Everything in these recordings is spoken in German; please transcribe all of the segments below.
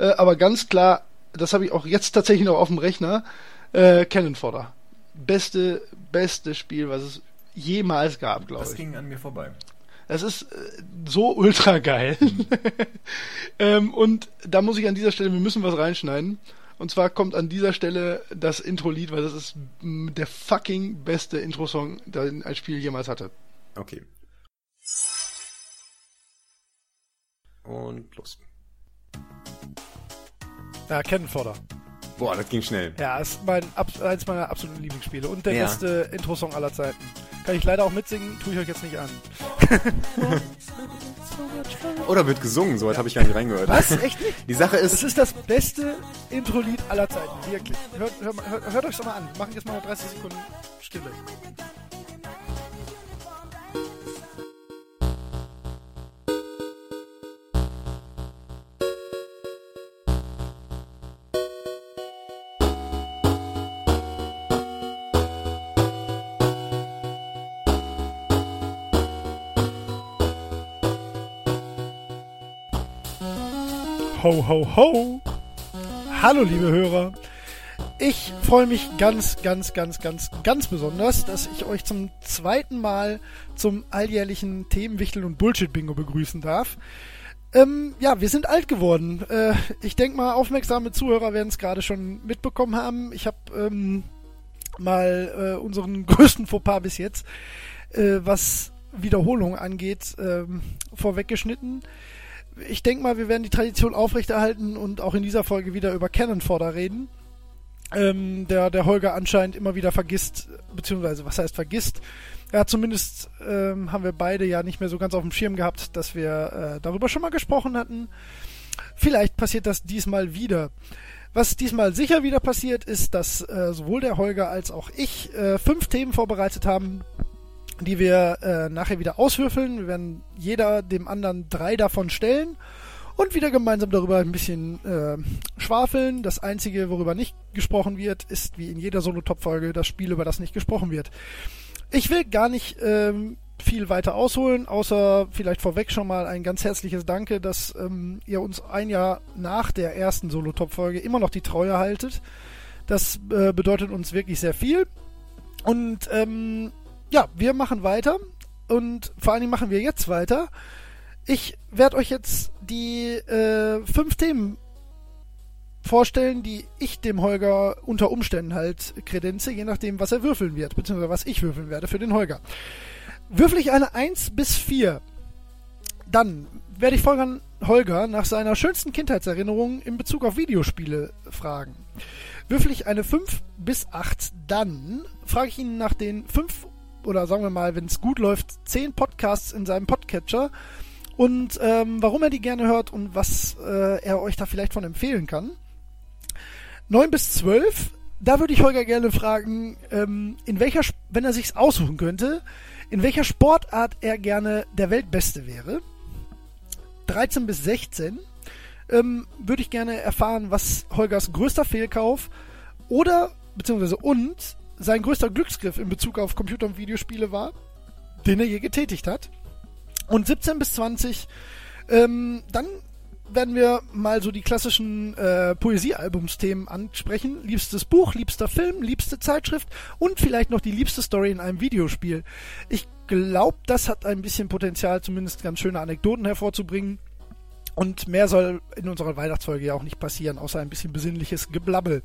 Äh, aber ganz klar, das habe ich auch jetzt tatsächlich noch auf dem Rechner, äh, Cannon Fodder. Beste, beste Spiel, was es jemals gab, glaube ich. Das ging an mir vorbei. Das ist äh, so ultra geil. Mhm. ähm, und da muss ich an dieser Stelle, wir müssen was reinschneiden. Und zwar kommt an dieser Stelle das Intro-Lied, weil das ist der fucking beste Intro-Song, den ein Spiel jemals hatte. Okay. Und los. Ja, Kennenfodder. Boah, das ging schnell. Ja, ist mein, eins meiner absoluten Lieblingsspiele und der ja. beste Intro-Song aller Zeiten. Kann ich leider auch mitsingen, tue ich euch jetzt nicht an. Oder wird gesungen, soweit habe ich gar nicht reingehört. Was? Echt nicht? Die Sache ist. Es ist das beste Intro-Lied aller Zeiten, wirklich. Hört, hört, hört, hört euch das mal an. Machen jetzt mal 30 Sekunden Stille. Ho, ho, ho! Hallo, liebe Hörer! Ich freue mich ganz, ganz, ganz, ganz, ganz besonders, dass ich euch zum zweiten Mal zum alljährlichen Themenwichtel und Bullshit-Bingo begrüßen darf. Ähm, ja, wir sind alt geworden. Äh, ich denke mal, aufmerksame Zuhörer werden es gerade schon mitbekommen haben. Ich habe ähm, mal äh, unseren größten Fauxpas bis jetzt, äh, was Wiederholung angeht, ähm, vorweggeschnitten ich denke mal, wir werden die Tradition aufrechterhalten und auch in dieser Folge wieder über Cannon Fodder reden. Ähm, der, der Holger anscheinend immer wieder vergisst, beziehungsweise was heißt vergisst? Ja, zumindest ähm, haben wir beide ja nicht mehr so ganz auf dem Schirm gehabt, dass wir äh, darüber schon mal gesprochen hatten. Vielleicht passiert das diesmal wieder. Was diesmal sicher wieder passiert, ist, dass äh, sowohl der Holger als auch ich äh, fünf Themen vorbereitet haben, die wir äh, nachher wieder auswürfeln. Wir werden jeder dem anderen drei davon stellen und wieder gemeinsam darüber ein bisschen äh, schwafeln. Das Einzige, worüber nicht gesprochen wird, ist wie in jeder Solo-Top-Folge das Spiel, über das nicht gesprochen wird. Ich will gar nicht ähm, viel weiter ausholen, außer vielleicht vorweg schon mal ein ganz herzliches Danke, dass ähm, ihr uns ein Jahr nach der ersten Solo-Top-Folge immer noch die Treue haltet. Das äh, bedeutet uns wirklich sehr viel. Und ähm, ja, wir machen weiter und vor allen Dingen machen wir jetzt weiter. Ich werde euch jetzt die äh, fünf Themen vorstellen, die ich dem Holger unter Umständen halt kredenze, je nachdem, was er würfeln wird, beziehungsweise was ich würfeln werde für den Holger. Würfel ich eine 1 bis 4, dann werde ich Holger, Holger nach seiner schönsten Kindheitserinnerung in Bezug auf Videospiele fragen. Würfel ich eine 5 bis 8, dann frage ich ihn nach den 5 oder sagen wir mal, wenn es gut läuft, zehn Podcasts in seinem Podcatcher und ähm, warum er die gerne hört und was äh, er euch da vielleicht von empfehlen kann. 9 bis 12, da würde ich Holger gerne fragen, ähm, in welcher, wenn er sich's aussuchen könnte, in welcher Sportart er gerne der Weltbeste wäre. 13 bis 16 ähm, würde ich gerne erfahren, was Holgers größter Fehlkauf oder beziehungsweise und sein größter Glücksgriff in Bezug auf Computer- und Videospiele war, den er je getätigt hat. Und 17 bis 20, ähm, dann werden wir mal so die klassischen äh, Poesiealbumsthemen ansprechen. Liebstes Buch, liebster Film, liebste Zeitschrift und vielleicht noch die liebste Story in einem Videospiel. Ich glaube, das hat ein bisschen Potenzial, zumindest ganz schöne Anekdoten hervorzubringen. Und mehr soll in unserer Weihnachtsfolge ja auch nicht passieren, außer ein bisschen besinnliches Geblabbel.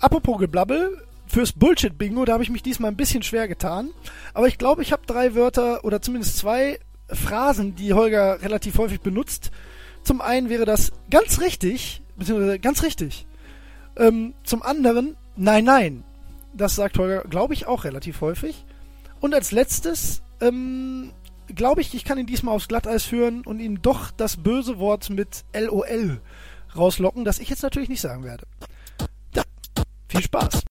Apropos Geblabbel, fürs Bullshit-Bingo, da habe ich mich diesmal ein bisschen schwer getan. Aber ich glaube, ich habe drei Wörter oder zumindest zwei Phrasen, die Holger relativ häufig benutzt. Zum einen wäre das ganz richtig, beziehungsweise ganz richtig. Ähm, zum anderen, nein, nein. Das sagt Holger, glaube ich, auch relativ häufig. Und als letztes, ähm, glaube ich, ich kann ihn diesmal aufs Glatteis führen und ihm doch das böse Wort mit LOL rauslocken, das ich jetzt natürlich nicht sagen werde. Ja, viel Spaß.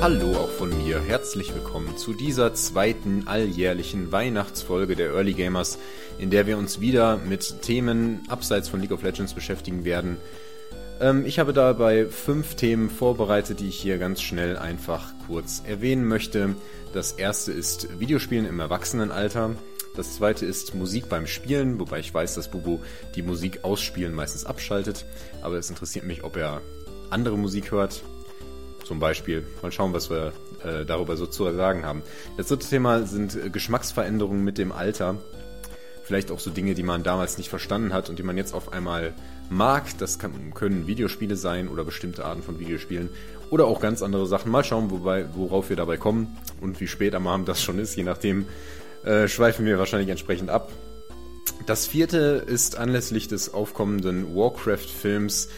Hallo auch von mir, herzlich willkommen zu dieser zweiten alljährlichen Weihnachtsfolge der Early Gamers, in der wir uns wieder mit Themen abseits von League of Legends beschäftigen werden. Ähm, ich habe dabei fünf Themen vorbereitet, die ich hier ganz schnell einfach kurz erwähnen möchte. Das erste ist Videospielen im Erwachsenenalter. Das zweite ist Musik beim Spielen, wobei ich weiß, dass Bubu die Musik ausspielen meistens abschaltet. Aber es interessiert mich, ob er andere Musik hört. Zum Beispiel. Mal schauen, was wir äh, darüber so zu sagen haben. Das dritte Thema sind äh, Geschmacksveränderungen mit dem Alter. Vielleicht auch so Dinge, die man damals nicht verstanden hat und die man jetzt auf einmal mag. Das kann, können Videospiele sein oder bestimmte Arten von Videospielen oder auch ganz andere Sachen. Mal schauen, wobei, worauf wir dabei kommen und wie spät am Abend das schon ist. Je nachdem äh, schweifen wir wahrscheinlich entsprechend ab. Das vierte ist anlässlich des aufkommenden Warcraft-Films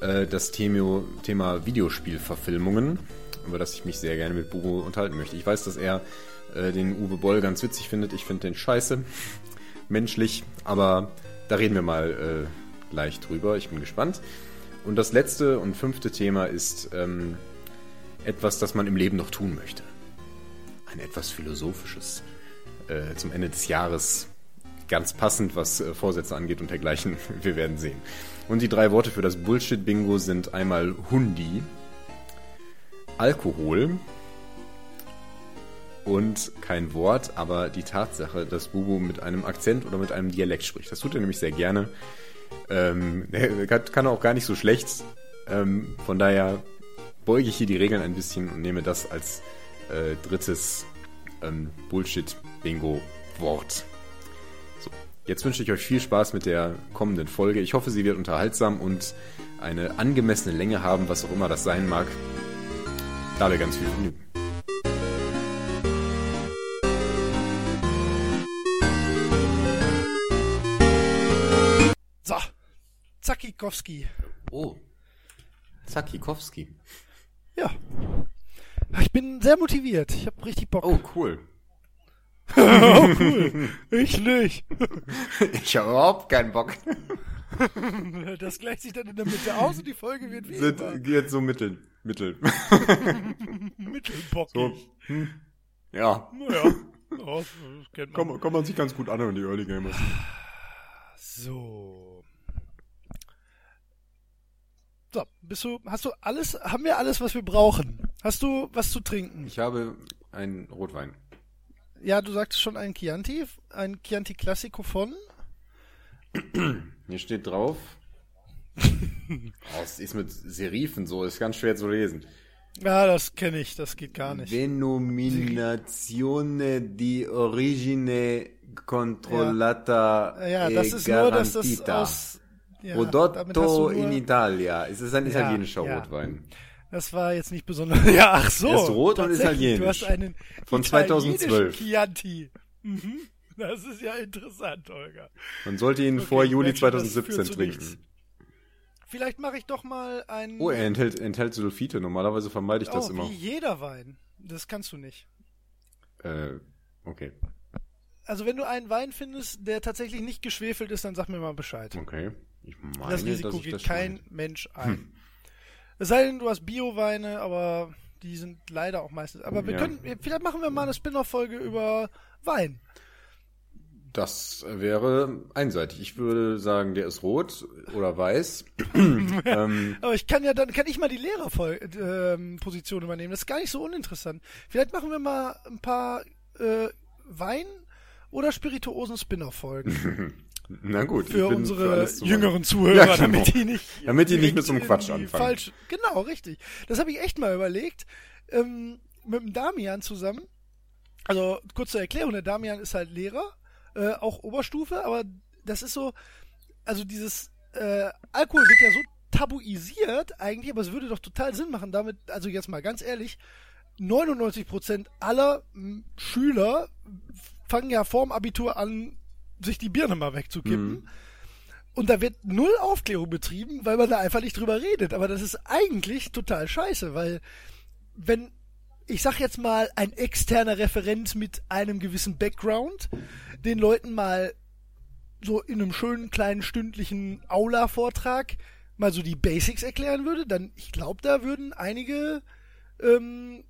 äh, das Thema, Thema Videospielverfilmungen, über das ich mich sehr gerne mit Bubo unterhalten möchte. Ich weiß, dass er äh, den Uwe Boll ganz witzig findet. Ich finde den scheiße, menschlich, aber da reden wir mal äh, gleich drüber. Ich bin gespannt. Und das letzte und fünfte Thema ist ähm, etwas, das man im Leben noch tun möchte. Ein etwas philosophisches. Äh, zum Ende des Jahres ganz passend, was äh, Vorsätze angeht und dergleichen. Wir werden sehen. Und die drei Worte für das Bullshit-Bingo sind einmal Hundi, Alkohol und kein Wort, aber die Tatsache, dass Bubu mit einem Akzent oder mit einem Dialekt spricht. Das tut er nämlich sehr gerne. Ähm, kann auch gar nicht so schlecht. Ähm, von daher beuge ich hier die Regeln ein bisschen und nehme das als äh, drittes ähm, Bullshit-Bingo-Wort. Jetzt wünsche ich euch viel Spaß mit der kommenden Folge. Ich hoffe, sie wird unterhaltsam und eine angemessene Länge haben, was auch immer das sein mag. Da wir ganz viel Vergnügen. So, Zakikowski. Oh, Zakikowski. Ja. Ich bin sehr motiviert. Ich habe richtig Bock. Oh, cool. Oh, cool. Ich nicht. Ich habe überhaupt keinen Bock. Das gleicht sich dann in der Mitte aus und die Folge wird wie Sind immer. jetzt so mittel. Mittel. mittelbockig. So. Hm. Ja. Naja. Oh, kennt man. Kann, kann man sich ganz gut anhören, die Early Gamers. So. So, bist du, hast du alles, haben wir alles, was wir brauchen? Hast du was zu trinken? Ich habe einen Rotwein. Ja, du sagtest schon ein Chianti, ein Chianti Classico von? Hier steht drauf. oh, es ist mit Serifen so, ist ganz schwer zu lesen. Ja, das kenne ich, das geht gar nicht. Denominazione di origine controllata Ja, e das ist nur, dass das garantita. aus, ja, nur- in Italia. Es ist ein Ja, italienischer ja. Rotwein. Das war jetzt nicht besonders. Ja, ach so. Er ist rot und italienisch. Du hast einen Von italienischen 2012. Chianti. Mhm. Das ist ja interessant, Holger. Man sollte ihn Okay, vor Juli merke schon, das 2017 führt zu trinken. Vielleicht mache ich doch mal ein. Oh, er enthält, enthält Sulfite. Normalerweise vermeide ich das oh, immer. wie jeder Wein. Das kannst du nicht. Äh, okay. Also wenn du einen Wein findest, der tatsächlich nicht geschwefelt ist, dann sag mir mal Bescheid. Okay. Ich meine, das Risiko dass ich geht das kein Mensch ein. Es sei denn, du hast Bio-Weine, aber die sind leider auch meistens. Aber wir Ja. können, vielleicht machen wir mal eine Spin-off-Folge über Wein. Das wäre einseitig. Ich würde sagen, der ist rot oder weiß. ähm, Aber ich kann ja dann, kann ich mal die Lehrerposition übernehmen. Das ist gar nicht so uninteressant. Vielleicht machen wir mal ein paar äh, Wein- oder Spirituosen-Spin-off-Folgen na gut. für unsere zu jüngeren. Zuhörer, Ja, genau. damit die nicht, Damit die nicht mit so einem in Quatsch anfangen. Falsch, genau, richtig. Das habe ich echt mal überlegt. Ähm, mit dem Damian zusammen. Also kurz zur Erklärung, der Damian ist halt Lehrer, äh, auch Oberstufe, aber das ist so, also dieses äh, Alkohol wird ja so tabuisiert eigentlich, aber es würde doch total Sinn machen, damit, also jetzt mal ganz ehrlich, 99% aller Schüler fangen ja vorm Abitur an, sich die Birne mal wegzukippen. Mhm. Und da wird null Aufklärung betrieben, weil man da einfach nicht drüber redet. Aber das ist eigentlich total scheiße, weil wenn, ich sag jetzt mal, ein externer Referent mit einem gewissen Background den Leuten mal so in einem schönen kleinen stündlichen Aula-Vortrag mal so die Basics erklären würde, dann, ich glaube, da würden einige ähm,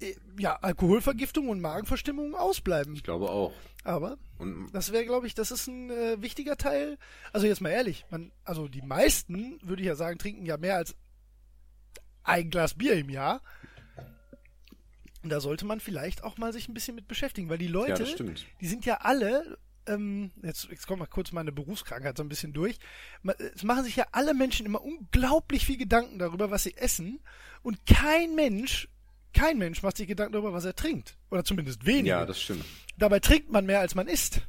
äh, ja, Alkoholvergiftung und Magenverstimmung ausbleiben. Ich glaube auch. Aber Und das wäre, glaube ich, das ist ein äh, wichtiger Teil. Also jetzt mal ehrlich, man, also die meisten, würde ich ja sagen, trinken ja mehr als ein Glas Bier im Jahr. Und da sollte man vielleicht auch mal sich ein bisschen mit beschäftigen, weil die Leute, Ja, die sind ja alle, ähm, jetzt, jetzt kommt mal kurz meine Berufskrankheit so ein bisschen durch. Es machen sich ja alle Menschen immer unglaublich viel Gedanken darüber, was sie essen. Und kein Mensch, kein Mensch macht sich Gedanken darüber, was er trinkt. Oder zumindest wenige. Ja, das stimmt. Dabei trinkt man mehr, als man isst.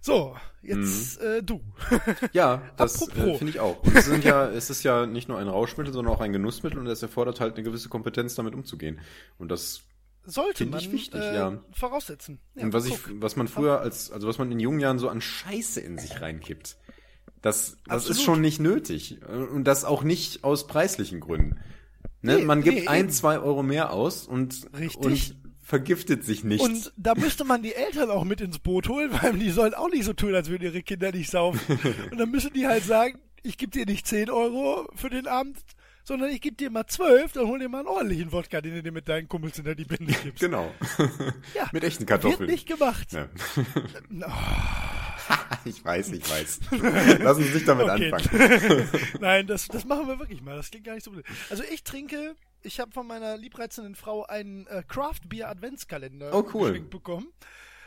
So, jetzt äh, du. Ja, das äh, finde ich auch. Und es, sind ja, es ist ja nicht nur ein Rauschmittel, sondern auch ein Genussmittel und es erfordert halt eine gewisse Kompetenz, damit umzugehen. Und das Sollte Finde man ich wichtig, äh, ja. voraussetzen. Ja, und was ich, guck. was man früher als, also was man in jungen Jahren so an Scheiße in sich reinkippt, das, das ist schon nicht nötig. Und das auch nicht aus preislichen Gründen. Ne? Nee, man gibt nee, ein, eben. zwei Euro mehr aus und, Richtig. und vergiftet sich nicht. Und da müsste man die Eltern auch mit ins Boot holen, weil die sollen auch nicht so tun, als würden ihre Kinder nicht saufen. Und dann müssen die halt sagen, ich gebe dir nicht 10 Euro für den Abend, sondern ich gebe dir mal 12, dann hol dir mal einen ordentlichen Wodka, den du dir mit deinen Kumpels hinter die Binde gibst. genau. Ja, Mit echten Wird Kartoffeln. nicht gemacht. Ja. Oh, ich weiß, ich weiß. Lassen Sie sich damit Okay. anfangen. Nein, das, das machen wir wirklich mal. Das klingt gar nicht so blöd. Also ich trinke, ich habe von meiner liebreizenden Frau einen äh, Craft Beer Adventskalender Oh, cool. geschenkt bekommen.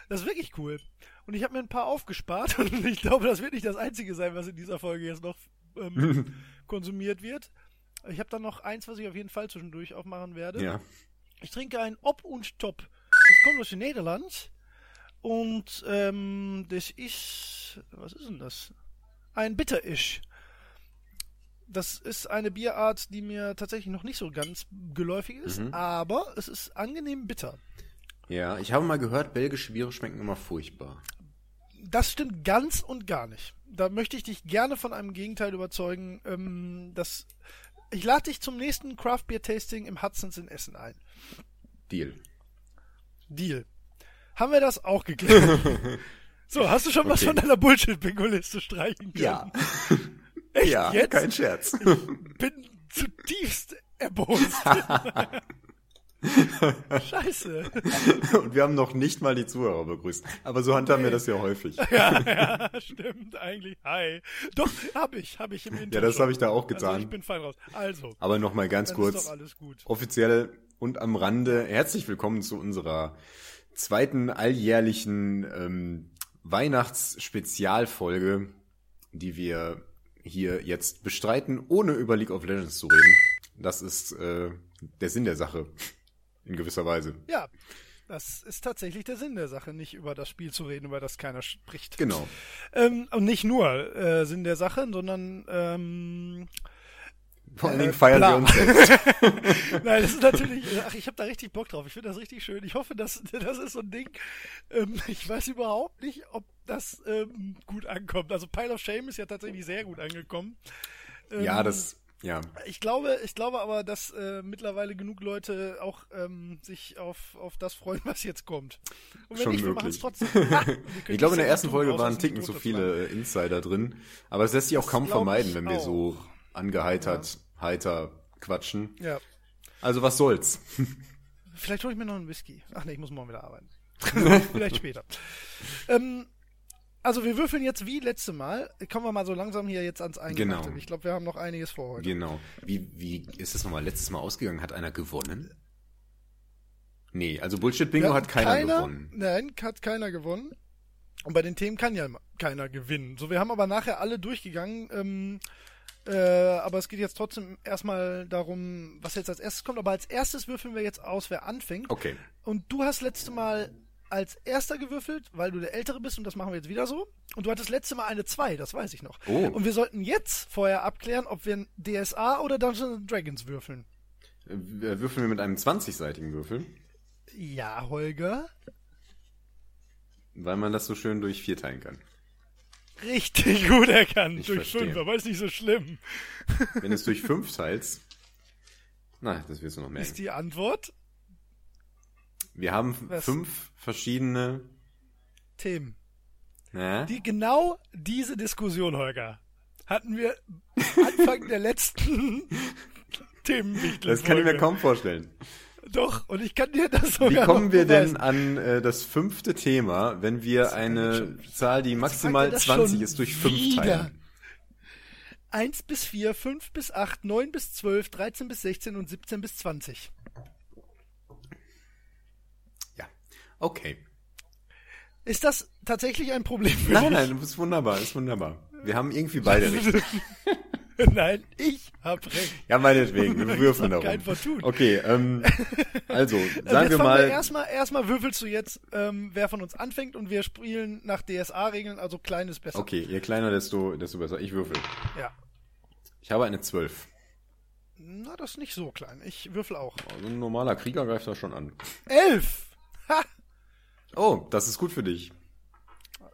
Das ist wirklich cool. Und ich habe mir ein paar aufgespart und ich glaube, das wird nicht das einzige sein, was in dieser Folge jetzt noch ähm, konsumiert wird. Ich habe dann noch eins, was ich auf jeden Fall zwischendurch aufmachen werde. Ja. Ich trinke ein Op und Top. Das kommt aus den Niederlanden. Und ähm, das ist. Was ist denn das? Ein Bitterisch. Das ist eine Bierart, die mir tatsächlich noch nicht so ganz geläufig ist, Mhm. aber es ist angenehm bitter. Ja, ich habe mal gehört, belgische Biere schmecken immer furchtbar. Das stimmt ganz und gar nicht. Da möchte ich dich gerne von einem Gegenteil überzeugen. Ähm, das, ich lade dich zum nächsten Craft Beer Tasting im Hudsons in Essen ein. Deal. Deal. Haben wir das auch geklärt? so, hast du schon was Okay. von deiner Bullshit-Bingo-Liste streichen können? Ja. Echt ja, jetzt? kein Scherz. bin zutiefst erbost. Scheiße. Und wir haben noch nicht mal die Zuhörer begrüßt. Aber so handhaben wir das ja häufig. Ja, ja, stimmt, eigentlich. Hi. Doch, hab ich, hab ich im Intro. Ja, das habe ich da auch Also, getan. ich bin fein raus. Also, Aber noch mal ganz kurz, ist doch alles gut. offiziell und am Rande, herzlich willkommen zu unserer zweiten alljährlichen ähm, Weihnachtsspezialfolge, die wir hier jetzt bestreiten, ohne über League of Legends zu reden. Das ist äh, der Sinn der Sache, in gewisser Weise. Ja, das ist tatsächlich der Sinn der Sache, nicht über das Spiel zu reden, über das keiner spricht. Genau. Ähm, und nicht nur äh, Sinn der Sache, sondern ähm, Vor allen Äh, Dingen feiern bla. wir uns selbst. Nein, das ist natürlich, ach, ich habe da richtig Bock drauf. Ich finde das richtig schön. Ich hoffe, dass das ist so ein Ding. Ähm, ich weiß überhaupt nicht, ob das ähm, gut ankommt. Also Pile of Shame ist ja tatsächlich sehr gut angekommen. Ähm, Ja, das, ja. Ich glaube, ich glaube aber, dass äh, mittlerweile genug Leute auch ähm, sich auf, auf das freuen, was jetzt kommt. Und wenn Schon nicht, wir möglich. trotzdem. Ah, wir können Ich glaube, in der ersten Folge waren Ticken zu runterzumachen. viele Insider drin. Aber es lässt sich auch kaum glaub vermeiden, wenn wir auch. so angeheitert, heiter quatschen. Ja. Also was soll's? Vielleicht hole ich mir noch einen Whisky. Ach nee, ich muss morgen wieder arbeiten. Vielleicht später. Ähm, also wir würfeln jetzt wie letzte Mal. Kommen wir mal so langsam hier jetzt ans Eingemachte. Genau. Ich glaube, wir haben noch einiges vor heute. Genau. Wie, wie ist das nochmal letztes Mal ausgegangen? Hat einer gewonnen? Nee, also Bullshit-Bingo Ja, hat keiner, gewonnen. Nein, hat keiner gewonnen. Und bei den Themen kann ja keiner gewinnen. So, wir haben aber nachher alle durchgegangen. Ähm, äh, aber es geht jetzt trotzdem erstmal darum, was jetzt als erstes kommt. Aber als erstes würfeln wir jetzt aus, wer anfängt. Okay. Und du hast letzte Mal als erster gewürfelt, weil du der Ältere bist und das machen wir jetzt wieder so. Und du hattest letzte Mal eine 2, das weiß ich noch. Oh. Und wir sollten jetzt vorher abklären, ob wir ein DSA oder Dungeons Dragons würfeln. Äh, Würfeln wir mit einem 20-seitigen Würfel, Ja, Holger. weil man das so schön durch vier teilen kann. Richtig gut erkannt. Ich Durch verstehe. fünf, aber ist nicht so schlimm. Wenn es durch fünf teilst, na, das wirst du noch Ist merken. die Antwort Wir haben Was? fünf verschiedene, Themen. na, Die, genau diese Diskussion, Holger, hatten wir Anfang der letzten Themenwichtel. das kann ich mir kaum vorstellen. Doch, und ich kann dir das Wie sogar kommen noch wir denn an äh, das fünfte Thema, wenn wir eine Zahl, die maximal er das 20 schon ist, durch fünf wieder? teilen? 1 bis 4, 5 bis 8, 9 bis 12, 13 bis 16 und 17 bis 20. Okay. Ist das tatsächlich ein Problem für Nein, dich? nein, du bist wunderbar, ist wunderbar. Wir haben irgendwie beide recht. Nein, ich hab recht. Ja, meinetwegen, wir würfeln Kein darum. Vertun. Okay, ähm, also, Also sagen wir mal, erstmal, erstmal würfelst du jetzt, ähm, wer von uns anfängt und wir spielen nach DSA-Regeln, also kleines besser. okay, je kleiner, desto, desto besser. Ich würfel. Ja. Ich habe eine 12. Na, das ist nicht so klein. Ich würfel auch. Also ein normaler Krieger greift da schon an. Elf! Ha! Oh, das ist gut für dich.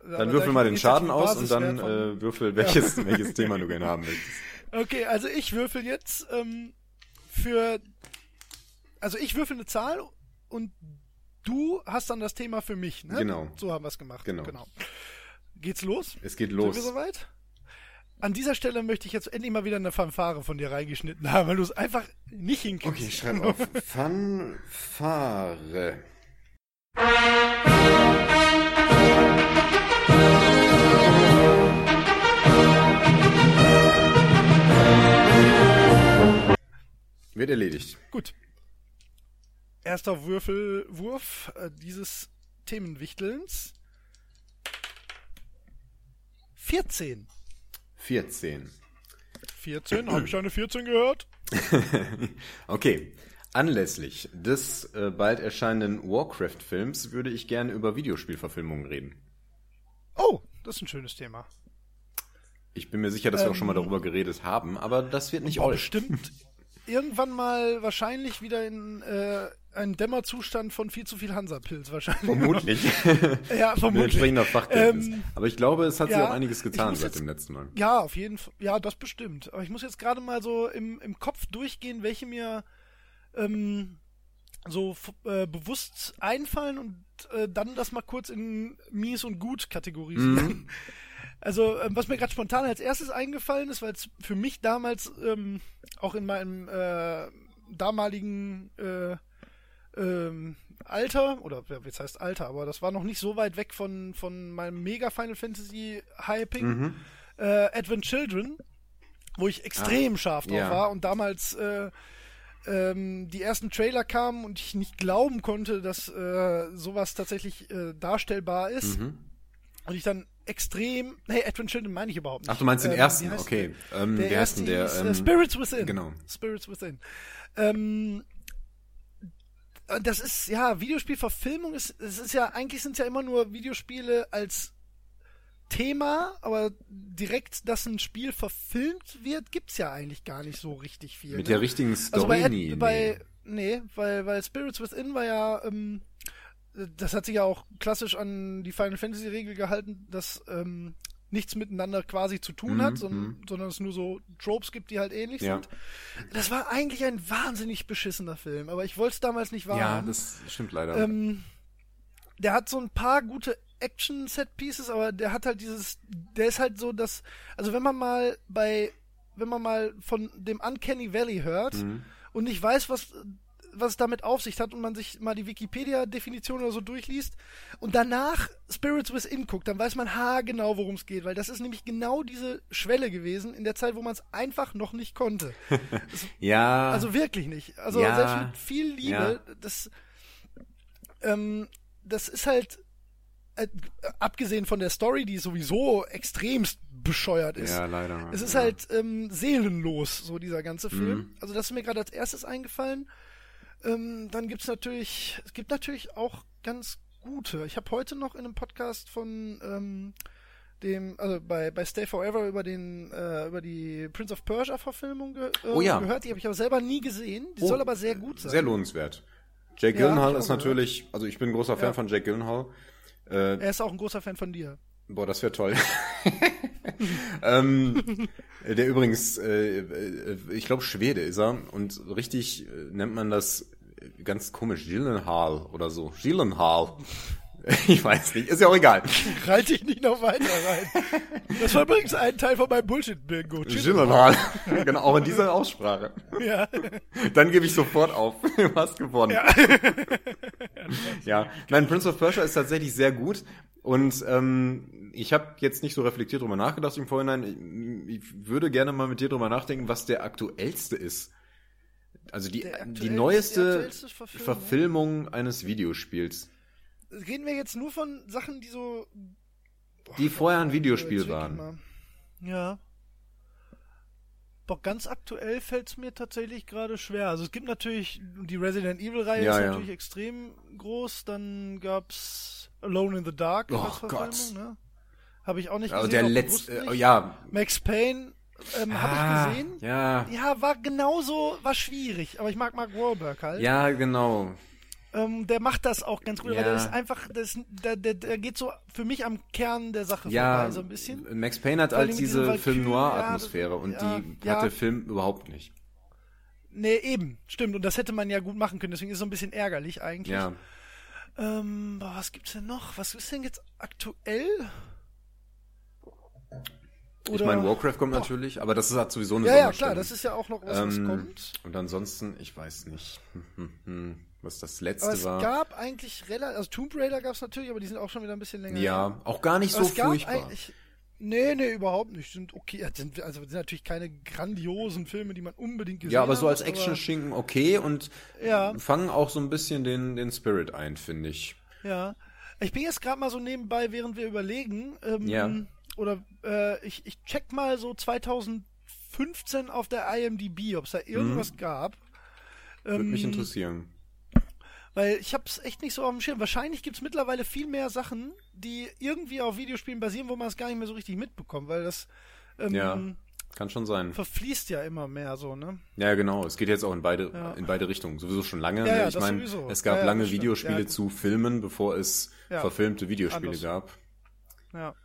Dann würfel mal den Schaden aus und dann äh, würfel, welches, welches Thema du gerne haben möchtest. Okay, also ich würfel jetzt ähm, für. Also ich würfel eine Zahl und du hast dann das Thema für mich, ne? Genau. So haben wir es gemacht. Genau. Geht's los? Es geht Sind wir los. soweit? An dieser Stelle möchte ich jetzt endlich mal wieder eine Fanfare von dir reingeschnitten haben, weil du es einfach nicht hinkriegst. Okay, ich schreibe auf. Fanfare. Wird erledigt. Gut. Erster Würfelwurf äh, dieses Themenwichtelns. 14. 14. 14? Habe ich eine 14 gehört? Okay. Anlässlich des äh, bald erscheinenden Warcraft-Films würde ich gerne über Videospielverfilmungen reden. Oh, das ist ein schönes Thema. Ich bin mir sicher, dass wir auch schon mal Ähm. darüber geredet haben, aber das wird nicht Boah, all. bestimmt irgendwann mal wahrscheinlich wieder in äh, einen Dämmerzustand von viel zu viel Hansapilz wahrscheinlich. Vermutlich. Ja, vermutlich. entsprechender Fachkenntnis. Ähm, aber ich glaube, es hat sich ja, auch einiges getan seit jetzt- dem letzten Mal. Ja, auf jeden Fall. Ja, das bestimmt. Aber ich muss jetzt gerade mal so im, im Kopf durchgehen, welche mir ähm, so äh, bewusst einfallen und äh, dann das mal kurz in mies und gut kategorisieren. Also, ähm, was mir gerade spontan als erstes eingefallen ist, weil es für mich damals ähm, auch in meinem äh, damaligen äh, ähm, Alter, oder jetzt heißt Alter, aber das war noch nicht so weit weg von, von meinem mega Final Fantasy Hyping, Mhm. äh, Advent Children, wo ich extrem scharf drauf ja. war und damals äh, ähm, die ersten Trailer kamen und ich nicht glauben konnte, dass äh, sowas tatsächlich äh, darstellbar ist. Mhm. Und ich dann extrem, nee, Advent Children meine ich überhaupt nicht. Ach, du meinst den Ähm, ersten, okay. der? Ähm, Der heißt erste der? äh, Ähm, Spirits Within. genau. Spirits Within. Ähm, äh, das ist, ja, Videospielverfilmung ist, es ist ja, eigentlich sind es ja immer nur Videospiele als Thema, aber direkt, dass ein Spiel verfilmt wird, gibt's ja eigentlich gar nicht so richtig viel. Mit ne? der richtigen also Story bei, Ad- nie. bei nee, weil, weil Spirits Within war ja, ähm, das hat sich ja auch klassisch an die Final Fantasy Regel gehalten, dass ähm, nichts miteinander quasi zu tun Mhm, hat, sondern, mhm. sondern es nur so Tropes gibt, die halt ähnlich Ja. sind. Das war eigentlich ein wahnsinnig beschissener Film, aber ich wollte es damals nicht ja, wahrhaben. das stimmt leider. ähm, der hat so ein paar gute Action-Set-Pieces, aber der hat halt dieses, der ist halt so, dass, also wenn man mal bei, wenn man mal von dem Uncanny Valley hört Mhm. und nicht weiß, was, was es damit auf sich hat und man sich mal die Wikipedia-Definition oder so durchliest und danach Spirits Within guckt, dann weiß man haargenau, worum es geht, weil das ist nämlich genau diese Schwelle gewesen in der Zeit, wo man es einfach noch nicht konnte. ja, Also wirklich nicht. Also Ja. selbst mit viel Liebe, Ja. das, ähm, das ist halt, äh, abgesehen von der Story, die sowieso extremst bescheuert ist. ja, leider. Es ist ja. halt ähm, seelenlos, so dieser ganze Film. Mhm. Also das ist mir gerade als erstes eingefallen. Ähm, dann gibt's natürlich, es gibt natürlich auch ganz gute. Ich habe heute noch in einem Podcast von ähm, dem, also bei, bei Stay Forever über den, äh, über die Prince of Persia Verfilmung ge äh, Oh ja. gehört. Die habe ich aber selber nie gesehen. Die Oh, soll aber sehr gut sein. Sehr lohnenswert. Jake Ja, Gyllenhaal ist natürlich, also ich bin ein großer Fan Ja. von Jake Gyllenhaal. Äh, Er ist auch ein großer Fan von dir. Boah, das wäre toll. ähm, der übrigens, äh, äh, ich glaube Schwede ist er und richtig äh, nennt man das ganz komisch Gyllenhaal oder so. Gyllenhaal. Ich weiß nicht, ist ja auch egal. Reite ich nicht noch weiter rein. Das war übrigens ein Teil von meinem Bullshit-Bingo. Gyllenhaal. genau, auch in dieser Aussprache. Ja. Dann gebe ich sofort auf. Du hast gewonnen. Ja. Ja, nein, Prince of Persia ist tatsächlich sehr gut und ähm, ich habe jetzt nicht so reflektiert drüber nachgedacht im Vorhinein. Ich, ich würde gerne mal mit dir drüber nachdenken, was der aktuellste ist. Also die, die die neueste Verfilmung. Verfilmung? eines Videospiels. Reden wir jetzt nur von Sachen, die so. Die vorher ein Videospiel waren. mal. Ja. Doch ganz aktuell fällt es mir tatsächlich gerade schwer. Also es gibt natürlich, die Resident Evil-Reihe Ja, ist ja. natürlich extrem groß. Dann gab's Alone in the Dark Oh als Verfilmung, Gott. ne? Habe ich auch nicht Also gesehen. der auch letzte, äh, ja. Max Payne ähm, Ah, habe ich gesehen. Ja. Ja, war genauso, war schwierig. Aber ich mag Mark Wahlberg halt. Ja, genau. Ähm, der macht das auch ganz gut, Ja. weil der ist einfach, das, der, der, der geht so für mich am Kern der Sache Ja, vorbei, so ein bisschen. Max Payne hat halt diese Valkyrie, Film-Noir-Atmosphäre ja, und die hat der Film überhaupt nicht. Nee, eben, stimmt. Und das hätte man ja gut machen können, deswegen ist es so ein bisschen ärgerlich eigentlich. Ja. Ähm, boah, was gibt's denn noch? Was ist denn jetzt aktuell? Ich meine, Warcraft kommt natürlich, aber das ist halt sowieso eine Ja, ja, klar, das ist ja auch noch was, was Ähm, kommt. Und ansonsten, ich weiß nicht, hm, hm, hm, was das letzte Aber es war. gab eigentlich relativ, also Tomb Raider gab's natürlich, aber die sind auch schon wieder ein bisschen länger. her. ja, auch gar nicht Aber so es gab furchtbar. Nee, nee, überhaupt nicht. Sind okay, sind, also sind natürlich keine grandiosen Filme, die man unbedingt gesehen Ja, aber so als Action-Schinken okay und Ja. fangen auch so ein bisschen den, den Spirit ein, finde ich. Ja. Ich bin jetzt gerade mal so nebenbei, während wir überlegen, ähm, Ja. oder äh, ich, ich check mal so 2015 auf der IMDb, ob es da irgendwas gab. Würde Ähm, mich interessieren. Weil ich hab's echt nicht so auf dem Schirm. Wahrscheinlich gibt's mittlerweile viel mehr Sachen, die irgendwie auf Videospielen basieren, wo man es gar nicht mehr so richtig mitbekommt, weil das ähm, Ja, kann schon sein. verfließt ja immer mehr so, ne? Ja, genau. Es geht jetzt auch in beide, Ja. in beide Richtungen. Sowieso schon lange. Ja, ne? ja, ich meine, es gab Ja, ja, lange. Videospiele Ja. zu Filmen, bevor es Ja. verfilmte Videospiele Anders. gab. Ja.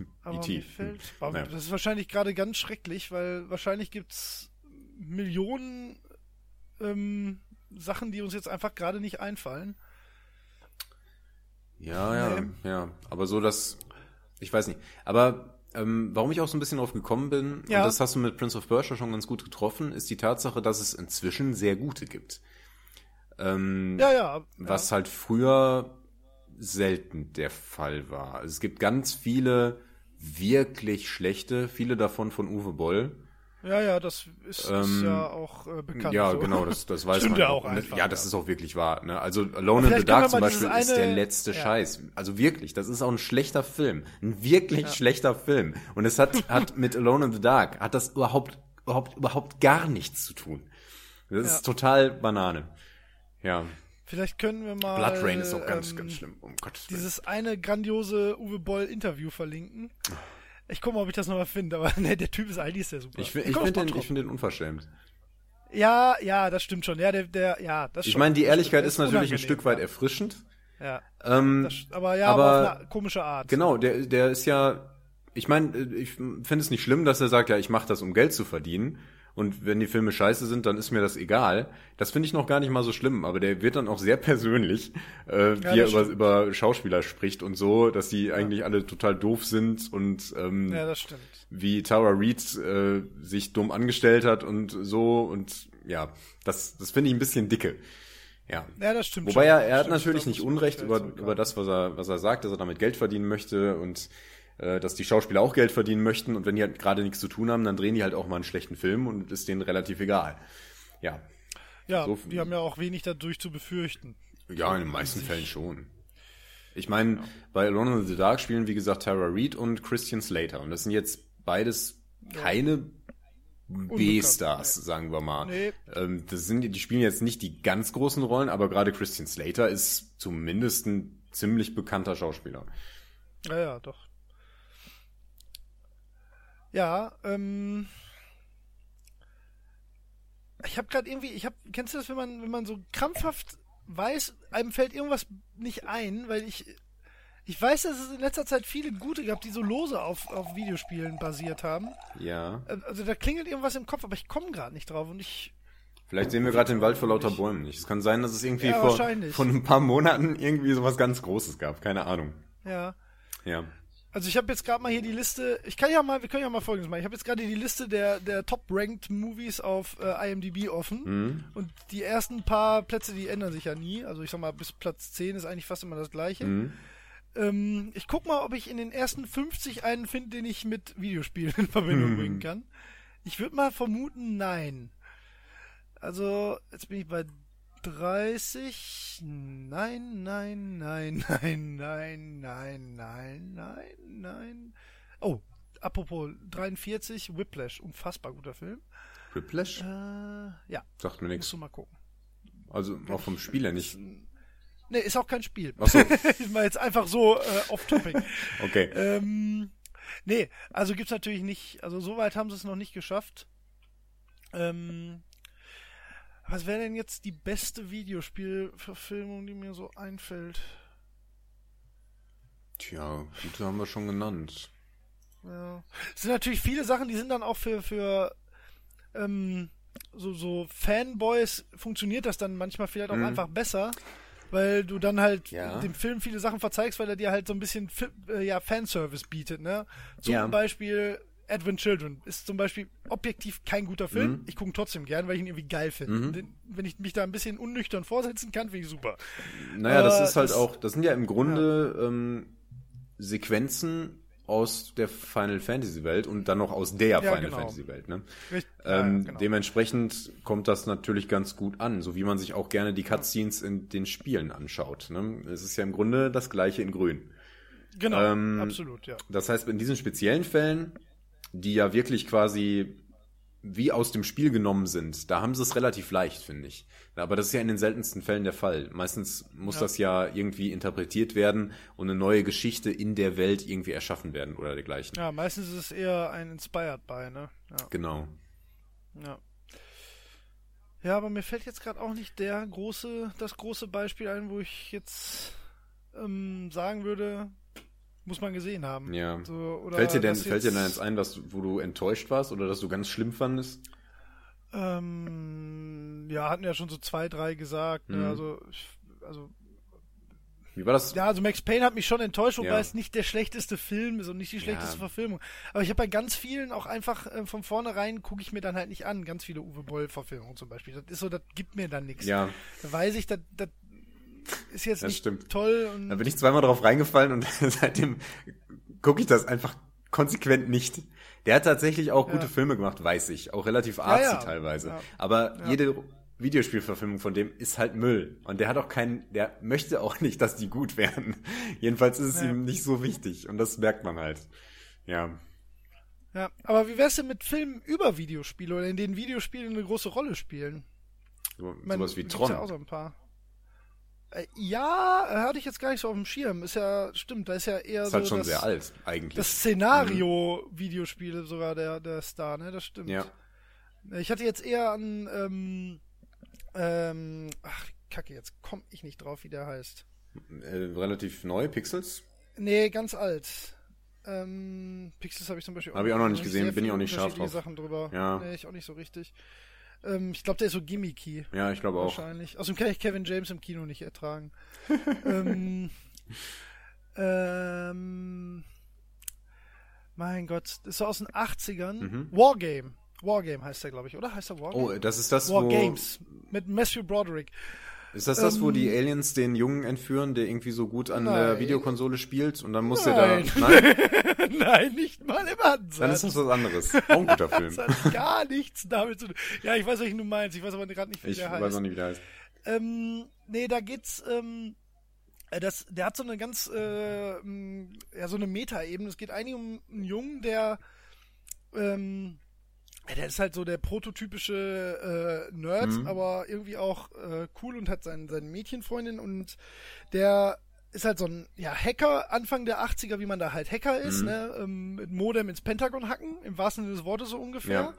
Aber mir fällt, aber Naja. das ist wahrscheinlich gerade ganz schrecklich, weil wahrscheinlich gibt's Millionen ähm, Sachen, die uns jetzt einfach gerade nicht einfallen. Ja, ja, Nee. ja. Aber so, dass, ich weiß nicht. Aber ähm, warum ich auch so ein bisschen drauf gekommen bin, Ja. und das hast du mit Prince of Persia schon ganz gut getroffen, ist die Tatsache, dass es inzwischen sehr gute gibt. Ähm, Ja, ja. was halt früher selten der Fall war. Also es gibt ganz viele wirklich schlechte, viele davon von Uwe Boll. Ja, ja, das ist, ist Ähm, ja auch äh, bekannt. ja, so. genau, das, das weiß Stimmt man. ja auch einfach, ja, das ja. ist auch wirklich wahr. Ne? Also Alone in the Dark zum Beispiel dieses ist der eine- letzte ja. Scheiß. Also wirklich, das ist auch ein schlechter Film. Ein wirklich schlechter Film. Und es hat, hat mit Alone in the Dark, hat das überhaupt, überhaupt, überhaupt gar nichts zu tun. Das ist total Banane. Ja. Vielleicht können wir mal Blood Rain ist auch ganz, ähm, ganz schlimm. Um Gottes Willen. dieses eine grandiose Uwe Boll Interview verlinken. Ich gucke mal, ob ich das nochmal finde, aber ne, der Typ ist eigentlich sehr super. Ich, ich aus finde den, ich find den unverschämt. Ja, ja, das stimmt schon. Ja, der, der, ja, das Ich meine, die Ehrlichkeit ist natürlich ein Stück weit erfrischend. Ja, Ähm, das, aber ja, aber, aber- auf eine komische Art. Genau, der, der ist ja, ich meine, ich finde es nicht schlimm, dass er sagt, ja, ich mache das, um Geld zu verdienen. Und wenn die Filme scheiße sind, dann ist mir das egal. Das finde ich noch gar nicht mal so schlimm, aber der wird dann auch sehr persönlich, äh, wie er über, über Schauspieler spricht und so, dass die eigentlich alle total doof sind und ähm, Ja, wie Tara Reid äh, sich dumm angestellt hat und so und ja, das, das finde ich ein bisschen dicke. Ja. Ja, das stimmt. Wobei schon. er, er hat Stimmt, natürlich nicht Unrecht über, über das, was er, was er sagt, dass er damit Geld verdienen möchte und dass die Schauspieler auch Geld verdienen möchten und wenn die halt gerade nichts zu tun haben, dann drehen die halt auch mal einen schlechten Film und ist denen relativ egal. Ja. Ja, so- die haben ja auch wenig dadurch zu befürchten. Ja, in den meisten Fällen schon. Ich meine, bei Alone in the Dark spielen, wie gesagt, Tara Reid und Christian Slater. Und das sind jetzt beides keine B-Stars, sagen wir mal. Nee. Ähm, das sind, die spielen jetzt nicht die ganz großen Rollen, aber gerade Christian Slater ist zumindest ein ziemlich bekannter Schauspieler. Ja, ja, doch. Ja, ähm. Ich habe gerade irgendwie, ich habe, kennst du das, wenn man, wenn man so krampfhaft weiß, einem fällt irgendwas nicht ein, weil ich, ich weiß, dass es in letzter Zeit viele gute gab, die so lose auf, auf Videospielen basiert haben. Ja. Äh, Also da klingelt irgendwas im Kopf, aber ich komme gerade nicht drauf und ich, Vielleicht sehen wir gerade den Wald vor lauter Bäumen nicht. Es kann sein, dass es irgendwie Ja, vor, vor ein paar Monaten irgendwie sowas ganz Großes gab. Keine Ahnung. ja. Ja. Also ich habe jetzt gerade mal hier die Liste. Ich kann ja mal, wir können ja mal Folgendes machen. Ich habe jetzt gerade die Liste der der Top-ranked Movies auf äh, IMDb offen Mhm. und die ersten paar Plätze, die ändern sich ja nie. Also ich sag mal bis Platz 10 ist eigentlich fast immer das gleiche. Mhm. Ähm, ich guck mal, ob ich in den ersten 50 einen finde, den ich mit Videospielen in Verbindung Mhm. bringen kann. Ich würde mal vermuten, nein. Also jetzt bin ich bei 30. Nein, nein, nein, nein, nein, nein, nein, nein, nein. Oh, apropos 43, Whiplash, unfassbar guter Film. Whiplash? Äh, ja, Sagt mir musst nichts. du mal gucken. Also auch vom Spieler nicht. Nee, ist auch kein Spiel. Ach so. ist mal jetzt einfach so äh, off-topic. Okay. ähm, nee, also gibt's natürlich nicht, also so weit haben sie es noch nicht geschafft. Ähm, was wäre denn jetzt die beste Videospielverfilmung, die mir so einfällt? Tja, gute haben wir schon genannt. Ja. Es sind natürlich viele Sachen, die sind dann auch für, für ähm, so, so Fanboys funktioniert das dann manchmal vielleicht auch Mhm. einfach besser, weil du dann halt Ja. dem Film viele Sachen verzeigst, weil er dir halt so ein bisschen äh, ja, Fanservice bietet, ne? Zum Ja. Beispiel Advent Children ist zum Beispiel objektiv kein guter Film. Mhm. Ich gucke ihn trotzdem gern, weil ich ihn irgendwie geil finde. Mhm. Wenn ich mich da ein bisschen unnüchtern vorsetzen kann, finde ich super. Naja, das Aber ist halt das- auch, das sind ja im Grunde ähm, Sequenzen aus der Final Fantasy Welt und dann noch aus der Ja, Final genau. Fantasy Welt. Ne? Ähm, ja, genau. Dementsprechend kommt das natürlich ganz gut an, so wie man sich auch gerne die Cutscenes in den Spielen anschaut. Ne? Es ist ja im Grunde das gleiche in Grün. genau, ähm, absolut, ja. Das heißt, in diesen speziellen Fällen, die ja wirklich quasi wie aus dem Spiel genommen sind, da haben sie es relativ leicht, finde ich. Aber das ist ja in den seltensten Fällen der Fall. Meistens muss Ja. das ja irgendwie interpretiert werden und eine neue Geschichte in der Welt irgendwie erschaffen werden oder dergleichen. Ja, meistens ist es eher ein Inspired by, ne? Ja. Genau. Ja. Ja, aber mir fällt jetzt gerade auch nicht der große, das große Beispiel ein, wo ich jetzt ähm, sagen würde, muss man gesehen haben. Ja. So, oder Fällt dir denn, fällt dir jetzt- denn jetzt ein, was, wo du enttäuscht warst oder dass du ganz schlimm fandest? Ähm, ja, hatten ja schon so zwei, drei gesagt. Ne? Mhm. Also, ich, also Wie war das? Ja, also Max Payne hat mich schon enttäuscht, wobei Ja. es nicht der schlechteste Film ist und nicht die schlechteste Ja. Verfilmung. Aber ich habe bei ganz vielen auch einfach äh, von vornherein gucke ich mir dann halt nicht an. Ganz viele Uwe Boll-Verfilmungen zum Beispiel. Das ist so, das gibt mir dann nichts. Ja, Da weiß ich, das, das ist jetzt Das nicht stimmt. toll. Und da bin ich zweimal drauf reingefallen und seitdem gucke ich das einfach konsequent nicht. Der hat tatsächlich auch gute Ja. Filme gemacht, weiß ich. Auch relativ artsy ja. teilweise. Ja. Aber Ja. jede Videospielverfilmung von dem ist halt Müll. Und der hat auch keinen, der möchte auch nicht, dass die gut werden. Jedenfalls ist es ihm nicht so wichtig. Und das merkt man halt. Ja. ja, aber wie wär's denn mit Filmen über Videospiele oder in denen Videospiele eine große Rolle spielen? So, meine, sowas wie Tron. Ja, auch so ein paar. Äh, ja, hatte ich jetzt gar nicht so auf dem Schirm. Ist ja, stimmt, da ist ja eher ist so halt schon das, sehr alt, eigentlich. das Szenario-Videospiele sogar der, der Star, ne? Das stimmt. ja. Ich hatte jetzt eher an, ähm, ähm, ach, kacke, jetzt komm ich nicht drauf, wie der heißt. Äh, relativ neu, Pixels. Nee, ganz alt. Ähm, Pixels habe ich zum Beispiel Hab ich auch noch nicht gesehen, bin ich auch nicht scharf drauf. Sachen drüber. Ja. Nee, ich auch nicht so richtig. Ähm, ich glaube, der ist so gimmicky. Ja, ich glaube auch. Wahrscheinlich. Außerdem kann ich Kevin James im Kino nicht ertragen. ähm, ähm, mein Gott, das ist so aus den 80ern. Mhm. Wargame. Wargame heißt der, glaube ich, oder? Heißt der Wargame? Oh, das ist das, War wo... Mit Matthew Broderick. Ist das das, wo Ähm, die Aliens den Jungen entführen, der irgendwie so gut an Nein. der Videokonsole spielt und dann muss Nein. da... Nein, Nein, nicht mal im Ansatz. dann ist das was anderes. Auch ein guter Film. Das hat gar nichts damit zu tun. Ja, ich weiß, welchen du meinst. Ich weiß aber gerade nicht, wie Ich der weiß heißt. auch nicht, wie der heißt. Ähm, nee, da geht's, ähm, äh, das, der hat so eine ganz, äh, ja, so eine Meta-Ebene. Es geht eigentlich um einen Jungen, der, ähm, ja, der ist halt so der prototypische äh, Nerd, Mhm. aber irgendwie auch äh, cool und hat sein, seine Mädchenfreundin und der ist halt so ein ja, Hacker Anfang der 80er, wie man da halt Hacker ist, Mhm. ne? Ähm, mit Modem ins Pentagon hacken, im wahrsten Sinne des Wortes so ungefähr. Ja.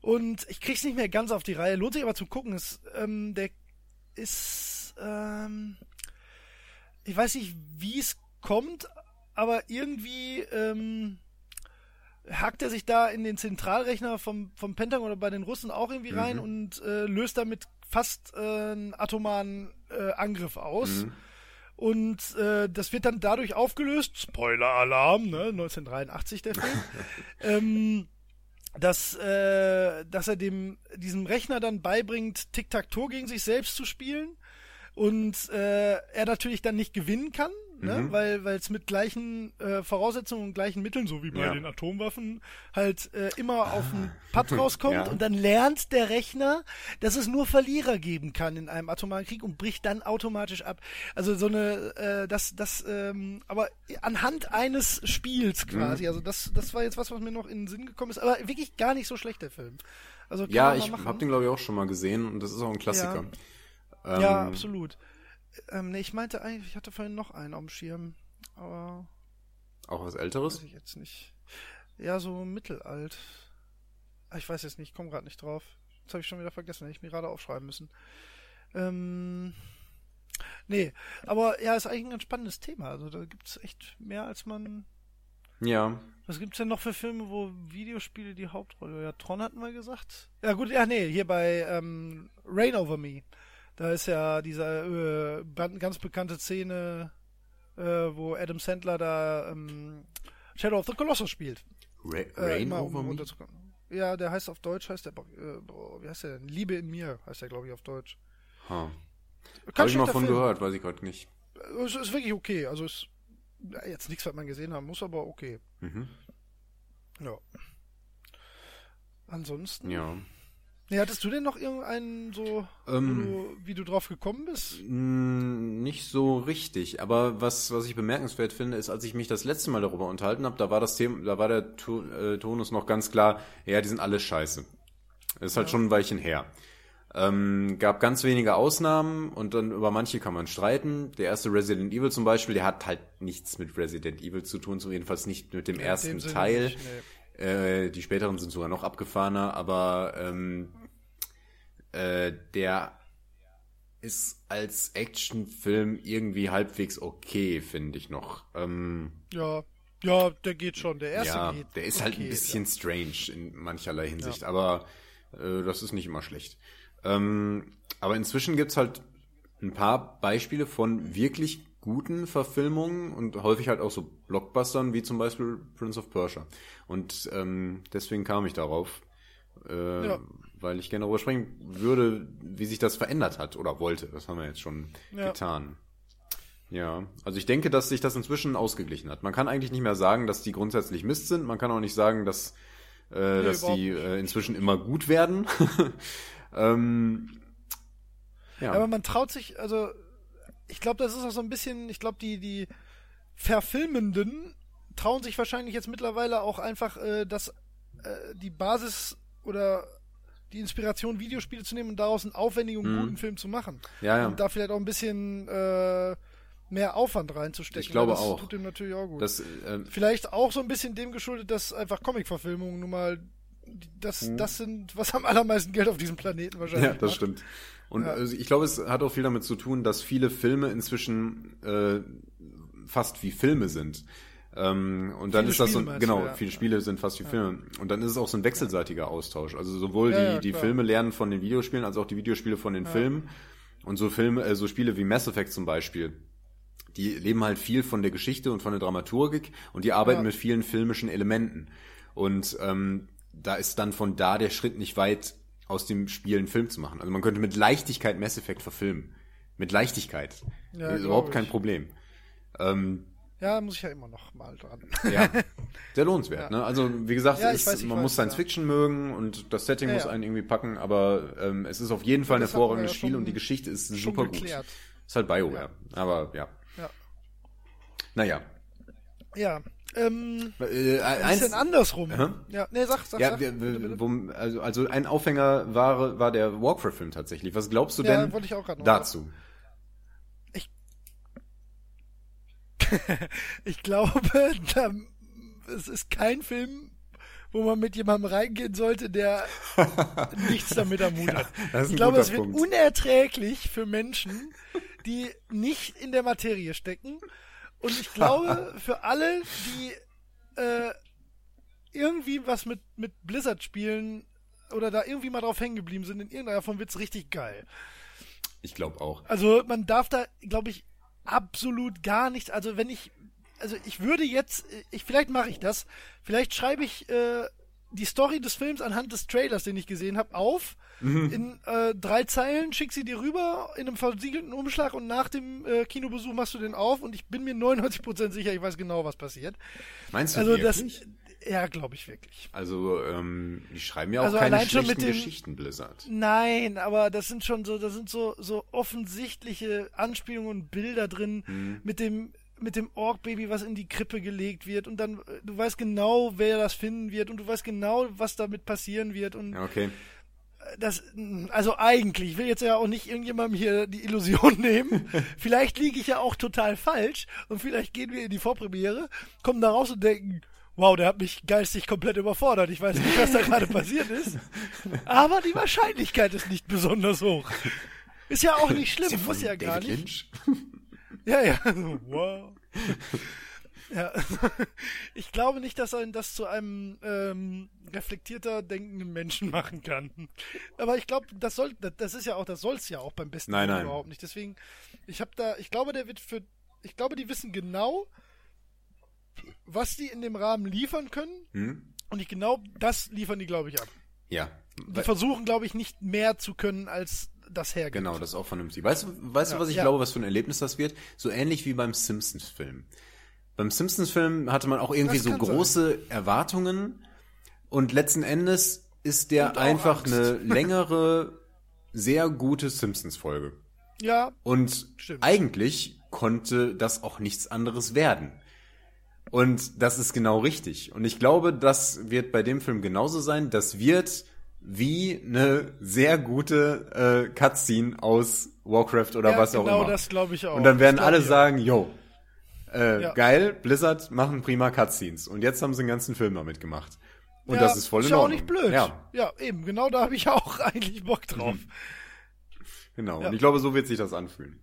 Und ich krieg's nicht mehr ganz auf die Reihe. Lohnt sich aber zu gucken. Es, ähm, der ist, ähm, ich weiß nicht, wie es kommt, aber irgendwie ähm, hackt er sich da in den Zentralrechner vom, vom Pentagon oder bei den Russen auch irgendwie rein Mhm. und äh, löst damit fast äh, einen atomaren äh, Angriff aus. Mhm. Und äh, das wird dann dadurch aufgelöst, Spoiler-Alarm, ne, 1983 der Film, ähm, dass, äh, dass er dem, diesem Rechner dann beibringt, Tic-Tac-Toe gegen sich selbst zu spielen und äh, er natürlich dann nicht gewinnen kann, ne? Mhm. weil weil es mit gleichen äh, Voraussetzungen und gleichen Mitteln, so wie bei Ja. den Atomwaffen, halt äh, immer auf den Pad rauskommt Ja. und dann lernt der Rechner, dass es nur Verlierer geben kann in einem atomaren Krieg und bricht dann automatisch ab. Also so eine, äh, das, das, ähm, aber anhand eines Spiels quasi. Also das, das war jetzt was, was mir noch in den Sinn gekommen ist, aber wirklich gar nicht so schlecht der Film. Also Ja, ich habe den glaube ich auch schon mal gesehen und das ist auch ein Klassiker. Ähm, Ja, absolut. Ähm, nee, ich meinte eigentlich, ich hatte vorhin noch einen auf dem Schirm, aber Auch was Älteres? weiß ich jetzt nicht. Ja, so mittelalt. Ah, Ich weiß jetzt nicht, ich komme gerade nicht drauf. Das habe ich schon wieder vergessen, hätte ich mir gerade aufschreiben müssen. Ähm, nee, aber ja, ist eigentlich ein ganz spannendes Thema. Also da gibt's echt mehr, als man. Ja. Was gibt's denn noch für Filme, wo Videospiele die Hauptrolle? Ja, Tron hatten wir gesagt. Ja gut, ja nee, hier bei ähm, Rain Over Me. Da ist ja diese äh, ganz bekannte Szene, äh, wo Adam Sandler da ähm, Shadow of the Colossus spielt. Ra Äh, Rain Over um runterzukommen. Ja, der heißt auf Deutsch, heißt der, äh, boah, wie heißt der denn? Liebe in mir, heißt der, glaube ich, auf Deutsch. Kein Habe ich mal von Film. gehört, weiß ich gerade nicht. Es ist wirklich okay, also ist jetzt nichts, was man gesehen haben muss, aber okay. Mhm. Ja. Ansonsten. Ja. Nee, hattest du denn noch irgendeinen so, Ähm. du, wie du drauf gekommen bist? Mm, Nicht so richtig, aber was was ich bemerkenswert finde, ist, als ich mich das letzte Mal darüber unterhalten habe, da war das Thema, da war der Tu- äh, Tonus noch ganz klar, ja, die sind alle scheiße. Das ist halt schon ein Weilchen her. Ähm, gab ganz wenige Ausnahmen und dann über manche kann man streiten. Der erste Resident Evil zum Beispiel, der hat halt nichts mit Resident Evil zu tun, so jedenfalls nicht mit dem in ersten dem Teil. nicht, Äh, die späteren sind sogar noch abgefahrener, aber ähm, äh, der ist als Actionfilm irgendwie halbwegs okay, finde ich noch. Ähm, Ja, ja, der geht schon. Der erste ja, geht. der ist halt ein okay, bisschen strange in mancherlei Hinsicht, aber äh, das ist nicht immer schlecht. Ähm, aber inzwischen gibt's halt ein paar Beispiele von wirklich guten Verfilmungen und häufig halt auch so Blockbustern wie zum Beispiel Prince of Persia. Und ähm, deswegen kam ich darauf, äh, Ja. Weil ich gerne darüber sprechen würde, wie sich das verändert hat oder wollte. Das haben wir jetzt schon Ja. getan. Ja, also ich denke, dass sich das inzwischen ausgeglichen hat. Man kann eigentlich nicht mehr sagen, dass die grundsätzlich Mist sind. Man kann auch nicht sagen, dass, äh, dass überhaupt die äh, inzwischen immer gut werden. ähm, ja. Aber man traut sich, also ich glaube, das ist auch so ein bisschen, ich glaube, die, die Verfilmenden trauen sich wahrscheinlich jetzt mittlerweile auch einfach äh, das, äh, die Basis oder die Inspiration, Videospiele zu nehmen und daraus einen aufwendigen und guten Film zu machen. Mhm. Ja, ja. Und da vielleicht auch ein bisschen äh, mehr Aufwand reinzustecken. Ich glaube das auch. tut dem natürlich auch gut. das, äh, Vielleicht auch so ein bisschen dem geschuldet, dass einfach Comic-Verfilmungen nun mal das, das sind, was am allermeisten Geld auf diesem Planeten wahrscheinlich Mhm. ja, das macht. stimmt. Und Ja. also ich glaube, es hat auch viel damit zu tun, dass viele Filme inzwischen äh, fast wie Filme sind. Ähm, und dann Viele ist das so, Spiele meinst genau, du, ja. viele Spiele sind fast wie Filme. Und dann ist es auch so ein wechselseitiger Austausch. Also sowohl Ja, die, die. Filme lernen von den Videospielen, als auch die Videospiele von den Filmen. Und so Filme, äh, so Spiele wie Mass Effect zum Beispiel, die leben halt viel von der Geschichte und von der Dramaturgik und die arbeiten mit vielen filmischen Elementen. Und ähm, da ist dann von da der Schritt nicht weit, aus dem Spiel einen Film zu machen. Also man könnte mit Leichtigkeit Mass Effect verfilmen. Mit Leichtigkeit. Ja, überhaupt ich. kein Problem. Ähm, Ja, muss ich ja immer noch mal dran. ja, sehr lohnenswert. Ne? Also wie gesagt, Ja, ist, weiß, man weiß, muss Science ja. Fiction mögen und das Setting Ja, muss ja. einen irgendwie packen, aber ähm, es ist auf jeden Fall ein hervorragendes ja Spiel und die Geschichte ist super geklärt. gut. Ist halt BioWare, aber ja. Ja. Naja. Ja. Ähm, Äh, ein eins, bisschen andersrum. Hä? Ja, nee, sag, sag, ja, sag. wir, also, also ein Aufhänger war, war der Warcraft-Film tatsächlich. Was glaubst du Ja, denn auch grad noch dazu? Ich glaube, da, es ist kein Film, wo man mit jemandem reingehen sollte, der nichts damit am Hut hat. ein ich glaube, es wird Punkt. unerträglich für Menschen, die nicht in der Materie stecken. Und ich glaube, für alle, die äh, irgendwie was mit, mit Blizzard spielen oder da irgendwie mal drauf hängen geblieben sind, in irgendeiner Form wird's richtig geil. Ich glaube auch. Also man darf da, glaube ich, absolut gar nicht. Also wenn ich, also ich würde jetzt, ich vielleicht mache ich das. Vielleicht schreibe ich äh, die Story des Films anhand des Trailers, den ich gesehen habe, auf Mhm. in äh, drei Zeilen, schick sie dir rüber in einem versiegelten Umschlag und nach dem äh, Kinobesuch machst du den auf und ich bin mir 99% sicher, ich weiß genau, was passiert. Meinst du Also wirklich? das, ja, glaube ich wirklich. also, ähm, die schreiben ja auch Also keine schlechten mit dem- Geschichten, Blizzard. Nein, aber das sind schon so, das sind so, so offensichtliche Anspielungen und Bilder drin Mhm. mit dem, mit dem Ork-Baby, was in die Krippe gelegt wird und dann, du weißt genau, wer das finden wird und du weißt genau, was damit passieren wird und okay. das, also eigentlich, ich will jetzt ja auch nicht irgendjemandem hier die Illusion nehmen. vielleicht liege ich ja auch total falsch und vielleicht gehen wir in die Vorpremiere, kommen da raus und denken, wow, der hat mich geistig komplett überfordert. Ich weiß nicht, was da gerade passiert ist. Aber die Wahrscheinlichkeit ist nicht besonders hoch. Ist ja auch nicht schlimm, muss ja gar David nicht. Lynch? Ja, ja. Wow. Ja, ich glaube nicht, dass er das zu einem ähm, reflektierter denkenden Menschen machen kann. Aber ich glaube, das soll, das- ist ja auch, das soll es ja auch beim besten Nein, nein. überhaupt nicht. Deswegen, ich habe da, ich glaube, der wird für, ich glaube, die wissen genau, was die in dem Rahmen liefern können. Hm? Und ich genau das liefern die, glaube ich, ab. Ja. Die versuchen, glaube ich, nicht mehr zu können, als das hergibt. Genau, das ist auch vernünftig. Weißt du, weißt du, Ja, was ich ja. glaube, was für ein Erlebnis das wird? So ähnlich wie beim Simpsons-Film. Beim Simpsons-Film hatte man auch irgendwie Das so kann sein. große Erwartungen und letzten Endes ist der einfach Angst. eine längere, sehr gute Simpsons-Folge. Ja, Und Stimmt. eigentlich konnte das auch nichts anderes werden. Und das ist genau richtig. Und ich glaube, das wird bei dem Film genauso sein. Das wird wie eine sehr gute äh, Cutscene aus Warcraft oder ja was auch genau immer. das glaube ich auch. Und dann werden alle sagen, yo, äh, Ja. geil, Blizzard machen prima Cutscenes. Und jetzt haben sie einen ganzen Film damit gemacht. Und Ja, das ist voll in ist ja auch Ordnung. nicht blöd. Ja, ja, eben, genau da habe ich auch eigentlich Bock drauf. genau. Ja. Und ich glaube, so wird sich das anfühlen.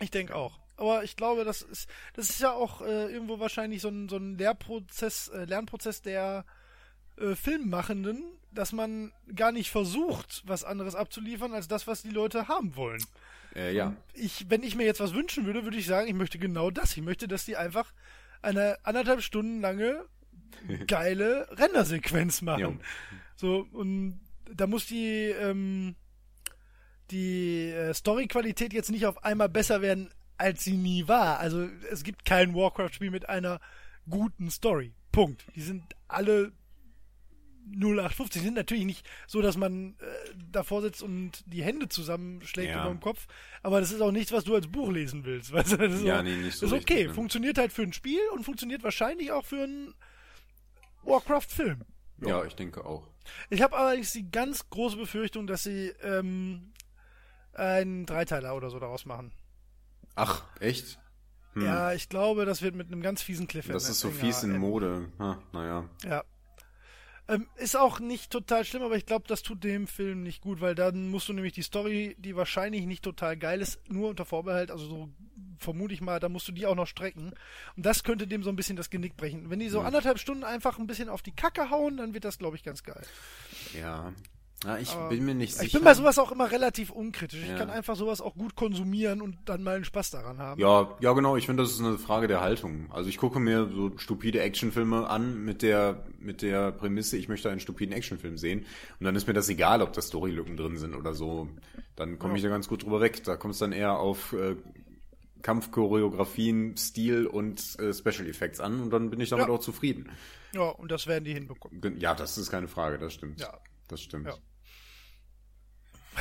Ich denke auch. Aber ich glaube, das ist, das ist ja auch äh, irgendwo wahrscheinlich so ein, so ein Lehrprozess, äh, Lernprozess der äh, Filmmachenden, dass man gar nicht versucht, was anderes abzuliefern, als das, was die Leute haben wollen. Äh, ja. Ich, wenn ich mir jetzt was wünschen würde, würde ich sagen, ich möchte genau das. Ich möchte, dass die einfach eine anderthalb Stunden lange geile Rendersequenz machen. Jo. So, und da muss die, ähm, die äh, Story-Qualität jetzt nicht auf einmal besser werden, als sie nie war. Also es gibt kein Warcraft-Spiel mit einer guten Story. Punkt. Die sind alle 0850. Die sind natürlich nicht so, dass man äh, davor sitzt und die Hände zusammenschlägt Ja. über dem Kopf. Aber das ist auch nichts, was du als Buch lesen willst. Weißt du? Das ist, Ja, auch, nee, nicht so ist okay. richtig, ne? Funktioniert halt für ein Spiel und funktioniert wahrscheinlich auch für einen Warcraft-Film. Ja, ich denke auch. Ich habe allerdings die ganz große Befürchtung, dass sie ähm, einen Dreiteiler oder so daraus machen. Ach, echt? Hm. Ja, ich glaube, das wird mit einem ganz fiesen Cliffhanger. Das ist so fies in. Mode. Ha, naja. Ja. Ähm, ist auch nicht total schlimm, aber ich glaube, das tut dem Film nicht gut, weil dann musst du nämlich die Story, die wahrscheinlich nicht total geil ist, nur unter Vorbehalt, also so vermute ich mal, da musst du die auch noch strecken. Und das könnte dem so ein bisschen das Genick brechen. Wenn die so anderthalb Stunden einfach ein bisschen auf die Kacke hauen, dann wird das, glaube ich, ganz geil. Ja. Ja, ich Aber bin mir nicht sicher. Ich bin bei sowas auch immer relativ unkritisch. Ich Ja. kann einfach sowas auch gut konsumieren und dann mal einen Spaß daran haben. Ja, ja, genau. Ich finde, das ist eine Frage der Haltung. Also ich gucke mir so stupide Actionfilme an mit der mit der Prämisse, ich möchte einen stupiden Actionfilm sehen. Und dann ist mir das egal, ob da Storylücken drin sind oder so. Dann komme ich da ganz gut drüber weg. Da kommt es dann eher auf äh, Kampfchoreografien, Stil und äh, Special Effects an und dann bin ich damit Ja. auch zufrieden. Ja, und das werden die hinbekommen. Ja, das ist keine Frage, das stimmt. Ja. Das stimmt. Ja.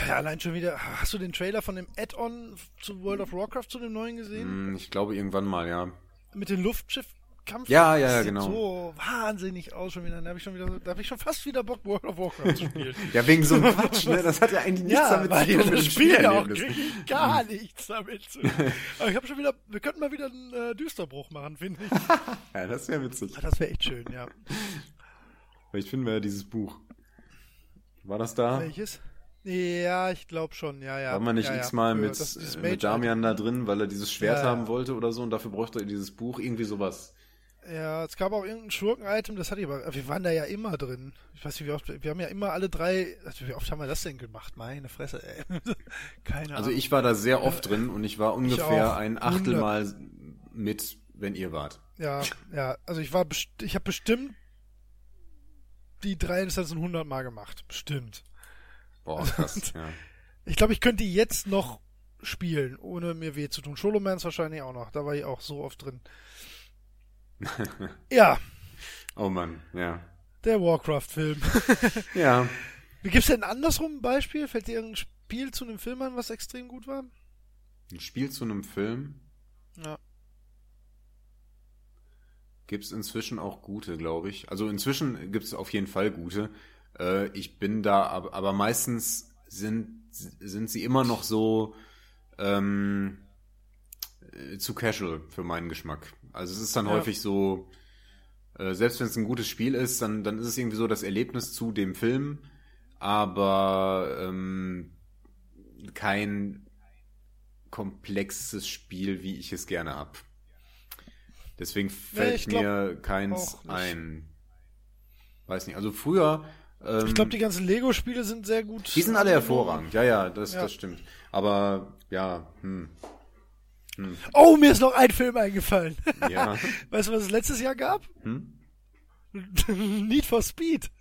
Ja, allein schon wieder. Hast du den Trailer von dem Add-on zu World of Warcraft zu dem neuen gesehen? Hm, Ich glaube irgendwann mal, ja. Mit dem Luftschiffkampf? Ja, ja, ja, genau. so wahnsinnig aus schon wieder. Da habe ich schon wieder, da habe ich schon fast wieder Bock, World of Warcraft zu spielen. Ja, wegen so einem Quatsch, ne? Das hat ja eigentlich nichts ja, damit zu tun. das Spiel ja auch wirklich gar nichts damit zu tun. Aber ich habe schon wieder, wir könnten mal wieder einen äh, Düsterbruch machen, finde ich. Ja, das wäre witzig. Das wäre echt schön, ja. Vielleicht finden wir ja dieses Buch. War das da? Welches? Ja, ich glaube schon, ja, ja. War man nicht ja, ja. x-mal Für mit, äh, mit Damian da drin, weil er dieses Schwert Ja, ja. haben wollte oder so und dafür bräuchte er dieses Buch, irgendwie sowas. Ja, es gab auch irgendein Schurken-Item, das hatte ich aber, wir waren da ja immer drin. Ich weiß nicht, wie oft, wir haben ja immer alle drei, also wie oft haben wir das denn gemacht? Meine Fresse, ey. Keine Also Ahnung. ich war da sehr oft drin und ich war ungefähr auch. ein Achtel Mal mit, wenn ihr wart. Ja, ja, also ich war, ich habe bestimmt die drei Instanzen 100 Mal gemacht. Bestimmt. Boah, krass, ja. Ich glaube, ich könnte die jetzt noch spielen, ohne mir weh zu tun. Sholomans wahrscheinlich auch noch. Da war ich auch so oft drin. ja, Oh Mann, ja. der Warcraft-Film. Ja. Wie gibt's denn andersrum ein Beispiel? Fällt dir irgendein Spiel zu einem Film an, was extrem gut war? Ein Spiel zu einem Film Ja. gibt's inzwischen auch gute, glaube ich. Also inzwischen gibt's auf jeden Fall gute. Äh, ich bin da, aber, aber meistens sind, sind sie immer noch so ähm, äh, zu casual für meinen Geschmack. Also es ist dann Ja. häufig so, äh, selbst wenn es ein gutes Spiel ist, dann, dann ist es irgendwie so das Erlebnis zu dem Film, aber ähm, kein komplexes Spiel, wie ich es gerne hab. Deswegen fällt glaub mir keins ein. Weiß nicht. Also früher. Ähm, Ich glaube, die ganzen Lego-Spiele sind sehr gut. die sind alle hervorragend. Ja, ja, das, Ja. das stimmt. Aber ja, hm, Oh, mir ist noch ein Film eingefallen. ja. weißt du, was es letztes Jahr gab? Hm? Need for Speed.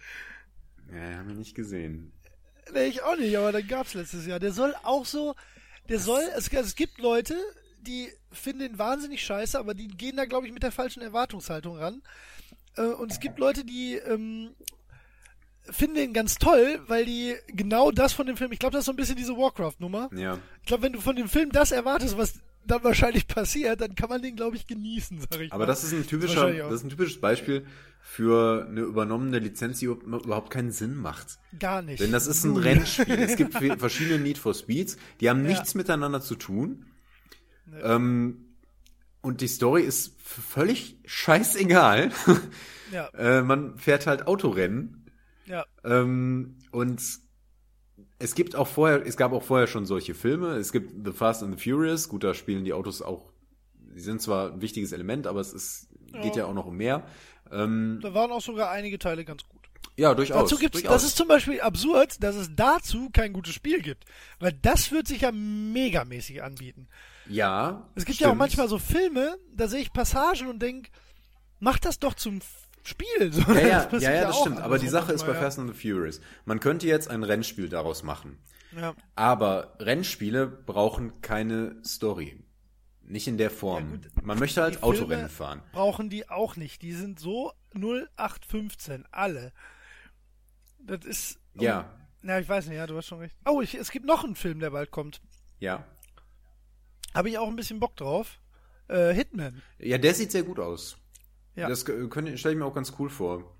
Ja, haben wir nicht gesehen. Nee, ich auch nicht, aber dann gab's letztes Jahr. Der soll auch so, der soll, es, es gibt Leute, die finden ihn wahnsinnig scheiße, aber die gehen da, glaube ich, mit der falschen Erwartungshaltung ran. Äh, und es gibt Leute, die ähm, finden ihn ganz toll, weil die genau das von dem Film, ich glaube, das ist so ein bisschen diese Warcraft-Nummer. Ja. Ich glaube, wenn du von dem Film das erwartest, was dann wahrscheinlich passiert, dann kann man den, glaube ich, genießen, sag ich Aber mal. das ist ein typischer, auch. das ist ein typisches Beispiel für eine übernommene Lizenz, die überhaupt keinen Sinn macht. Gar nicht. Denn das ist ein Rennspiel. Es gibt verschiedene Need for Speeds, die haben nichts miteinander zu tun. Ähm, und die Story ist völlig scheißegal. Ja, äh, man fährt halt Autorennen. Ja. Ähm, und es gibt auch vorher, es gab auch vorher schon solche Filme. Es gibt The Fast and the Furious. Gut, da spielen die Autos auch, sie sind zwar ein wichtiges Element, aber es ist, geht Ja. auch noch um mehr. Ähm, Da waren auch sogar einige Teile ganz gut. ja, durchaus. Dazu gibt's, durchaus. das ist zum Beispiel absurd, dass es dazu kein gutes Spiel gibt. Weil das wird sich ja megamäßig anbieten. ja. Es gibt ja auch stimmt. manchmal so Filme, da sehe ich Passagen und denk, mach das doch zum Spiel. So, Ja, ja, passiert ja, ja, das stimmt. Aber die Sache ist bei manchmal, Fast and the Furious. Man könnte jetzt ein Rennspiel daraus machen. ja. ja. Aber Rennspiele brauchen keine Story. Nicht in der Form. Ja. Man möchte halt Die Autorennen Filme fahren. Brauchen die auch nicht. Die sind so 0815, alle. Das ist. oh, Ja, Ja, ich weiß nicht, ja, du hast schon recht. Oh, ich, es gibt noch einen Film, der bald kommt. ja. Habe ich auch ein bisschen Bock drauf. Äh, Hitman. Ja, der sieht sehr gut aus. Ja. Das stelle ich mir auch ganz cool vor.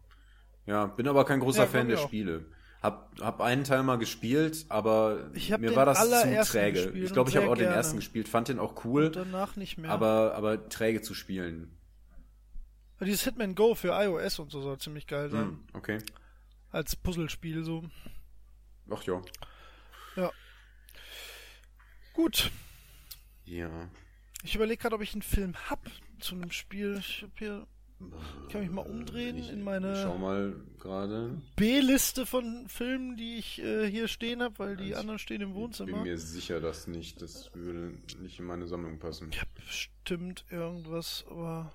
Ja, bin aber kein großer Ja, Fan der auch. Spiele. Hab, hab einen Teil mal gespielt, aber mir den war das zu träge. Ich glaube, ich habe auch den gerne. ersten gespielt, fand den auch cool, Und danach nicht mehr. aber, aber träge zu spielen. Dieses Hitman Go für iOS und so soll ziemlich geil sein. Hm, okay. Als Puzzlespiel so. Ach ja. Gut. Ja. Ich überlege gerade, ob ich einen Film hab zu einem Spiel. Ich hab hier. Ich kann mich mal umdrehen Ich, in meine Schau mal gerade. B-Liste von Filmen, die ich äh, hier stehen habe, weil die Ich anderen stehen im Ich bin Wohnzimmer. mir sicher, dass nicht. Das würde nicht in meine Sammlung passen. Ich hab bestimmt irgendwas, aber.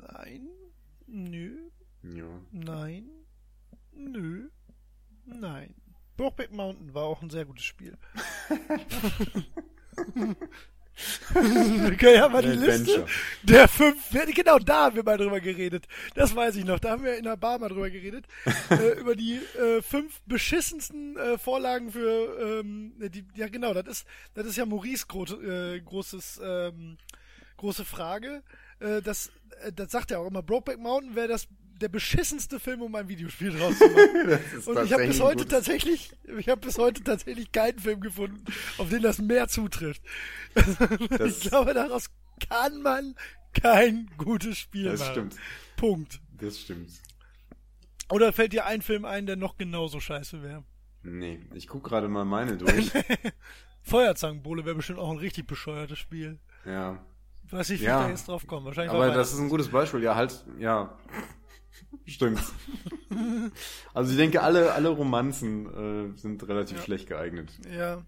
Nein. Nö. Ja. Nein. Nö. Nein. Brokeback Mountain war auch ein sehr gutes Spiel. okay, haben wir die Liste der fünf, genau da haben wir mal drüber geredet. Das weiß ich noch. Da haben wir in der Bar mal drüber geredet. äh, über die äh, fünf beschissensten äh, Vorlagen für, ähm, die, ja genau, das ist, das ist ja Maurice gro äh, großes, ähm, große Frage. Äh, das, äh, das sagt er auch immer. Brokeback Mountain wäre das der beschissenste Film, um ein Videospiel draus zu machen. Und ich habe bis heute gut. tatsächlich, ich habe bis heute tatsächlich keinen Film gefunden, auf den das mehr zutrifft. Das- ich glaube, daraus kann man kein gutes Spiel Das machen. stimmt. Punkt. Das stimmt. Oder fällt dir ein Film ein, der noch genauso scheiße wäre? Nee, ich guck gerade mal meine durch. Feuerzangenbowle wäre bestimmt auch ein richtig bescheuertes Spiel. ja. Weiß nicht, wie Ja. ich da jetzt drauf komme. Wahrscheinlich Aber das ist ein gutes Beispiel. Ja, halt, ja. Stimmt. Also ich denke, alle, alle Romanzen äh, sind relativ schlecht geeignet. Ja.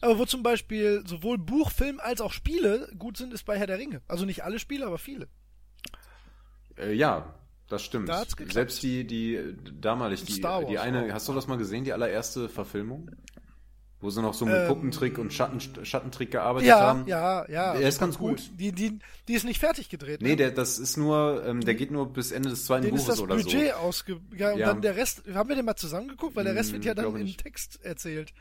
Aber wo zum Beispiel sowohl Buch, Film als auch Spiele gut sind, ist bei Herr der Ringe. Also nicht alle Spiele, aber viele. Äh, ja, das stimmt. Da. Selbst die, die damalig, die, die eine, hast du das mal gesehen, die allererste Verfilmung? Wo sie noch so mit Ähm, Puppentrick und Schatten, Schattentrick gearbeitet Ja, haben? ja, ja. Der ist ganz cool. gut. Die, die, die ist nicht fertig gedreht. Nee, ne? der, das ist nur, ähm, der geht nur bis Ende des zweiten Den ist Buches das oder Budget so. ausge... Ja, und Ja. dann der Rest... Haben wir den mal zusammengeguckt? Weil der Rest Hm, wird ja dann glaube im. Text erzählt.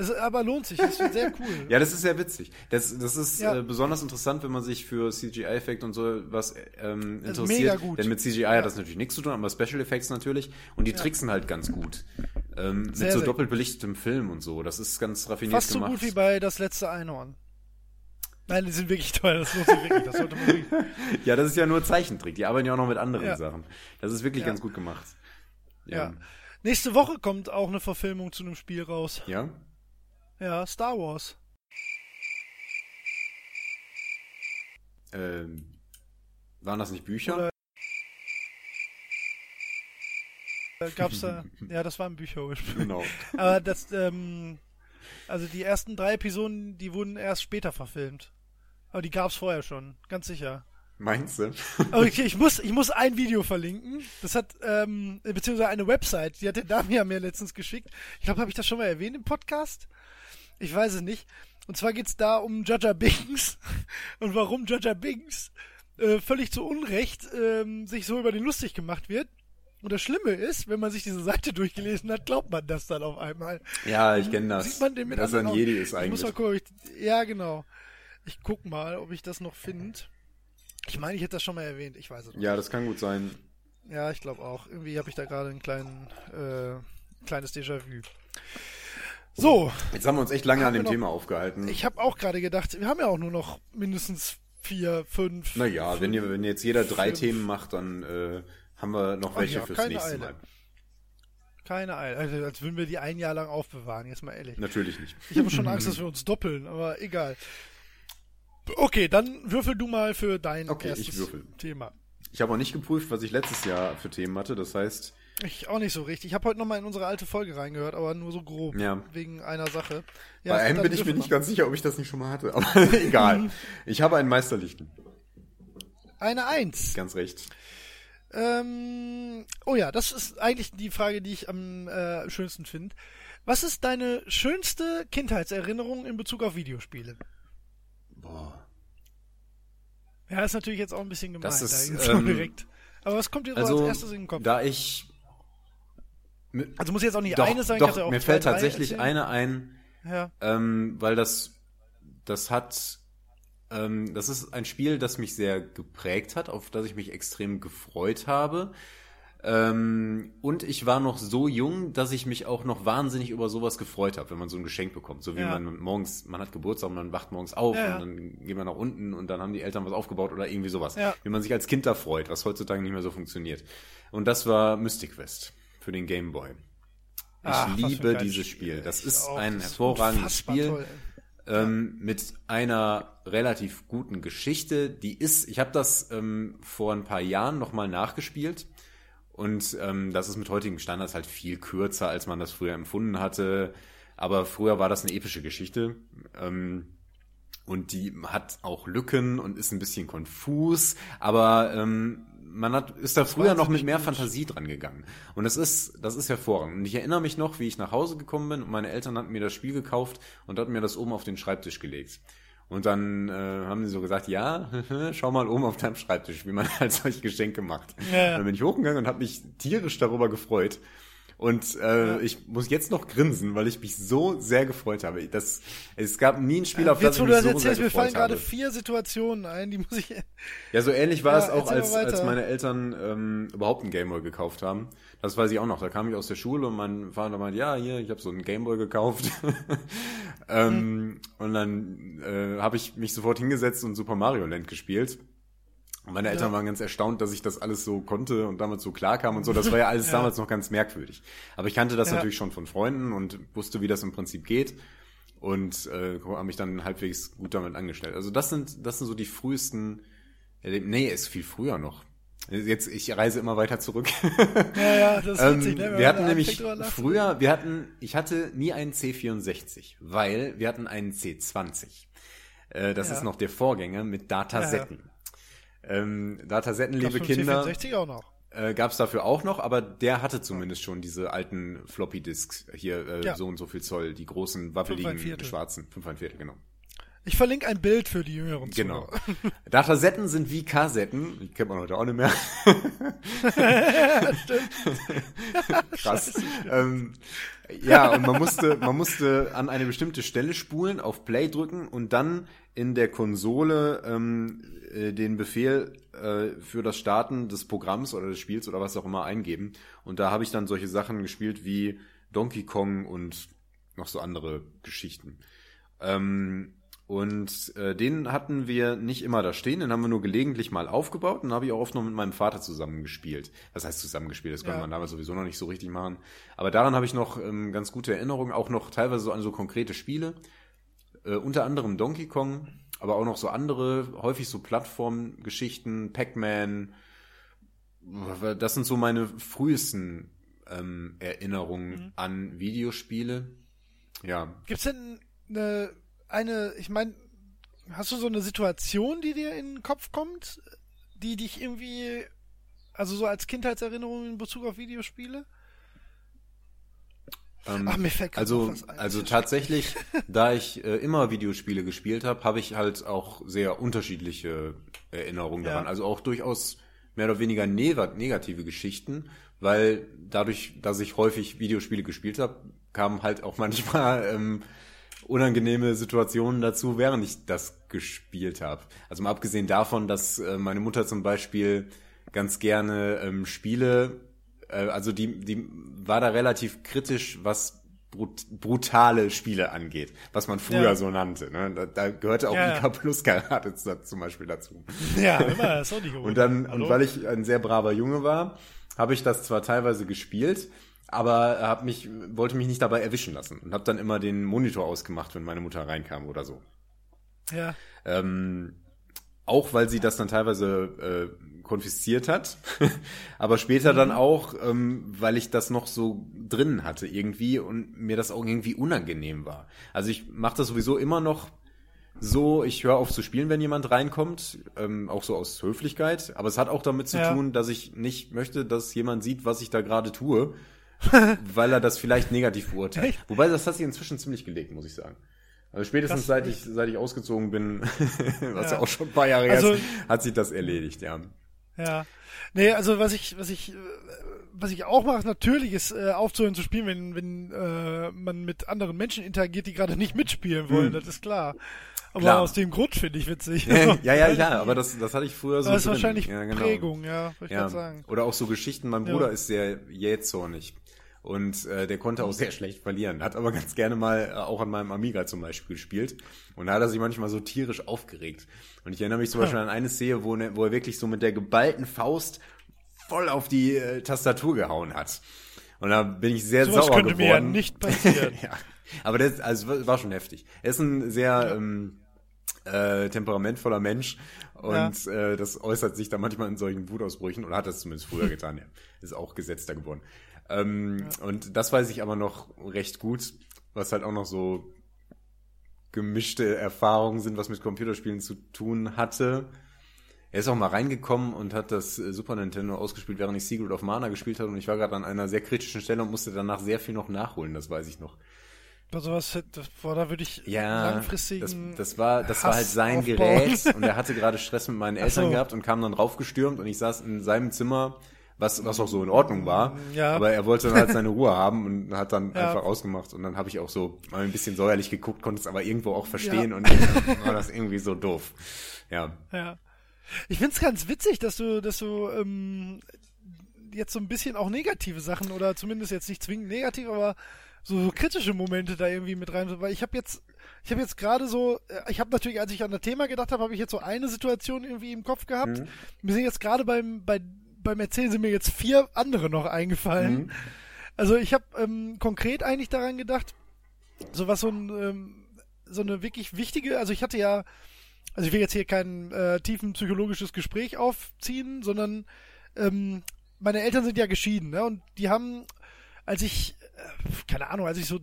Es, aber lohnt sich. Das wird sehr cool. Ja, das ist sehr witzig. Das, das ist Ja. äh, besonders interessant, wenn man sich für CGI-Effekt und so was ähm, interessiert. mega gut. Denn mit CGI hat das natürlich nichts zu tun, aber Special Effects natürlich. Und die tricksen halt ganz gut. Ähm, mit Sehr, so sehr doppelt belichtetem Film und so. Das ist ganz raffiniert Fast so gemacht. gut wie bei Das letzte Einhorn. Nein, die sind wirklich teuer. Das lohnt sich wirklich. Das sollte man wirklich... ja, das ist ja nur Zeichentrick. Die arbeiten ja auch noch mit anderen Ja. Sachen. Das ist wirklich Ja. ganz gut gemacht. Ja. Nächste Woche kommt auch eine Verfilmung zu einem Spiel raus. Ja? Ja, Star Wars. Ähm, waren das nicht Bücher? Oder- Äh, gab's da... ja, das war ein Bücher ursprünglich. Genau. Aber das, ähm, also die ersten drei Episoden, die wurden erst später verfilmt. Aber die gab's vorher schon, ganz sicher. Meinst du? Aber okay, ich muss, ich muss ein Video verlinken. Das hat, ähm, beziehungsweise eine Website, die hat der Damian mir letztens geschickt. Ich glaube, habe ich das schon mal erwähnt im Podcast? Ich weiß es nicht. Und zwar geht's da um Jaja Binks und warum Jaja Binks äh, völlig zu Unrecht ähm, sich so über den lustig gemacht wird. Und das Schlimme ist, wenn man sich diese Seite durchgelesen hat, glaubt man das dann auf einmal. Ja, ich kenne das. Sieht man den mit dass er ein Jedi ist Ich muss eigentlich. mal gucken, ich, ja, genau. Ich guck mal, ob ich das noch finde. Ich meine, ich hätte das schon mal erwähnt. Ich weiß es nicht. Ja, das kann gut sein. Ja, ich glaube auch. Irgendwie habe ich da gerade ein kleinen, äh, kleines Déjà-vu. So, Jetzt haben wir uns echt lange an dem noch- Thema aufgehalten. ich habe auch gerade gedacht, wir haben ja auch nur noch mindestens vier, fünf. Naja, wenn, ihr, wenn jetzt jeder drei fünf. Themen macht, dann äh, haben wir noch welche ja, fürs nächste Eile. Mal. Keine Eile. Also, als würden wir die ein Jahr lang aufbewahren, jetzt mal ehrlich. Natürlich nicht. Ich habe schon Angst, dass wir uns doppeln, aber egal. Okay, dann würfel du mal für dein Okay, erstes ich. Thema. Ich habe auch nicht geprüft, was ich letztes Jahr für Themen hatte. Das heißt, Ich auch nicht so richtig. Ich habe heute nochmal in unsere alte Folge reingehört, aber nur so grob. Ja. Wegen einer Sache. bei einem bin ich mir nicht ganz sicher, ob ich das nicht schon mal hatte. Aber egal. Ich habe einen Meisterlichten. Eine Eins. Ganz recht. Ähm, oh ja, das ist eigentlich die Frage, die ich am äh, schönsten finde. Was ist deine schönste Kindheitserinnerung in Bezug auf Videospiele? Boah. Ja, ist natürlich jetzt auch ein bisschen gemein. Das ist, da ähm, direkt. Aber was kommt dir so als Also, erstes in den Kopf? da ich... Also muss jetzt auch nicht doch, eine sein, doch ja mir fällt tatsächlich erzählen. eine ein, Ja. ähm, weil das, das hat, ähm, das ist ein Spiel, das mich sehr geprägt hat, auf das ich mich extrem gefreut habe. Ähm, und ich war noch so jung, dass ich mich auch noch wahnsinnig über sowas gefreut habe, wenn man so ein Geschenk bekommt. So wie Ja. man morgens, man hat Geburtstag und man wacht morgens auf ja. und dann geht man nach unten und dann haben die Eltern was aufgebaut oder irgendwie sowas. Ja. Wie man sich als Kind da freut, was heutzutage nicht mehr so funktioniert. Und das war Mystic Quest für den Game Boy. Ich Ach, liebe dieses Spiel. Spiel. Das Ich ist auch. ein Das hervorragendes Spiel toll. ähm, mit einer relativ guten Geschichte. Die ist, ich habe das ähm, vor ein paar Jahren nochmal nachgespielt und ähm, das ist mit heutigen Standards halt viel kürzer, als man das früher empfunden hatte. Aber früher war das eine epische Geschichte. Ähm, und die hat auch Lücken und ist ein bisschen konfus, aber ähm, man hat, ist da früher noch mit mehr gut. Fantasie dran gegangen. Und das ist, das ist hervorragend. Und ich erinnere mich noch, wie ich nach Hause gekommen bin und meine Eltern hatten mir das Spiel gekauft und hatten mir das oben auf den Schreibtisch gelegt. Und dann äh, haben sie so gesagt, ja, schau mal oben auf deinem Schreibtisch, wie man halt solche Geschenke macht. Ja. Dann bin ich hochgegangen und habe mich tierisch darüber gefreut. Und äh, ich muss jetzt noch grinsen, weil ich mich so sehr gefreut habe. Das, es gab nie ein Spiel, auf das Jetzt, ich wo mich das so sehr erzählst, mir fallen gefreut gerade habe. vier Situationen ein, die muss ich. Ja, so ähnlich war Ja, es auch, als, als meine Eltern ähm, überhaupt einen Gameboy gekauft haben. Das weiß ich auch noch. Da kam ich aus der Schule und mein Vater meinte, ja, hier, ich habe so einen Gameboy gekauft. ähm, Und dann äh, habe ich mich sofort hingesetzt und Super Mario Land gespielt. Und meine Eltern Ja. waren ganz erstaunt, dass ich das alles so konnte und damit so klar kam und so. Das war ja alles Ja. damals noch ganz merkwürdig. Aber ich kannte das Ja. natürlich schon von Freunden und wusste, wie das im Prinzip geht. Und äh, habe mich dann halbwegs gut damit angestellt. Also das sind, das sind so die frühesten Nee, ist viel früher noch. Jetzt, ich reise immer weiter zurück. Ja, ja, das ist Ähm, witzig, ne? wir hatten nämlich früher, wir hatten, ich hatte nie einen C64, weil wir hatten einen C20. Äh, das Ja. ist noch der Vorgänger mit Datasetten. Ähm, Datasetten, liebe Kinder, C64 auch noch. äh, gab es dafür auch noch, aber der hatte zumindest schon diese alten Floppy Disks, hier äh, Ja. so und so viel Zoll, die großen, wabbeligen, Viertel. schwarzen, 5 ein Viertel, genau. Ich verlinke ein Bild für die jüngeren Genau. Zuhörer. Datasetten sind wie Kassetten, die kennt man heute auch nicht mehr. Krass. ähm, ja, und man musste, man musste an eine bestimmte Stelle spulen, auf Play drücken und dann in der Konsole ähm, äh, den Befehl äh, für das Starten des Programms oder des Spiels oder was auch immer eingeben. Und da habe ich dann solche Sachen gespielt wie Donkey Kong und noch so andere Geschichten. Ähm, und äh, den hatten wir nicht immer da stehen, den haben wir nur gelegentlich mal aufgebaut und habe ich auch oft noch mit meinem Vater zusammen gespielt. Was heißt zusammengespielt? Das konnte Ja. man damals sowieso noch nicht so richtig machen. Aber daran habe ich noch ähm, ganz gute Erinnerungen, auch noch teilweise so an so konkrete Spiele. Äh, unter anderem Donkey Kong, aber auch noch so andere, häufig so Plattformgeschichten, Pac-Man. Das sind so meine frühesten ähm, Erinnerungen an Videospiele. Ja, Gibt's denn eine, eine, ich meine, hast du so eine Situation, die dir in den Kopf kommt, die dich irgendwie, also so als Kindheitserinnerung in Bezug auf Videospiele? Ähm, Ach, mir fällt also, also tatsächlich, da ich äh, immer Videospiele gespielt habe, habe ich halt auch sehr unterschiedliche Erinnerungen Ja. daran. Also auch durchaus mehr oder weniger neg- negative Geschichten, weil dadurch, dass ich häufig Videospiele gespielt habe, kamen halt auch manchmal ähm, unangenehme Situationen dazu, während ich das gespielt habe. Also mal abgesehen davon, dass äh, meine Mutter zum Beispiel ganz gerne ähm, Spiele, also die, die war da relativ kritisch, was brut brutale Spiele angeht, was man früher Ja. so nannte. Ne? Da, da gehörte auch Ja, ja. IK Plus Karate zum Beispiel dazu. Ja, immer, das ist auch nicht Und dann, und weil ich ein sehr braver Junge war, habe ich das zwar teilweise gespielt, aber hab mich, wollte mich nicht dabei erwischen lassen und habe dann immer den Monitor ausgemacht, wenn meine Mutter reinkam oder so. Ja, Ähm, auch weil sie das dann teilweise äh, konfisziert hat, aber später dann auch, ähm, weil ich das noch so drin hatte irgendwie und mir das auch irgendwie unangenehm war. Also ich mache das sowieso immer noch so, ich höre auf zu spielen, wenn jemand reinkommt, ähm, auch so aus Höflichkeit, aber es hat auch damit zu Ja. tun, dass ich nicht möchte, dass jemand sieht, was ich da gerade tue, weil er das vielleicht negativ beurteilt. Wobei das hat sich inzwischen ziemlich gelegt, muss ich sagen. Also spätestens Das- seit ich, seit ich ausgezogen bin, was ja. Ja. auch schon ein paar Jahre her Also- ist, hat sich das erledigt, ja. Ja. Nee, also was ich, was ich, äh, was ich auch mache, natürlich ist äh, aufzuhören zu spielen, wenn, wenn äh, man mit anderen Menschen interagiert, die gerade nicht mitspielen wollen, Hm. das ist klar. Aber Klar. aus dem Grund finde ich witzig. ja, ja, ja, aber das, das hatte ich früher so das ist wahrscheinlich ja, genau. Prägung, ja, würde ich Ja. sagen. Oder auch so Geschichten, mein Ja. Bruder ist sehr jähzornig. Und äh, der konnte auch sehr schlecht verlieren. Hat aber ganz gerne mal äh, auch an meinem Amiga zum Beispiel gespielt. Und da hat er sich manchmal so tierisch aufgeregt. Und ich erinnere mich zum Beispiel an eine Szene, wo, ne, wo er wirklich so mit der geballten Faust voll auf die äh, Tastatur gehauen hat. Und da bin ich sehr Sowas sauer könnte geworden. mir ja nicht passieren. ja. Aber das also, war schon heftig. Er ist ein sehr ähm, äh, temperamentvoller Mensch und äh, das äußert sich da manchmal in solchen Wutausbrüchen oder hat das zumindest früher getan. Ja. Ist auch gesetzter geworden. Ähm, Und das weiß ich aber noch recht gut, was halt auch noch so gemischte Erfahrungen sind, was mit Computerspielen zu tun hatte. Er ist auch mal reingekommen und hat das äh, Super Nintendo ausgespielt, während ich Secret of Mana gespielt habe. Und ich war gerade an einer sehr kritischen Stelle und musste danach sehr viel noch nachholen, das weiß ich noch. Bei sowas, boah, da würde ich Ja, langfristigen das, das war, das war halt sein aufbauen. Gerät und er hatte gerade Stress mit meinen Eltern so. gehabt und kam dann raufgestürmt und ich saß in seinem Zimmer, was, was auch so in Ordnung war. Ja. Aber er wollte dann halt seine Ruhe haben und hat dann Ja. einfach ausgemacht und dann habe ich auch so mal ein bisschen säuerlich geguckt, konnte es aber irgendwo auch verstehen Ja. und dann war das irgendwie so doof. Ja. Ja. Ich find's ganz witzig, dass du, dass du ähm, jetzt so ein bisschen auch negative Sachen oder zumindest jetzt nicht zwingend negativ, aber so, so kritische Momente da irgendwie mit rein, weil ich habe jetzt ich habe jetzt gerade so äh, ich habe natürlich als ich an das Thema gedacht habe, habe ich jetzt so eine Situation irgendwie im Kopf gehabt. Mhm. Mir sind jetzt gerade beim bei beim Erzählen sind mir jetzt vier andere noch eingefallen. Mhm. Also ich habe ähm, konkret eigentlich daran gedacht, so was so ein ähm, so eine wirklich wichtige, also ich hatte ja, also ich will jetzt hier kein äh, tiefen psychologisches Gespräch aufziehen, sondern ähm, meine Eltern sind ja geschieden, ne? Und die haben, als ich, äh, keine Ahnung, als ich so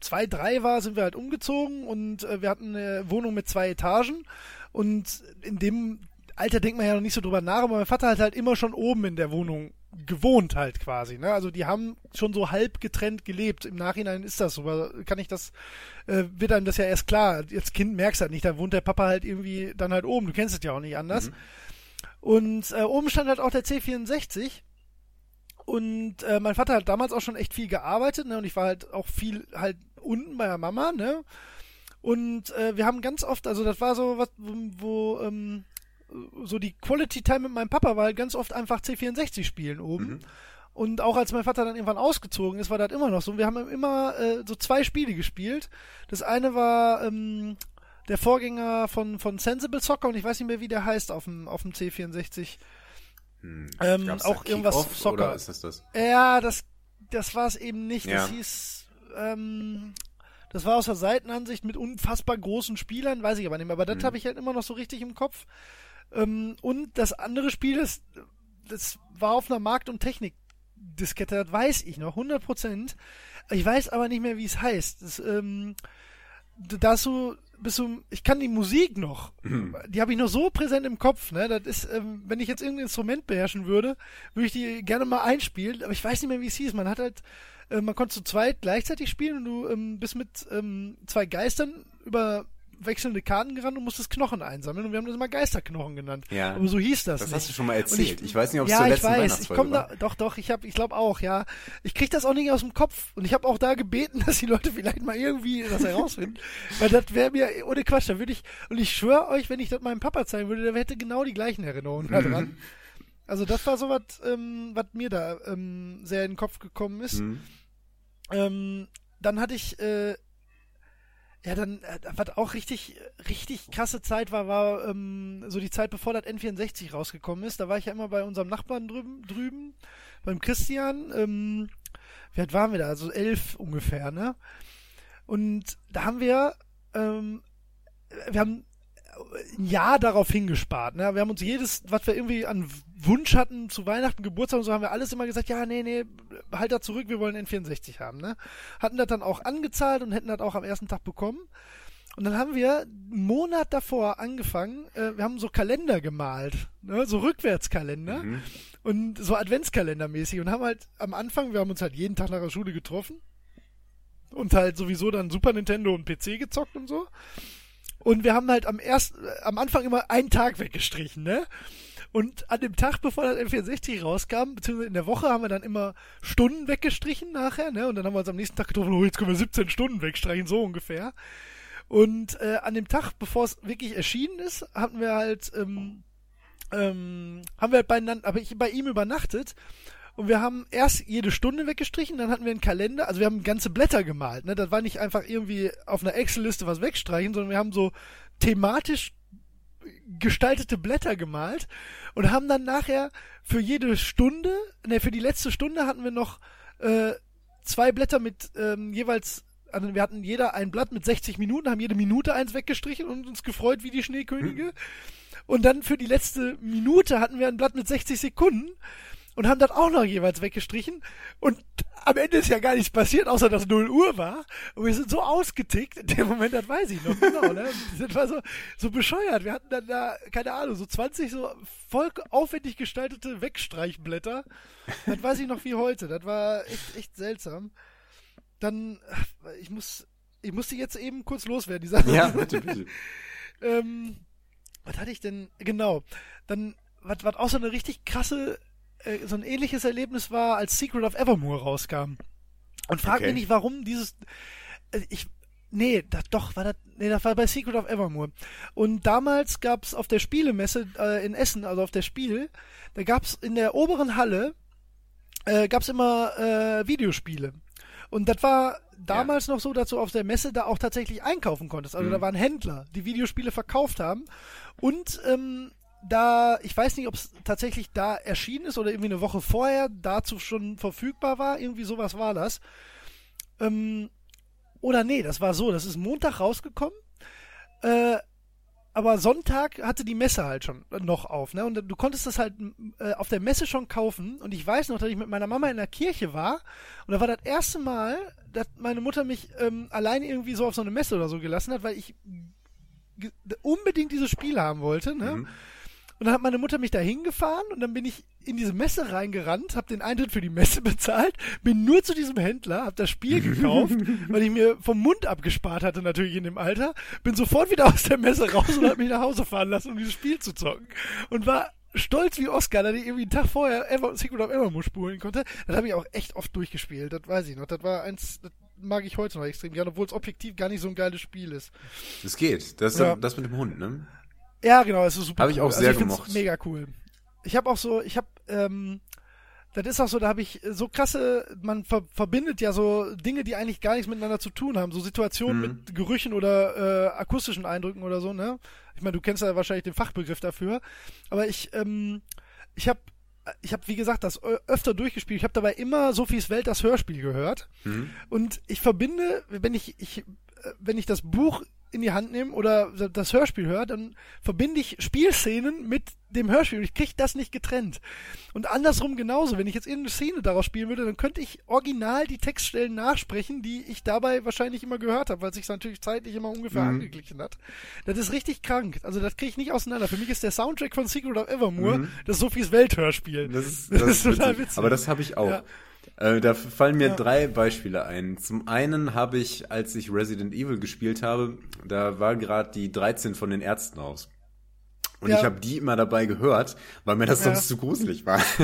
zwei, drei war, sind wir halt umgezogen und äh, wir hatten eine Wohnung mit zwei Etagen und in dem Alter denkt man ja noch nicht so drüber nach, aber mein Vater hat halt immer schon oben in der Wohnung gewohnt halt quasi, ne? Also die haben schon so halb getrennt gelebt. Im Nachhinein ist das so, aber kann ich das, äh, wird einem das ja erst klar. Als Kind merkst du halt nicht, da wohnt der Papa halt irgendwie dann halt oben. Du kennst es ja auch nicht anders. Mhm. Und äh, oben stand halt auch der C64. Und äh, mein Vater hat damals auch schon echt viel gearbeitet, ne? Und ich war halt auch viel halt unten bei der Mama, ne? Und äh, wir haben ganz oft, also das war so was, wo, wo ähm, so die Quality Time mit meinem Papa war halt ganz oft einfach C64 spielen oben. Mhm. Und auch als mein Vater dann irgendwann ausgezogen ist, war das immer noch so. Wir haben immer äh, so zwei Spiele gespielt. Das eine war ähm, der Vorgänger von, von Sensible Soccer und ich weiß nicht mehr, wie der heißt auf dem, auf dem C64. Hm. Ähm, auch irgendwas Soccer. Oder ist das das? Ja, das, das war es eben nicht. Ja. Das hieß, ähm, das war aus der Seitenansicht mit unfassbar großen Spielern, weiß ich aber nicht mehr. Aber das hm. habe ich halt immer noch so richtig im Kopf. Ähm, und das andere Spiel, das, das war auf einer Markt- und Technik-Diskette, das weiß ich noch, 100 Prozent. Ich weiß aber nicht mehr, wie es heißt. Das, ähm, da so, bist du, ich kann die Musik noch, mhm. die habe ich noch so präsent im Kopf, ne? Das ist, ähm, wenn ich jetzt irgendein Instrument beherrschen würde, würde ich die gerne mal einspielen, aber ich weiß nicht mehr, wie es hieß. Man hat halt, äh, man konnte zu zweit gleichzeitig spielen und du ähm, bist mit ähm, zwei Geistern über wechselnde Karten gerannt und musstest Knochen einsammeln und wir haben das immer Geisterknochen genannt. Ja. Aber so hieß das. Das nicht. hast du schon mal erzählt. Ich, ich, weiß nicht, ob es ja, zur letzten ich weiß. Ich komm da, doch, doch. Ich habe, ich glaube auch. Ja, ich krieg das auch nicht aus dem Kopf und ich habe auch da gebeten, dass die Leute vielleicht mal irgendwie das herausfinden, weil das wäre mir ohne Quatsch. Da würde ich und ich schwöre euch, wenn ich das meinem Papa zeigen würde, der hätte genau die gleichen Erinnerungen daran. also das war so was, ähm, was mir da ähm, sehr in den Kopf gekommen ist. Mhm. Ähm, dann hatte ich äh, ja, dann, äh, was auch richtig, richtig krasse Zeit war, war ähm, so die Zeit, bevor das N64 rausgekommen ist. Da war ich ja immer bei unserem Nachbarn drüben, drüben beim Christian. Ähm, wie alt waren wir da? Also elf ungefähr, ne? Und da haben wir, ähm, wir haben ein Jahr darauf hingespart. Ne? Wir haben uns jedes, was wir irgendwie an Wunsch hatten zu Weihnachten, Geburtstag und so, haben wir alles immer gesagt, ja, nee, nee, halt da zurück, wir wollen N64 haben. Ne? Hatten das dann auch angezahlt und hätten das auch am ersten Tag bekommen. Und dann haben wir einen Monat davor angefangen, äh, wir haben so Kalender gemalt, ne? so Rückwärtskalender mhm. und so Adventskalendermäßig und haben halt am Anfang, wir haben uns halt jeden Tag nach der Schule getroffen und halt sowieso dann Super Nintendo und PC gezockt und so. Und wir haben halt am ersten, am Anfang immer einen Tag weggestrichen, ne? Und an dem Tag, bevor das M64 rauskam, beziehungsweise in der Woche, haben wir dann immer Stunden weggestrichen nachher, ne? Und dann haben wir uns am nächsten Tag getroffen, oh, jetzt können wir 17 Stunden wegstreichen, so ungefähr. Und äh, an dem Tag, bevor es wirklich erschienen ist, hatten wir halt, ähm, ähm, haben wir halt beieinander, aber ich bei ihm übernachtet und wir haben erst jede Stunde weggestrichen, dann hatten wir einen Kalender, also wir haben ganze Blätter gemalt. Ne? Das war nicht einfach irgendwie auf einer Excel-Liste was wegstreichen, sondern wir haben so thematisch gestaltete Blätter gemalt und haben dann nachher für jede Stunde, ne, für die letzte Stunde hatten wir noch äh, zwei Blätter mit ähm, jeweils also wir hatten jeder ein Blatt mit 60 Minuten, haben jede Minute eins weggestrichen und uns gefreut wie die Schneekönige. Hm. Und dann für die letzte Minute hatten wir ein Blatt mit 60 Sekunden und haben das auch noch jeweils weggestrichen. Und am Ende ist ja gar nichts passiert, außer dass 0 Uhr war. Und wir sind so ausgetickt, in dem Moment, das weiß ich noch genau, ne? Das war so, so bescheuert. Wir hatten dann da, keine Ahnung, so 20 so voll aufwendig gestaltete Wegstreichblätter. Das weiß ich noch wie heute. Das war echt, echt seltsam. Dann, ich muss, ich musste jetzt eben kurz loswerden, die Sache. Ja, bitte, bitte. ähm, was hatte ich denn? Genau. Dann, was, was auch so eine richtig krasse äh, so ein ähnliches Erlebnis war, als Secret of Evermore rauskam. Und frag okay. mich nicht, warum dieses, äh, ich, nee, das, doch, war das, nee, das war bei Secret of Evermore. Und damals gab's auf der Spielemesse äh, in Essen, also auf der Spiel, da gab's in der oberen Halle, äh, gab's immer äh, Videospiele. Und das war damals ja. noch so, dass du auf der Messe da auch tatsächlich einkaufen konntest. Also mhm. da waren Händler, die Videospiele verkauft haben. Und ähm, da, ich weiß nicht, ob es tatsächlich da erschienen ist oder irgendwie eine Woche vorher dazu schon verfügbar war. Irgendwie sowas war das. Ähm, oder nee, das war so, das ist Montag rausgekommen. Äh, aber Sonntag hatte die Messe halt schon noch auf, ne? Und du konntest das halt äh, auf der Messe schon kaufen. Und ich weiß noch, dass ich mit meiner Mama in der Kirche war. Und da war das erste Mal, dass meine Mutter mich ähm, allein irgendwie so auf so eine Messe oder so gelassen hat, weil ich unbedingt dieses Spiel haben wollte, ne? Mhm. Und dann hat meine Mutter mich da hingefahren und dann bin ich in diese Messe reingerannt, habe den Eintritt für die Messe bezahlt, bin nur zu diesem Händler, habe das Spiel gekauft, weil ich mir vom Mund abgespart hatte natürlich in dem Alter, bin sofort wieder aus der Messe raus und habe mich nach Hause fahren lassen, um dieses Spiel zu zocken. Und war stolz wie Oscar, dass ich irgendwie einen Tag vorher Ever, Secret of Evermore spulen konnte. Das habe ich auch echt oft durchgespielt, das weiß ich noch. Das war eins, das mag ich heute noch extrem gerne, obwohl es objektiv gar nicht so ein geiles Spiel ist. Das geht. Das ist ja. das mit dem Hund, ne? Ja, genau, es ist super. Habe ich auch cool. sehr also ich gemocht. Mega cool. Ich habe auch so, ich habe, ähm, das ist auch so, da habe ich so krasse, man ver verbindet ja so Dinge, die eigentlich gar nichts miteinander zu tun haben, so Situationen mhm. mit Gerüchen oder äh, akustischen Eindrücken oder so, ne? Ich meine, du kennst ja wahrscheinlich den Fachbegriff dafür, aber ich, ähm, ich habe ich habe, wie gesagt, das öfter durchgespielt. Ich habe dabei immer Sophies Welt das Hörspiel gehört. Mhm. Und ich verbinde, wenn ich, ich, äh, wenn ich das Buch in die Hand nehme oder das Hörspiel höre, dann verbinde ich Spielszenen mit dem Hörspiel. Ich kriege das nicht getrennt. Und andersrum genauso. Wenn ich jetzt irgendeine Szene daraus spielen würde, dann könnte ich original die Textstellen nachsprechen, die ich dabei wahrscheinlich immer gehört habe, weil sich natürlich zeitlich immer ungefähr mhm. angeglichen hat. Das ist richtig krank. Also das kriege ich nicht auseinander. Für mich ist der Soundtrack von Secret of Evermore mhm. das Sophies Welthörspiel. Das ist, das, das ist total witzig. Aber das habe ich auch. Ja. Äh, da fallen mir ja. drei Beispiele ein. Zum einen habe ich, als ich Resident Evil gespielt habe, da war gerade die 13 von den Ärzten aus. Und ja. ich habe die immer dabei gehört, weil mir das sonst ja. zu gruselig war.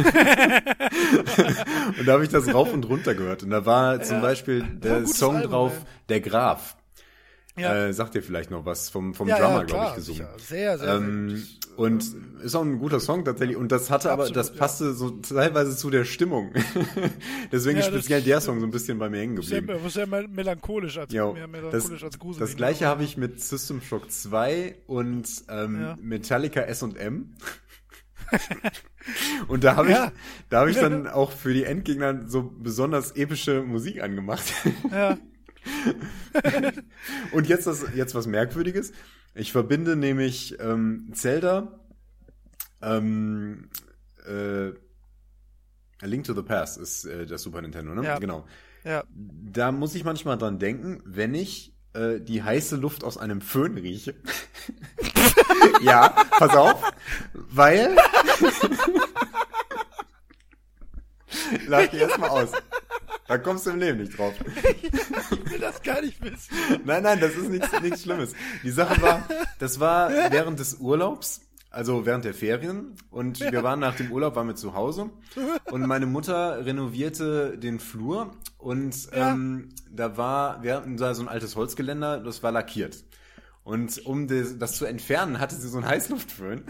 und da habe ich das rauf und runter gehört. Und da war zum Beispiel der Song Album, drauf, ey. Der Graf. Ja. Äh, sagt dir vielleicht noch was vom, vom Drummer, glaube ich, gesungen. Sehr, sehr, ähm, sehr und ist auch ein guter Song tatsächlich. Und das hatte Absolut, aber, das passte ja. so teilweise zu der Stimmung. Deswegen ja, speziell der Song so ein bisschen bei mir hängen geblieben. Sehr, sehr melancholisch als, ja, mehr melancholisch das, als gruselig. Das gleiche habe ich mit System Shock 2 und ähm, ja. Metallica S&M. und da habe ich, da habe ich dann auch für die Endgegner so besonders epische Musik angemacht. Ja. und jetzt das, jetzt was Merkwürdiges. Ich verbinde nämlich ähm, Zelda, ähm, äh, A Link to the Past ist äh, das Super Nintendo, ne? Ja. Genau. Ja. Da muss ich manchmal dran denken, wenn ich äh, die heiße Luft aus einem Föhn rieche. ja, pass auf, weil Lach dich erstmal aus. Da kommst du im Leben nicht drauf. Ich will das gar nicht wissen. Nein, nein, das ist nichts, nichts Schlimmes. Die Sache war, das war während des Urlaubs, also während der Ferien. Und wir waren nach dem Urlaub, waren wir zu Hause. Und meine Mutter renovierte den Flur. Und ähm, da war, wir hatten da so ein altes Holzgeländer, das war lackiert. Und um das, zu entfernen, hatte sie so einen Heißluftföhn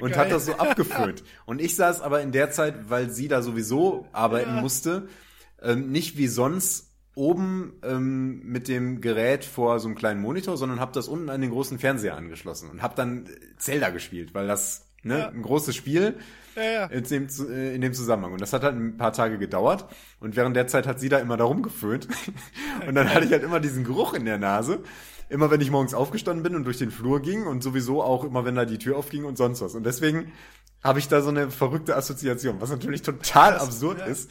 und hat das so abgeföhnt. Und ich saß aber in der Zeit, weil sie da sowieso arbeiten ja. musste, ähm, nicht wie sonst oben ähm, mit dem Gerät vor so einem kleinen Monitor, sondern habe das unten an den großen Fernseher angeschlossen und habe dann Zelda gespielt, weil das ne, ja. ein großes Spiel ja, ja. In, dem, äh, in dem Zusammenhang. Und das hat halt ein paar Tage gedauert und während der Zeit hat sie da immer darum geföhnt und dann hatte ich halt immer diesen Geruch in der Nase immer wenn ich morgens aufgestanden bin und durch den Flur ging und sowieso auch immer wenn da die Tür aufging und sonst was. Und deswegen habe ich da so eine verrückte Assoziation, was natürlich total das, absurd ja. ist.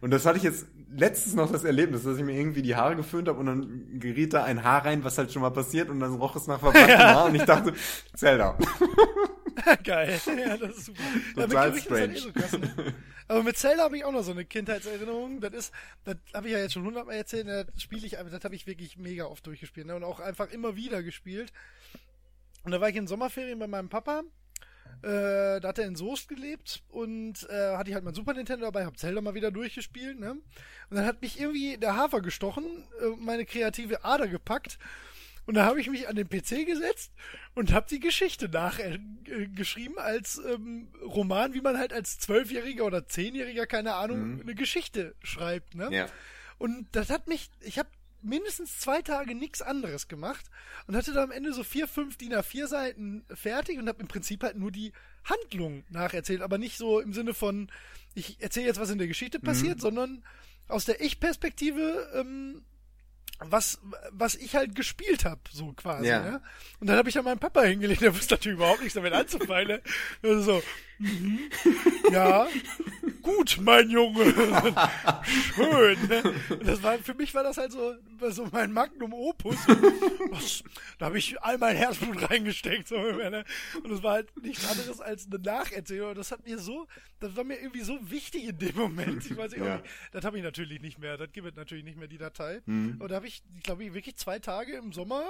Und das hatte ich jetzt letztens noch das Erlebnis, dass ich mir irgendwie die Haare geföhnt habe und dann geriet da ein Haar rein, was halt schon mal passiert und dann roch es nach verbranntem ja. Haar und ich dachte, Zelda. Geil, ja, das ist super. Total ja, strange. Eh so krass, ne? Aber mit Zelda habe ich auch noch so eine Kindheitserinnerung. Das ist, das habe ich ja jetzt schon hundertmal erzählt, das spiele ich, das habe ich wirklich mega oft durchgespielt ne? und auch einfach immer wieder gespielt. Und da war ich in Sommerferien bei meinem Papa äh, da hat er in Soest gelebt und äh, hatte ich halt mein Super Nintendo dabei, hab Zelda mal wieder durchgespielt, ne? Und dann hat mich irgendwie der Hafer gestochen, äh, meine kreative Ader gepackt und da habe ich mich an den PC gesetzt und habe die Geschichte nachgeschrieben äh, als ähm, Roman, wie man halt als Zwölfjähriger oder Zehnjähriger, keine Ahnung, mhm. eine Geschichte schreibt, ne? Ja. Und das hat mich, ich habe mindestens zwei Tage nichts anderes gemacht und hatte dann am Ende so vier, fünf DIN A4 Seiten fertig und habe im Prinzip halt nur die Handlung nacherzählt, aber nicht so im Sinne von, ich erzähle jetzt, was in der Geschichte mhm. passiert, mhm. sondern aus der Ich-Perspektive ähm, was, was ich halt gespielt habe, so quasi. Ja. Ne? Und dann habe ich ja meinen Papa hingelegt, der wusste natürlich überhaupt nichts damit anzufangen. Ne? Also so, mhm, ja, gut, mein Junge, schön. Ne? Das war, für mich war das halt so, so mein Magnum Opus. Was, da habe ich all mein Herzblut reingesteckt. So, ne? Und es war halt nichts anderes als eine Nacherzählung. Und das hat mir so, das war mir irgendwie so wichtig in dem Moment. Ich weiß nicht, Ja. das habe ich natürlich nicht mehr. Das gibt es natürlich nicht mehr, die Datei. Mhm. Und da habe ich, glaube ich, wirklich zwei Tage im Sommer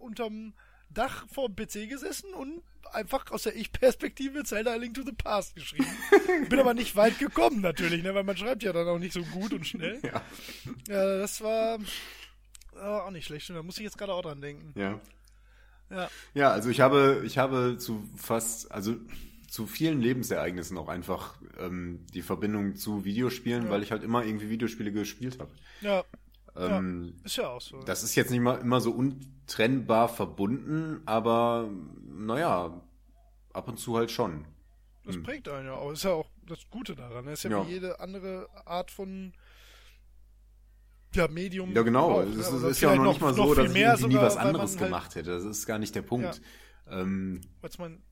unterm Dach vor dem PC gesessen und einfach aus der Ich-Perspektive Zelda Link to the Past geschrieben. Bin aber nicht weit gekommen natürlich, ne, weil man schreibt ja dann auch nicht so gut und schnell. Ja. Ja, das war auch nicht schlecht. Da muss ich jetzt gerade auch dran denken. Ja. Ja. Ja, also ich habe, ich habe zu fast, also zu vielen Lebensereignissen auch einfach ähm, die Verbindung zu Videospielen, Ja. weil ich halt immer irgendwie Videospiele gespielt habe. Ja, Ähm, ist ja auch so. Das ist jetzt nicht mal immer so untrennbar verbunden, aber naja, ab und zu halt schon. Das prägt einen ja auch. Ist ja auch das Gute daran. Das ist ja, Ja. wie jede andere Art von ja, Medium. Ja, genau. auch, es ist, ne? es Oder ist ja auch noch nicht mal so, dass ich irgendwie nie sogar, was man anderes halt- gemacht hätte. Das ist gar nicht der Punkt. Ähm, Weil's man,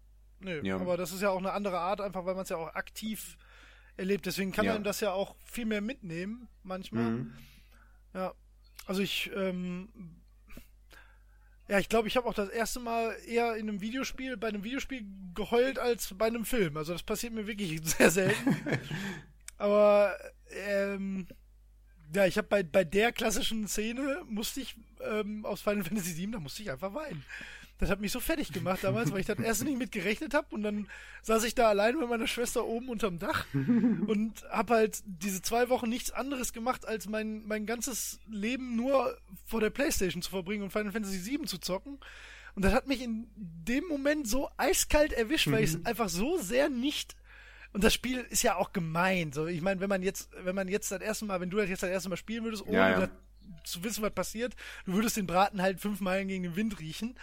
nö, Ja. aber das ist ja auch eine andere Art, einfach weil man es ja auch aktiv erlebt. Deswegen kann Ja. einem das ja auch viel mehr mitnehmen, manchmal. mhm. Ja. Also ich, ähm, ja, ich glaube, ich habe auch das erste Mal eher in einem Videospiel, bei einem Videospiel geheult als bei einem Film. Also das passiert mir wirklich sehr selten. Aber ähm, ja, ich habe bei, bei der klassischen Szene musste ich ähm, aus Final Fantasy VII, da musste ich einfach weinen. Das hat mich so fertig gemacht damals, weil ich das erst nicht mit gerechnet habe und dann saß ich da allein mit meiner Schwester oben unterm Dach und habe halt diese zwei Wochen nichts anderes gemacht, als mein, mein ganzes Leben nur vor der Playstation zu verbringen und Final Fantasy VII zu zocken. Und das hat mich in dem Moment so eiskalt erwischt, weil ich es einfach so sehr nicht und das Spiel ist ja auch gemein. So, ich meine, wenn man jetzt, wenn man jetzt das erste Mal, wenn du das jetzt das erste Mal spielen würdest, ohne Ja, ja. zu wissen, was passiert, du würdest den Braten halt fünf Meilen gegen den Wind riechen.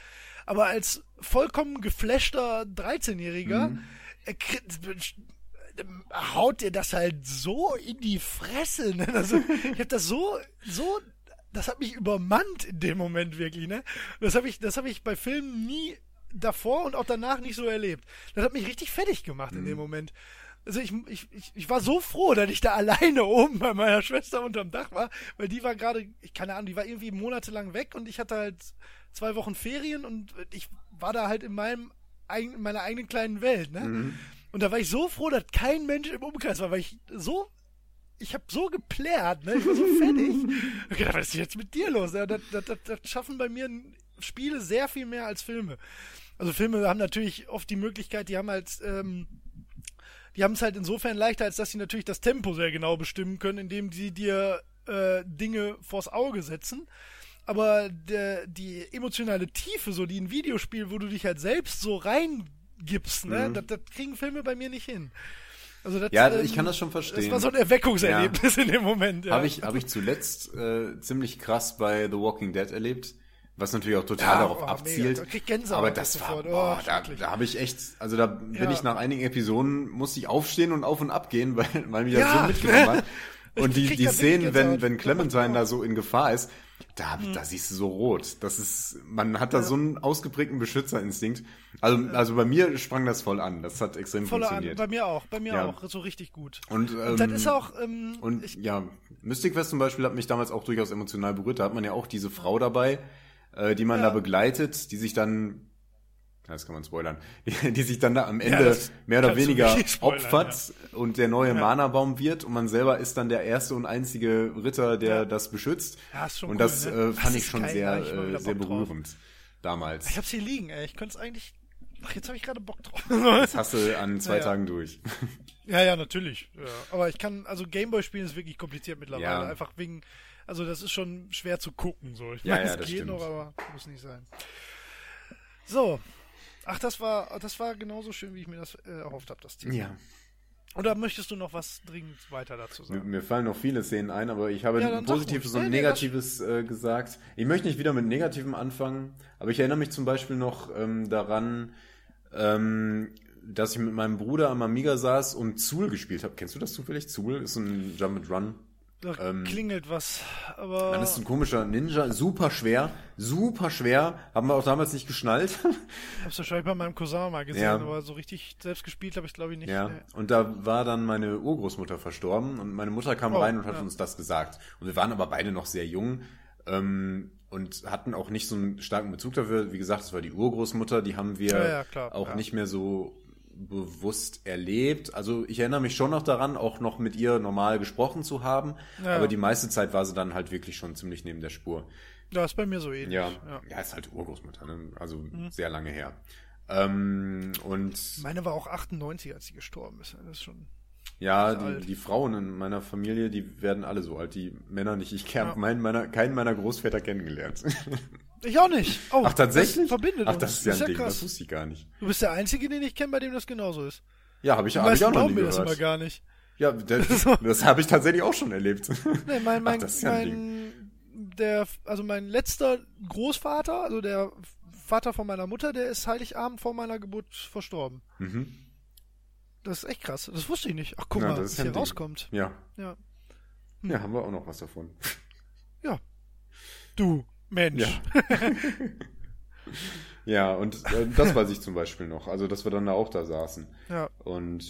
Aber als vollkommen geflashter 13-Jähriger Mhm. kriegt- haut dir das halt so in die Fresse. Ne? Also, ich hab das so, so, das hat mich übermannt in dem Moment wirklich. Ne? Das habe ich, das habe ich bei Filmen nie davor und auch danach nicht so erlebt. Das hat mich richtig fertig gemacht in dem Moment. Also ich, ich, ich, ich war so froh, dass ich da alleine oben bei meiner Schwester unterm Dach war, weil die war gerade, ich keine Ahnung, die war irgendwie monatelang weg und ich hatte halt zwei Wochen Ferien und ich war da halt in meinem in meiner eigenen kleinen Welt, ne? Und da war ich so froh, dass kein Mensch im Umkreis war, weil ich so ich habe so geplärt, ne? Ich war so fertig. Ich dachte, was ist jetzt mit dir los? Das, das, das, das schaffen bei mir Spiele sehr viel mehr als Filme. Also Filme haben natürlich oft die Möglichkeit, die haben halt, ähm, die haben es halt insofern leichter, als dass sie natürlich das Tempo sehr genau bestimmen können, indem sie dir äh, Dinge vors Auge setzen. Aber der, die emotionale Tiefe, so die ein Videospiel, wo du dich halt selbst so reingibst, ne, das, das kriegen Filme bei mir nicht hin. Also das, Ja, ähm, ich kann das schon verstehen. Das war so ein Erweckungserlebnis in dem Moment. Ja. Habe ich, hab ich zuletzt äh, ziemlich krass bei The Walking Dead erlebt, was natürlich auch total Ja, darauf oh, abzielt. Da aber das sofort. war, Oh, boah, da, da habe ich echt, also da bin Ja. ich nach einigen Episoden, musste ich aufstehen und auf und ab gehen, weil, weil mich das Ja. so mitgenommen hat. Und die, die Szenen, wenn, wenn Clementine Ja. da so in Gefahr ist, da, Hm. da siehst du so rot. Das ist, man hat da so einen ausgeprägten Beschützerinstinkt. Also, also bei mir sprang das voll an. Das hat extrem Voller an. funktioniert. Bei mir auch. Bei mir Ja. auch. So richtig gut. Und, ähm, Und das ist auch, ähm, und ich, ja, Mystic Quest zum Beispiel hat mich damals auch durchaus emotional berührt. Da hat man ja auch diese Frau dabei, äh, die man Ja. da begleitet, die sich dann, ja, das kann man spoilern, die, die sich dann da am Ende das mehr oder weniger spoilern, opfert und der neue Mana-Baum wird und man selber ist dann der erste und einzige Ritter, der Ja. das beschützt. Ja, ist schon und cool, das ne? äh, Das fand ich ist schon geil, sehr, ich äh, sehr Bock drauf. berührend damals. ich hab's hier liegen, ey. Ich könnte es eigentlich, ach, jetzt habe ich gerade Bock drauf. Das hast du an zwei. Tagen durch. ja, ja, natürlich. Ja. Aber ich kann, also Gameboy spielen ist wirklich kompliziert mittlerweile. Ja. Einfach wegen, also das ist schon schwer zu gucken, so. Ich Ja, meine, ja, es das geht stimmt. noch, aber muss nicht sein. So. Ach, das war, das war genauso schön, wie ich mir das äh, erhofft habe, das Team. Ja. Oder möchtest du noch was dringend weiter dazu Mir, sagen? mir fallen noch viele Szenen ein, aber ich habe Ja, ein positives und negatives äh, gesagt. Ich möchte nicht wieder mit Negativem anfangen, aber ich erinnere mich zum Beispiel noch ähm, daran, ähm, dass ich mit meinem Bruder am Amiga saß und Zool gespielt habe. Kennst du das zufällig? Zool ist ein Jump and Run Da Ähm, klingelt was, aber Dann ist ein komischer Ninja, super schwer, super schwer. Haben wir auch damals nicht geschnallt. ich hab's wahrscheinlich bei meinem Cousin mal gesehen, Ja. aber so richtig selbst gespielt habe ich glaube ich nicht. Ja, Nee. und da war dann meine Urgroßmutter verstorben und meine Mutter kam Oh, rein und hat ja. uns das gesagt. Und wir waren aber beide noch sehr jung ähm, und hatten auch nicht so einen starken Bezug dafür. Wie gesagt, es war die Urgroßmutter, die haben wir Ja, ja, klar, auch nicht mehr so bewusst erlebt. Also ich erinnere mich schon noch daran, auch noch mit ihr normal gesprochen zu haben, Ja. aber die meiste Zeit war sie dann halt wirklich schon ziemlich neben der Spur. Ja, ist bei mir so ähnlich. Ja, ja. ja, ist halt Urgroßmutter, ne? also Mhm. sehr lange her. Ähm, und Meine war auch 98, als sie gestorben ist. Das ist schon. Ja, die, die Frauen in meiner Familie, die werden alle so alt, die Männer nicht. Ich habe Ja. meinen meiner, keinen meiner Großväter kennengelernt. Ich auch nicht. Oh, Ach, tatsächlich? Verbindet Ach, uns. das ist ja ein Ding, krass. das wusste ich gar nicht. Du bist der Einzige, den ich kenne, bei dem das genauso ist. Ja, habe ich, hab ich auch noch nie mir das immer gehört. gar nicht. Ja, das, das habe ich tatsächlich auch schon erlebt. Nee, mein, mein, Ach, das ist ja ein mein, der, also mein letzter Großvater, also der Vater von meiner Mutter, der ist Heiligabend vor meiner Geburt verstorben. Mhm. Das ist echt krass. Das wusste ich nicht. Ach, guck Ja, mal, das was ist hier Ding. rauskommt. Ja. Ja. ja, haben wir auch noch was davon. Ja. Du, Mensch. Ja. Ja, und äh, das weiß ich zum Beispiel noch. Also, dass wir dann da auch da saßen. Ja. Und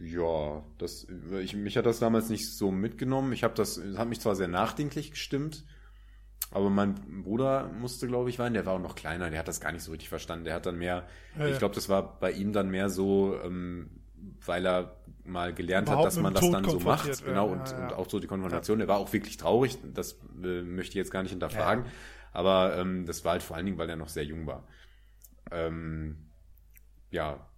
ja, das, ich, mich hat das damals nicht so mitgenommen. Ich habe das, hat mich zwar sehr nachdenklich gestimmt, aber mein Bruder musste, glaube ich, weinen. Der war auch noch kleiner, der hat das gar nicht so richtig verstanden. Der hat dann mehr, Ja, ich glaube, das war bei ihm dann mehr so, ähm, weil er mal gelernt hat, dass man das Tod dann so macht. werden, Genau, ja, und, ja. und auch so die Konfrontation. Der war auch wirklich traurig, das äh, möchte ich jetzt gar nicht hinterfragen. Aber ähm, das war halt vor allen Dingen, weil er noch sehr jung war. Ähm, ja,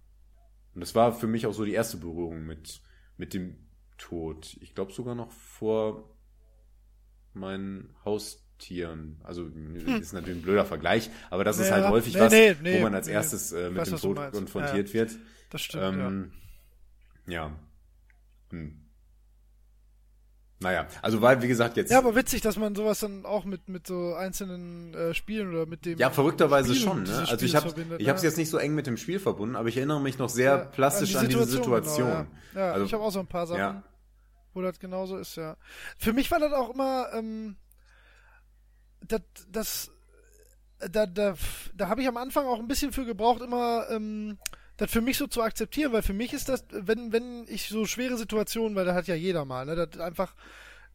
und das war für mich auch so die erste Berührung mit, mit dem Tod. Ich glaube sogar noch vor meinen Haustieren. Also ist natürlich ein blöder Vergleich, aber das ist Hm. Ja, halt häufig nee, was, nee, nee, wo man als nee. erstes äh, mit weiß, dem Tod konfrontiert wird. Das stimmt, Ähm, ja. Hm. Naja, also weil, wie gesagt, jetzt. ja. Ja, aber witzig, dass man sowas dann auch mit, mit so einzelnen äh, Spielen oder mit dem. Ja, verrückterweise Spiel schon. Ne? Also ich habe ich habe es ja. jetzt nicht so eng mit dem Spiel verbunden, aber ich erinnere mich noch sehr Ja, plastisch an, die diese Situation. Genau, ja, ja Also- ich habe auch so ein paar Sachen, Ja. wo das genauso ist, ja. Für mich war das auch immer, ähm, das, das, da, da, da habe ich am Anfang auch ein bisschen für gebraucht, immer ähm, das für mich so zu akzeptieren, weil für mich ist das, wenn, wenn ich so schwere Situationen, weil das hat ja jeder mal, ne, dass einfach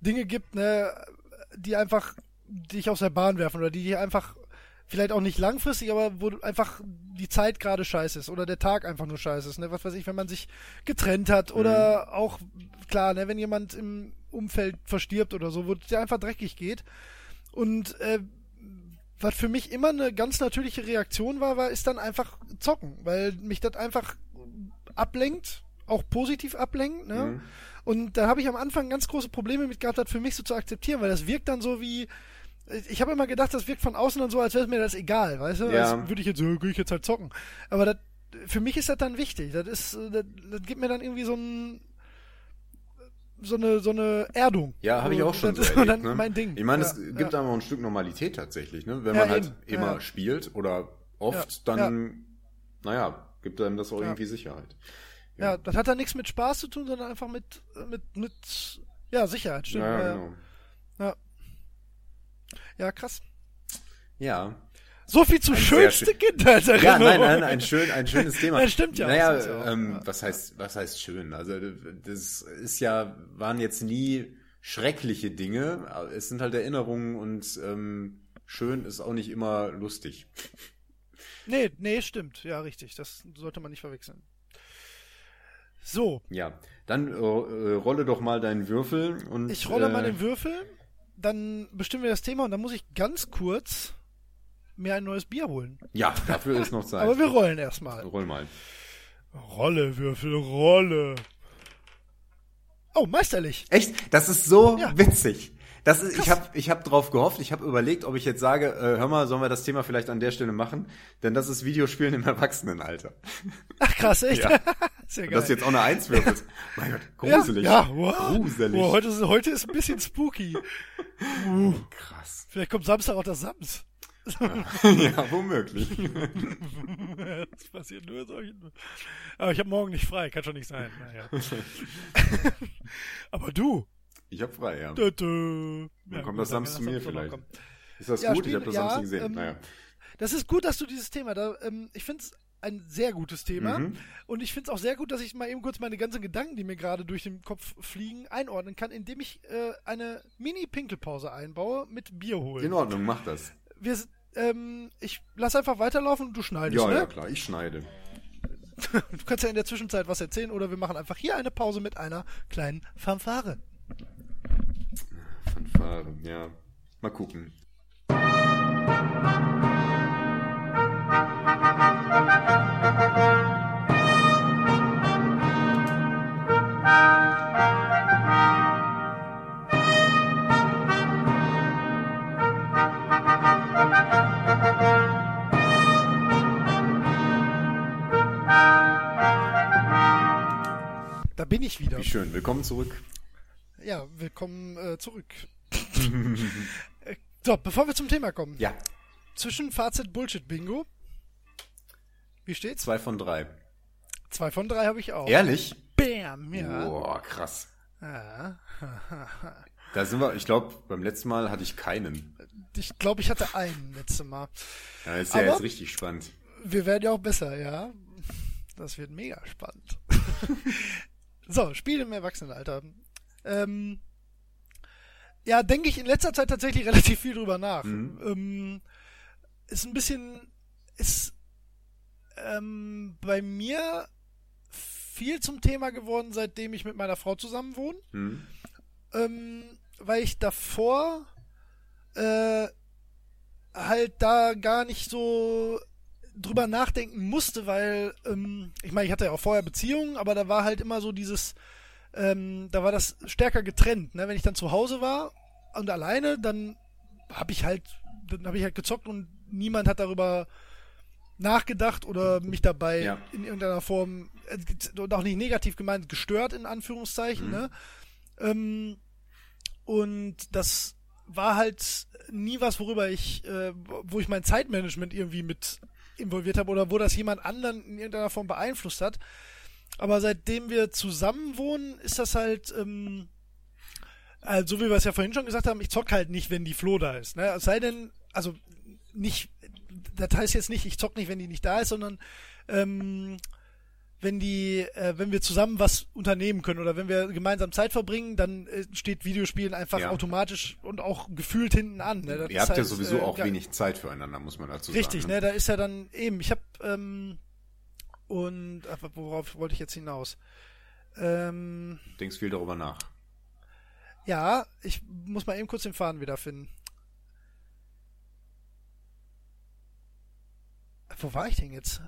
Dinge gibt, ne, die einfach dich aus der Bahn werfen oder die dich einfach vielleicht auch nicht langfristig, aber wo einfach die Zeit gerade scheiße ist oder der Tag einfach nur scheiße ist, ne, was weiß ich, wenn man sich getrennt hat oder auch klar, ne, wenn jemand im Umfeld verstirbt oder so, wo es dir einfach dreckig geht. Und äh, was für mich immer eine ganz natürliche Reaktion war, war, ist dann einfach zocken, weil mich das einfach ablenkt, auch positiv ablenkt, ne? Mhm. Und da habe ich am Anfang ganz große Probleme mit gehabt, das für mich so zu akzeptieren, weil das wirkt dann so wie, ich habe immer gedacht, das wirkt von außen dann so, als wäre mir das egal, weißt du? Ja. Als würde ich jetzt, so, gehe ich jetzt halt zocken. Aber das, für mich ist das dann wichtig. Das ist, äh, das, das gibt mir dann irgendwie so ein, so eine, so eine Erdung. Ja, habe ich auch schon das so ist erlebt, dann ne? mein Ding. Ich meine, ja, es gibt ja. auch ein Stück Normalität tatsächlich, ne? Wenn Ja, man halt eben, immer ja. spielt oder oft, Ja, dann, naja, gibt einem das auch Ja. irgendwie Sicherheit. Ja, das hat dann nichts mit Spaß zu tun, sondern einfach mit, mit, mit, ja, Sicherheit, stimmt. Ja, Ja, genau. ja. ja krass. Ja. So viel zu Ein schönste schön- Kindheitserinnerung. Ja, nein, nein, ein schön, ein schönes Thema. Das stimmt ja, Naja, ja auch, ähm, was heißt, was heißt schön? Also das ist ja, waren jetzt nie schreckliche Dinge. Es sind halt Erinnerungen und ähm, schön ist auch nicht immer lustig. Nee, nee, stimmt. Ja, richtig. Das sollte man nicht verwechseln. So, Ja, dann äh, äh, rolle doch mal deinen Würfel und ich rolle äh, mal den Würfel, dann bestimmen wir das Thema und dann muss ich ganz kurz mir ein neues Bier holen. Ja, dafür ist noch Zeit. Aber wir rollen erstmal. Roll mal. Rolle, Würfel, Rolle. Oh, meisterlich. Echt? Das ist so Ja. witzig. Das ist, ich habe ich hab drauf gehofft, ich habe überlegt, ob ich jetzt sage, äh, hör mal, sollen wir das Thema vielleicht an der Stelle machen? Denn das ist Videospielen im Erwachsenenalter. Ach, krass, echt? Ja. Sehr geil. dass du jetzt auch eine Eins würfelst. mein Gott, gruselig. Ja, ja wow. Gruselig. Wow, heute, ist, heute ist ein bisschen spooky. Uh, Krass. vielleicht kommt Samstag auch das Sams. Ja, womöglich. das passiert nur solchen. Aber ich habe morgen nicht frei, kann schon nicht sein. Naja. Aber du, Ich hab frei, ja. Dö, dö. Dann Ja, kommt das Samstag zu mir vielleicht. Ist das Ja, gut? ich Spiel- habe das ja, Samstag gesehen. ähm, naja. Das ist gut, dass du dieses Thema da, ähm, ich finde es ein sehr gutes Thema. Mhm. Und ich finde es auch sehr gut, dass ich mal eben kurz meine ganzen Gedanken, die mir gerade durch den Kopf fliegen, einordnen kann, indem ich äh, eine Mini-Pinkelpause einbaue mit Bier holen. In Ordnung, mach das. Wir, ähm, ich lass einfach weiterlaufen und du schneidest, Ja, ne? ja, klar, ich schneide. Du kannst ja in der Zwischenzeit was erzählen oder wir machen einfach hier eine Pause mit einer kleinen Fanfare. Fanfare, ja. Mal gucken. Da bin ich wieder. Wie schön. Willkommen zurück. Ja, willkommen äh, zurück. So, bevor wir zum Thema kommen. Ja, Zwischenfazit Bullshit Bingo. Wie steht's? zwei von drei. Zwei von drei habe ich auch. Ehrlich? Bam, ja. Boah, krass. ja. Da sind wir, ich glaube, beim letzten Mal hatte ich keinen. Ich glaube, ich hatte einen letztes Mal. Ja, ist ja Aber- jetzt richtig spannend. Wir werden ja auch besser, ja. Das wird mega spannend. so, Spiel im Erwachsenenalter. Ähm, ja, denke ich in letzter Zeit tatsächlich relativ viel drüber nach. Mhm. Ähm, ist ein bisschen, ist ähm, bei mir viel zum Thema geworden, seitdem ich mit meiner Frau zusammen wohne. Hm? ähm, weil ich davor äh, halt da gar nicht so drüber nachdenken musste, weil ähm, ich meine, ich hatte ja auch vorher Beziehungen, aber da war halt immer so dieses, ähm, da war das stärker getrennt. Ne? Wenn ich dann zu Hause war und alleine, dann habe ich halt, dann habe ich halt gezockt und niemand hat darüber nachgedacht oder mich dabei Ja. in irgendeiner Form äh, und auch nicht negativ gemeint gestört in Anführungszeichen. Mhm. Ne? Ähm, und das war halt nie was, worüber ich, äh, wo ich mein Zeitmanagement irgendwie mit involviert habe oder wo das jemand anderen in irgendeiner Form beeinflusst hat. Aber seitdem wir zusammen wohnen, ist das halt, ähm, also so wie wir es ja vorhin schon gesagt haben, ich zock halt nicht, wenn die Flo da ist. Ne? Es sei denn, also nicht, das heißt jetzt nicht, ich zock nicht, wenn die nicht da ist, sondern ähm, wenn die, äh, wenn wir zusammen was unternehmen können oder wenn wir gemeinsam Zeit verbringen, dann äh, steht Videospielen einfach Ja. automatisch und auch gefühlt hinten an. Ne? Das Ihr habt ja halt, sowieso äh, auch ja, wenig Zeit füreinander, muss man dazu Richtig, sagen. ne? Da ist ja dann eben, ich habe ähm, und ach, worauf wollte ich jetzt hinaus? Ähm, Du denkst viel darüber nach. ja, ich muss mal eben kurz den Faden wiederfinden. Wo war ich denn jetzt?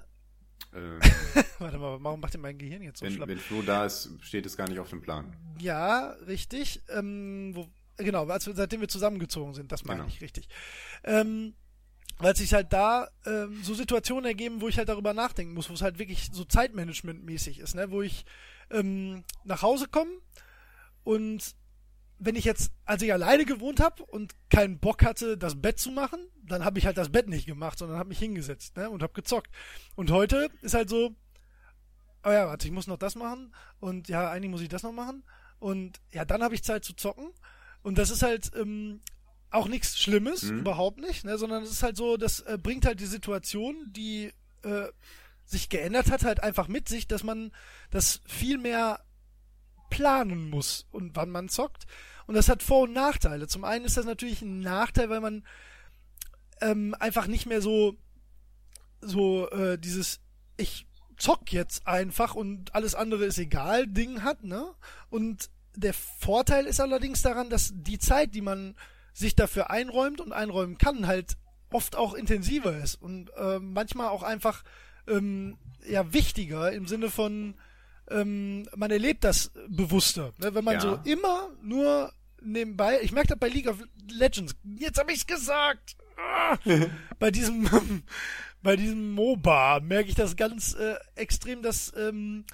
Ähm, Warte mal, warum macht denn mein Gehirn jetzt so wenn, schlapp? wenn Flo da ist, steht es gar nicht auf dem Plan. Ja, richtig. Ähm, wo, genau, als wir, seitdem wir zusammengezogen sind, das meine Genau. ich richtig. Ähm, weil sich halt da ähm, so Situationen ergeben, wo ich halt darüber nachdenken muss, wo es halt wirklich so Zeitmanagement-mäßig ist, ne? wo ich ähm, nach Hause komme und wenn ich jetzt, als ich alleine gewohnt habe und keinen Bock hatte, das Bett zu machen, dann habe ich halt das Bett nicht gemacht, sondern habe mich hingesetzt ne? und habe gezockt. Und heute ist halt so, oh ja, warte, ich muss noch das machen und ja, eigentlich muss ich das noch machen und ja, dann habe ich Zeit zu zocken und das ist halt ähm, auch nichts Schlimmes, Mhm. überhaupt nicht, ne? sondern es ist halt so, das äh, bringt halt die Situation, die äh, sich geändert hat, halt einfach mit sich, dass man das viel mehr planen muss und wann man zockt. Und das hat Vor- und Nachteile. Zum einen ist das natürlich ein Nachteil, weil man ähm, einfach nicht mehr so so äh, dieses ich zock jetzt einfach und alles andere ist egal Ding hat, ne? Und der Vorteil ist allerdings daran, dass die Zeit, die man sich dafür einräumt und einräumen kann, halt oft auch intensiver ist und äh, manchmal auch einfach ähm, ja wichtiger im Sinne von ähm, man erlebt das bewusster. Ne? Wenn man Ja. so immer nur nebenbei, ich merke das bei League of Legends, jetzt habe ich's gesagt. Ah! bei diesem bei diesem MOBA merke ich das ganz äh, extrem, dass ähm,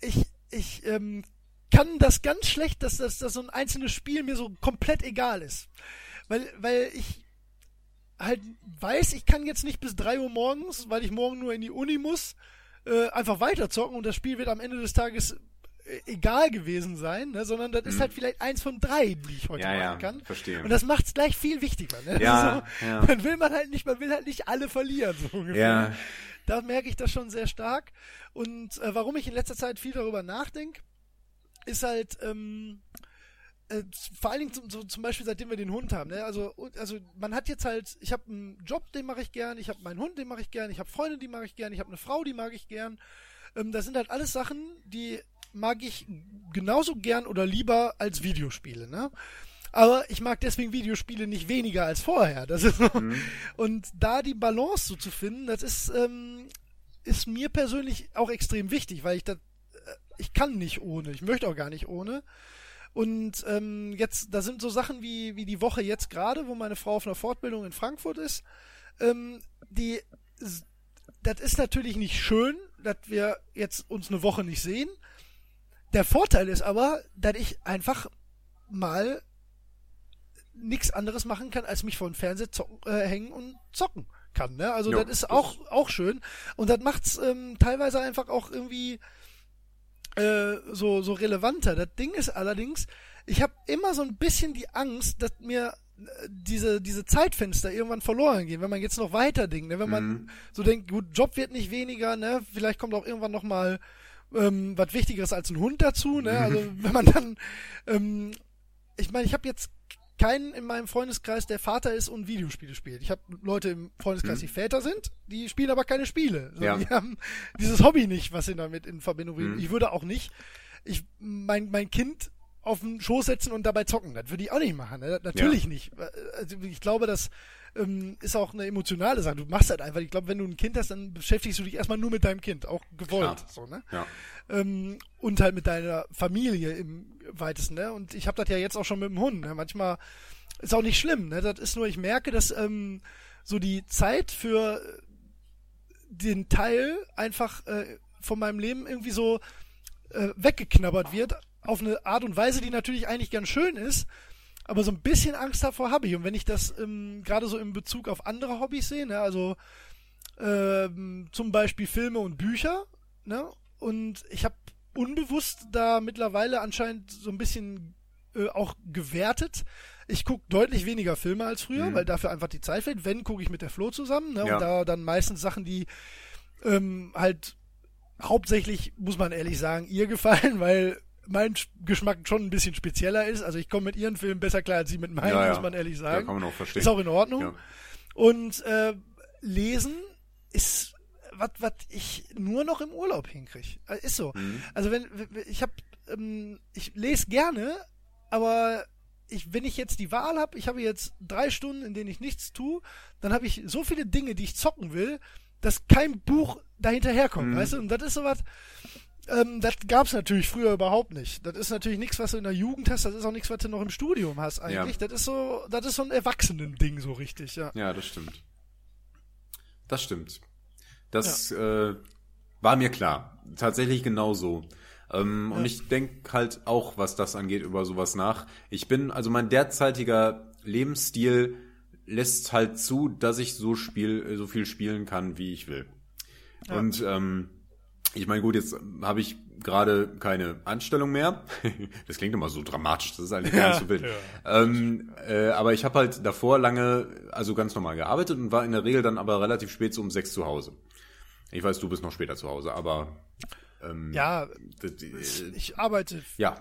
ich ich ähm, kann das ganz schlecht, dass das dass so ein einzelnes Spiel mir so komplett egal ist, weil weil ich halt weiß, ich kann jetzt nicht bis 3 Uhr morgens, weil ich morgen nur in die Uni muss, äh, einfach weiterzocken und das Spiel wird am Ende des Tages egal gewesen sein, ne, sondern das ist halt vielleicht eins von drei, die ich heute Mhm. Ja, machen ja, kann. verstehe. Und das macht's gleich viel wichtiger. Ne? Ja, so, ja. Man will man halt nicht, man will halt nicht alle verlieren, so ungefähr. Ja. Da merke ich das schon sehr stark. Und äh, warum ich in letzter Zeit viel darüber nachdenke, ist halt, ähm, äh, vor allen Dingen zum, so, zum Beispiel seitdem wir den Hund haben. Ne? Also, also man hat jetzt halt, ich habe einen Job, den mache ich gern, ich habe meinen Hund, den mache ich gern, ich habe Freunde, die mache ich gern, ich habe eine Frau, die mag ich gern. Ähm, das sind halt alles Sachen, die mag ich genauso gern oder lieber als Videospiele. Ne? Aber ich mag deswegen Videospiele nicht weniger als vorher. Das ist so. Und da die Balance so zu finden, das ist, ähm, ist mir persönlich auch extrem wichtig, weil ich das, äh, ich kann nicht ohne, ich möchte auch gar nicht ohne. Und ähm, jetzt, da sind so Sachen wie, wie die Woche jetzt gerade, wo meine Frau auf einer Fortbildung in Frankfurt ist, ähm, die, das ist natürlich nicht schön, dass wir jetzt uns eine Woche nicht sehen. Der Vorteil ist aber, dass ich einfach mal nichts anderes machen kann, als mich vor den Fernseher zocken, äh, hängen und zocken kann. Ne? Also Ja, das ist auch auch schön und das macht's ähm, teilweise einfach auch irgendwie äh, so so relevanter. Das Ding ist allerdings, ich habe immer so ein bisschen die Angst, dass mir äh, diese diese Zeitfenster irgendwann verloren gehen, wenn man jetzt noch weiter denkt, ne? wenn man Mhm. so denkt, gut, Job wird nicht weniger, ne? Vielleicht kommt auch irgendwann noch mal ähm, was Wichtigeres als ein Hund dazu, ne? Also wenn man dann, ähm, ich meine, ich habe jetzt keinen in meinem Freundeskreis, der Vater ist und Videospiele spielt. Ich habe Leute im Freundeskreis, die Väter sind, die spielen aber keine Spiele. So, Ja. Die haben dieses Hobby nicht, was sie damit in Verbindung bringen. Mhm. Ich würde auch nicht, ich mein mein Kind auf den Schoß setzen und dabei zocken. Das würde ich auch nicht machen. Ne? Natürlich nicht. Also ich glaube, das ähm, ist auch eine emotionale Sache. Du machst halt einfach. Ich glaube, wenn du ein Kind hast, dann beschäftigst du dich erstmal nur mit deinem Kind, auch gewollt. Klar. So, ne? Ja. ähm, und halt mit deiner Familie im weitesten. Ne? Und ich habe das ja jetzt auch schon mit dem Hund. Ne? Manchmal ist auch nicht schlimm. Ne? Das ist nur, ich merke, dass ähm, so die Zeit für den Teil einfach äh, von meinem Leben irgendwie so äh, weggeknabbert wird auf eine Art und Weise, die natürlich eigentlich ganz schön ist. Aber so ein bisschen Angst davor habe ich. Und wenn ich das ähm, gerade so in Bezug auf andere Hobbys sehe, ne, also ähm, zum Beispiel Filme und Bücher, ne, und ich habe unbewusst da mittlerweile anscheinend so ein bisschen äh, auch gewertet. Ich gucke deutlich weniger Filme als früher, Mhm. weil dafür einfach die Zeit fehlt. Wenn, gucke ich mit der Flo zusammen, ne, Ja. und da dann meistens Sachen, die ähm, halt hauptsächlich, muss man ehrlich sagen, ihr gefallen, weil mein Sch- Geschmack schon ein bisschen spezieller ist. Also ich komme mit ihren Filmen besser klar als sie mit meinen, Ja, ja. muss man ehrlich Ja, sagen. kann man auch verstehen. ist auch in Ordnung. Ja. Und äh, lesen ist was, was ich nur noch im Urlaub hinkriege. Äh, Ist so. Mhm. Also wenn ich habe, ähm, ich lese gerne, aber ich, wenn ich jetzt die Wahl habe, ich habe jetzt drei Stunden, in denen ich nichts tue, dann habe ich so viele Dinge, die ich zocken will, dass kein Buch dahinterherkommt, Mhm. weißt du? Und das ist sowas, ähm, das gab's natürlich früher überhaupt nicht. Das ist natürlich nichts, was du in der Jugend hast, das ist auch nichts, was du noch im Studium hast eigentlich. Das ist so, das ist so ein Erwachsenen-Ding so richtig, ja. Ja, das stimmt. Das stimmt. Das äh, war mir klar. Tatsächlich genauso. Ähm, Und ich denke halt auch, was das angeht, über sowas nach. Ich bin, also mein derzeitiger Lebensstil lässt halt zu, dass ich so spiel, so viel spielen kann, wie ich will. Und ähm, ich meine, gut, jetzt habe ich gerade keine Anstellung mehr. Das klingt immer so dramatisch, das ist eigentlich gar nicht so wild. Ähm, äh, aber ich habe halt davor lange, also ganz normal gearbeitet und war in der Regel dann aber relativ spät so um sechs zu Hause. Ich weiß, du bist noch später zu Hause, aber ähm, Ja, äh, ich arbeite ja,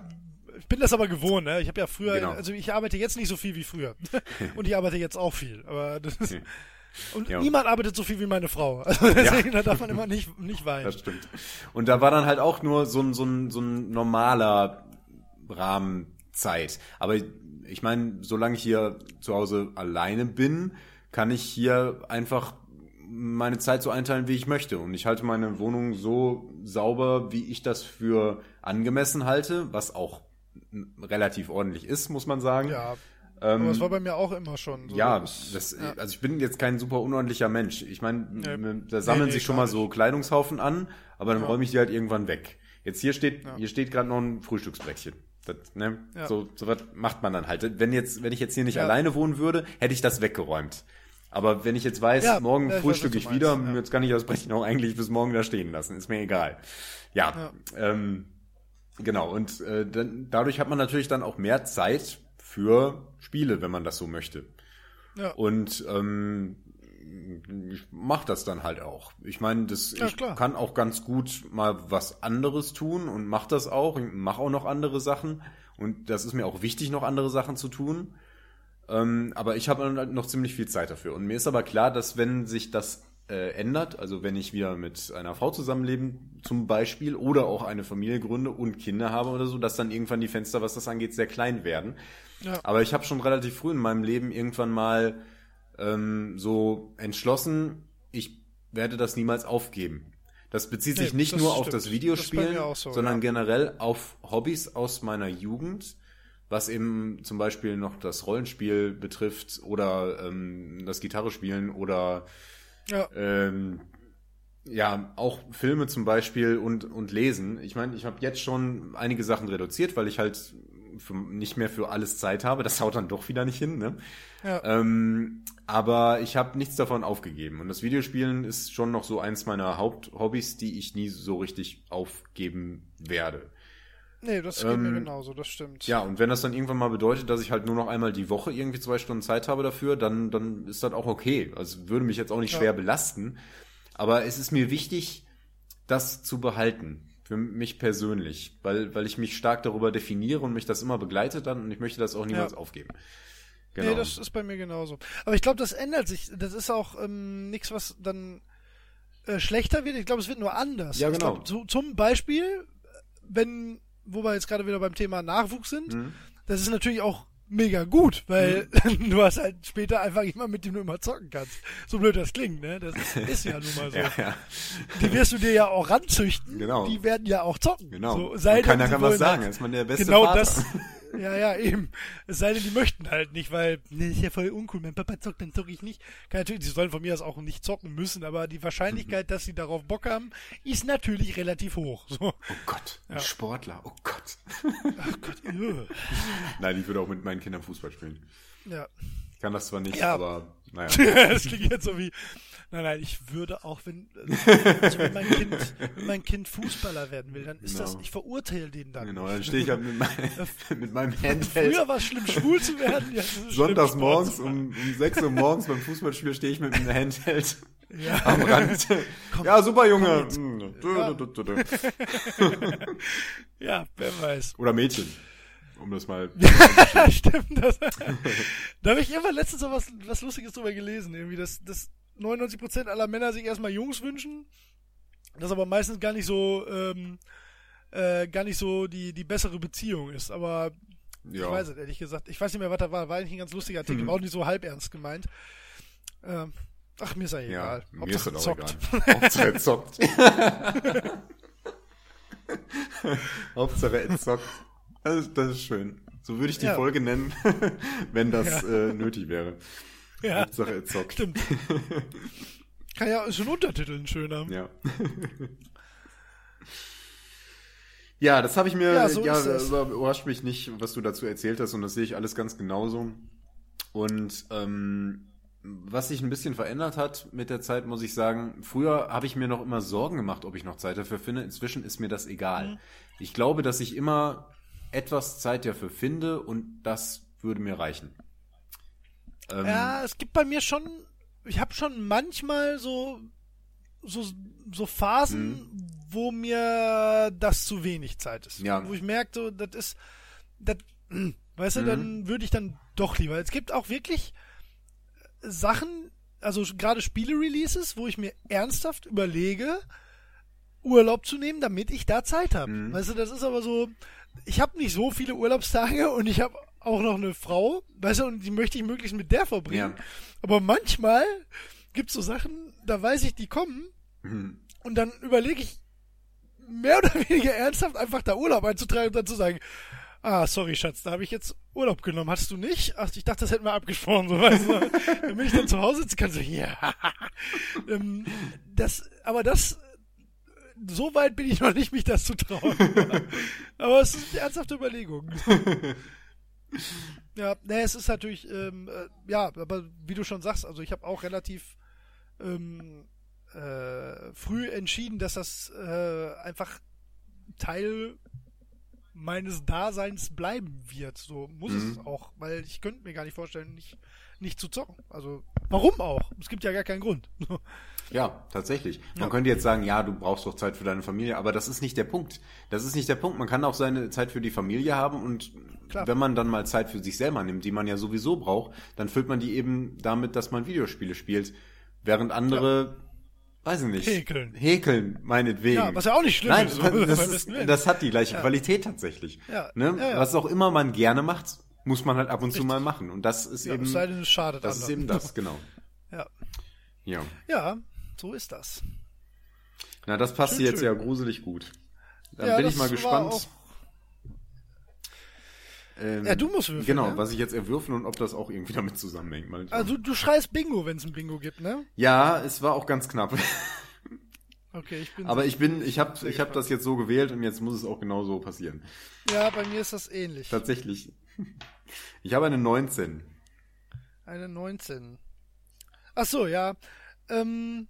Ich bin das aber gewohnt, ne? Ich habe ja früher, Genau. also ich arbeite jetzt nicht so viel wie früher. Und ich arbeite jetzt auch viel. Aber das ist, und Ja. niemand arbeitet so viel wie meine Frau. Also deswegen, da darf man immer nicht, nicht weinen. Das stimmt. Und da war dann halt auch nur so ein, so ein, so ein normaler Rahmen Zeit. Aber ich meine, solange ich hier zu Hause alleine bin, kann ich hier einfach meine Zeit so einteilen, wie ich möchte. Und ich halte meine Wohnung so sauber, wie ich das für angemessen halte, was auch relativ ordentlich ist, muss man sagen. Ja, Ähm, aber es war bei mir auch immer schon so. ja, Das- das, ja. also ich bin jetzt kein super unordentlicher Mensch. Ich meine, Nee. da sammeln Nee, sich nee, schon mal so Kleidungshaufen an, aber dann Ja. räume ich die halt irgendwann weg. Jetzt hier steht, Ja. hier steht gerade noch ein Frühstücksbrettchen. Das, ne? Ja. So, so was macht man dann halt. Wenn jetzt, wenn ich jetzt hier nicht alleine wohnen würde, hätte ich das weggeräumt. Aber wenn ich jetzt weiß, morgen ja, ich weiß, frühstücke ich wieder, jetzt kann ich das Brettchen auch eigentlich bis morgen da stehen lassen. Ist mir egal. Ja, Ähm, Genau, und äh, dann, dadurch hat man natürlich dann auch mehr Zeit für Spiele, wenn man das so möchte. Ja. Und ähm, ich mache das dann halt auch. Ich meine, das Ja, ich klar. kann auch ganz gut mal was anderes tun und mache das auch. Ich mache auch noch andere Sachen und das ist mir auch wichtig, noch andere Sachen zu tun. Ähm, aber ich habe halt noch ziemlich viel Zeit dafür. Und mir ist aber klar, dass wenn sich das äh, ändert, also wenn ich wieder mit einer Frau zusammenlebe zum Beispiel oder auch eine Familie gründe und Kinder habe oder so, dass dann irgendwann die Fenster, was das angeht, sehr klein werden. Ja. Aber ich habe schon relativ früh in meinem Leben irgendwann mal ähm, so entschlossen, ich werde das niemals aufgeben. Das bezieht sich Nee, nicht das nur auf stimmt. das Das Videospielen, auch so, sondern ja. generell auf Hobbys aus meiner Jugend, was eben zum Beispiel noch das Rollenspiel betrifft oder ähm, das Gitarre spielen oder Ja. ähm, ja, auch Filme zum Beispiel und, und Lesen. Ich meine, ich habe jetzt schon einige Sachen reduziert, weil ich halt für, nicht mehr für alles Zeit habe. Das haut dann doch wieder nicht hin, ne? Ja. Ähm, aber ich habe nichts davon aufgegeben. Und das Videospielen ist schon noch so eins meiner Haupthobbys, die ich nie so richtig aufgeben werde. Nee, das geht mir ähm, genauso, das stimmt. Ja, und wenn das dann irgendwann mal bedeutet, dass ich halt nur noch einmal die Woche irgendwie zwei Stunden Zeit habe dafür, dann, dann ist das auch okay. Also würde mich jetzt auch nicht Ja. schwer belasten. Aber es ist mir wichtig, das zu behalten. Für mich persönlich. Weil, weil ich mich stark darüber definiere und mich das immer begleitet dann und ich möchte das auch niemals Ja. aufgeben. Genau. Nee, das ist bei mir genauso. Aber ich glaube, das ändert sich. Das ist auch ähm, nichts, was dann äh, schlechter wird. Ich glaube, es wird nur anders. Ja, genau. glaub, zu, zum Beispiel, wenn, wo wir jetzt gerade wieder beim Thema Nachwuchs sind, Mhm. das ist natürlich auch mega gut, weil du hast halt später einfach jemanden, mit dem du immer zocken kannst. So blöd das klingt, ne? Das ist ja nun mal so. ja, ja, Die wirst du dir ja auch ranzüchten. Genau. Die werden ja auch zocken. genau. So, sei keiner denn, sie kann was sagen. Ist man der beste Genau Vater. das. Ja, ja, eben. Es sei denn, die möchten halt nicht, weil, nee, ist ja voll uncool. Mein Papa zockt, dann zocke ich nicht. Kann natürlich, sie sollen von mir aus auch nicht zocken müssen, aber die Wahrscheinlichkeit, dass sie darauf Bock haben, ist natürlich relativ hoch. So. Oh Gott, ein Ja. Sportler. Oh Gott. Ach Gott, äh. Nein, ich würde auch mit meinen Kindern Fußball spielen. Ja. Ich kann das zwar nicht, Ja. aber naja. das klingt jetzt so wie, nein, nein, ich würde auch, wenn, also wenn, mein kind, wenn mein Kind Fußballer werden will, dann ist das, Genau. ich verurteile den dann. Genau, dann stehe ich halt mit, mein, mit meinem Handheld. Früher war es schlimm, schwul zu werden. Jetzt ist es schlimm, Sonntags Sport morgens um, um 6 Uhr morgens beim Fußballspiel stehe ich mit einem Handheld. Ja. am Rand. ja, super Junge. Mm, Ja. ja, wer weiß. Oder Mädchen. Um das mal. Stimmt. Das, da habe ich irgendwann letztens so was, was Lustiges drüber gelesen. Irgendwie, dass, dass 99% aller Männer sich erstmal Jungs wünschen. Das aber meistens gar nicht so, ähm, äh, gar nicht so die, die bessere Beziehung ist. Aber ich Ja. weiß es ehrlich gesagt. Ich weiß nicht mehr, was da war. War eigentlich ein ganz lustiger Artikel. Mhm. War auch nicht so halb ernst gemeint. Ähm, ach, mir ist ja Ja, egal. mir ist das auch zockt. egal. Hauptsache er zockt. Hauptsache er zockt. Das ist, das ist schön. So würde ich die Ja. Folge nennen, wenn das Ja. äh, nötig wäre. Ja, Hauptsache er zockt. stimmt. Kann ja, schon Untertitel ein schöner. Ja. ja, das habe ich mir, Ja, ja, so ist es. überrascht mich nicht, was du dazu erzählt hast und das sehe ich alles ganz genauso. Und ähm, was sich ein bisschen verändert hat mit der Zeit, muss ich sagen, früher habe ich mir noch immer Sorgen gemacht, ob ich noch Zeit dafür finde. Inzwischen ist mir das egal. Mhm. Ich glaube, dass ich immer etwas Zeit dafür finde und das würde mir reichen. Ähm, Ja, es gibt bei mir schon, ich habe schon manchmal so, so, so Phasen, wo mir das zu wenig Zeit ist. Ja. Wo ich merke, so, das ist, das, weißt du, Mhm. dann würde ich dann doch lieber. Es gibt auch wirklich Sachen, also gerade Spiele-Releases, wo ich mir ernsthaft überlege, Urlaub zu nehmen, damit ich da Zeit habe. Mhm. Weißt du, das ist aber so, ich habe nicht so viele Urlaubstage und ich habe auch noch eine Frau, weißt du, und die möchte ich möglichst mit der verbringen. Ja. Aber manchmal gibt's so Sachen, da weiß ich, die kommen mhm. und dann überlege ich mehr oder weniger ernsthaft einfach da Urlaub einzutragen und dann zu sagen, ah, sorry, Schatz, da habe ich jetzt Urlaub genommen. Hast du nicht? Ach, ich dachte, das hätten wir abgesprochen, so weißt du. Dann bin ich dann zu Hause sitzen kann, so, ja. ähm, das, aber das, so weit bin ich noch nicht, mich das zu trauen. aber es ist eine ernsthafte Überlegung. ja, ne, es ist natürlich, ähm, äh, ja, aber wie du schon sagst, also ich habe auch relativ ähm, äh, früh entschieden, dass das äh, einfach Teil meines Daseins bleiben wird. So muss Mhm. es auch, weil ich könnte mir gar nicht vorstellen, nicht, nicht zu zocken. Also, warum auch? Es gibt ja gar keinen Grund. Ja, tatsächlich. Man Ja. könnte jetzt sagen, ja, du brauchst doch Zeit für deine Familie, aber das ist nicht der Punkt. Das ist nicht der Punkt. Man kann auch seine Zeit für die Familie haben und Klar. wenn man dann mal Zeit für sich selber nimmt, die man ja sowieso braucht, dann füllt man die eben damit, dass man Videospiele spielt, während andere, weiß ich nicht, Häkeln. häkeln, meinetwegen. Ja, was ja auch nicht schlimm Nein, ist, das, ist, das hat die gleiche Qualität tatsächlich. Ja. Ne? Ja, ja. Was auch immer man gerne macht, muss man halt ab und zu mal machen. Und das ist Ja, eben, es sei denn, es schadet das ist anderen. eben das, genau. Ja. Ja. ja, so ist das. Na, das passt Schön, jetzt schön. ja gruselig gut. Dann Ja, bin ich mal gespannt. Ähm, Ja, du musst würfeln, Genau, ne? was ich jetzt erwürfeln und ob das auch irgendwie damit zusammenhängt. Mal. Also, du schreist Bingo, wenn es ein Bingo gibt, ne? ja, es war auch ganz knapp. Okay, ich bin. Aber ich bin, ich habe ich hab das jetzt so gewählt und jetzt muss es auch genau so passieren. Ja, bei mir ist das ähnlich. Tatsächlich. Ich habe eine 19. Eine 19. Ach so, ja. Ähm,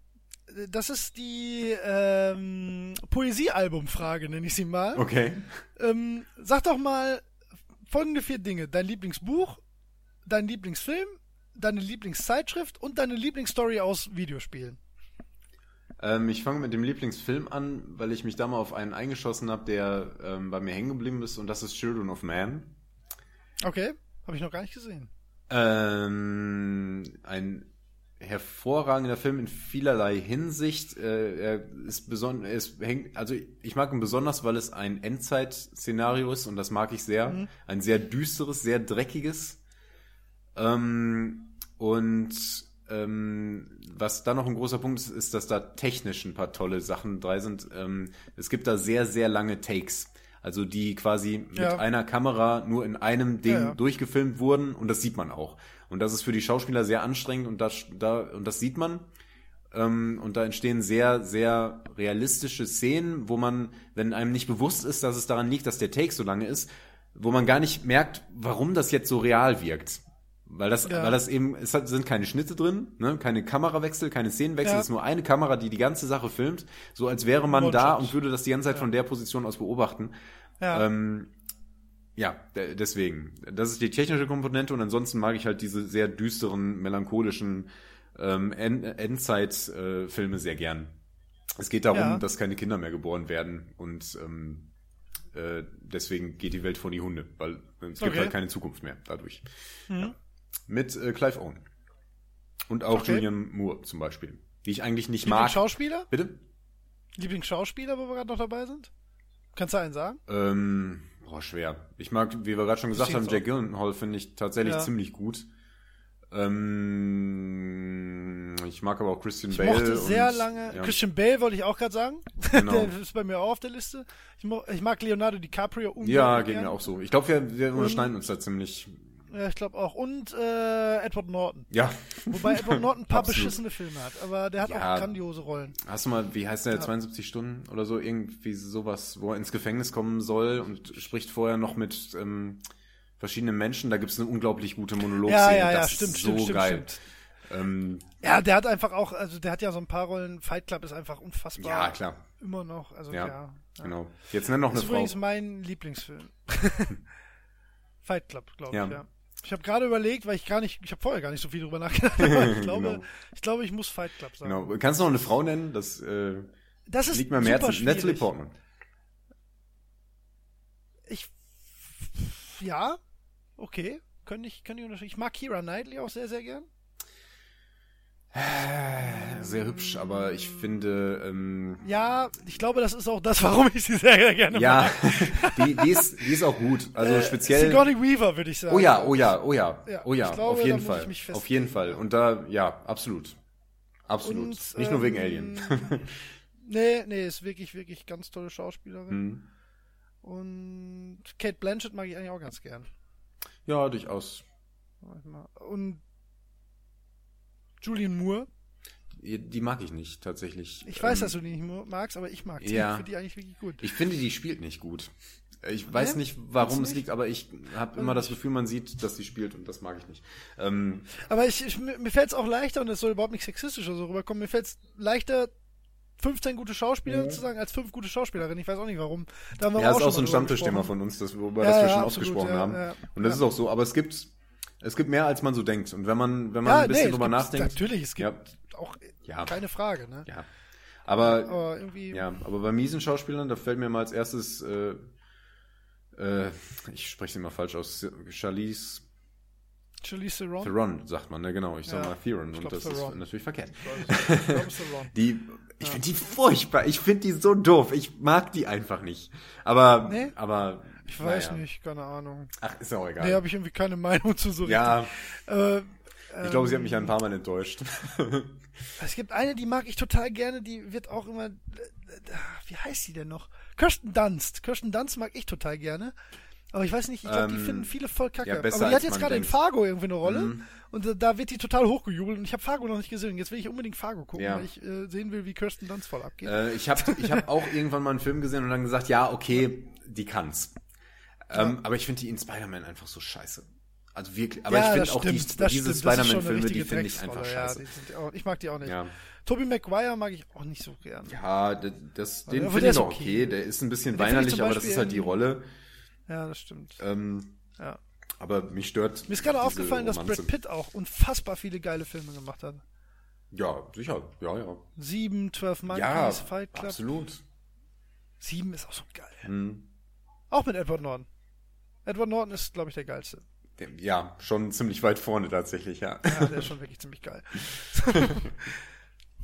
das ist die ähm, Poesiealbumfrage, nenne ich sie mal. Okay. Ähm, sag doch mal folgende vier Dinge. Dein Lieblingsbuch, dein Lieblingsfilm, deine Lieblingszeitschrift und deine Lieblingsstory aus Videospielen. Ähm, ich fange mit dem Lieblingsfilm an, weil ich mich da mal auf einen eingeschossen habe, der ähm, bei mir hängen geblieben ist und das ist Children of Man. Okay, habe ich noch gar nicht gesehen. Ähm, ein hervorragender Film in vielerlei Hinsicht. Äh, er ist besonders, es hängt, also ich mag ihn besonders, weil es ein Endzeit-Szenario ist und das mag ich sehr. Ein sehr düsteres, sehr dreckiges. Ähm, und ähm, was da noch ein großer Punkt ist, ist, dass da technisch ein paar tolle Sachen drei sind. Ähm, es gibt da sehr, sehr lange Takes. Also die quasi mit Ja. einer Kamera nur in einem Ding Ja, ja. durchgefilmt wurden und das sieht man auch. Und das ist für die Schauspieler sehr anstrengend und das, da, und das sieht man. Ähm, und da entstehen sehr, sehr realistische Szenen, wo man, wenn einem nicht bewusst ist, dass es daran liegt, dass der Take so lange ist, wo man gar nicht merkt, warum das jetzt so real wirkt. Weil das, Ja. weil das eben, es hat, sind keine Schnitte drin, ne? keine Kamerawechsel, keine Szenenwechsel, Ja. es ist nur eine Kamera, die die ganze Sache filmt, so als wäre man One-Shot. da und würde das die ganze Zeit von der Position aus beobachten. Ja, Ähm, ja, de- deswegen. Das ist die technische Komponente und ansonsten mag ich halt diese sehr düsteren, melancholischen ähm, End Endzeit-Filme sehr gern. Es geht darum, Ja. dass keine Kinder mehr geboren werden und ähm, äh, deswegen geht die Welt vor die Hunde, weil es gibt Okay. Mhm. halt keine Zukunft mehr dadurch. Ja. Mit äh, Clive Owen. Und auch Okay. Julian Moore zum Beispiel. Die ich eigentlich nicht mag. Lieblingsschauspieler? Bitte? Lieblingsschauspieler, wo wir gerade noch dabei sind? Kannst du einen sagen? Ähm, boah, schwer. Ich mag, wie wir gerade schon gesagt ich haben, Jack Gyllenhaal finde ich tatsächlich Ja. ziemlich gut. Ähm, ich mag aber auch Christian Ich Bale. mochte sehr und, lange. Ja, Christian Bale wollte ich auch gerade sagen. Genau. Der ist bei mir auch auf der Liste. Ich, ich mag Leonardo DiCaprio unglaublich ja geht gern. mir auch so. Ich glaube, wir, wir überschneiden uns da ziemlich. Ja, ich glaube auch. Und äh, Edward Norton. Ja. Wobei Edward Norton ein paar beschissene Filme hat, aber der hat Ja. auch grandiose Rollen. Hast du mal, wie heißt der, 72 Stunden oder so, irgendwie sowas, wo er ins Gefängnis kommen soll und spricht vorher noch mit ähm, verschiedenen Menschen. Da gibt es eine unglaublich gute Monologszene. Ja, ja, ja, das stimmt, ist stimmt, so stimmt, geil. stimmt. Ähm, Ja, der hat einfach auch, also der hat ja so ein paar Rollen. Fight Club ist einfach unfassbar. ja, klar. Immer noch, also Ja, ja. ja. Genau. Jetzt nenn noch Das eine ist Frau. übrigens mein Lieblingsfilm. Fight Club, glaube Ja. ich, ja. Ich habe gerade überlegt, weil ich gar nicht, ich habe vorher gar nicht so viel drüber nachgedacht, ich glaube, Genau. ich glaube, ich muss Fight Club sagen. Genau. Kannst du noch eine Frau nennen? Das äh, Das ist liegt mir am super Herzen. Natalie. Portman. Ich, ja, okay, könnte ich, könnte ich unterscheiden. Ich mag Kira Knightley auch sehr, sehr gern. Sehr hübsch, aber ich finde, ähm, Ja, ich glaube, das ist auch das, warum ich sie sehr, sehr gerne ja, die, die, ist, die ist auch gut. Also mag. speziell. Sigourney Weaver, würde ich sagen. Oh ja, oh ja, oh ja, Ja, oh ja, glaube, auf jeden Fall. Auf jeden. Fall. Und da, ja, absolut. Absolut. Und, Nicht nur wegen ähm, Alien. Nee, nee, ist wirklich, wirklich ganz tolle Schauspielerin. Hm. Und Kate Blanchett mag ich eigentlich auch ganz gern. Ja, durchaus. Und Julian Moore. Die mag ich nicht, tatsächlich. Ich weiß, Ähm, dass du die nicht magst, aber ich mag die. ja. Ich finde die eigentlich wirklich gut. Ich finde, die spielt nicht gut. Ich weiß nicht, warum es liegt, aber ich habe immer das Gefühl, man sieht, dass sie spielt und das mag ich nicht. Ähm, Aber ich, ich, mir fällt es auch leichter, und das soll überhaupt nicht sexistisch oder so rüberkommen, mir fällt es leichter, 15 gute Schauspieler zu sagen, als fünf gute Schauspielerinnen. Ich weiß auch nicht warum. Da haben wir Ja, aber ist auch so ein Stammtischthema von uns, das, über Ja, das wir ja, schon absolut, ausgesprochen ja, haben. ja, Und das ja. ist auch so, aber es gibt, es gibt mehr, als man so denkt. Und wenn man, wenn man Ja, ein bisschen nee, drüber nachdenkt. Natürlich, es gibt Ja. auch Ja. keine Frage, ne? Ja. Aber, Aber irgendwie. ja, aber bei miesen Schauspielern, da fällt mir mal als erstes, äh, äh, ich spreche sie mal falsch aus, Charlize Charlize Theron. Theron, sagt man, ne, genau. Ich sag Ja, mal Theron ich und glaub, das Theron. ist natürlich verkehrt. Ich ist Theron. Die, ich finde die furchtbar. Ich finde die so doof. Ich mag die einfach nicht. Aber, Nee? aber. Ich weiß naja. nicht, keine Ahnung. Ach, ist auch egal. Nee, habe ich irgendwie keine Meinung zu so ja. Äh, ich glaube, sie hat mich ein paar Mal enttäuscht. es gibt eine, die mag ich total gerne, die wird auch immer. Wie heißt die denn noch? Kirsten Dunst. Kirsten Dunst mag ich total gerne. Aber ich weiß nicht, ich glaube, die Ähm, finden viele voll kacke. ja, Aber die hat jetzt gerade in. Mhm. Fargo irgendwie eine Rolle. Und äh, da wird die total hochgejubelt. Und ich habe Fargo noch nicht gesehen. Jetzt will ich unbedingt Fargo gucken, Ja. weil ich äh, sehen will, wie Kirsten Dunst voll abgeht. äh, ich habe ich hab auch irgendwann mal einen Film gesehen und dann gesagt, ja, okay, die kann's. Ähm, Aber ich finde die in Spider-Man einfach so scheiße. Also wirklich, aber ja, ich finde auch die, stimmt, das diese Spider-Man-Filme, die finde ich einfach scheiße. Ja, die auch, ich mag die auch nicht. Ja. Tobey Maguire mag ich auch nicht so gern. Ja, das, das, den finde ich noch okay. okay. Der ist ein bisschen Den weinerlich, aber das ist halt die Rolle. Ja, das stimmt. Ähm, Ja. aber mich stört. Mir ist gerade aufgefallen, dass Romanze. Brad Pitt auch unfassbar viele geile Filme gemacht hat. Ja, sicher. Ja, ja. Sieben, Twelve Monkeys, Ja, Fight Club. absolut. Sieben ist auch so geil. Hm. Auch mit Edward Norton. Edward Norton ist, glaube ich, der geilste. Ja, schon ziemlich weit vorne tatsächlich, ja. Ja, der ist schon wirklich ziemlich geil.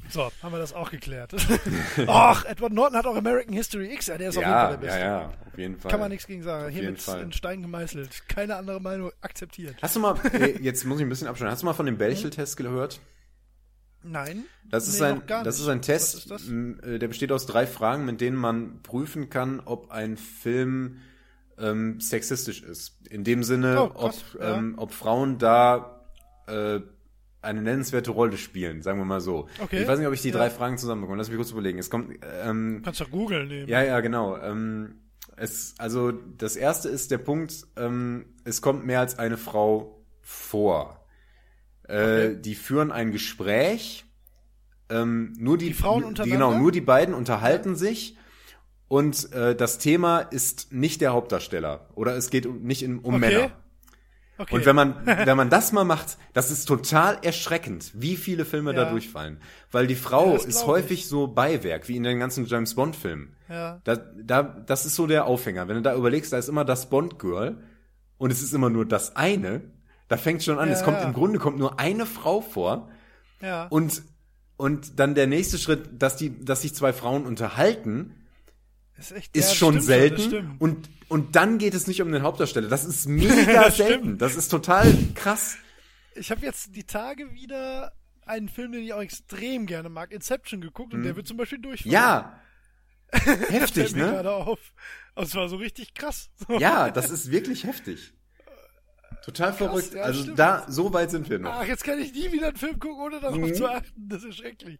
so, haben wir das auch geklärt. Ach, Edward Norton hat auch American History X. Ja, der ist auf jeden Fall Ja, der ja, Beste. ja, auf jeden Fall. Kann man nichts gegen sagen. Auf Hier jeden mit Fall. in Stein gemeißelt. Keine andere Meinung akzeptiert. Hast du mal, jetzt muss ich ein bisschen abschneiden, hast du mal von dem Belchel-Test gehört? Nein. Das ist, Nee, ein, das ist ein Test, ist äh, der besteht aus drei Fragen, mit denen man prüfen kann, ob ein Film ähm, sexistisch ist. In dem Sinne, Oh, ob, ja. ähm, ob Frauen da äh, eine nennenswerte Rolle spielen, sagen wir mal so. Okay. Ich weiß nicht, ob ich die Ja. drei Fragen zusammenbekomme. Lass mich kurz überlegen. Es kommt, ähm, Kannst doch googeln nehmen. ja, ja, genau. Ähm, es, also das erste ist der Punkt, ähm, es kommt mehr als eine Frau vor. Äh, Die führen ein Gespräch. Ähm, nur die, Die Frauen untereinander? Genau, nur die beiden unterhalten sich. Und äh, das Thema ist nicht der Hauptdarsteller. Oder es geht um, nicht in, um Okay. Männer. Okay. Und wenn man, wenn man das mal macht, das ist total erschreckend, wie viele Filme da Ja. durchfallen. Weil die Frau Ja, ist häufig so Beiwerk, wie in den ganzen James Bond Filmen. Ja. Da, da, das ist so der Aufhänger. Wenn du da überlegst, da ist immer das Bond-Girl und es ist immer nur das eine, da fängt schon an, Ja, es kommt im Grunde kommt nur eine Frau vor ja. und, und dann der nächste Schritt, dass die, dass sich zwei Frauen unterhalten, ist echt, ist ja, schon stimmt selten und, und dann geht es nicht um den Hauptdarsteller. Das ist mega Das selten. stimmt. Das ist total krass. Ich habe jetzt die Tage wieder einen Film, den ich auch extrem gerne mag, Inception geguckt und der wird zum Beispiel durchfallen. Mhm. Ja. Heftig, ne? gerade auf. Und es war so richtig krass. Ja, das ist wirklich heftig. Total verrückt. ja, also stimmt. da, so weit sind wir noch. Ach, jetzt kann ich nie wieder einen Film gucken, ohne darauf Mhm. zu achten. Das ist schrecklich.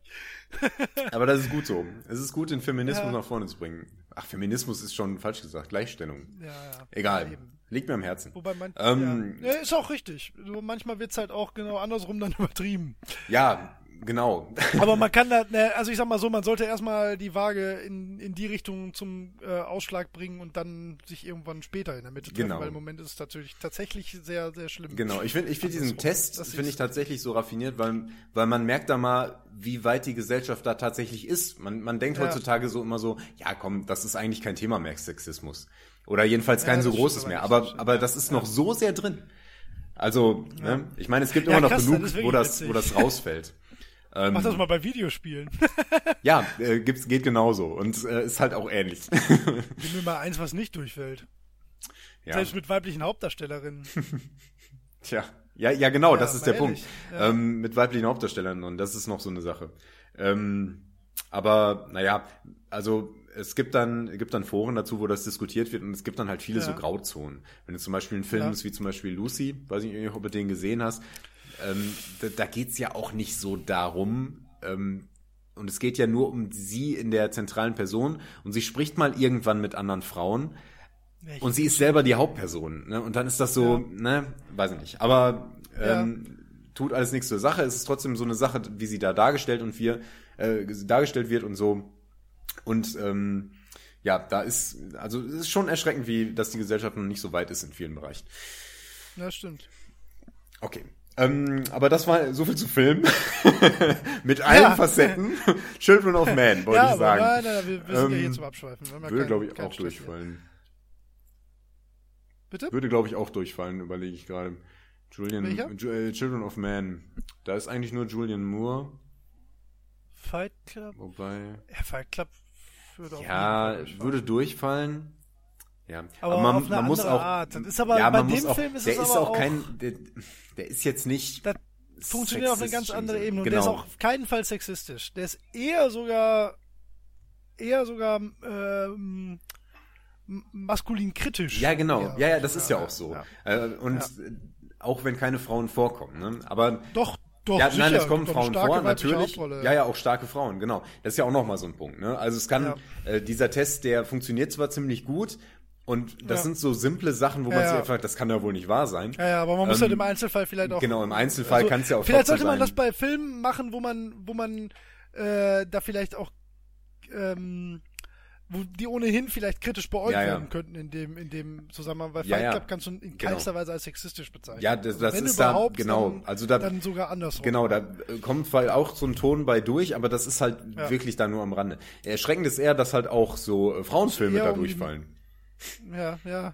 Aber das ist gut so. Es ist gut, den Feminismus Ja. nach vorne zu bringen. Ach, Feminismus ist schon falsch gesagt. Gleichstellung. Ja, ja. Egal. Eben. Liegt mir am Herzen. Wobei man, Ähm, ja. ja, ist auch richtig. Manchmal wird's halt auch genau andersrum dann übertrieben. Ja, genau. Aber man kann da, ne, also ich sag mal so, man sollte erstmal die Waage in, in die Richtung zum äh, Ausschlag bringen und dann sich irgendwann später in der Mitte treffen, Genau. weil im Moment ist es natürlich tatsächlich sehr, sehr schlimm. Genau, ich finde ich find diesen Andersrum. Test, finde ich tatsächlich so raffiniert, weil, weil man merkt da mal, wie weit die Gesellschaft da tatsächlich ist. Man, man denkt Ja. heutzutage so immer so, ja komm, das ist eigentlich kein Thema mehr, Sexismus. Oder jedenfalls kein Ja, so großes mehr. aber Aber, das ist noch so sehr drin. Also, ne, ich meine, es gibt Ja, immer noch krass, genug, das ist wo das, wo das rausfällt. Ähm, Mach das mal bei Videospielen. ja, äh, gibt's, geht genauso und äh, ist halt auch ähnlich. Gib mir mal eins, was nicht durchfällt. ja. Selbst mit weiblichen Hauptdarstellerinnen. Tja, ja, ja, genau, Ja, das ist der Punkt. ehrlich, ja. Ähm, mit weiblichen Hauptdarstellern und das ist noch so eine Sache. Ähm, aber naja, also es gibt dann gibt dann Foren dazu, wo das diskutiert wird und es gibt dann halt viele Ja. so Grauzonen. Wenn du zum Beispiel einen Film Ja. ist wie zum Beispiel Lucy, weiß ich nicht, ob du den gesehen hast, ähm, da, da geht's ja auch nicht so darum. Ähm, und es geht ja nur um sie in der zentralen Person und sie spricht mal irgendwann mit anderen Frauen. Ja, ich- Und sie ist selber die Hauptperson, ne? Und dann ist das so, Ja. ne, weiß ich nicht. Aber ähm, tut alles nichts zur Sache. Es ist trotzdem so eine Sache, wie sie da dargestellt und wir äh, dargestellt wird und so. Und ähm, ja, da ist, also es ist schon erschreckend, wie, dass die Gesellschaft noch nicht so weit ist in vielen Bereichen. Ja, stimmt. Okay. Ähm, aber das war so viel zu Film. Mit allen Ja. Facetten. Children of Man, wollte ja, ich sagen. aber nein, nein, wir, sind ja Ähm, hier zum Abschweifen. Würde, glaube ich, auch Stress hier. durchfallen. Bitte? Würde, glaube ich, auch durchfallen, überlege ich gerade. Julian, äh, Children of Man. Da ist eigentlich nur Julian Moore, Fight Club? wobei. Ja, Fight Club würde auf Ja, würde durchfallen. Ja, Aber auf eine andere Art. Das ist aber ja, bei man muss dem auch, Film ist der es ist aber auch auch- kein, der, der ist jetzt nicht. Das funktioniert auf eine ganz andere. Ebene. Und Genau. der ist auch auf keinen Fall sexistisch. Der ist eher sogar eher sogar ähm, maskulin kritisch. Ja, genau. Ja, ja, das ist ja auch so. Äh, und auch wenn keine Frauen vorkommen, ne? Aber Doch, doch, ja, sicher. nein, es kommen Frauen vor, natürlich. Hauptrolle. Ja, ja, auch starke Frauen, genau. Das ist ja auch nochmal so ein Punkt. Ne? Also es kann, Ja. äh, dieser Test, der funktioniert zwar ziemlich gut und das Ja. sind so simple Sachen, wo Ja, man sich ja. einfach, das kann ja wohl nicht wahr sein. Ja, ja, aber man muss Ähm, halt im Einzelfall vielleicht auch. Genau, im Einzelfall also, kann es ja auch Vielleicht sollte man sein. das bei Filmen machen, wo man, wo man äh, da vielleicht auch ähm, wo die ohnehin vielleicht kritisch beäugt Ja, ja. werden könnten in dem, in dem Zusammenhang, weil Ja, Fight ja. Club kannst du in Genau. keinster Weise als sexistisch bezeichnen. Ja, das- das Wenn ist da- genau. Dann, Also da- dann sogar andersrum. Genau, da äh, kommt zwar auch so ein Ton bei durch, aber das ist halt Ja. wirklich da nur am Rande. Erschreckend ist eher, dass halt auch so äh, Frauenfilme da um durchfallen. Ja, ja.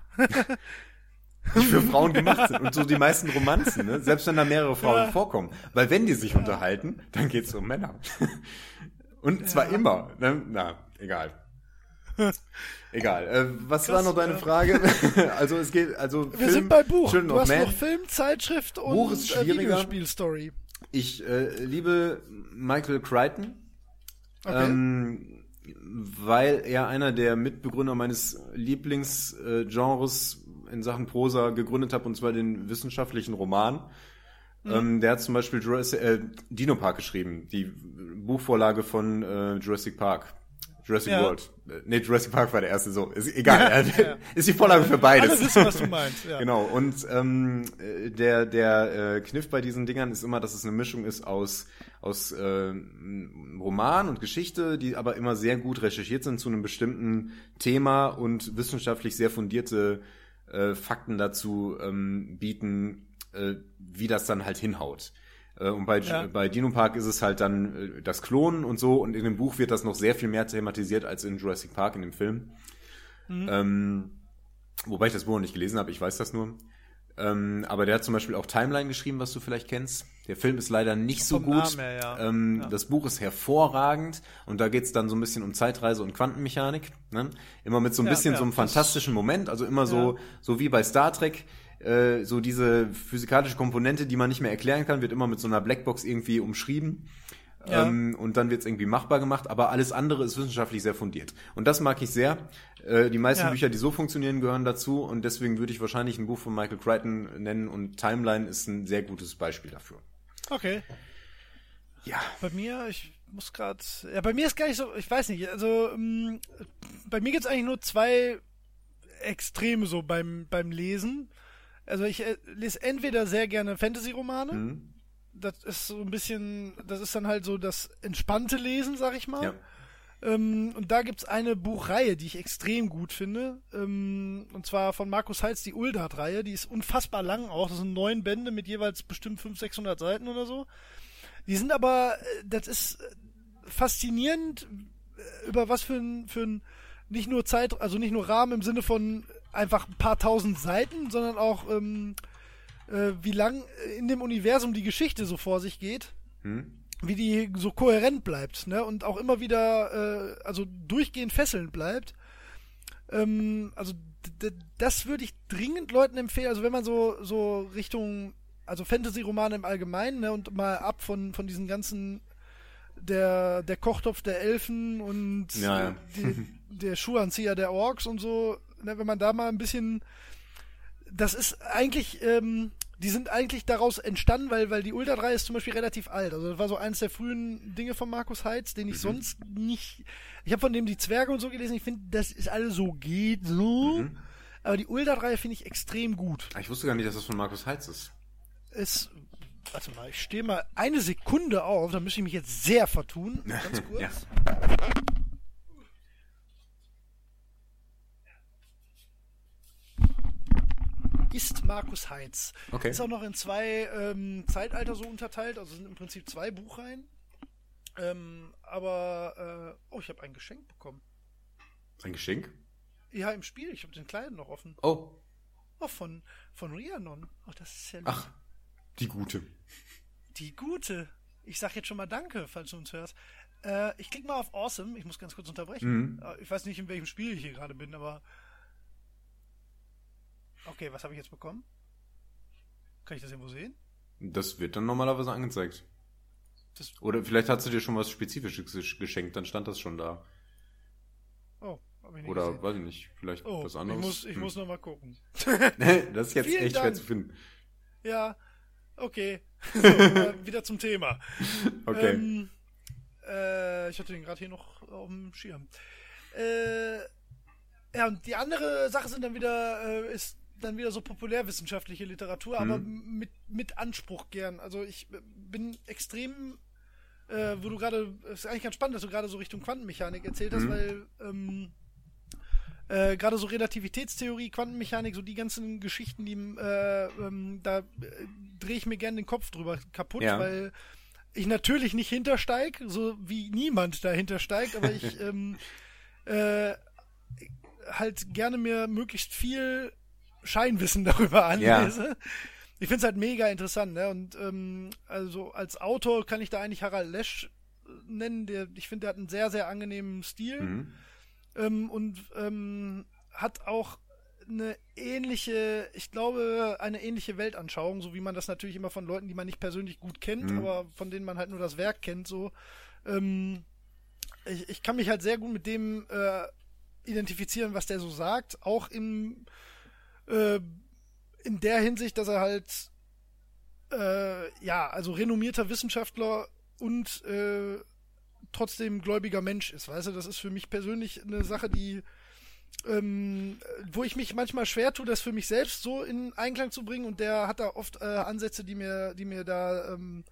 die für Frauen gemacht sind. Und so die meisten Romanzen, ne? selbst wenn da mehrere Frauen Ja. vorkommen. Weil wenn die sich unterhalten, dann geht's um Männer. Und zwar immer. Ne? Na, egal. Egal. Äh, was Krass, war noch deine ja. Frage? also es geht, also Wir Film, sind bei Buch. Children du hast Man. noch Film, Zeitschrift und Buch ist äh, schwieriger. Videospielstory. Ich äh, liebe Michael Crichton. Okay. Ähm, weil er einer der Mitbegründer meines Lieblingsgenres in Sachen Prosa gegründet hat, und zwar den wissenschaftlichen Roman. Mhm. Ähm, der hat zum Beispiel Jurassic, äh, Dino Park geschrieben, die Buchvorlage von äh, Jurassic Park. Jurassic Ja. World. Äh, Nee, Jurassic Park war der erste, so. Ist egal. Ist die Vorlage für beides. Alle wissen, was du meinst. Ja. Genau, und ähm, äh, der, der äh, Kniff bei diesen Dingern ist immer, dass es eine Mischung ist aus, aus äh, Roman und Geschichte, die aber immer sehr gut recherchiert sind zu einem bestimmten Thema und wissenschaftlich sehr fundierte äh, Fakten dazu ähm, bieten, äh, wie das dann halt hinhaut. Äh, Und bei, Ja. bei Dino Park ist es halt dann äh, das Klonen und so. Und in dem Buch wird das noch sehr viel mehr thematisiert als in Jurassic Park in dem Film. Ähm, wobei ich das Buch noch nicht gelesen habe, ich weiß das nur. Ähm, aber der hat zum Beispiel auch Timeline geschrieben, was du vielleicht kennst. Der Film ist leider nicht so Vom gut. Namen her, ja. ähm, Ja. Das Buch ist hervorragend und da geht's dann so ein bisschen um Zeitreise und Quantenmechanik. Ne? Immer mit so ein bisschen so einem fantastischen Moment, also immer so, so wie bei Star Trek. Äh, so diese physikalische Komponente, die man nicht mehr erklären kann, wird immer mit so einer Blackbox irgendwie umschrieben. Ja. Ähm, und dann wird es irgendwie machbar gemacht, aber alles andere ist wissenschaftlich sehr fundiert. Und das mag ich sehr. Äh, die meisten Ja. Bücher, die so funktionieren, gehören dazu und deswegen würde ich wahrscheinlich ein Buch von Michael Crichton nennen und Timeline ist ein sehr gutes Beispiel dafür. Okay. Ja. Bei mir, ich muss gerade. Ja, bei mir ist gar nicht so, ich weiß nicht, also ähm, bei mir gibt's eigentlich nur zwei Extreme so beim, beim Lesen. Also ich äh, lese entweder sehr gerne Fantasy-Romane. Mhm. Das ist so ein bisschen, das ist dann halt so das entspannte Lesen, sag ich mal. Ja. Ähm, und da gibt's eine Buchreihe, die ich extrem gut finde. Ähm, und zwar von Markus Heitz, die Uldat-Reihe. Die ist unfassbar lang auch. Das sind neun Bände mit jeweils bestimmt 500, 600 Seiten oder so. Die sind aber, äh, das ist äh, faszinierend, äh, über was für ein, für ein, nicht nur Zeit, also nicht nur Rahmen im Sinne von einfach ein paar tausend Seiten, sondern auch, ähm, äh, wie lang in dem Universum die Geschichte so vor sich geht Hm? wie die so kohärent bleibt, ne? Und auch immer wieder, äh, also durchgehend fesselnd bleibt. Ähm, also das würde ich dringend Leuten empfehlen. Also wenn man so so Richtung, also Fantasy-Romane im Allgemeinen, ne? Und mal ab von von diesen ganzen der der Kochtopf der Elfen und Ja, ja. die, der Schuhanzieher der Orks und so, ne? Wenn man da mal ein bisschen das ist eigentlich, ähm, die sind eigentlich daraus entstanden, weil, weil die Ultra 3 ist zum Beispiel relativ alt. Also das war so eins der frühen Dinge von Markus Heitz, den ich sonst nicht. Ich habe von dem die Zwerge und so gelesen, ich finde, das ist alles so geht so. Aber die Ultra 3 finde ich extrem gut. Ah, Ich wusste gar nicht, dass das von Markus Heitz ist. Ist Warte mal, ich stehe mal eine Sekunde auf, da müsste ich mich jetzt sehr vertun. Ganz kurz. Ja. Ist Markus Heinz. Okay. Ist auch noch in zwei ähm, Zeitalter so unterteilt, also sind im Prinzip zwei Buchreihen. Ähm, aber, äh, oh, ich habe ein Geschenk bekommen. Ein Geschenk? Ja, im Spiel, ich habe den kleinen noch offen. Oh. Oh, von, von Rhiannon. Oh, das ist ja lieb. Ach, die gute. Die gute. Ich sag jetzt schon mal Danke, falls du uns hörst. Äh, ich klicke mal auf Awesome. Ich muss ganz kurz unterbrechen. Mhm. Äh, Ich weiß nicht, in welchem Spiel ich hier gerade bin, aber. Okay, was habe ich jetzt bekommen? Kann ich das irgendwo sehen? Das wird dann normalerweise angezeigt. Das, Oder vielleicht hast du dir schon was Spezifisches gesch- geschenkt, dann stand das schon da. oh, habe ich nicht Oder gesehen. weiß ich nicht, vielleicht Oh, was anderes. ich muss, ich Hm. muss noch mal gucken. das ist jetzt Vielen echt schwer Dank. zu finden. Ja, okay. So, äh, wieder zum Thema. Okay. Ähm, äh, ich hatte den gerade hier noch auf dem Schirm. Äh, ja, und die andere Sache sind dann wieder, äh, ist dann wieder so populärwissenschaftliche Literatur, aber Mhm. mit, mit Anspruch gern. Also ich bin extrem, äh, wo du gerade, es ist eigentlich ganz spannend, dass du gerade so Richtung Quantenmechanik erzählt hast, Mhm. weil ähm, äh, gerade so Relativitätstheorie, Quantenmechanik, so die ganzen Geschichten, die äh, ähm, da äh, drehe ich mir gerne den Kopf drüber kaputt, Ja. weil ich natürlich nicht hintersteig, so wie niemand dahinter steigt, aber ich ähm, äh, halt gerne mir möglichst viel Scheinwissen darüber anlese. Ich finde es halt mega interessant, ne? Und ähm, also als Autor kann ich da eigentlich Harald Lesch äh, nennen, der ich finde, der hat einen sehr, sehr angenehmen Stil Mhm. ähm, und ähm, hat auch eine ähnliche, ich glaube, eine ähnliche Weltanschauung, so wie man das natürlich immer von Leuten, die man nicht persönlich gut kennt, Mhm. aber von denen man halt nur das Werk kennt, so. Ähm, ich, ich kann mich halt sehr gut mit dem äh, identifizieren, was der so sagt, auch in, äh, in der Hinsicht, dass er halt äh, ja, also renommierter Wissenschaftler und äh, trotzdem gläubiger Mensch ist. Weißt du, das ist für mich persönlich eine Sache, die ähm, wo ich mich manchmal schwer tue, das für mich selbst so in Einklang zu bringen und der hat da oft äh, Ansätze, die mir, die mir da ähm,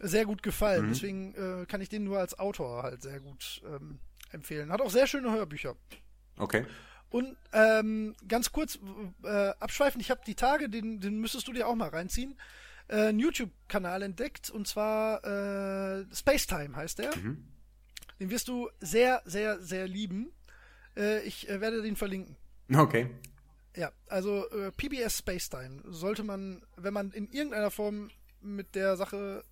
sehr gut gefallen. Mhm. Deswegen äh, kann ich den nur als Autor halt sehr gut ähm, empfehlen. Hat auch sehr schöne Hörbücher. Okay. Und ähm, ganz kurz äh, abschweifend, ich habe die Tage, den, den müsstest du dir auch mal reinziehen, äh, einen YouTube-Kanal entdeckt und zwar äh, Spacetime heißt der. Mhm. Den wirst du sehr, sehr, sehr lieben. Äh, ich äh, werde den verlinken. Okay. Ja, also äh, PBS Spacetime sollte man, wenn man in irgendeiner Form mit der Sache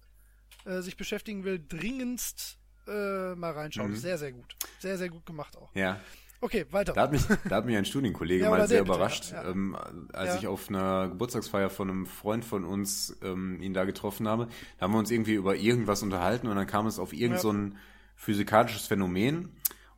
äh, sich beschäftigen will, dringendst äh, mal reinschauen. Mhm. Sehr, sehr gut. Sehr, sehr gut gemacht auch. Ja. Okay, weiter. Da hat mich, da hat mich ein Studienkollege Ja, mal sehr bitte, überrascht, ja. Ähm, als Ja. ich auf einer Geburtstagsfeier von einem Freund von uns ähm, ihn da getroffen habe. Da haben wir uns irgendwie über irgendwas unterhalten und dann kam es auf irgend Ja. so ein physikalisches Phänomen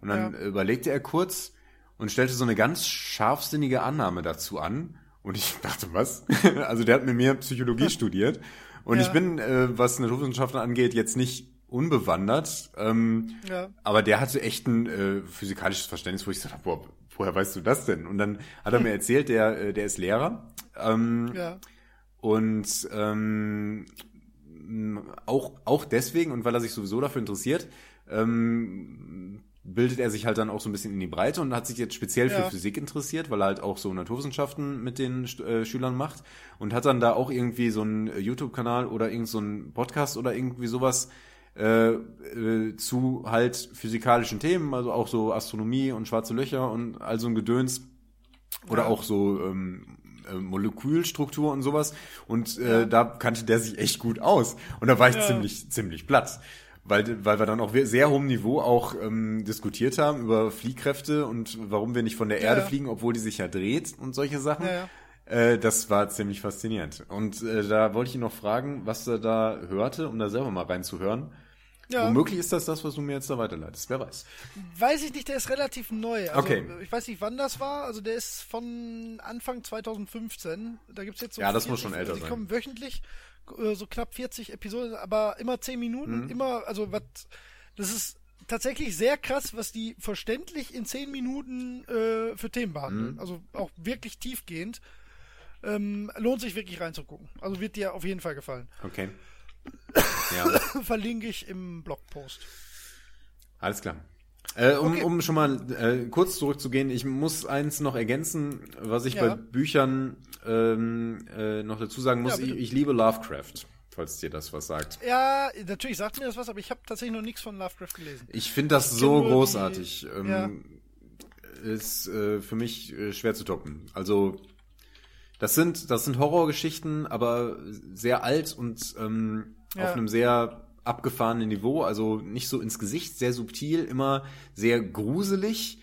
und dann überlegte er kurz und stellte so eine ganz scharfsinnige Annahme dazu an. Und ich dachte, was? Also der hat mit mir Psychologie studiert. Und ich bin, äh, was Naturwissenschaften angeht, jetzt nicht unbewandert. Ähm, Ja. aber der hatte echt ein äh, physikalisches Verständnis, wo ich gesagt habe, boah, woher weißt du das denn? Und dann hat er mir erzählt, der, äh, der ist Lehrer. Ähm, Ja. und ähm, auch, auch deswegen und weil er sich sowieso dafür interessiert, ähm, bildet er sich halt dann auch so ein bisschen in die Breite und hat sich jetzt speziell Ja. für Physik interessiert, weil er halt auch so Naturwissenschaften mit den äh, Schülern macht und hat dann da auch irgendwie so einen YouTube-Kanal oder irgend so einen Podcast oder irgendwie sowas äh, äh, zu halt physikalischen Themen, also auch so Astronomie und schwarze Löcher und all so ein Gedöns oder Ja. auch so ähm, äh, Molekülstruktur und sowas. Und äh, da kannte der sich echt gut aus. Und da war ich Ja. ziemlich, ziemlich platt. Weil, weil wir dann auf sehr hohem Niveau auch ähm, diskutiert haben über Fliehkräfte und warum wir nicht von der Ja, Erde fliegen, obwohl die sich ja dreht und solche Sachen. Ja. Äh, das war ziemlich faszinierend. Und äh, da wollte ich ihn noch fragen, was er da hörte, um da selber mal reinzuhören. Ja. Womöglich ist das das, was du mir jetzt da weiterleitest. Wer weiß. Weiß ich nicht, der ist relativ neu. Also, Okay. Ich weiß nicht, wann das war. Also der ist von Anfang 2015. Da gibt's jetzt so Ja, das 40 muss schon älter Die sein. kommen wöchentlich äh, so knapp 40 Episoden, aber immer 10 Minuten. Mhm. Immer, also was, das ist tatsächlich sehr krass, was die verständlich in 10 Minuten äh, für Themen behandeln. Mhm. Also auch wirklich tiefgehend. Ähm, lohnt sich wirklich reinzugucken. Also wird dir auf jeden Fall gefallen. Okay. Ja, Verlinke ich im Blogpost. alles klar. Äh, um, Okay. um schon mal äh, kurz zurückzugehen, ich muss eins noch ergänzen, was ich Ja. bei Büchern ähm, äh, noch dazu sagen muss. Ja, ich, ich liebe Lovecraft, falls dir das was sagt. Ja, natürlich sagt mir das was, aber ich habe tatsächlich noch nichts von Lovecraft gelesen. Ich finde das kenn so nur die- großartig. ähm, Ja. Ist äh, für mich äh, schwer zu toppen. Also das sind das sind Horrorgeschichten, aber sehr alt und ähm, Ja. auf einem sehr abgefahrenen Niveau. Also nicht so ins Gesicht, sehr subtil, immer sehr gruselig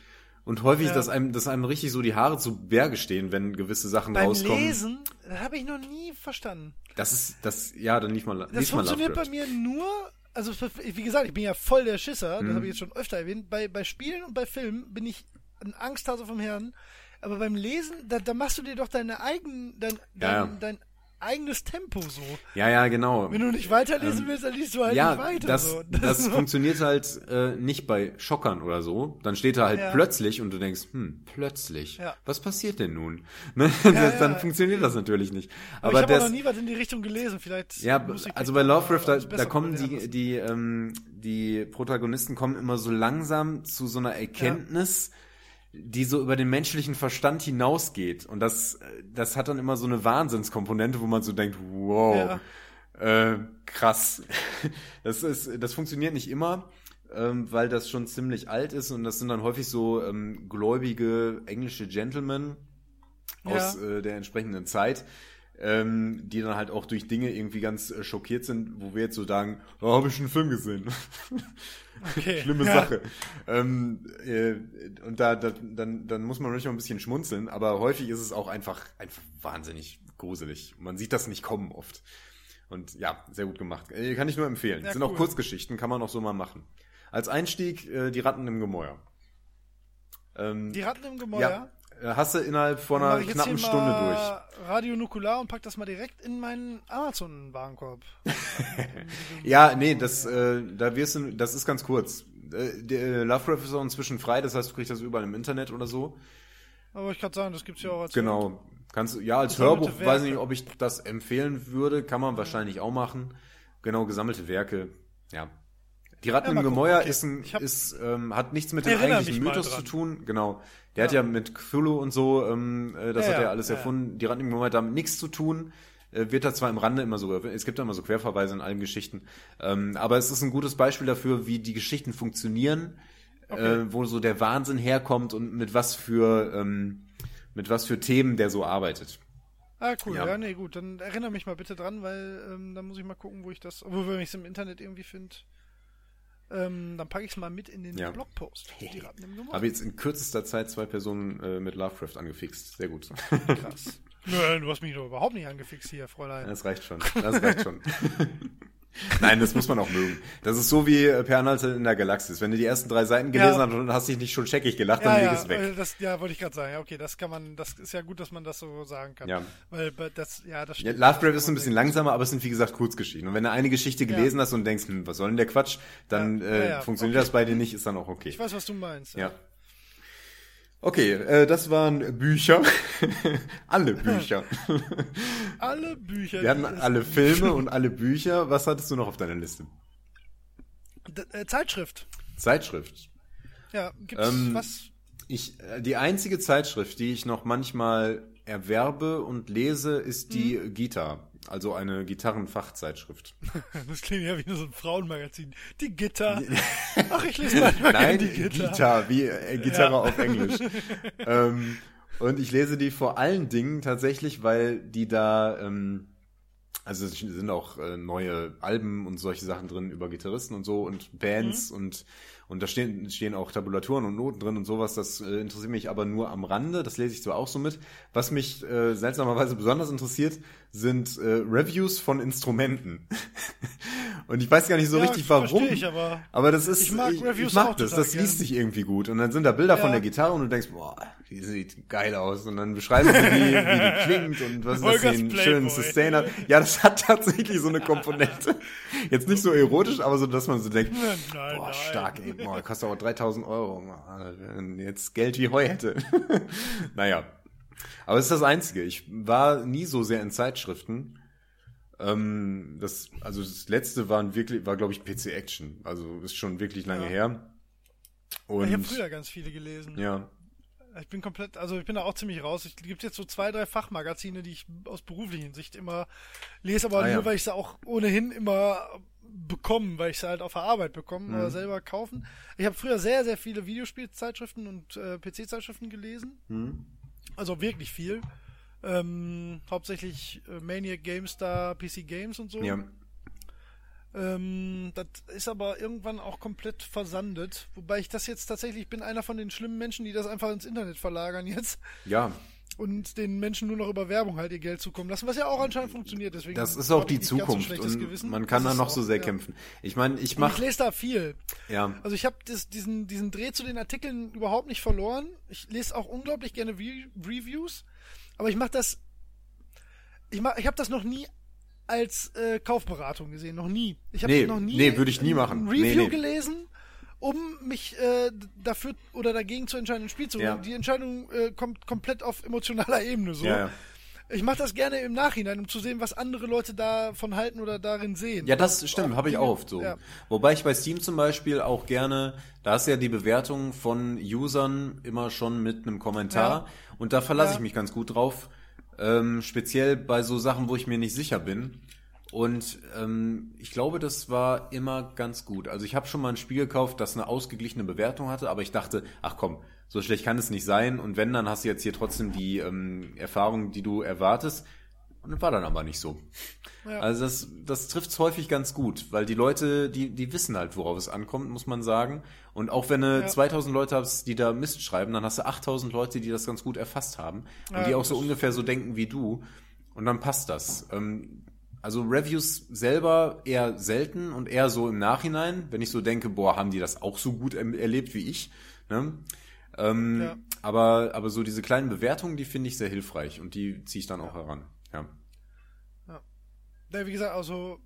und häufig, Ja. dass einem dass einem richtig so die Haare zu Berge stehen, wenn gewisse Sachen Beim rauskommen. Lesen habe ich noch nie verstanden. Das ist das ja dann lief mal Das lief mal funktioniert bei mir nur, also wie gesagt, ich bin ja voll der Schisser, Mhm. das habe ich jetzt schon öfter erwähnt. Bei, bei Spielen und bei Filmen bin ich ein Angsthase vom Herrn. Aber beim Lesen, da, da machst du dir doch deine eigen, dein, dein, Ja, ja. dein eigenes Tempo so. Ja, ja, genau. Wenn du nicht weiterlesen willst, dann liest du halt ja, nicht weiter. das, so. das funktioniert halt äh, nicht bei Schockern oder so. Dann steht da halt Ja. plötzlich und du denkst, hm, plötzlich. Ja. Was passiert denn nun? Ne? das. Dann funktioniert das natürlich nicht. aber, Aber, ich habe das, noch nie was in die Richtung gelesen. Vielleicht ja, also bei Lovecraft, da, da kommen die, die, ähm, die Protagonisten kommen immer so langsam zu so einer Erkenntnis, die so über den menschlichen Verstand hinausgeht. Und das, das hat dann immer so eine Wahnsinnskomponente, wo man so denkt, wow, äh, krass. Das ist, das funktioniert nicht immer, ähm, weil das schon ziemlich alt ist und das sind dann häufig so ähm, gläubige englische Gentlemen aus Ja. äh, der entsprechenden Zeit, ähm, die dann halt auch durch Dinge irgendwie ganz äh, schockiert sind, wo wir jetzt so sagen, oh, habe ich schon einen Film gesehen. Okay. Schlimme ja. Sache. Ähm, äh, und da, da dann, dann muss man manchmal ein bisschen schmunzeln, aber häufig ist es auch einfach, einfach wahnsinnig gruselig. Man sieht das nicht kommen oft. Und ja, sehr gut gemacht. Äh, kann ich nur empfehlen. Ja, sind auch cool. Kurzgeschichten, kann man auch so mal machen. Als Einstieg äh, die Ratten im Gemäuer. Ähm, Die Ratten im Gemäuer. ja, hast du innerhalb von einer knappen Stunde mal Radio Nukular und pack das mal direkt in meinen Amazon-Warenkorb. durch. Ja, nee, das, äh, da wirst du, das ist ganz kurz. Äh, der Lovecraft ist auch inzwischen frei, das heißt, du kriegst das überall im Internet oder so. Aber ich kann sagen, das gibt's ja auch als Genau. Kannst du, ja, als Hörbuch weiß ich nicht, ob ich das empfehlen würde, kann man wahrscheinlich auch machen. Genau, gesammelte Werke, ja. Die Ratten Ja, im Gemäuer okay. ist ein, hab- ist, ähm, hat nichts mit dem eigentlichen Mythos zu tun. Genau. Der hat ja mit Cthulhu und so, ähm, äh, das Ja, hat er ja, alles ja, ja. erfunden. Die im Gemäuer hat damit nichts zu tun. Äh, wird da zwar im Rande immer so, es gibt da immer so Querverweise in allen Geschichten. Ähm, aber es ist ein gutes Beispiel dafür, wie die Geschichten funktionieren, äh, wo so der Wahnsinn herkommt und mit was für, ähm, mit was für Themen der so arbeitet. Ah, cool. Ja. Ja. nee, gut. Dann erinnere mich mal bitte dran, weil ähm, dann muss ich mal gucken, wo ich das, obwohl wenn ich es im Internet irgendwie finde, ähm, dann packe ich es mal mit in den Ja. Blogpost. Die Ratten im Gemäuer. Habe jetzt in kürzester Zeit zwei Personen äh, mit Lovecraft angefixt. Sehr gut. Krass. Nö, du hast mich doch überhaupt nicht angefixt hier, Fräulein. Das reicht schon. Das reicht schon. Nein, das muss man auch mögen. Das ist so wie äh, Per Anhalter in der Galaxis. Wenn du die ersten drei Seiten gelesen Ja. hast und hast dich nicht schon scheckig gelacht, dann leg es weg. äh, Das, ja, wollte ich gerade sagen. Ja, okay, das kann man, das ist ja gut, dass man das so sagen kann. Ja. Weil das, ja, das Ja, stimmt. Lovecraft ist ein bisschen langsamer, aber es sind wie gesagt Kurzgeschichten. Und wenn du eine Geschichte gelesen hast und denkst, hm, was soll denn der Quatsch, dann Ja, äh, ja, ja, funktioniert das bei dir nicht, ist dann auch okay. Ich weiß, was du meinst. Ja. Okay, äh, das waren Bücher. alle Bücher. Alle Bücher. Wir hatten alle Filme und alle Bücher. Was hattest du noch auf deiner Liste? D äh, Zeitschrift. Zeitschrift. Ja, gibt's Ähm, was? Ich, äh, die einzige Zeitschrift, die ich noch manchmal erwerbe und lese, ist die Mhm. Gita, also eine Gitarrenfachzeitschrift. Das klingt ja wie so ein Frauenmagazin. Die Gitter. Ach, ich lese manchmal Nein, gerne die Gitter. Gita, wie äh, Gitarre Ja. auf Englisch. ähm, und ich lese die vor allen Dingen tatsächlich, weil die da, ähm, also es sind auch äh, neue Alben und solche Sachen drin über Gitarristen und so und Bands Mhm. und und da stehen, stehen auch Tabulaturen und Noten drin und sowas. Das äh, interessiert mich aber nur am Rande. Das lese ich zwar auch so mit. Was mich äh, seltsamerweise besonders interessiert, sind äh, Reviews von Instrumenten. und ich weiß gar nicht so Ja, richtig warum. ich, aber Aber das ist, Ich mag Reviews ich mag auch das, das liest sich irgendwie gut. Und dann sind da Bilder von Ja. der Gitarre und du denkst, boah, die sieht geil aus. Und dann beschreiben sie, wie, wie die klingt und was ist das Holgers für ein Playboy. schönen Sustain hat. Ja, das hat tatsächlich so eine Komponente. Jetzt nicht so erotisch, aber so, dass man so denkt, Nein, nein, boah, stark, ey, boah, kostet aber 3000 Euro. Mann, Jetzt Geld wie Heu hätte. naja. Aber es ist das Einzige. Ich war nie so sehr in Zeitschriften. Ähm, das, also das letzte waren wirklich, war glaube ich PC Action. Also ist schon wirklich lange Ja. her. Und ich habe früher ganz viele gelesen. ja, Ich bin komplett, also ich bin da auch ziemlich raus. Es gibt jetzt so zwei, drei Fachmagazine, die ich aus beruflichen Sicht immer lese, aber Ah, nur, ja. weil ich sie auch ohnehin immer bekommen, weil ich sie halt auf der Arbeit bekommen Mhm. oder selber kaufen. Ich habe früher sehr, sehr viele Videospielzeitschriften und äh, PC-Zeitschriften gelesen. Mhm. Also wirklich viel. Ähm, hauptsächlich äh, Maniac GameStar, PC Games und so. ja. Ähm, das ist aber irgendwann auch komplett versandet. Wobei ich das jetzt tatsächlich, ich bin einer von den schlimmen Menschen, die das einfach ins Internet verlagern jetzt Ja, und den Menschen nur noch über Werbung halt ihr Geld zukommen lassen, was ja auch anscheinend funktioniert. Deswegen das ist auch die so Zukunft schlechtes und man kann Das da noch auch, so sehr ja. kämpfen. Ich meine, ich Und Ich mache lese da viel. ja, Also ich habe diesen, diesen Dreh zu den Artikeln überhaupt nicht verloren. Ich lese auch unglaublich gerne Re Reviews, aber ich mache das, ich mach, ich habe das noch nie als äh, Kaufberatung gesehen, noch nie. Ich habe Nee, noch nie nee, würde ich nie machen. ein Review Nee, gelesen, um mich äh, dafür oder dagegen zu entscheiden, ein Spiel zu Ja. holen. Die Entscheidung äh, kommt komplett auf emotionaler Ebene so. ja, ja. Ich mache das gerne im Nachhinein, um zu sehen, was andere Leute davon halten oder darin sehen. Ja, das stimmt, habe ich auch oft so. Ja. Wobei ich bei Steam zum Beispiel auch gerne, da ist ja die Bewertung von Usern immer schon mit einem Kommentar und da verlasse ich mich ganz gut drauf. Ähm, speziell bei so Sachen, wo ich mir nicht sicher bin. Und ähm, ich glaube, das war immer ganz gut. Also ich habe schon mal ein Spiel gekauft, das eine ausgeglichene Bewertung hatte, aber ich dachte, ach komm, so schlecht kann es nicht sein. Und wenn, dann hast du jetzt hier trotzdem die ähm, Erfahrung, die du erwartest. Und war dann aber nicht so. Ja. Also das, das trifft's häufig ganz gut, weil die Leute, die, die wissen halt, worauf es ankommt, muss man sagen. Und auch wenn du Ja. 2000 Leute hast, die da Mist schreiben, dann hast du 8000 Leute, die das ganz gut erfasst haben und Ja, die auch so ungefähr so denken wie du. Und dann passt das. Ähm, also Reviews selber eher selten und eher so im Nachhinein, wenn ich so denke, boah, haben die das auch so gut em- erlebt wie ich. Ne? Ähm, aber, aber so diese kleinen Bewertungen, die finde ich sehr hilfreich und die ziehe ich dann auch heran. Ja. Ja, wie gesagt, also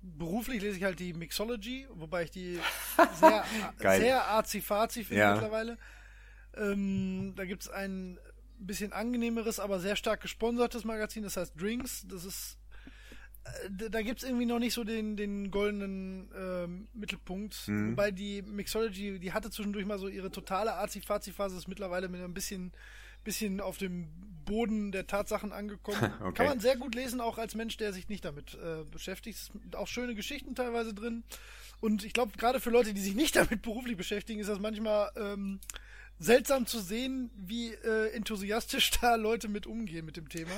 beruflich lese ich halt die Mixology, wobei ich die sehr, sehr arzi-fazi finde Ja. mittlerweile. Ähm, da gibt's ein bisschen angenehmeres, aber sehr stark gesponsertes Magazin, das heißt Drinks. Das ist äh, da- da gibt's irgendwie noch nicht so den, den goldenen ähm, Mittelpunkt. Mhm. Wobei die Mixology, die hatte zwischendurch mal so ihre totale Arzi-Fazi-Phase, ist mittlerweile mit ein bisschen, bisschen auf dem Boden der Tatsachen angekommen. Okay. Kann man sehr gut lesen, auch als Mensch, der sich nicht damit äh, beschäftigt. Es sind auch schöne Geschichten teilweise drin. Und ich glaube, gerade für Leute, die sich nicht damit beruflich beschäftigen, ist das manchmal ähm, seltsam zu sehen, wie äh, enthusiastisch da Leute mit umgehen mit dem Thema.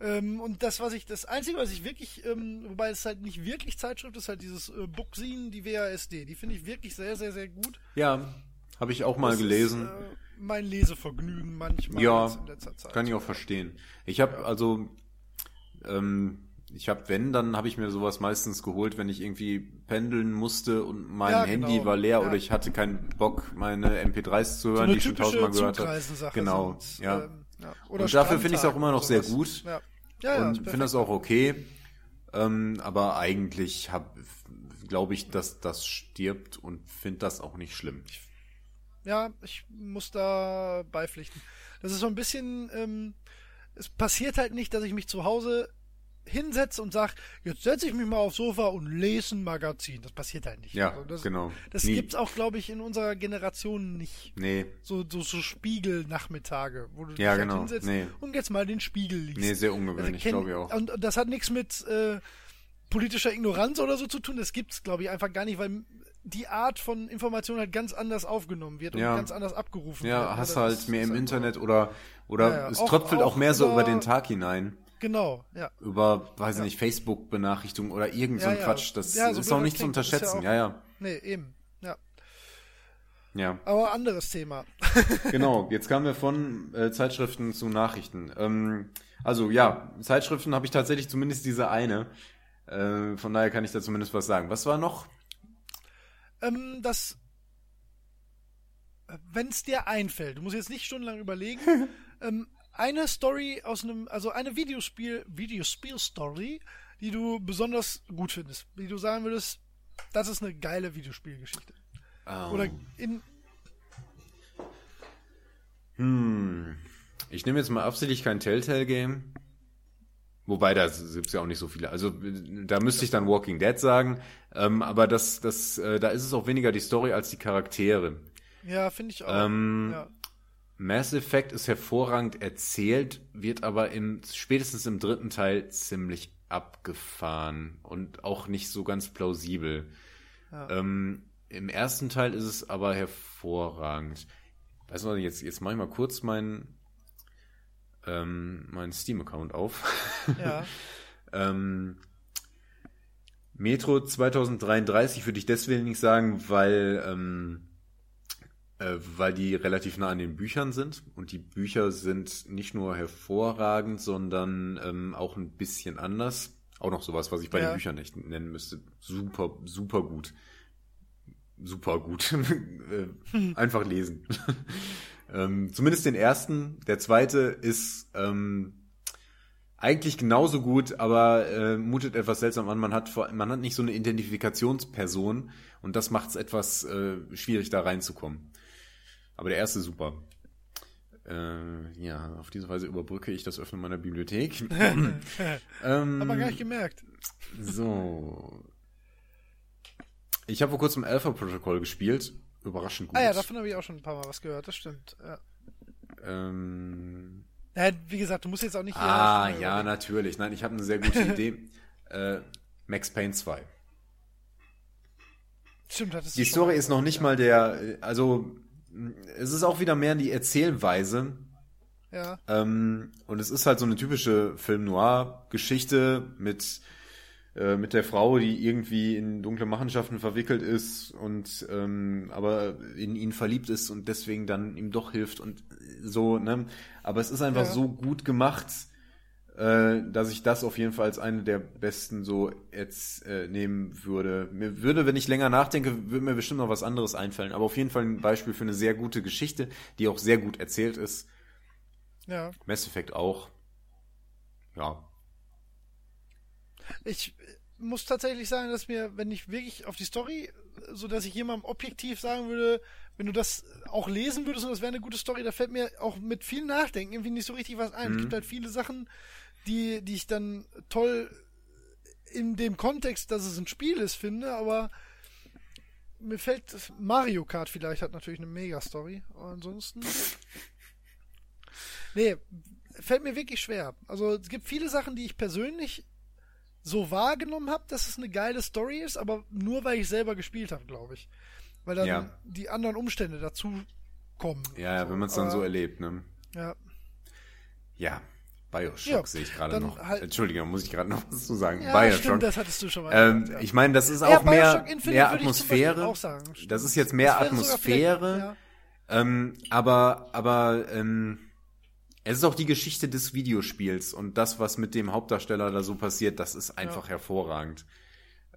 ähm, und das, was ich, das Einzige, was ich wirklich, ähm, wobei es halt nicht wirklich Zeitschrift ist, halt dieses äh, Bookzine, die WASD. Die finde ich wirklich sehr, sehr, sehr gut. Ja, habe ich auch mal Das gelesen. Ist, äh, mein Lesevergnügen manchmal Ja. Kann ich auch verstehen. Ich habe also, ähm, ich habe, wenn, dann habe ich mir sowas meistens geholt, wenn ich irgendwie pendeln musste und mein Ja, Handy genau. war leer Ja. oder ich hatte keinen Bock, meine MP3s zu so hören, eine die ich schon tausendmal gehört habe. Genau, sind, ja. ähm, ja. Und dafür finde ich es auch immer noch sehr gut. Ja, ja, ja und finde das auch okay. Ähm, aber eigentlich glaube ich, dass das stirbt und finde das auch nicht schlimm. Ja, ich muss da beipflichten. Das ist so ein bisschen, ähm, es passiert halt nicht, dass ich mich zu Hause hinsetze und sage, jetzt setze ich mich mal aufs Sofa und lese ein Magazin. Das passiert halt nicht. Ja, Also das, genau. Das Nie. gibt's auch, glaube ich, in unserer Generation nicht. Nee, So, so, so Spiegelnachmittage, wo du Ja, dich genau. halt hinsetzt Nee. und jetzt mal den Spiegel liest. nee, sehr Also ungewöhnlich, kenn- glaube ich auch. Und das hat nichts mit äh, politischer Ignoranz oder so zu tun. Das gibt's, glaube ich, einfach gar nicht, weil die Art von Information halt ganz anders aufgenommen wird und Ja. ganz anders abgerufen wird. Ja, hast halt mehr im halt Internet oder oder Ja, ja. es Auch- tröpfelt auch, auch mehr so über- über den Tag hinein. Genau, ja. Über, weiß ich nicht, Facebook-Benachrichtigungen oder irgend so Ja, ein ja. Quatsch. Das Ja, so ist auch nicht zu ja unterschätzen. auch- Ja, ja. Nee, eben. Ja. Ja, Aber anderes Thema. genau. Jetzt kamen wir von äh, Zeitschriften zu Nachrichten. Ähm, also ja, Zeitschriften habe ich tatsächlich zumindest diese eine. Äh, von daher kann ich da zumindest was sagen. Was war noch? Ähm, das. Wenn es dir einfällt, du musst jetzt nicht stundenlang überlegen, ähm, eine Story aus einem, also eine Videospiel, Videospiel-Story, die du besonders gut findest, die du sagen würdest, das ist eine geile Videospielgeschichte. Ähm, Oder in, hm. Ich nehme jetzt mal absichtlich kein Telltale-Game. Wobei, da gibt es ja auch nicht so viele. Also da müsste ich dann Walking Dead sagen. Ähm, aber das, das, äh, da ist es auch weniger die Story als die Charaktere. Ja, finde ich auch. Ähm, ja. Mass Effect ist hervorragend erzählt, wird aber im, spätestens im dritten Teil ziemlich abgefahren und auch nicht so ganz plausibel. Ja. Ähm, Im ersten Teil ist es aber hervorragend. Weißt du, jetzt, jetzt mache ich mal kurz meinen ähm, meinen Steam-Account auf. ja. ähm, Metro 2033 würde ich deswegen nicht sagen, weil, ähm, äh, weil die relativ nah an den Büchern sind. Und die Bücher sind nicht nur hervorragend, sondern ähm, auch ein bisschen anders. Auch noch sowas, was ich bei Ja. den Büchern nicht nennen müsste. Super, super gut. Super gut. Äh, Einfach lesen. Ähm, zumindest den ersten. Der zweite ist ähm, eigentlich genauso gut, aber äh, mutet etwas seltsam an. Man hat, vor, man hat nicht so eine Identifikationsperson und das macht es etwas äh, schwierig, da reinzukommen. Aber der erste super. Äh, ja, auf diese Weise überbrücke ich das Öffnen meiner Bibliothek. ähm, Hat man gar nicht gemerkt. so. Ich habe vor kurzem Alpha-Protokoll gespielt. Überraschend gut. Ah ja, davon habe ich auch schon ein paar Mal was gehört, das stimmt. Ja. ähm, Ja, wie gesagt, du musst jetzt auch nicht. ah, ja, überlegen. natürlich. Nein, ich habe eine sehr gute Idee. äh, Max Payne 2. Stimmt, hattest Die Story ist noch nicht mal der, also es ist auch wieder mehr die Erzählweise. Ja, Ähm, und es ist halt so eine typische Film-Noir-Geschichte mit, äh, mit der Frau, die irgendwie in dunkle Machenschaften verwickelt ist und ähm, aber in ihn verliebt ist und deswegen dann ihm doch hilft und so, ne? Aber es ist einfach Ja. so gut gemacht, äh, dass ich das auf jeden Fall als eine der besten so jetzt äh, nehmen würde. Mir würde, wenn ich länger nachdenke, würde mir bestimmt noch was anderes einfallen. Aber auf jeden Fall ein Beispiel für eine sehr gute Geschichte, die auch sehr gut erzählt ist. ja. Mass Effect auch. Ja. Ich muss tatsächlich sagen, dass mir, wenn ich wirklich auf die Story, so dass ich jemandem objektiv sagen würde, wenn du das auch lesen würdest und das wäre eine gute Story, da fällt mir auch mit viel Nachdenken irgendwie nicht so richtig was ein. Es gibt halt viele Sachen, die, die ich dann toll in dem Kontext, dass es ein Spiel ist, finde, aber mir fällt Mario Kart vielleicht hat natürlich eine Mega-Story. Ansonsten. Nee, fällt mir wirklich schwer. Also es gibt viele Sachen, die ich persönlich so wahrgenommen habe, dass es eine geile Story ist, aber nur weil ich selber gespielt habe, glaube ich. Weil dann Ja. die anderen Umstände dazu kommen. Ja, ja, wenn man es dann aber- so erlebt, ne? Ja. Ja. Bioshock Ja, sehe ich gerade noch. halt- Entschuldigung, muss ich gerade noch was zu sagen. Ja, Bioshock. stimmt, das hattest du schon mal ähm, gesagt, ja. Ich meine, das ist auch mehr, mehr Atmosphäre. Das ist jetzt mehr Atmosphäre. Ähm, aber, aber ähm, es ist auch die Geschichte des Videospiels und das, was mit dem Hauptdarsteller da so passiert, das ist einfach hervorragend.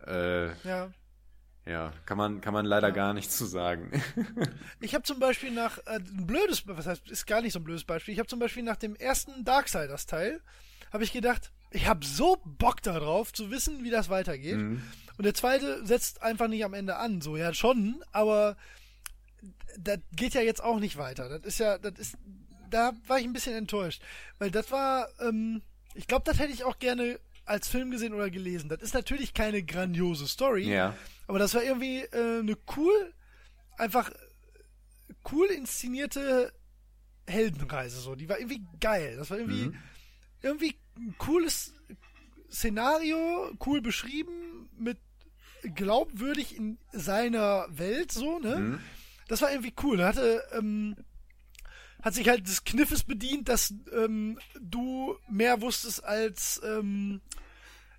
Äh, Ja. ja. ja, kann man, kann man leider gar nichts zu sagen. Ich habe zum Beispiel nach, äh, ein blödes, was heißt, ist gar nicht so ein blödes Beispiel, ich habe zum Beispiel nach dem ersten Darksiders-Teil, habe ich gedacht, ich habe so Bock darauf, zu wissen, wie das weitergeht. Mhm. Und der zweite setzt einfach nicht am Ende an, so, ja schon, aber das geht ja jetzt auch nicht weiter. Das ist ja, das ist, da war ich ein bisschen enttäuscht, weil das war, ähm, ich glaube, das hätte ich auch gerne als Film gesehen oder gelesen. Das ist natürlich keine grandiose Story, ja. aber das war irgendwie äh, eine cool, einfach cool inszenierte Heldenreise so. Die war irgendwie geil. Das war irgendwie Mhm. irgendwie ein cooles Szenario, cool beschrieben, mit glaubwürdig in seiner Welt so, ne? Mhm. Das war irgendwie cool. Er hatte ähm, hat sich halt des Kniffes bedient, dass ähm, du mehr wusstest als ähm,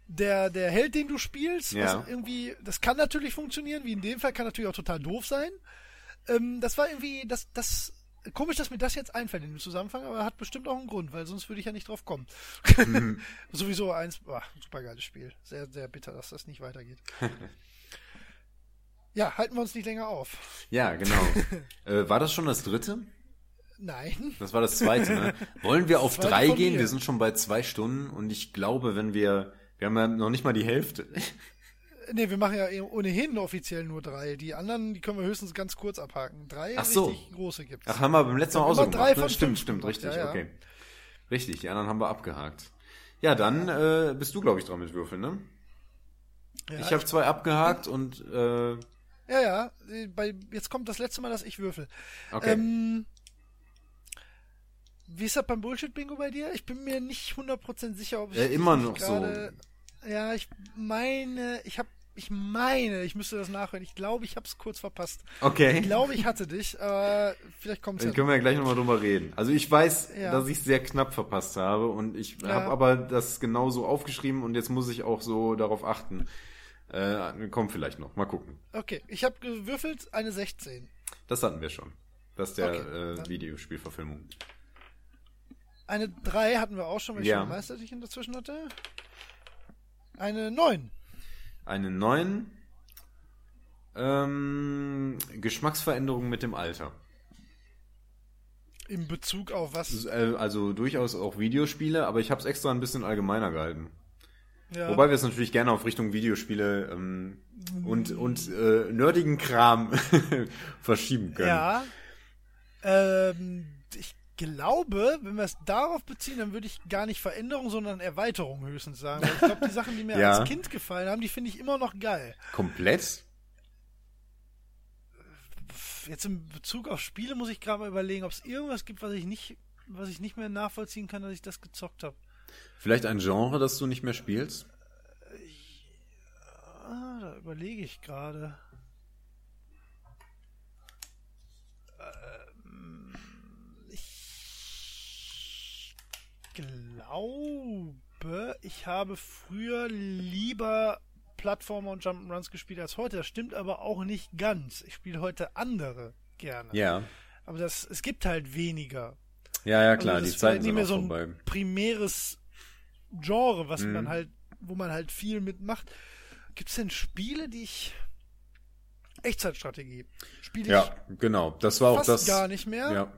der, der Held, den du spielst. Ja. Was irgendwie, das kann natürlich funktionieren, wie in dem Fall, kann natürlich auch total doof sein. Ähm, das war irgendwie, das, das, komisch, dass mir das jetzt einfällt in dem Zusammenhang, aber hat bestimmt auch einen Grund, weil sonst würde ich ja nicht drauf kommen. Mhm. Sowieso eins, boah, super geiles Spiel. Sehr, sehr bitter, dass das nicht weitergeht. ja, halten wir uns nicht länger auf. Ja, genau. äh, war das schon das dritte? Nein. Das war das zweite, ne? Wollen wir auf drei gehen? mir. Wir sind schon bei zwei Stunden und ich glaube, wenn wir, wir haben ja noch nicht mal die Hälfte. Nee, wir machen ja eh ohnehin offiziell nur drei. Die anderen, die können wir höchstens ganz kurz abhaken. Drei Ach so. richtig große gibt's. Ach, haben wir beim letzten Mal auch so immer drei gemacht. Ne? von Stimmt, fünf stimmt, gemacht. richtig, Ja, ja. okay. Richtig, die anderen haben wir abgehakt. Ja, dann äh, bist du, glaube ich, dran mit Würfeln, ne? ja, ich habe zwei abgehakt und äh, ja, ja. äh, Bei, jetzt kommt das letzte Mal, dass ich würfel. okay. Ähm, wie ist das beim Bullshit-Bingo bei dir? Ich bin mir nicht 100% sicher, ob ich Äh, immer noch gerade- Ja, ich meine, ich habe, ich meine, ich müsste das nachhören. Ich glaube, ich habe es kurz verpasst. okay. Ich glaube, ich hatte dich, aber vielleicht kommt es Dann ja. können wir ja gleich nochmal drüber reden. Also ich weiß, Ja. dass ich sehr knapp verpasst habe und ich Ja. habe aber das genauso aufgeschrieben und jetzt muss ich auch so darauf achten. Äh, kommt vielleicht noch. Mal gucken. Okay, ich habe gewürfelt eine 16. Das hatten wir schon. Das ist der Okay, äh, Videospielverfilmung. Eine 3 hatten wir auch schon, weil ich Ja. schon Meisterlichen dazwischen hatte. Eine 9. Eine 9. Ähm, Geschmacksveränderung mit dem Alter. In Bezug auf was? Äh, Also durchaus auch Videospiele, aber ich habe es extra ein bisschen allgemeiner gehalten. Ja. Wobei wir es natürlich gerne auf Richtung Videospiele ähm, und, und äh, nerdigen Kram verschieben können. Ja. Ähm, ich glaube, wenn wir es darauf beziehen, dann würde ich gar nicht Veränderung, sondern Erweiterung höchstens sagen. Weil ich glaube, die Sachen, die mir Ja. als Kind gefallen haben, die finde ich immer noch geil. Komplett? Jetzt in Bezug auf Spiele muss ich gerade mal überlegen, ob es irgendwas gibt, was ich nicht, was ich nicht mehr nachvollziehen kann, dass ich das gezockt habe. Vielleicht ein Genre, das du nicht mehr spielst? Ah, da überlege ich gerade. Ähm, ich glaube, ich habe früher lieber Plattformer und Jump'n'Runs gespielt als heute. Das stimmt aber auch nicht ganz. Ich spiele heute andere gerne. Ja. Aber das, es gibt halt weniger. Ja, ja, klar, Also das die ist Zeiten halt nicht sind mehr auch so ein vorbei. primäres Genre, was Mhm. man halt, wo man halt viel mitmacht. Gibt es denn Spiele, die ich Echtzeitstrategie spiele Ja, genau. Das war auch das. gar nicht mehr. Ja.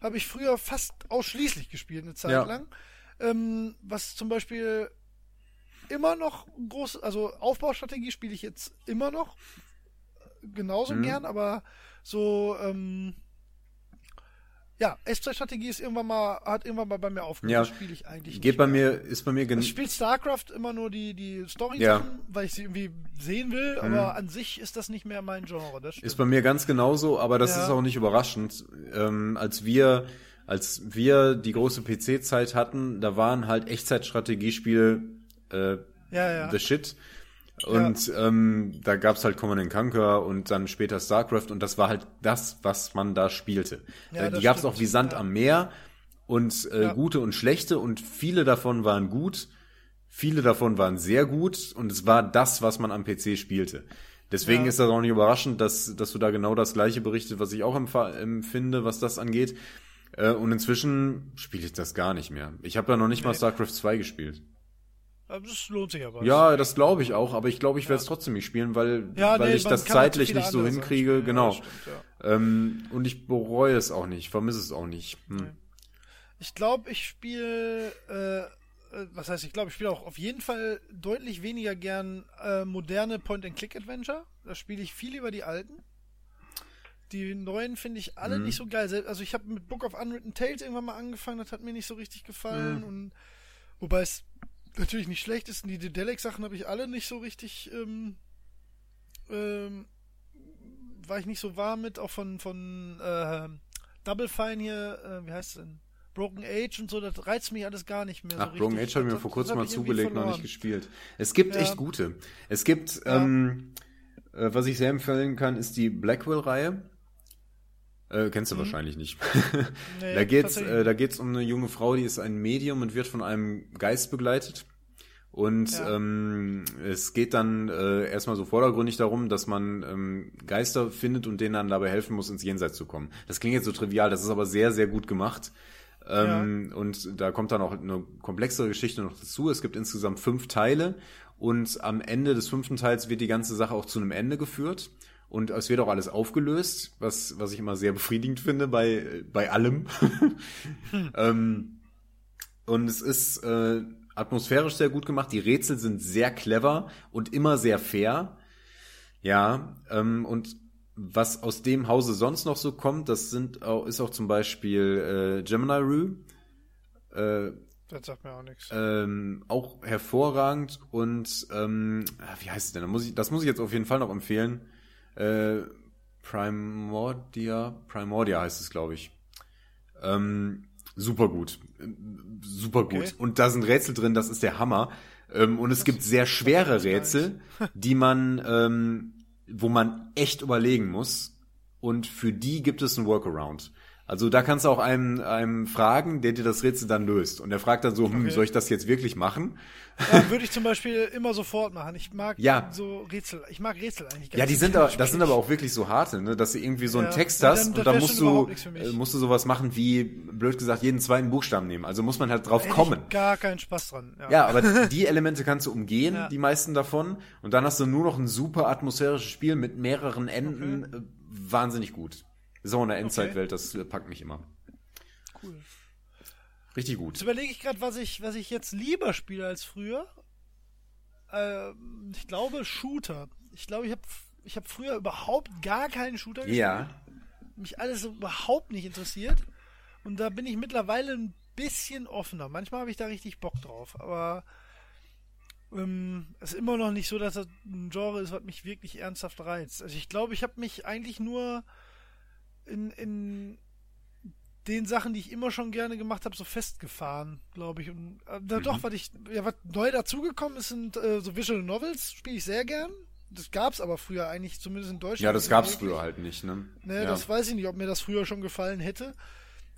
Habe ich früher fast ausschließlich gespielt eine Zeit Ja. lang. Ähm, was zum Beispiel immer noch groß, also Aufbaustrategie spiele ich jetzt immer noch genauso Mhm. gern, aber so ähm, ja, Echtzeitstrategie ist irgendwann mal hat irgendwann mal bei mir aufgehört. Ja. Spiele ich eigentlich Geht bei mehr. mir, ist bei mir gen Ich spiele StarCraft immer nur die, die Story Ja. Weil ich sie irgendwie sehen will, aber an sich ist das nicht mehr mein Genre. Ist bei mir ganz genauso, aber das Ja. ist auch nicht überraschend. Ähm, als wir, als wir die große PC-Zeit hatten, da waren halt Echtzeitstrategiespiele äh, ja, ja. the shit. Und ähm, da gab's halt Command Conquer und dann später StarCraft und das war halt das, was man da spielte. Ja, äh, die gab's stimmt. auch wie Sand Ja. am Meer und äh, Ja. gute und schlechte und viele davon waren gut, viele davon waren sehr gut und es war das, was man am PC spielte. Deswegen Ja. ist das auch nicht überraschend, dass, dass du da genau das gleiche berichtet, was ich auch empfinde, was das angeht. Äh, und inzwischen spiele ich das gar nicht mehr. Ich habe ja noch nicht mal Nee. StarCraft 2 gespielt. Das lohnt sich aber. Ja, das glaube ich auch, aber ich glaube, ich werde es trotzdem nicht spielen, weil, Ja, weil nee, ich das halt zeitlich nicht so hinkriege, spielen. genau. Ja, stimmt, ja. ähm, und ich bereue es auch nicht, vermisse es auch nicht. Hm. Ich glaube, ich spiele, äh, äh, was heißt, ich glaube, ich spiele auch auf jeden Fall deutlich weniger gern äh, moderne Point-and-Click-Adventure. Da spiele ich viel über die alten. Die neuen finde ich alle Mhm. nicht so geil. Also ich habe mit Book of Unwritten Tales irgendwann mal angefangen, das hat mir nicht so richtig gefallen. Mhm. Und wobei es natürlich nicht schlecht ist, die Dedelic-Sachen habe ich alle nicht so richtig, ähm, ähm, war ich nicht so warm mit, auch von, von äh, Double Fine hier, äh, wie heißt es denn? Broken Age und so, das reizt mich alles gar nicht mehr so Ach, Broken richtig. Age habe ich mir Das- vor kurzem mal zugelegt, noch nicht gespielt. Es gibt Ja. echt gute. Es gibt, Ja. ähm, äh, was ich sehr empfehlen kann, ist die Blackwell-Reihe. Äh, kennst du wahrscheinlich nicht. Nee, da geht's, äh, da geht's um eine junge Frau, die ist ein Medium und wird von einem Geist begleitet. Und Ja. ähm, es geht dann äh, erstmal so vordergründig darum, dass man ähm, Geister findet und denen dann dabei helfen muss, ins Jenseits zu kommen. Das klingt jetzt so trivial, das ist aber sehr, sehr gut gemacht. Ähm, Und da kommt dann auch eine komplexere Geschichte noch dazu. Es gibt insgesamt fünf Teile und am Ende des fünften Teils wird die ganze Sache auch zu einem Ende geführt. Und es wird auch alles aufgelöst, was, was ich immer sehr befriedigend finde bei, bei allem. ähm, und es ist äh, atmosphärisch sehr gut gemacht. Die Rätsel sind sehr clever und immer sehr fair. Ja, ähm, und was aus dem Hause sonst noch so kommt, das sind auch, ist auch zum Beispiel äh, Gemini Rue. Äh, Das sagt mir auch nichts. ähm, auch hervorragend und ähm, ah, wie heißt es denn? Da muss ich, das muss ich jetzt auf jeden Fall noch empfehlen. Äh, Primordia, Primordia heißt es, glaube ich. Ähm, super gut, super gut. Okay. Und da sind Rätsel drin, das ist der Hammer. Ähm, und es gibt sehr schwere Rätsel, die man, ähm, wo man echt überlegen muss. Und für die gibt es einen Workaround. Also da kannst du auch einem, einem fragen, der dir das Rätsel dann löst. Und der fragt dann so, hm, Okay. soll ich das jetzt wirklich machen? Ja, würde ich zum Beispiel immer sofort machen. Ich mag Ja. so Rätsel. Ich mag Rätsel eigentlich gar Ja, die sind aber, das sind aber auch wirklich so harte, ne, dass du irgendwie so einen Ja. Text Ja, hast dann- und dann musst du, äh, musst du sowas machen wie, blöd gesagt, jeden zweiten Buchstaben nehmen. Also muss man halt drauf kommen. Gar keinen Spaß dran. Ja. Ja, aber die Elemente kannst du umgehen, die meisten davon. Und dann hast du nur noch ein super atmosphärisches Spiel mit mehreren Enden. Äh, Wahnsinnig gut. So in der Endzeitwelt, das äh, packt mich immer. Cool. Richtig gut. Jetzt überlege ich gerade, was ich, was ich jetzt lieber spiele als früher. Ähm, ich glaube Shooter. Ich glaube, ich habe ich hab früher überhaupt gar keinen Shooter gespielt. Ja. Mich alles überhaupt nicht interessiert. Und da bin ich mittlerweile ein bisschen offener. Manchmal habe ich da richtig Bock drauf. Aber ähm, es ist immer noch nicht so, dass das ein Genre ist, was mich wirklich ernsthaft reizt. Also ich glaube, ich habe mich eigentlich nur in, in den Sachen, die ich immer schon gerne gemacht habe, so festgefahren, glaube ich. Und äh, da doch, was ich, ja, was neu dazugekommen ist, sind äh, so Visual Novels, spiele ich sehr gern. Das gab's aber früher eigentlich, zumindest in Deutschland. Ja, das gab's wirklich. früher halt nicht, ne? Ne, ja. das weiß ich nicht, ob mir das früher schon gefallen hätte.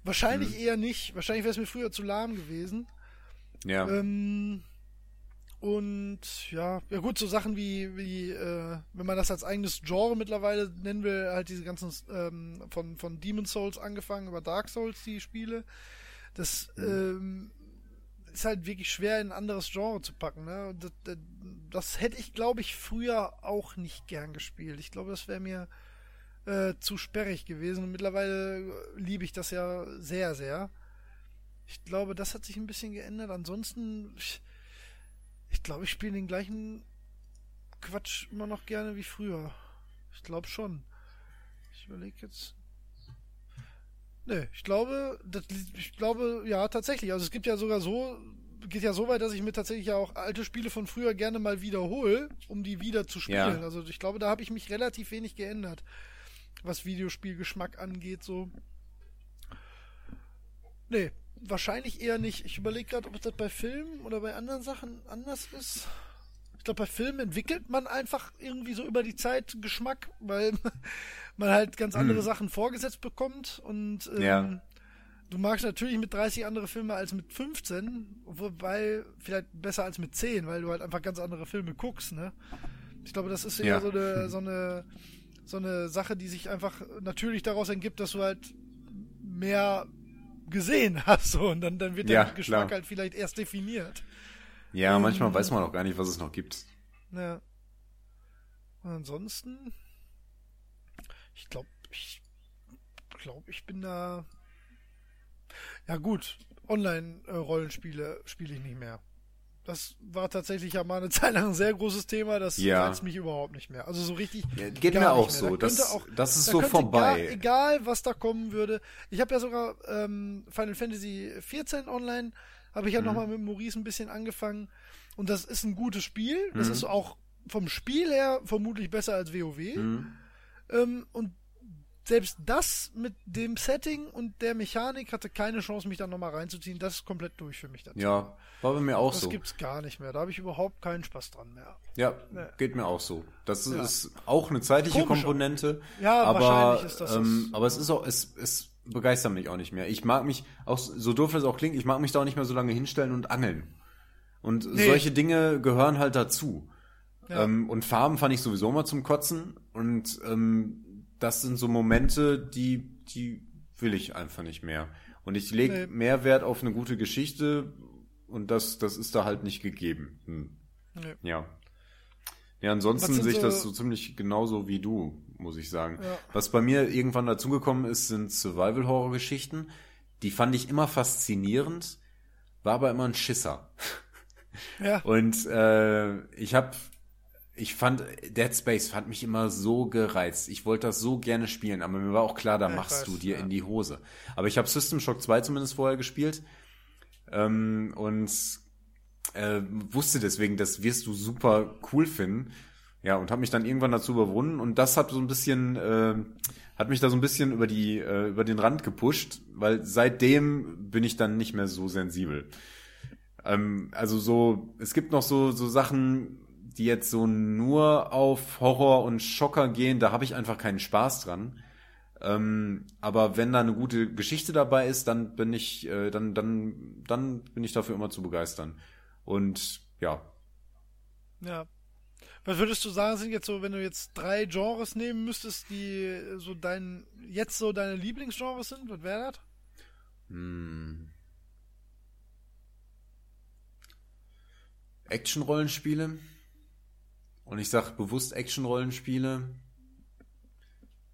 Wahrscheinlich Mhm. eher nicht. Wahrscheinlich wäre es mir früher zu lahm gewesen. ja. Ähm, und ja, ja gut, so Sachen wie, wie äh, wenn man das als eigenes Genre mittlerweile nennen will, halt diese ganzen ähm, von, von Demon Souls angefangen über Dark Souls, die Spiele. Das ähm, ist halt wirklich schwer in ein anderes Genre zu packen. Ne? Das, das, das hätte ich, glaube ich, früher auch nicht gern gespielt. Ich glaube, das wäre mir äh, zu sperrig gewesen. Und mittlerweile liebe ich das ja sehr, sehr. Ich glaube, das hat sich ein bisschen geändert. Ansonsten, ich, ich glaube, ich spiele den gleichen Quatsch immer noch gerne wie früher. Ich glaube schon. Ich überlege jetzt. Nee, ich glaube, das, ich glaube, ja, tatsächlich. Also es gibt ja sogar so, geht ja so weit, dass ich mir tatsächlich ja auch alte Spiele von früher gerne mal wiederhole, um die wieder zu spielen. Ja. Also ich glaube, da habe ich mich relativ wenig geändert, was Videospielgeschmack angeht, so. Nee, wahrscheinlich eher nicht. Ich überlege gerade, ob das bei Filmen oder bei anderen Sachen anders ist. Ich glaube, bei Filmen entwickelt man einfach irgendwie so über die Zeit Geschmack, weil man halt ganz andere Sachen vorgesetzt bekommt und ähm, Ja. du magst natürlich mit 30 andere Filme als mit 15, wobei vielleicht besser als mit 10, weil du halt einfach ganz andere Filme guckst, ne? Ich glaube, das ist eher Ja. so eine so eine so eine Sache, die sich einfach natürlich daraus ergibt, dass du halt mehr gesehen hast so, und dann dann wird Ja, der Geschmack klar. halt vielleicht erst definiert. ja, manchmal weiß man auch gar nicht, was es noch gibt. Ja. Und ansonsten, ich glaube, ich glaube, ich bin da. Ja gut, Online-Rollenspiele spiele ich nicht mehr. Das war tatsächlich ja mal eine Zeit lang ein sehr großes Thema. Das Ja. reizt mich überhaupt nicht mehr. Also so richtig. Ja, geht mir auch nicht mehr. so. Da Das, auch- das ist da so vorbei. Gar, egal, was da kommen würde. Ich habe ja sogar ähm, Final Fantasy 14 online, habe ich Mhm. ja nochmal mit Maurice ein bisschen angefangen. Und das ist ein gutes Spiel. Mhm. Das ist auch vom Spiel her vermutlich besser als WoW. Mhm. Ähm, und selbst das mit dem Setting und der Mechanik hatte keine Chance, mich da nochmal reinzuziehen. Das ist komplett durch für mich. Dazu. Ja, war bei mir auch das so. gibt's gar nicht mehr. Da habe ich überhaupt keinen Spaß dran mehr. Ja, Ne. geht mir auch so. Das Ja. ist auch eine zeitliche Komisch. Komponente. Ja, aber, wahrscheinlich ist das ähm, das. aber es ist auch, es, es begeistert mich auch nicht mehr. Ich mag mich, auch so doof es auch klingt, ich mag mich da auch nicht mehr so lange hinstellen und angeln. Und Nee. solche Dinge gehören halt dazu. Ja. Ähm, und Farben fand ich sowieso mal zum Kotzen. Und ähm, das sind so Momente, die, die will ich einfach nicht mehr. Und ich lege Nee. mehr Wert auf eine gute Geschichte und das, das ist da halt nicht gegeben. Hm. Nee. Ja. Ja, ansonsten sehe ich so- das so ziemlich genauso wie du, muss ich sagen. Ja. Was bei mir irgendwann dazugekommen ist, sind Survival-Horror-Geschichten. Die fand ich immer faszinierend, war aber immer ein Schisser. Ja. Und äh, ich habe, ich fand, Dead Space fand mich immer so gereizt. Ich wollte das so gerne spielen, aber mir war auch klar, da ich machst weiß, du dir ja. in die Hose. Aber ich habe System Shock 2 zumindest vorher gespielt ähm, und äh, wusste deswegen, das wirst du super cool finden. Ja, und habe mich dann irgendwann dazu überwunden und das hat so ein bisschen, äh, hat mich da so ein bisschen über die, äh, über den Rand gepusht, weil seitdem bin ich dann nicht mehr so sensibel. Ähm, also so, es gibt noch so, so Sachen, die jetzt so nur auf Horror und Schocker gehen, da habe ich einfach keinen Spaß dran. Ähm, aber wenn da eine gute Geschichte dabei ist, dann bin ich, äh, dann, dann, dann bin ich dafür immer zu begeistern. Und ja, Ja. Was würdest du sagen, sind jetzt so, wenn du jetzt drei Genres nehmen müsstest, die so dein, jetzt so deine Lieblingsgenres sind? Was wäre das? hm. Action-Rollenspiele. Und ich sag bewusst Action-Rollenspiele,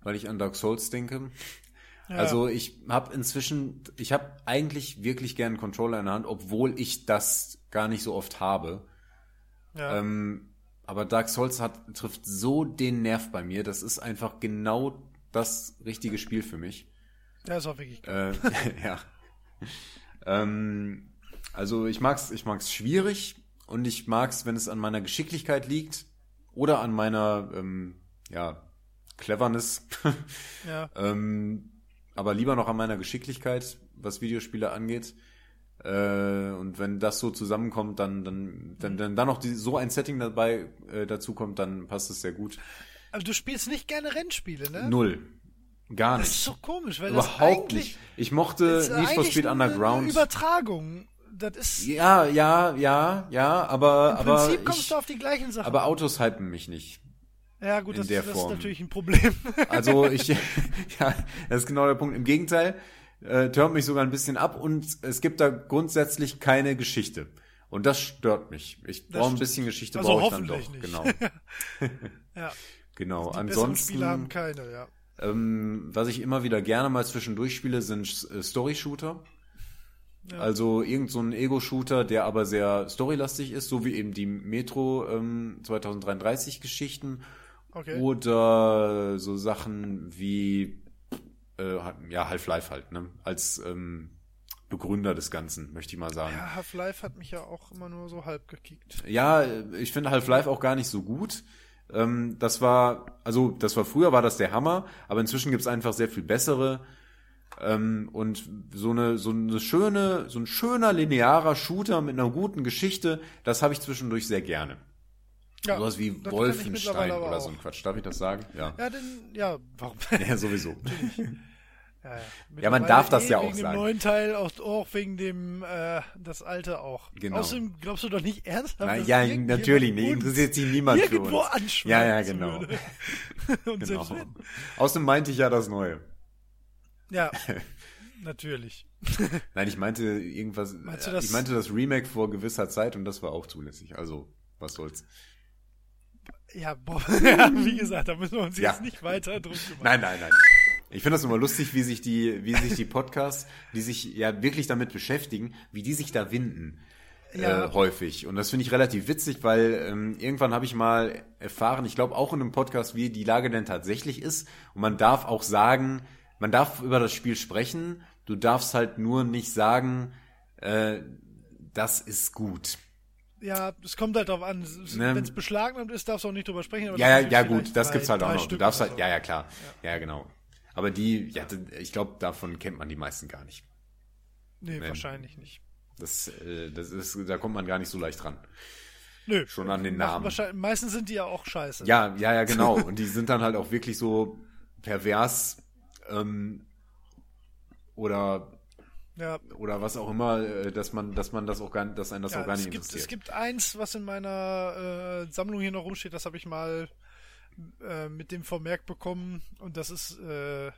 weil ich an Dark Souls denke. Ja. Also ich habe inzwischen, ich habe eigentlich wirklich gern einen Controller in der Hand, obwohl ich das gar nicht so oft habe. ja. Ähm, aber Dark Souls hat, trifft so den Nerv bei mir. Das ist einfach genau das richtige Spiel für mich. ja, ist auch wirklich geil. Äh, ja. Ähm, also ich mag's, ich mag's schwierig und ich mag's, wenn es an meiner Geschicklichkeit liegt oder an meiner, ähm, ja, Cleverness. Ja. ähm, aber lieber noch an meiner Geschicklichkeit, was Videospiele angeht. Äh, und wenn das so zusammenkommt, dann, dann, dann, dann, dann noch die, so ein Setting dabei äh, dazu kommt, dann passt es sehr gut. Aber du spielst nicht gerne Rennspiele, ne? Null. Gar Das ist nicht. so komisch, weil das Überhaupt eigentlich nicht. Ich mochte Need for Speed Underground. Eine Übertragung. Das ist Ja, ja, ja, ja, aber, im aber, Prinzip kommst ich, du auf die gleichen Sachen. aber Autos hypen mich nicht. ja, gut, das, das ist natürlich ein Problem. Also ich, ja, das ist genau der Punkt. Im Gegenteil, äh, turnt mich sogar ein bisschen ab und es gibt da grundsätzlich keine Geschichte. Und das stört mich. Ich brauche ein bisschen Geschichte, Also brauche ich dann doch. nicht. Genau, ja, genau. die Ansonsten, Spiele haben keine, ja. ähm, was ich immer wieder gerne mal zwischendurch spiele, sind äh, Story-Shooter. Ja. Also irgend so ein Ego-Shooter, der aber sehr storylastig ist, so wie eben die Metro ähm, 2033 Geschichten Okay. oder so Sachen wie äh, ja Half-Life halt, ne? Als ähm, Begründer des Ganzen, möchte ich mal sagen. Ja, Half-Life hat mich ja auch immer nur so halb gekickt. Ja, ich finde Half-Life auch gar nicht so gut. Ähm, das war, also das war früher war das der Hammer, aber inzwischen gibt's einfach sehr viel bessere. Ähm, und so eine, so eine schöne, so ein schöner linearer Shooter mit einer guten Geschichte, das habe ich zwischendurch sehr gerne. Ja, Sowas wie Wolfenstein oder so ein Quatsch. Darf ich das sagen? Ja. Ja, denn, ja, warum? Ja, sowieso. ja, ja. Ja, man darf das eh ja auch wegen sagen. dem neuen Teil, auch, auch wegen dem, äh, das alte auch. Genau. Außerdem glaubst du doch nicht ernsthaft, Na, ja, natürlich, uns interessiert sich niemand für uns. Ja, ja, genau. Und genau. Außerdem meinte ich ja das Neue. Ja, natürlich. Nein, ich meinte irgendwas, Meinst du äh, das- ich meinte das Remake vor gewisser Zeit und das war auch zulässig. Also, was soll's. Ja, boah, ja, wie gesagt, da müssen wir uns Ja. jetzt nicht weiter drum kümmern. Nein, nein, nein. Ich finde das immer lustig, wie sich die, wie sich die Podcasts, die sich ja wirklich damit beschäftigen, wie die sich da winden. Ja. Äh, häufig. Und das finde ich relativ witzig, weil ähm, irgendwann habe ich mal erfahren, ich glaube auch in einem Podcast, wie die Lage denn tatsächlich ist. Und man darf auch sagen, man darf über das Spiel sprechen, du darfst halt nur nicht sagen, äh, das ist gut. Ja, es kommt halt darauf an. Ne? Wenn es beschlagnahmt ist, darfst du auch nicht drüber sprechen. Aber Ja, ja, ja, gut, das drei- gibt's halt auch noch. Du darfst halt, so. ja, ja, klar. Ja, genau. Aber die, ja, ich glaube, davon kennt man die meisten gar nicht. Nee, Nee. wahrscheinlich nicht. Das, äh, das ist, da kommt man gar nicht so leicht ran. Nö. Schon an den Namen. Meistens sind die ja auch scheiße. Ja, ja, ja, genau. Und die sind dann halt auch wirklich so pervers ähm, oder Ja, oder was auch immer, äh, dass man, dass man das auch gar, dass einen das ja auch gar es, nicht gibt, es interessiert. gibt eins, was in meiner äh, Sammlung hier noch rumsteht, das habe ich mal äh, mit dem Vermerk bekommen und das ist äh,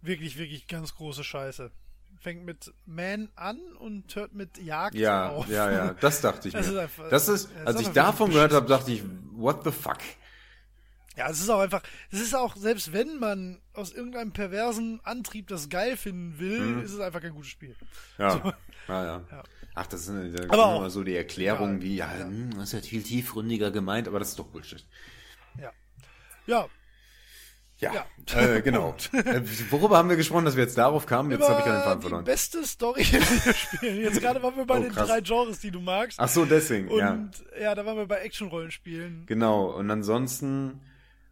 wirklich, wirklich ganz große Scheiße. Fängt mit Man an und hört mit Jagd ja, auf. ja, ja, das dachte ich Das mir. ist einfach- das ist, als ich davon gehört habe, dachte ich, what the fuck? Ja, es ist auch einfach, es ist auch, selbst wenn man aus irgendeinem perversen Antrieb das geil finden will, Mhm. ist es einfach kein gutes Spiel. Ja. So. ja, ja. Ja. Ach, das sind da Aber auch- immer so die Erklärungen Ja, wie, ja, ja. hm, das ist ja viel tiefgründiger gemeint, aber das ist doch Bullshit. Ja. Ja, Ja, Ja. Äh, genau. äh, worüber haben wir gesprochen, dass wir jetzt darauf kamen? Jetzt habe ich keinen über Faden die verloren. beste Story in den Spielen. Jetzt gerade waren wir bei Oh, den drei Genres, die du magst. Ach so, deswegen, Und ja. ja. da waren wir bei Action-Rollenspielen. Genau. Und ansonsten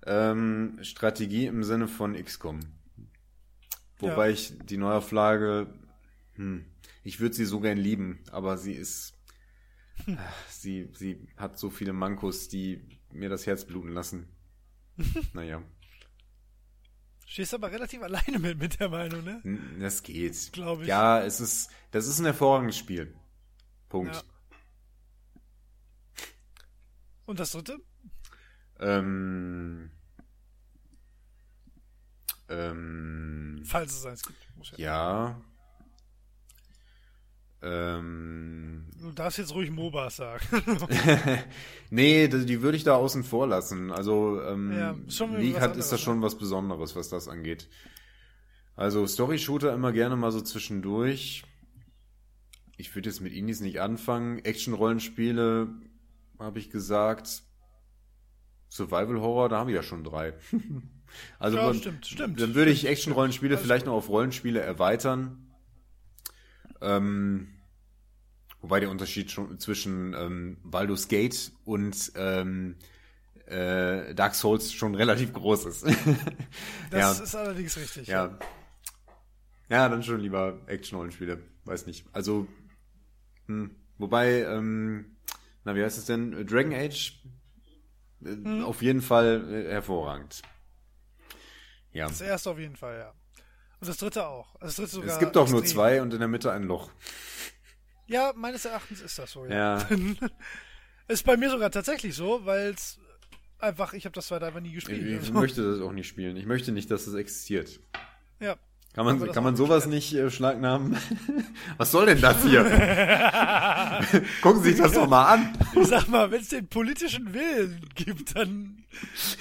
ähm, Strategie im Sinne von XCOM. Wobei Ja. ich die Neuauflage, hm, ich würde sie so gern lieben, aber sie ist, Hm. ach, sie, sie hat so viele Mankos, die mir das Herz bluten lassen. naja, Stehst aber relativ alleine mit, mit der Meinung, ne? das geht. Glaub ich. Ja, es ist, das ist ein hervorragendes Spiel. Punkt. Ja. Und das dritte? Ähm, ähm, Falls es eins gibt. Muss ja. ja. Ähm, Du darfst jetzt ruhig MOBAs sagen. nee, die, würde ich da außen vor lassen. Also ähm, Ja, League hat, ist das ne? schon was Besonderes, was das angeht. Also Story-Shooter immer gerne mal so zwischendurch. Ich würde jetzt mit Indies nicht anfangen. Action-Rollenspiele, habe ich gesagt. Survival-Horror, da haben wir ja schon drei. also Ja, man- stimmt, stimmt. Dann würde ich Action-Rollenspiele vielleicht gut. noch auf Rollenspiele erweitern. Ähm, wobei der Unterschied schon zwischen ähm, Baldur's Gate und ähm, äh, Dark Souls schon relativ groß ist. Das ja, ist allerdings richtig. ja. Ja, dann schon lieber Action-Rollenspiele. Weiß nicht. Also, hm, wobei, ähm, na, wie heißt es denn? Dragon Age? Äh, Hm. Auf jeden Fall äh, hervorragend. Ja. Das erste auf jeden Fall, ja. Und das dritte auch. Also Das dritte sogar Es gibt doch nur zwei und in der Mitte ein Loch. Ja, meines Erachtens ist das so, ja. Ja. ist bei mir sogar tatsächlich so, weil es einfach, ich habe das zweite einfach nie Ich, gespielt. ich Also, möchte das auch nicht spielen. Ich möchte nicht, dass es existiert. ja. Kann man, das kann man sowas nicht äh, schlagnamen? Was soll denn das hier? Gucken Sie sich das doch mal an. Ich sag mal, wenn es den politischen Willen gibt, dann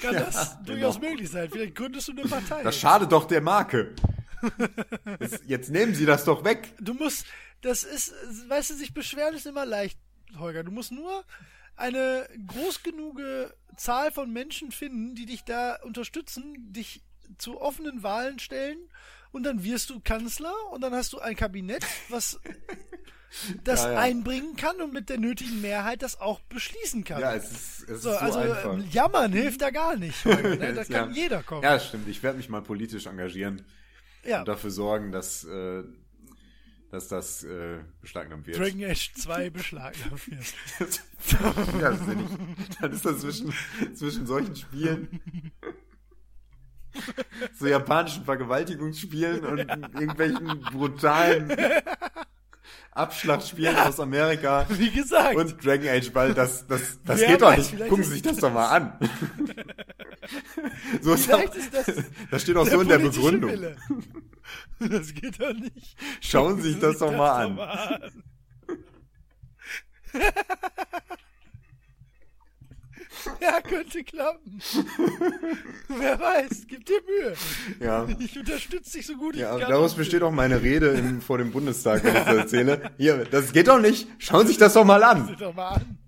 kann Ja, das genau. durchaus möglich sein. Vielleicht gründest du eine Partei. Das schadet doch der Marke. Jetzt, jetzt nehmen Sie das doch weg. Du musst, das ist, weißt du, sich beschweren ist immer leicht, Holger. Du musst nur eine groß genuge Zahl von Menschen finden, die dich da unterstützen, dich zu offenen Wahlen stellen und dann wirst du Kanzler und dann hast du ein Kabinett, was das Ja, ja. einbringen kann und mit der nötigen Mehrheit das auch beschließen kann. Ja, es ist, es ist so, so, also einfach. ähm, jammern hilft da gar nicht. Holger, ne? Da kann Ja. jeder kommen. Ja, stimmt. Ich werde mich mal politisch engagieren Ja. und dafür sorgen, dass, äh, dass das äh, beschlagnahmt wird. Dragon Age 2 beschlagnahmt wird. ja, das ist ja nicht, dann ist das zwischen, zwischen solchen Spielen, so japanischen Vergewaltigungsspielen und irgendwelchen brutalen Abschlachtspielen aus Amerika Wie gesagt. und Dragon Age Ball, das, das, das Wer geht doch nicht. Gucken Sie sich das doch mal an. so ist ist das das steht auch so in der Begründung. Wille. Das geht doch nicht. Schauen Sie sich das doch mal an. an. Ja, könnte klappen. Wer weiß, gib dir Mühe. Ja. Ich unterstütze dich so gut Ja, ich kann. daraus besteht auch meine Rede im, vor dem Bundestag, wenn ich das erzähle. Hier, das geht doch nicht. Schauen Sie sich das doch mal an. Sieh doch mal an.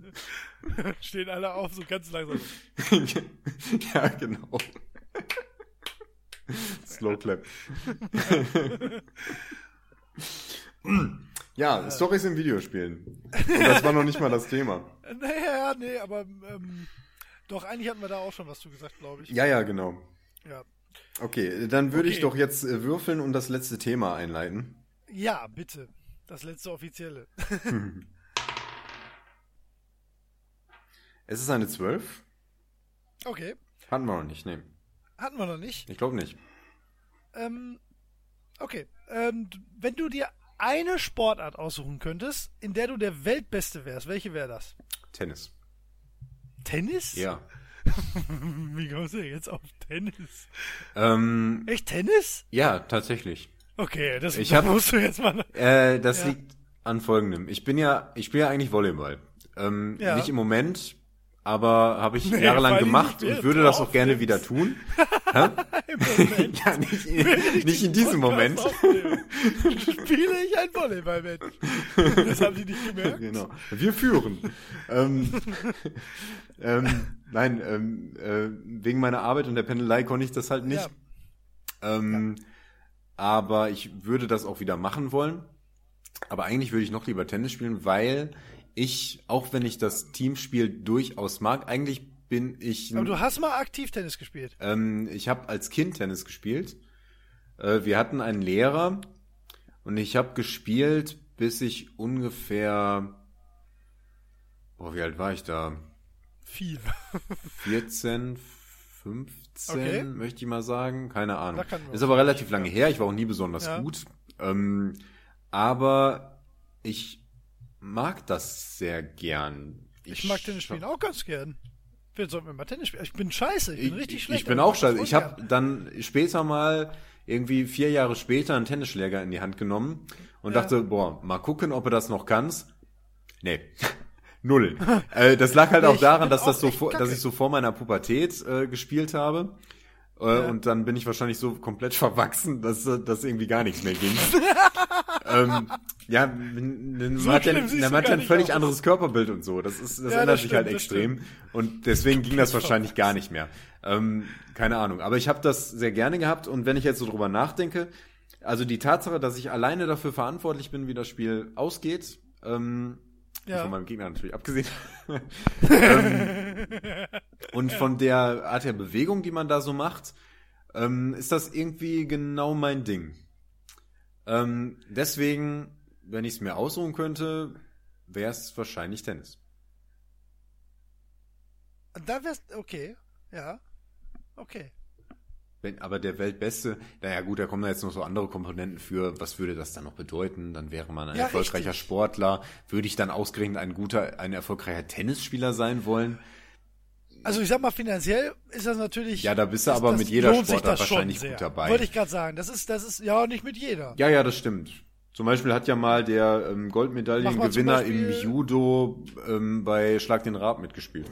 Stehen alle auf, so ganz langsam. ja, genau. Slow clap. ja, Storys in Videospielen. Und das war noch nicht mal das Thema. Naja, nee, aber ähm, doch, eigentlich hatten wir da auch schon was zu gesagt, glaube ich. Ja, ja, genau. Ja. Okay, dann würde ich Okay. doch jetzt äh, würfeln und das letzte Thema einleiten. ja, bitte. Das letzte offizielle. Es ist eine 12. Okay. Hatten wir noch nicht, nee. Hatten wir noch nicht. Ich glaube nicht. Ähm, okay. Ähm, wenn du dir eine Sportart aussuchen könntest, in der du der Weltbeste wärst, welche wäre das? Tennis. Tennis? Ja. Wie kommst du denn jetzt auf Tennis? Ähm, Echt Tennis? ja, tatsächlich. Okay, das, Ich hab- musst du jetzt mal. Äh, das Ja. liegt an folgendem. Ich bin ja, ich spiele ja eigentlich Volleyball. Ähm, Ja. Nicht im Moment, aber habe ich Nee, jahrelang gemacht nicht und würde das auch gerne wieder tun. Ja, nicht, nicht in diesem Moment. Spiele ich ein Volleyballmatch. Das haben die nicht gemerkt. Genau. Wir führen. ähm, ähm, nein, ähm, äh, wegen meiner Arbeit und der Pendelei konnte ich das halt nicht. Ähm, Aber ich würde das auch wieder machen wollen. Aber eigentlich würde ich noch lieber Tennis spielen, weil ich, auch wenn ich das Teamspiel durchaus mag, eigentlich bin ich. Aber du hast mal aktiv Tennis gespielt. Ähm, ich habe als Kind Tennis gespielt. Äh, wir hatten einen Lehrer und ich habe gespielt, bis ich ungefähr. Boah, wie alt war ich da? Viel. 14, 15, Okay. möchte ich mal sagen. Keine Ahnung. Ist aber relativ lange her. Ich war auch nie besonders Ja. gut. Ähm, aber ich mag das sehr gern. Ich mag Tennis spielen auch ganz gern. Wir sollten wir mal Tennis spielen. Ich bin scheiße, ich bin richtig ich, schlecht. Ich bin auch scheiße. Ich habe dann später mal irgendwie vier Jahre später einen Tennisschläger in die Hand genommen und Ja. dachte, boah, mal gucken, ob du das noch kannst. Nee. Null. äh, das lag halt auch ich daran, dass das so vor, dass ich so vor meiner Pubertät äh, gespielt habe. Äh, Ja. Und dann bin ich wahrscheinlich so komplett verwachsen, dass dass irgendwie gar nichts mehr ging. ähm, ja, n- n- So man hat ja, man ein völlig aus. anderes Körperbild und so. Das ist, das Ja, ändert das sich stimmt, halt das extrem. Und deswegen ging das wahrscheinlich gar nicht mehr. Ähm, keine Ahnung. Aber ich habe das sehr gerne gehabt und wenn ich jetzt so drüber nachdenke, also die Tatsache, dass ich alleine dafür verantwortlich bin, wie das Spiel ausgeht, ähm, Ja. von meinem Gegner natürlich abgesehen. ähm, und von der Art der Bewegung, die man da so macht, ähm, ist das irgendwie genau mein Ding. Ähm, deswegen, wenn ich es mir ausruhen könnte, wäre es wahrscheinlich Tennis. Da wär's, okay, ja, okay. Wenn, aber der Weltbeste, naja gut, da kommen da jetzt noch so andere Komponenten für, was würde das dann noch bedeuten? Dann wäre man ein Ja, erfolgreicher richtig. Sportler. Würde ich dann ausgerechnet ein guter, ein erfolgreicher Tennisspieler sein wollen? Also ich sag mal, finanziell ist das natürlich. Ja, da bist du aber mit jeder Sportart wahrscheinlich gut dabei. Wollte ich gerade sagen. Das ist, das ist, ja, nicht mit jeder. Ja, ja, das stimmt. Zum Beispiel hat ja mal der ähm, Goldmedaillengewinner mal im Judo ähm, bei Schlag den Rab mitgespielt.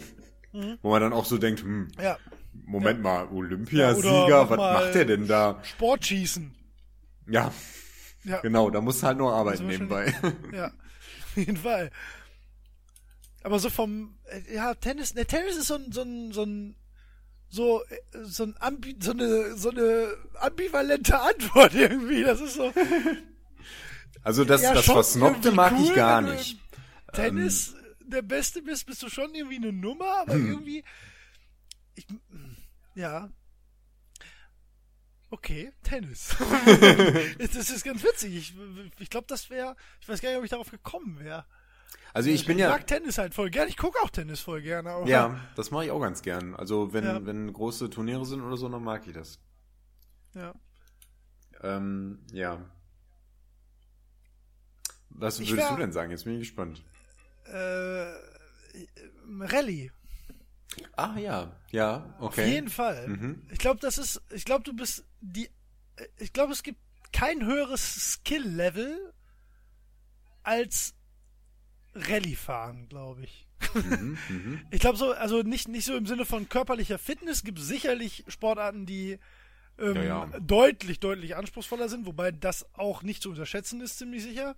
Wo man dann auch so denkt, hm, Ja. Moment mal, Ja, Olympiasieger, oder mach was mal- macht der denn da? Sportschießen. Ja, Ja, genau, da musst du halt nur arbeiten nebenbei. ja. Auf jeden Fall. Aber so vom, äh, ja, Tennis, ne, Tennis ist so ein, so ein, so ein, so, äh, so ein Ambi, so eine, so eine ambivalente Antwort irgendwie. Das ist so, Also das, Ja, das Versnobte mag cool, ich gar nicht. Tennis der Beste bist, bist du schon irgendwie eine Nummer, aber Hm. irgendwie, ich, ja. Okay, Tennis. das ist ganz witzig. Ich, ich glaube, das wäre, ich weiß gar nicht, ob ich darauf gekommen wäre. Also ich bin ich ja, mag Tennis halt voll gern. Ich gucke auch Tennis voll gerne. Ja, das mache ich auch ganz gern. Also wenn, Ja. wenn große Turniere sind oder so, dann mag ich das. ja. Ähm, ja. Was Ich würdest wär- du denn sagen? Jetzt bin ich gespannt. Äh, Rallye. Ah ja, ja, okay. Auf jeden Fall. Mhm. Ich glaube, das ist, ich glaube, du bist die, äh, ich glaube, es gibt kein höheres Skill-Level als Rallye fahren, glaube ich. Mhm, mhm. Ich glaube so, also nicht, nicht so im Sinne von körperlicher Fitness, gibt sicherlich Sportarten, die ähm, Ja, ja. deutlich, deutlich anspruchsvoller sind, wobei das auch nicht zu unterschätzen ist, ziemlich sicher.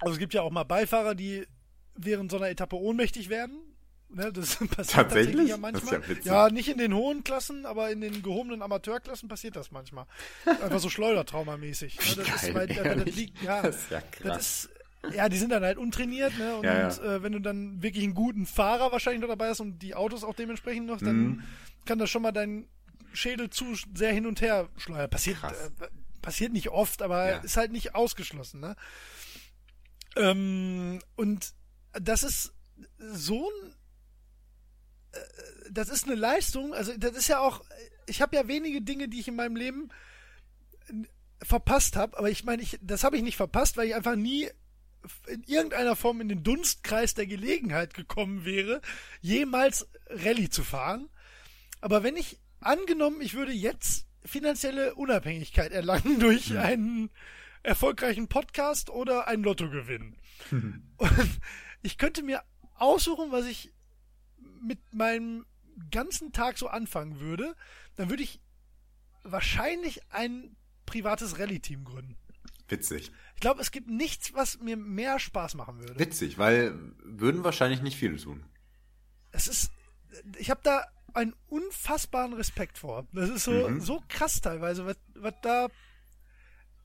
Also es gibt ja auch mal Beifahrer, die während so einer Etappe ohnmächtig werden. Ne, das passiert Tatsächlich? ja manchmal. ja ja, nicht in den hohen Klassen, aber in den gehobenen Amateurklassen passiert das manchmal. Einfach so Schleudertraumamäßig. Wie Ne, das geil, ist, weil, das liegt, ja, Das ist ja krass. das ist, ja, die sind dann halt untrainiert, ne? Und, Ja, ja. Äh, wenn du dann wirklich einen guten Fahrer wahrscheinlich noch dabei hast und die Autos auch dementsprechend noch, dann Mhm. kann das schon mal deinen Schädel zu sehr hin und her schleudern. Passiert, äh, passiert nicht oft, aber Ja. ist halt nicht ausgeschlossen, ne? Ähm, und das ist so ein äh, das ist eine Leistung, also das ist ja auch, ich habe ja wenige Dinge, die ich in meinem Leben äh, verpasst habe, aber ich meine, ich, das habe ich nicht verpasst, weil ich einfach nie in irgendeiner Form in den Dunstkreis der Gelegenheit gekommen wäre, jemals Rallye zu fahren. Aber wenn ich angenommen, ich würde jetzt finanzielle Unabhängigkeit erlangen durch einen erfolgreichen Podcast oder ein Lottogewinn. Und ich könnte mir aussuchen, was ich mit meinem ganzen Tag so anfangen würde, dann würde ich wahrscheinlich ein privates Rallye-Team gründen. Witzig. Ich glaube, es gibt nichts, was mir mehr Spaß machen würde. Witzig, weil würden wahrscheinlich nicht viele tun. Es ist, ich habe da einen unfassbaren Respekt vor. Das ist so, Mhm. so krass teilweise, was, was da.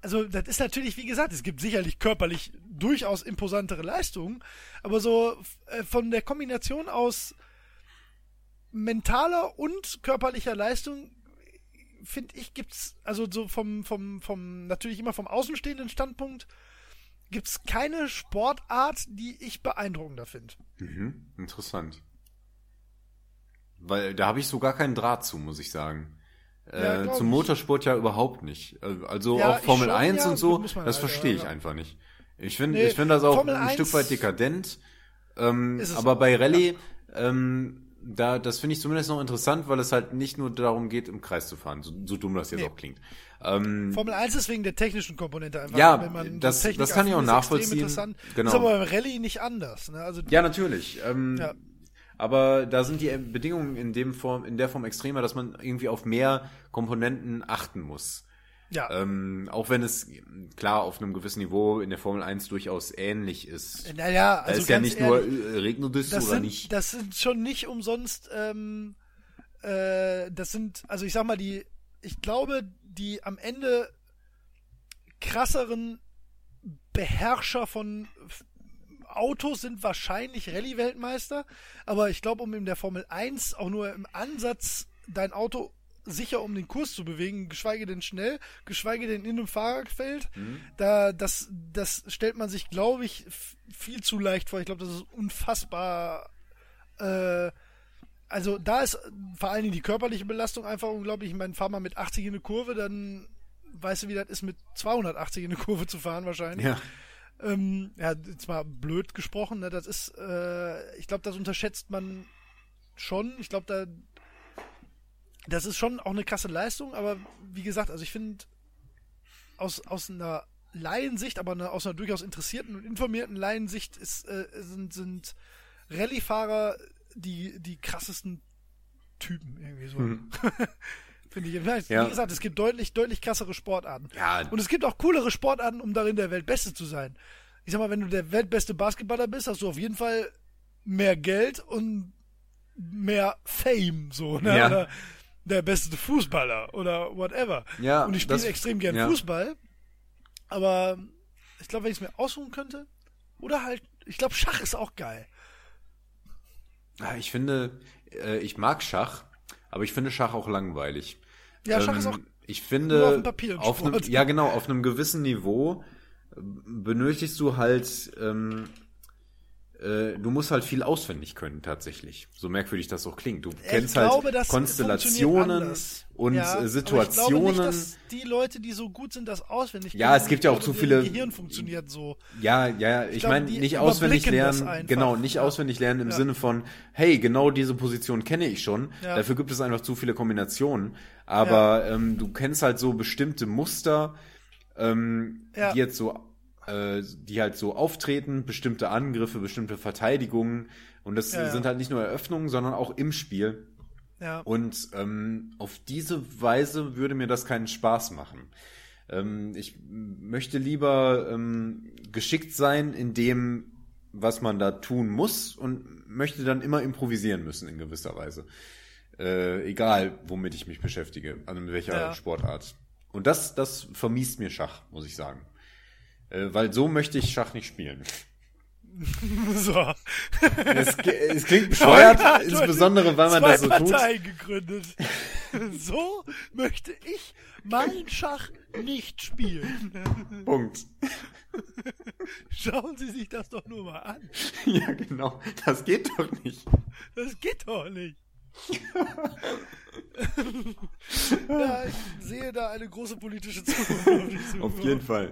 Also, das ist natürlich, wie gesagt, es gibt sicherlich körperlich durchaus imposantere Leistungen, aber so äh, von der Kombination aus mentaler und körperlicher Leistung finde ich gibt's also so vom vom vom natürlich immer vom außenstehenden Standpunkt gibt's keine Sportart, die ich beeindruckender finde. Mhm, interessant. Weil da habe ich so gar keinen Draht zu, muss ich sagen. Ja, äh, zum. Motorsport ja überhaupt nicht. Äh, Also Ja, auch Formel schon, 1 ja, und so, das halt, verstehe ich einfach nicht. Ich finde Nee, ich finde das auch Formel ein 1 Stück weit dekadent. Ähm, aber bei Rallye, ähm, da, das finde ich zumindest noch interessant, weil es halt nicht nur darum geht, im Kreis zu fahren, so, so dumm das jetzt Nee. auch klingt. Ähm, Formel 1 ist wegen der technischen Komponente einfach. Ja, wenn man das- Technik das kann ich auch nachvollziehen. Interessant. Genau. Ist aber beim Rallye nicht anders. Ne? Also, Ja, natürlich. Ähm, Ja. Aber da sind die Bedingungen in dem Form, in der Form extremer, dass man irgendwie auf mehr Komponenten achten muss. Ja. Ähm, auch wenn es klar auf einem gewissen Niveau in der Formel 1 durchaus ähnlich ist. naja, Da also ist ja nicht ehrlich, nur äh, regnet es das oder sind, nicht. Das sind schon nicht umsonst, ähm, äh, das sind, also ich sag mal, die, ich glaube, die am Ende krasseren Beherrscher von Autos sind wahrscheinlich Rallye-Weltmeister, aber ich glaube, um in der Formel 1 auch nur im Ansatz dein Auto sicher um den Kurs zu bewegen, geschweige denn schnell, geschweige denn in einem Fahrerfeld, da das das stellt man sich, glaube ich, viel zu leicht vor. Ich glaube, das ist unfassbar. Äh, also da ist vor allen Dingen die körperliche Belastung einfach unglaublich. Ich meine, fahr mal mit 80 in eine Kurve, dann weißt du, wie das ist, mit 280 in eine Kurve zu fahren wahrscheinlich. Ja. Ähm, ja, jetzt mal blöd gesprochen, ne? das ist, äh, ich glaube, das unterschätzt man schon. Ich glaube, da, das ist schon auch eine krasse Leistung, aber wie gesagt, also ich finde, aus, aus einer Laiensicht, aber eine, aus einer durchaus interessierten und informierten Laiensicht ist, äh, sind, sind Rallye-Fahrer die, die krassesten Typen irgendwie so. Finde ich. Meine, Ja. Wie gesagt, es gibt deutlich, deutlich krassere Sportarten. Ja. Und es gibt auch coolere Sportarten, um darin der Weltbeste zu sein. Ich sag mal, wenn du der weltbeste Basketballer bist, hast du auf jeden Fall mehr Geld und mehr Fame, so, ne? Ja. Oder der beste Fußballer oder whatever. Ja, und ich spiele extrem gern ja. Fußball. Aber ich glaube, wenn ich es mir aussuchen könnte, oder halt, ich glaube, Schach ist auch geil. Ah, Ich finde, äh, ich mag Schach, aber ich finde Schach auch langweilig. Ja, Schach ist auch Ich finde, auf dem Papier ein auf einem, ja genau, auf einem gewissen Niveau äh, benötigst du halt, ähm, äh, du musst halt viel auswendig können tatsächlich. So merkwürdig das auch klingt. Du kennst glaube, halt Konstellationen und Ja, äh, Situationen. Ich glaube nicht, dass die Leute, die so gut sind, das auswendig Ja, können. es gibt Ich ja auch zu viele- Gehirn funktioniert so. Ja, ja, ich glaube, meine, nicht auswendig lernen, genau, nicht Ja. auswendig lernen im Ja. Sinne von, hey, genau diese Position kenne ich schon, Ja. dafür gibt es einfach zu viele Kombinationen, aber ähm, du kennst halt so bestimmte Muster, ähm, Ja. die jetzt so, äh, die halt so auftreten, bestimmte Angriffe, bestimmte Verteidigungen und das Ja, sind halt nicht nur Eröffnungen, sondern auch im Spiel. Ja. Und ähm, auf diese Weise würde mir das keinen Spaß machen. Ähm, ich möchte lieber ähm, geschickt sein in dem, was man da tun muss und möchte dann immer improvisieren müssen in gewisser Weise. Äh, egal, womit ich mich beschäftige, also mit welcher Ja. Sportart. Und das, das vermiest mir Schach, muss ich sagen. Äh, weil so möchte ich Schach nicht spielen. so. Es, es klingt bescheuert, Ja, insbesondere weil man das so tut. Parteien gegründet. so möchte ich mein Schach nicht spielen. Punkt. Schauen Sie sich das doch nur mal an. Ja, genau. Das geht doch nicht. Das geht doch nicht. Ja, ich sehe da eine große politische Zukunft auf jeden Fall.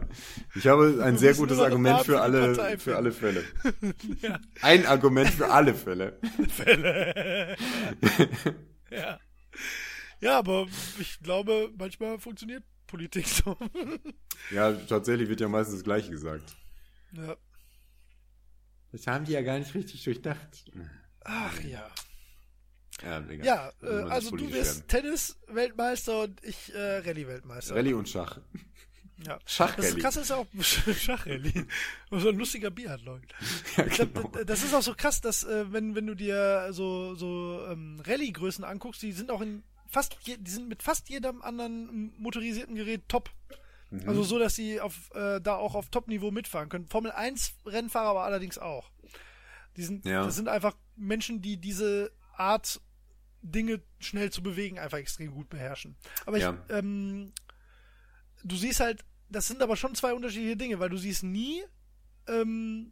Ich habe ein sehr gutes Argument für alle, für alle Fälle. Ja. Ein Argument für alle Fälle. Ja. ja, aber ich glaube, manchmal funktioniert Politik so. Ja, tatsächlich wird ja meistens das Gleiche gesagt. ja. Das haben die ja gar nicht richtig durchdacht. Ach ja. Ja. Ja, äh, also du wirst Tennis-Weltmeister und ich äh, Rallye-Weltmeister. Rallye und Schach. Ja. Schachrallye. Das krasse ist auch Schachrallye. so ein lustiger Biathlon. Ja, Ich glaub, genau. das ist auch so krass, dass äh, wenn wenn du dir so so ähm, Rallye-Größen anguckst, die sind auch in fast je, die sind mit fast jedem anderen motorisierten Gerät top. Mhm. Also so, dass sie auf äh, da auch auf Top-Niveau mitfahren können. Formel 1 Rennfahrer aber allerdings auch. Die sind Ja. das sind einfach Menschen, die diese Art Dinge schnell zu bewegen einfach extrem gut beherrschen. Aber ich Ja. ähm, du siehst halt, das sind aber schon zwei unterschiedliche Dinge, weil du siehst nie ähm,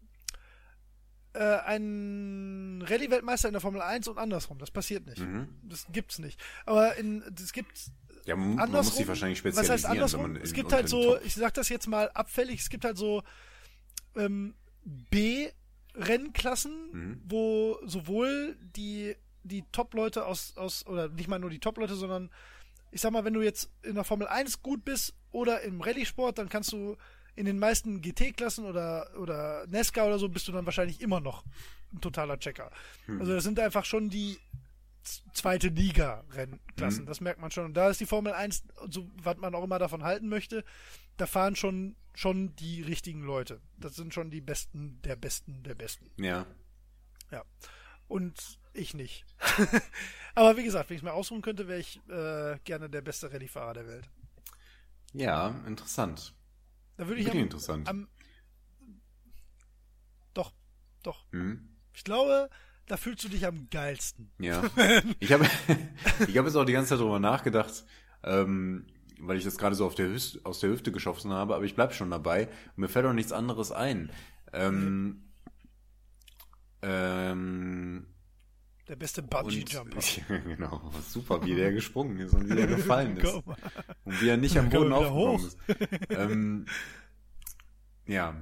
äh, einen Rallye-Weltmeister in der Formel 1 und andersrum. Das passiert nicht. Mhm. Das gibt's nicht. Aber in, es gibt Ja, man, man andersrum. muss sich wahrscheinlich Was spezialisieren. heißt andersrum? man Es in- gibt halt so, Top- ich sag das jetzt mal abfällig, es gibt halt so ähm, B-Rennklassen, Mhm. wo sowohl die, die Top-Leute aus, aus, oder nicht mal nur die Top-Leute, sondern ich sag mal, wenn du jetzt in der Formel 1 gut bist oder im Rallye-Sport, dann kannst du in den meisten GT-Klassen oder, oder NASCAR oder so bist du dann wahrscheinlich immer noch ein totaler Checker. Hm. Also das sind einfach schon die zweite Liga-Rennklassen, Mhm. das merkt man schon. Und da ist die Formel 1, so was man auch immer davon halten möchte, da fahren schon, schon die richtigen Leute. Das sind schon die Besten der Besten der Besten. Ja. Ja. Und ich nicht. Aber wie gesagt, wenn ich es mir ausruhen könnte, wäre ich äh, gerne der beste Rallye-Fahrer der Welt. Ja, interessant. Da würde ich am, interessant. am Doch, doch. Mhm. Ich glaube, da fühlst du dich am geilsten. Ja. Ich habe ich habe jetzt auch die ganze Zeit drüber nachgedacht, ähm, weil ich das gerade so auf der Hüfte, aus der Hüfte geschossen habe, aber ich bleib schon dabei. Und mir fällt auch nichts anderes ein. Ähm, ähm, Der beste Bungee-Jumper. Ja, genau. Super, wie der gesprungen ist und wie der gefallen ist. Und wie er nicht am Boden aufgekommen ist. ähm, ja.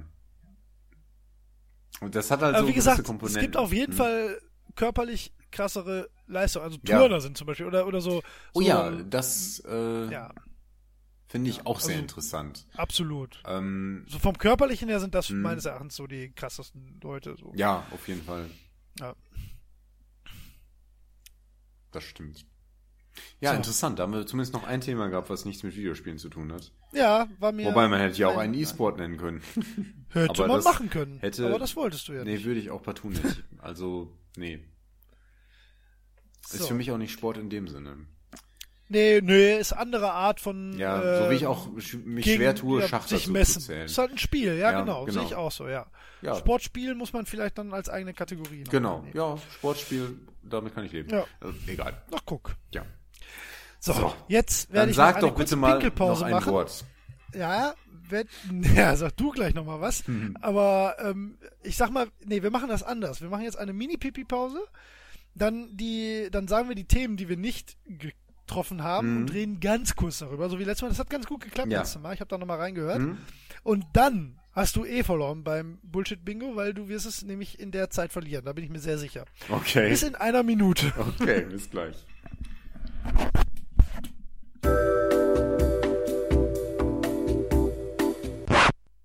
Und das hat halt Aber so wie gesagt, es Komponenten. gibt auf jeden Mhm. Fall körperlich krassere Leistungen. Also Ja. Turner sind zum Beispiel oder, oder so. Oh so ja, das äh, ja, finde ich auch sehr also- interessant. absolut. Ähm, So vom körperlichen her sind das Mhm. meines Erachtens so die krassesten Leute. So. ja, auf jeden Fall. Ja. Das stimmt. Ja, So. interessant. Da haben wir zumindest noch ein Thema gehabt, was nichts mit Videospielen zu tun hat. Ja, war mir. Wobei man hätte ja auch einen E-Sport nennen können. Hätte aber man machen können. hätte- aber das wolltest du ja nee, nicht. würde ich auch partout nicht. Also, nee. Ist So. für mich auch nicht Sport in dem Sinne. Nee, nee, ist andere Art von. Ja, so wie ich auch sch- mich gegen- schwer tue, ja, Schach sich dazu messen. zu zählen. Ist halt ein Spiel, ja, Ja, genau, genau. Sehe ich auch so, ja. Ja. Sportspiel muss man vielleicht dann als eigene Kategorie Genau, nehmen. ja, Sportspiel, damit kann ich leben. Ja. Äh, egal. Ach, guck. Ja. So, So. jetzt werde ich sag doch bitte kurze mal noch ein machen. Wort. Ja, werd, ja, sag du gleich nochmal was. Mhm. Aber ähm, ich sag mal, nee, wir machen das anders. Wir machen jetzt eine Mini-Pipi-Pause. Dann die, dann sagen wir die Themen, die wir nicht getroffen haben Mhm. und reden ganz kurz darüber. So wie letztes Mal. Das hat ganz gut geklappt Ja. letztes Mal. Ich habe da nochmal reingehört. Hm? Und dann hast du eh verloren beim Bullshit-Bingo, weil du wirst es nämlich in der Zeit verlieren. Da bin ich mir sehr sicher. Okay. Bis in einer Minute. Okay, bis gleich.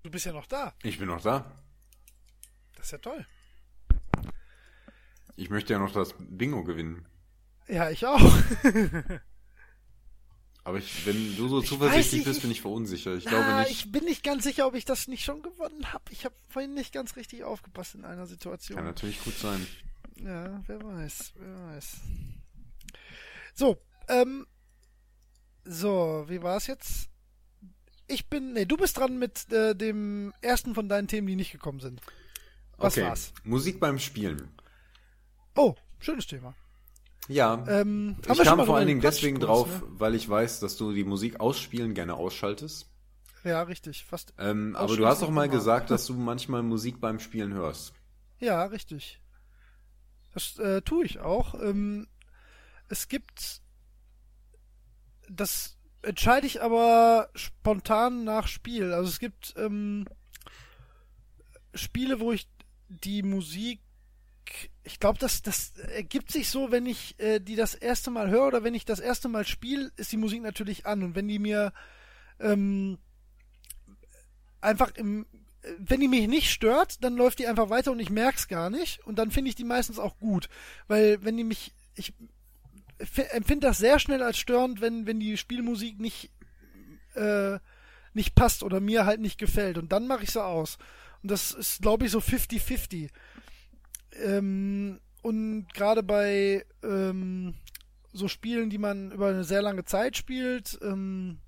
Du bist ja noch da. Ich bin noch da. Das ist ja toll. Ich möchte ja noch das Bingo gewinnen. Ja, ich auch. Aber ich, wenn du so Ich zuversichtlich weiß bist, ich- bin ich verunsichert. Ich Ah, glaube nicht. Ich bin nicht ganz sicher, ob ich das nicht schon gewonnen habe. Ich habe vorhin nicht ganz richtig aufgepasst in einer Situation. Kann natürlich gut sein. Ja, wer weiß, wer weiß. So, ähm, so, wie war es jetzt? Ich bin, nee, du bist dran mit äh, dem ersten von deinen Themen, die nicht gekommen sind. Was okay. war's? Musik beim Spielen. Oh, schönes Thema. Ja. Ähm, ich kam vor allen Dingen deswegen drauf, ne? weil ich weiß, dass du die Musik ausspielen gerne ausschaltest. Ja, richtig, fast. Ähm, aber du hast auch mal gesagt, dass du manchmal Musik beim Spielen hörst. Ja, richtig. Das äh, tue ich auch. Ähm, es gibt. Das entscheide ich aber spontan nach Spiel. Also es gibt ähm, Spiele, wo ich die Musik. Ich glaube, das, das ergibt sich so, wenn ich äh, die das erste Mal höre oder wenn ich das erste Mal spiele, ist die Musik natürlich an. Und wenn die mir ähm, einfach im, wenn die mich nicht stört, dann läuft die einfach weiter und ich merk's gar nicht. Und dann finde ich die meistens auch gut. Weil wenn die mich, ich empfinde das sehr schnell als störend, wenn, wenn die Spielmusik nicht, äh, nicht passt oder mir halt nicht gefällt. Und dann mache ich sie aus. Und das ist, glaube ich, so 50-50. Ähm, und gerade bei ähm, so Spielen, die man über eine sehr lange Zeit spielt, ähm,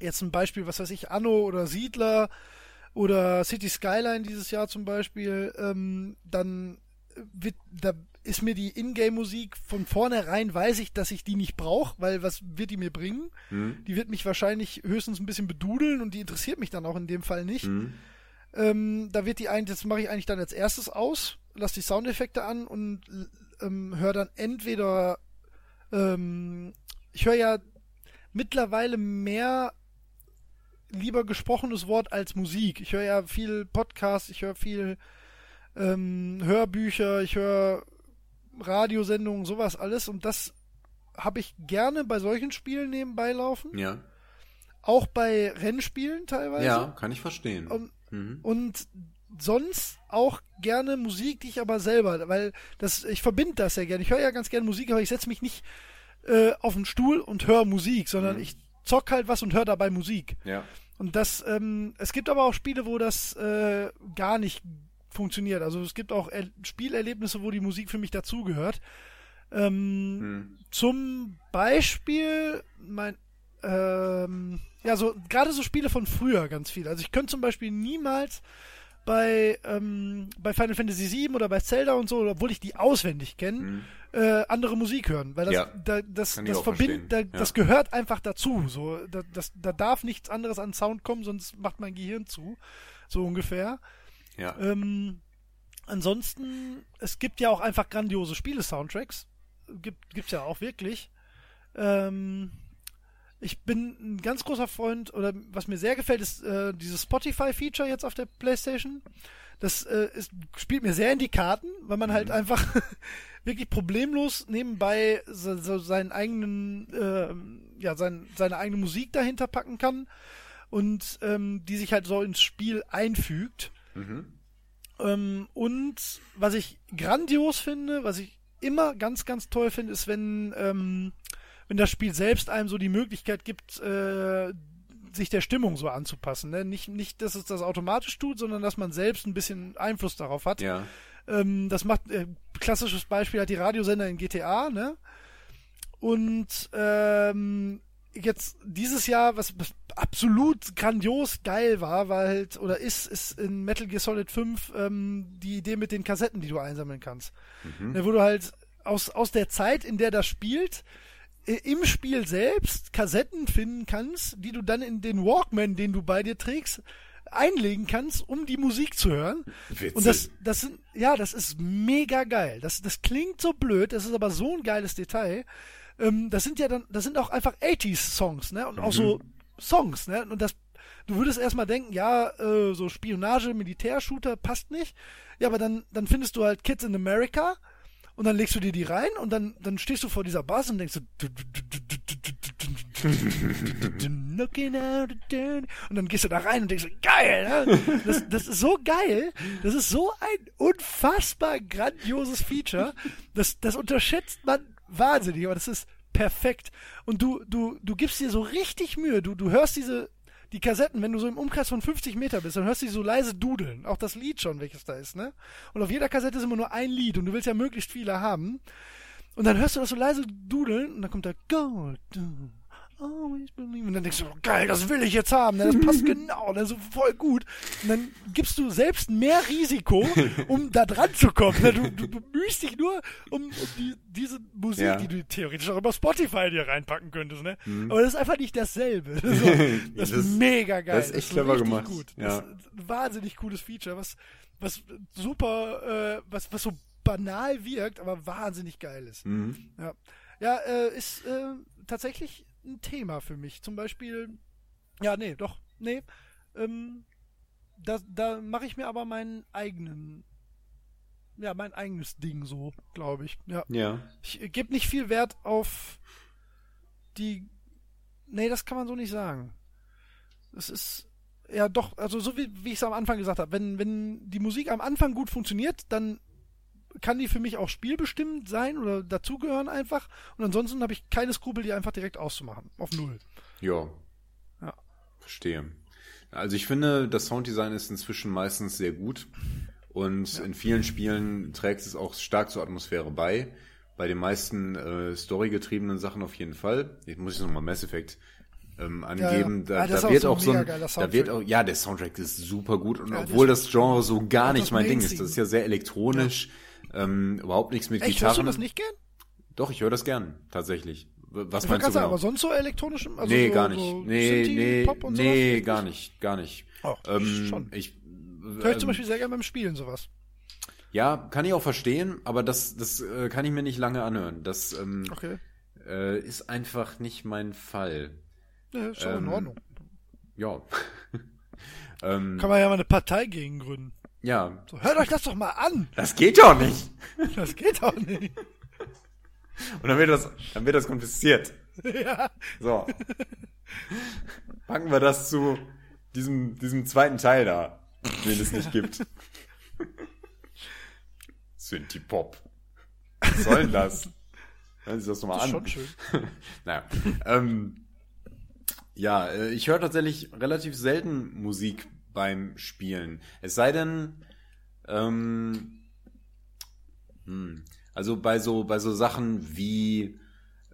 jetzt ein Beispiel, was weiß ich, Anno oder Siedler oder City Skyline dieses Jahr zum Beispiel, ähm, dann wird, da ist mir die Ingame-Musik von vornherein, weiß ich, dass ich die nicht brauche, weil was wird die mir bringen? Mhm. Die wird mich wahrscheinlich höchstens ein bisschen bedudeln und die interessiert mich dann auch in dem Fall nicht. Mhm. Ähm, da wird die eigentlich, das mache ich eigentlich dann als erstes aus, lass die Soundeffekte an und ähm, höre dann entweder, ähm, ich höre ja mittlerweile mehr lieber gesprochenes Wort als Musik. Ich höre ja viel Podcast, ich höre viel ähm, Hörbücher, ich höre Radiosendungen, sowas alles und das habe ich gerne bei solchen Spielen nebenbei laufen. Ja. Auch bei Rennspielen teilweise. Ja, kann ich verstehen. Und, Mhm. und sonst auch gerne Musik, die ich aber selber, weil das, ich verbinde das ja gerne. Ich höre ja ganz gerne Musik, aber ich setze mich nicht äh, auf den Stuhl und höre Musik, sondern Mhm. ich zock halt was und höre dabei Musik. Ja. Und das, ähm, es gibt aber auch Spiele, wo das äh, gar nicht funktioniert. Also es gibt auch er Spielerlebnisse, wo die Musik für mich dazugehört. Ähm, Mhm. zum Beispiel mein ähm, ja so gerade so Spiele von früher ganz viel. Also ich könnte zum Beispiel niemals bei ähm, bei Final Fantasy VII oder bei Zelda und so, obwohl ich die auswendig kenne, Mhm. äh, andere Musik hören, weil das Ja, da, das das verbindet, da. Ja. das gehört einfach dazu. So da, das, da darf nichts anderes an Sound kommen, sonst macht mein Gehirn zu, so ungefähr. Ja. Ähm, ansonsten, es gibt ja auch einfach grandiose Spiele-Soundtracks. Gibt, gibt's ja auch wirklich. Ähm, ich bin ein ganz großer Freund, oder was mir sehr gefällt, ist äh, dieses Spotify-Feature jetzt auf der Playstation. Das äh, ist, spielt mir sehr in die Karten, weil man halt einfach wirklich problemlos nebenbei so, so seinen eigenen, ähm, ja, sein, seine eigene Musik dahinter packen kann und ähm, die sich halt so ins Spiel einfügt. Mhm. Ähm, und was ich grandios finde, was ich immer ganz, ganz toll finde, ist, wenn, ähm, wenn das Spiel selbst einem so die Möglichkeit gibt, äh, sich der Stimmung so anzupassen. Ne? Nicht, nicht, dass es das automatisch tut, sondern dass man selbst ein bisschen Einfluss darauf hat. Ja. Ähm, das macht, äh, klassisches Beispiel hat die Radiosender in GTA, ne? Und ähm, jetzt dieses Jahr, was, was absolut grandios geil war, war halt, oder ist, ist in Metal Gear Solid 5 ähm, die Idee mit den Kassetten, die du einsammeln kannst. Mhm. Ne, wo du halt aus, aus der Zeit, in der das spielt, im Spiel selbst Kassetten finden kannst, die du dann in den Walkman, den du bei dir trägst, einlegen kannst, um die Musik zu hören. Witzig. Und das, das sind, ja, das ist mega geil. Das, das klingt so blöd, das ist aber so ein geiles Detail. Ähm, das sind ja dann, das sind auch einfach 80s-Songs, ne? Und auch so Songs, ne? Und das, du würdest erstmal denken, ja, äh, so Spionage, Militärshooter passt nicht. Ja, aber dann, dann findest du halt Kids in America und dann legst du dir die rein und dann, dann stehst du vor dieser Bass und denkst so, und dann gehst du da rein und denkst so, geil, ne? das, das ist so geil, das ist so ein unfassbar grandioses Feature, das, das unterschätzt man wahnsinnig, aber das ist perfekt und du, du, du gibst dir so richtig Mühe, du, du hörst diese, die Kassetten, wenn du so im Umkreis von 50 Meter bist, dann hörst du die so leise dudeln. Auch das Lied schon, welches da ist, ne? Und auf jeder Kassette ist immer nur ein Lied und du willst ja möglichst viele haben. Und dann hörst du das so leise dudeln und dann kommt da Gold. Always believe. Und dann denkst du, oh, geil, das will ich jetzt haben. ne? Das passt genau, das ist voll gut. Und dann gibst du selbst mehr Risiko, um da dran zu kommen. ne? Du, du bemühst dich nur um, um die, diese Musik, Ja. die du theoretisch auch über Spotify dir reinpacken könntest. Ne? Mhm. Aber das ist einfach nicht dasselbe. So, das, Das- ist mega geil. das ist echt clever gemacht. Gut. Ja. Das ist ein wahnsinnig cooles Feature, was, was super, äh, was, was so banal wirkt, aber wahnsinnig geil ist. Mhm. Ja, ja äh, ist äh, tatsächlich ein Thema für mich. Zum Beispiel, ja, nee, doch, nee. Ähm, da da mache ich mir aber meinen eigenen, ja, mein eigenes Ding so, glaube ich. Ja. Ja. Ich gebe nicht viel Wert auf die. Nee, das kann man so nicht sagen. Das ist. Ja, doch, also so wie, wie ich es am Anfang gesagt habe, wenn, wenn die Musik am Anfang gut funktioniert, dann kann die für mich auch spielbestimmt sein oder dazugehören einfach. Und ansonsten habe ich keine Skrupel, die einfach direkt auszumachen. Auf null. Ja. Ja. Verstehe. Also ich finde, das Sounddesign ist inzwischen meistens sehr gut. Und in vielen Spielen trägt es auch stark zur Atmosphäre bei. Bei den meisten äh, storygetriebenen Sachen auf jeden Fall. Jetzt muss ich nochmal Mass Effect ähm, angeben. Ja, ja. Ah, Da, wird auch auch so ein da wird auch, ja, der Soundtrack ist super gut. Und Ja, obwohl das- Genre so gar nicht mein Ding ist, das ist ja sehr elektronisch, ähm, überhaupt nichts mit Echt, hörst du Gitarren. das nicht gern? Doch, ich höre das gern, tatsächlich. Was Ich meinst du genau? aber sonst so elektronisch? Also nee, so, gar nicht. So nee, nee, nee, sowas? gar nicht, gar nicht. Oh, Ähm, schon. ich, Hör ich zum ähm, Beispiel sehr gerne beim Spielen sowas. Ja, kann ich auch verstehen, aber das, das äh, kann ich mir nicht lange anhören. Das ähm, Okay. äh, ist einfach nicht mein Fall. Ja, ist auch in ähm, Ordnung. Ja. ähm, Kann man ja mal eine Partei gegen gründen. Ja, So, hört euch das doch mal an. das geht doch nicht. Das geht doch nicht. Und dann wird das, dann wird das konfisziert. ja. So. Packen wir das zu diesem, diesem zweiten Teil da, den es nicht gibt. Synthie-Pop. Was soll denn das? Hören Sie das nochmal Das ist an. schon schön. naja. Ähm, ja, äh, ich höre tatsächlich relativ selten Musik beim Spielen. Es sei denn, ähm, hm, also bei so, bei so Sachen wie,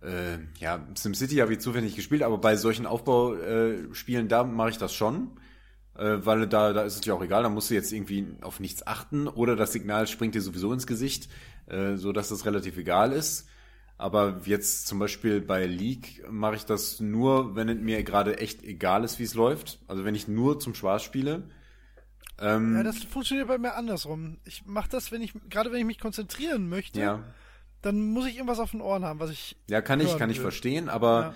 äh, ja, SimCity habe ich zufällig gespielt, aber bei solchen Aufbauspielen, äh, da mache ich das schon. Äh, weil da, da ist es ja auch egal, da musst du jetzt irgendwie auf nichts achten oder das Signal springt dir sowieso ins Gesicht, äh, so dass das relativ egal ist. Aber jetzt zum Beispiel bei League mache ich das nur, wenn es mir gerade echt egal ist, wie es läuft. Also wenn ich nur zum Spaß spiele. Ähm, Ja, das funktioniert bei mir andersrum. Ich mache das, wenn ich, gerade wenn ich mich konzentrieren möchte, ja, dann muss ich irgendwas auf den Ohren haben, was ich. ja, kann ich, kann ich will. verstehen, aber, Ja.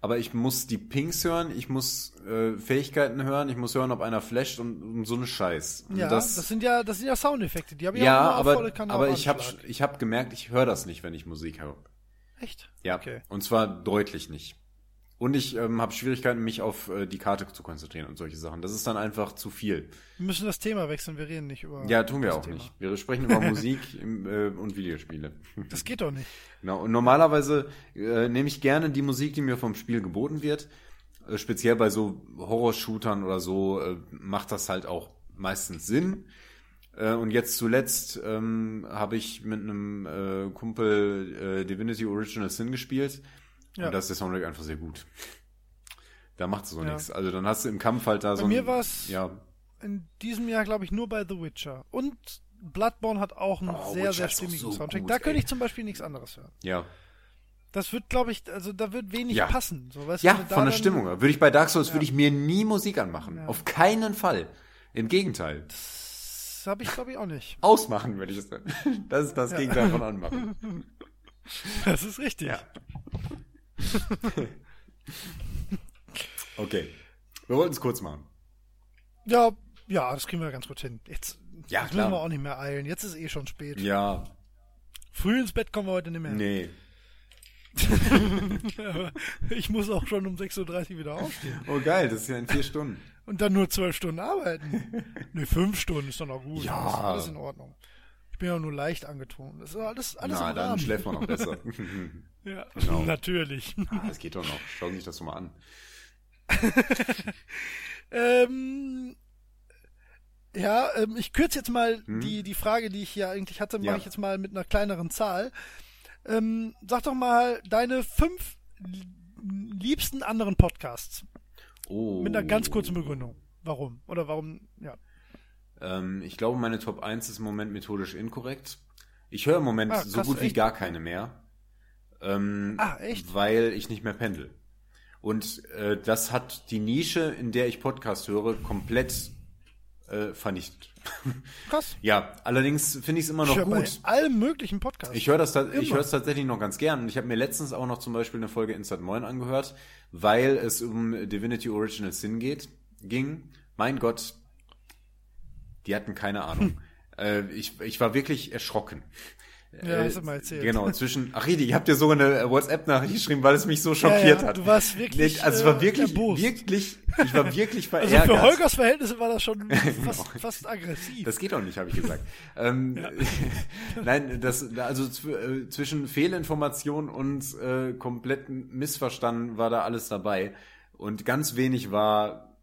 aber ich muss die Pings hören, ich muss äh, Fähigkeiten hören, ich muss hören, ob einer flasht und, und so eine Scheiß. Und Ja, das, sind ja, das sind ja Soundeffekte. Die habe ich ja, auch immer auf volle aber, Kanne aber ich habe ich hab gemerkt, ich höre das nicht, wenn ich Musik höre. Echt? Ja, Okay. und zwar deutlich nicht. Und ich ähm, habe Schwierigkeiten, mich auf äh, die Karte zu konzentrieren und solche Sachen. Das ist dann einfach zu viel. Wir müssen das Thema wechseln, wir reden nicht über. Ja, tun wir auch Thema. nicht. Wir sprechen über Musik im, äh, und Videospiele. Das geht doch nicht. Genau. Und normalerweise äh, nehme ich gerne die Musik, die mir vom Spiel geboten wird. Äh, speziell bei so Horror-Shootern oder so äh, macht das halt auch meistens Sinn. Äh, und jetzt zuletzt ähm, habe ich mit einem äh, Kumpel äh, Divinity Original Sin gespielt. Ja. Und da ist der Soundtrack einfach sehr gut. Da macht so Ja. nichts. Also dann hast du im Kampf halt da Bei so ein, mir war's- ja, In diesem Jahr, glaube ich, nur bei The Witcher. Und Bloodborne hat auch einen Oh, sehr, Witcher sehr stimmigen so Soundtrack. gut, da könnte ich zum Beispiel nichts anderes hören. ja. Das wird, glaube ich, also da wird wenig Ja. passen. So, weißt Ja, du, von der Stimmung. her. Würde ich bei Dark Souls, würde ich mir nie Musik anmachen. Ja. Auf keinen Fall. Im Gegenteil. Das habe ich, glaube ich, auch nicht. Ausmachen würde ich es sagen. Das ist das Gegenteil von anmachen. Das ist richtig. Ja. Okay. Wir wollten es kurz machen. Ja, ja, das kriegen wir ganz gut hin. Jetzt, Ja, jetzt müssen wir auch nicht mehr eilen. Jetzt ist eh schon spät. Ja, Früh ins Bett kommen wir heute nicht mehr. nee. Ich muss auch schon um 6.30 Uhr wieder aufstehen. Oh geil, das ist ja in vier Stunden. Und dann nur zwölf Stunden arbeiten. ne, fünf Stunden ist doch noch gut. Ja. Das ist alles in Ordnung. Ich bin ja nur leicht angetrunken. Das ist alles, alles Na, im dann Rahmen. schläft man noch besser. Ja, Genau. natürlich. ah, das geht doch noch. Schau sich das doch mal an. ähm, ja, ähm, ich kürze jetzt mal Hm? die, die Frage, die ich hier eigentlich hatte, mache Ja. ich jetzt mal mit einer kleineren Zahl. Ähm, sag doch mal deine fünf li- liebsten anderen Podcasts. Oh. Mit einer ganz kurzen Begründung. Warum? Oder warum, ja. Ähm, ich glaube, meine Top 1 ist im Moment methodisch inkorrekt. Ich höre im Moment Ah, so gut wie echt? gar keine mehr. Ähm, Ah, echt? Weil ich nicht mehr pendel. Und äh, das hat die Nische, in der ich Podcast höre, komplett äh, vernichtet. Krass. ja, allerdings finde ich es immer noch ich höre bei gut. allen möglichen Podcasts. Ich höre das, ta- ich Immer. höre es tatsächlich noch ganz gern. Und ich habe mir letztens auch noch zum Beispiel eine Folge Inside Moin angehört, weil es um Divinity Original Sin geht, ging. Mein Gott, die hatten keine Ahnung. äh, ich, ich war wirklich erschrocken. Ja, hast du mal erzählt. Genau, zwischen, ach Redi, ich hab dir sogar eine WhatsApp-Nachricht geschrieben, weil es mich so schockiert ja, hat. Du warst wirklich, Nee, also es war äh, wirklich, erbost. wirklich, ich war wirklich Also verärgert. für Holgers Verhältnisse war das schon fast, fast aggressiv. Das geht doch nicht, habe ich gesagt. ähm, Nein, das also äh, zwischen Fehlinformation und äh, kompletten Missverstanden war da alles dabei und ganz wenig war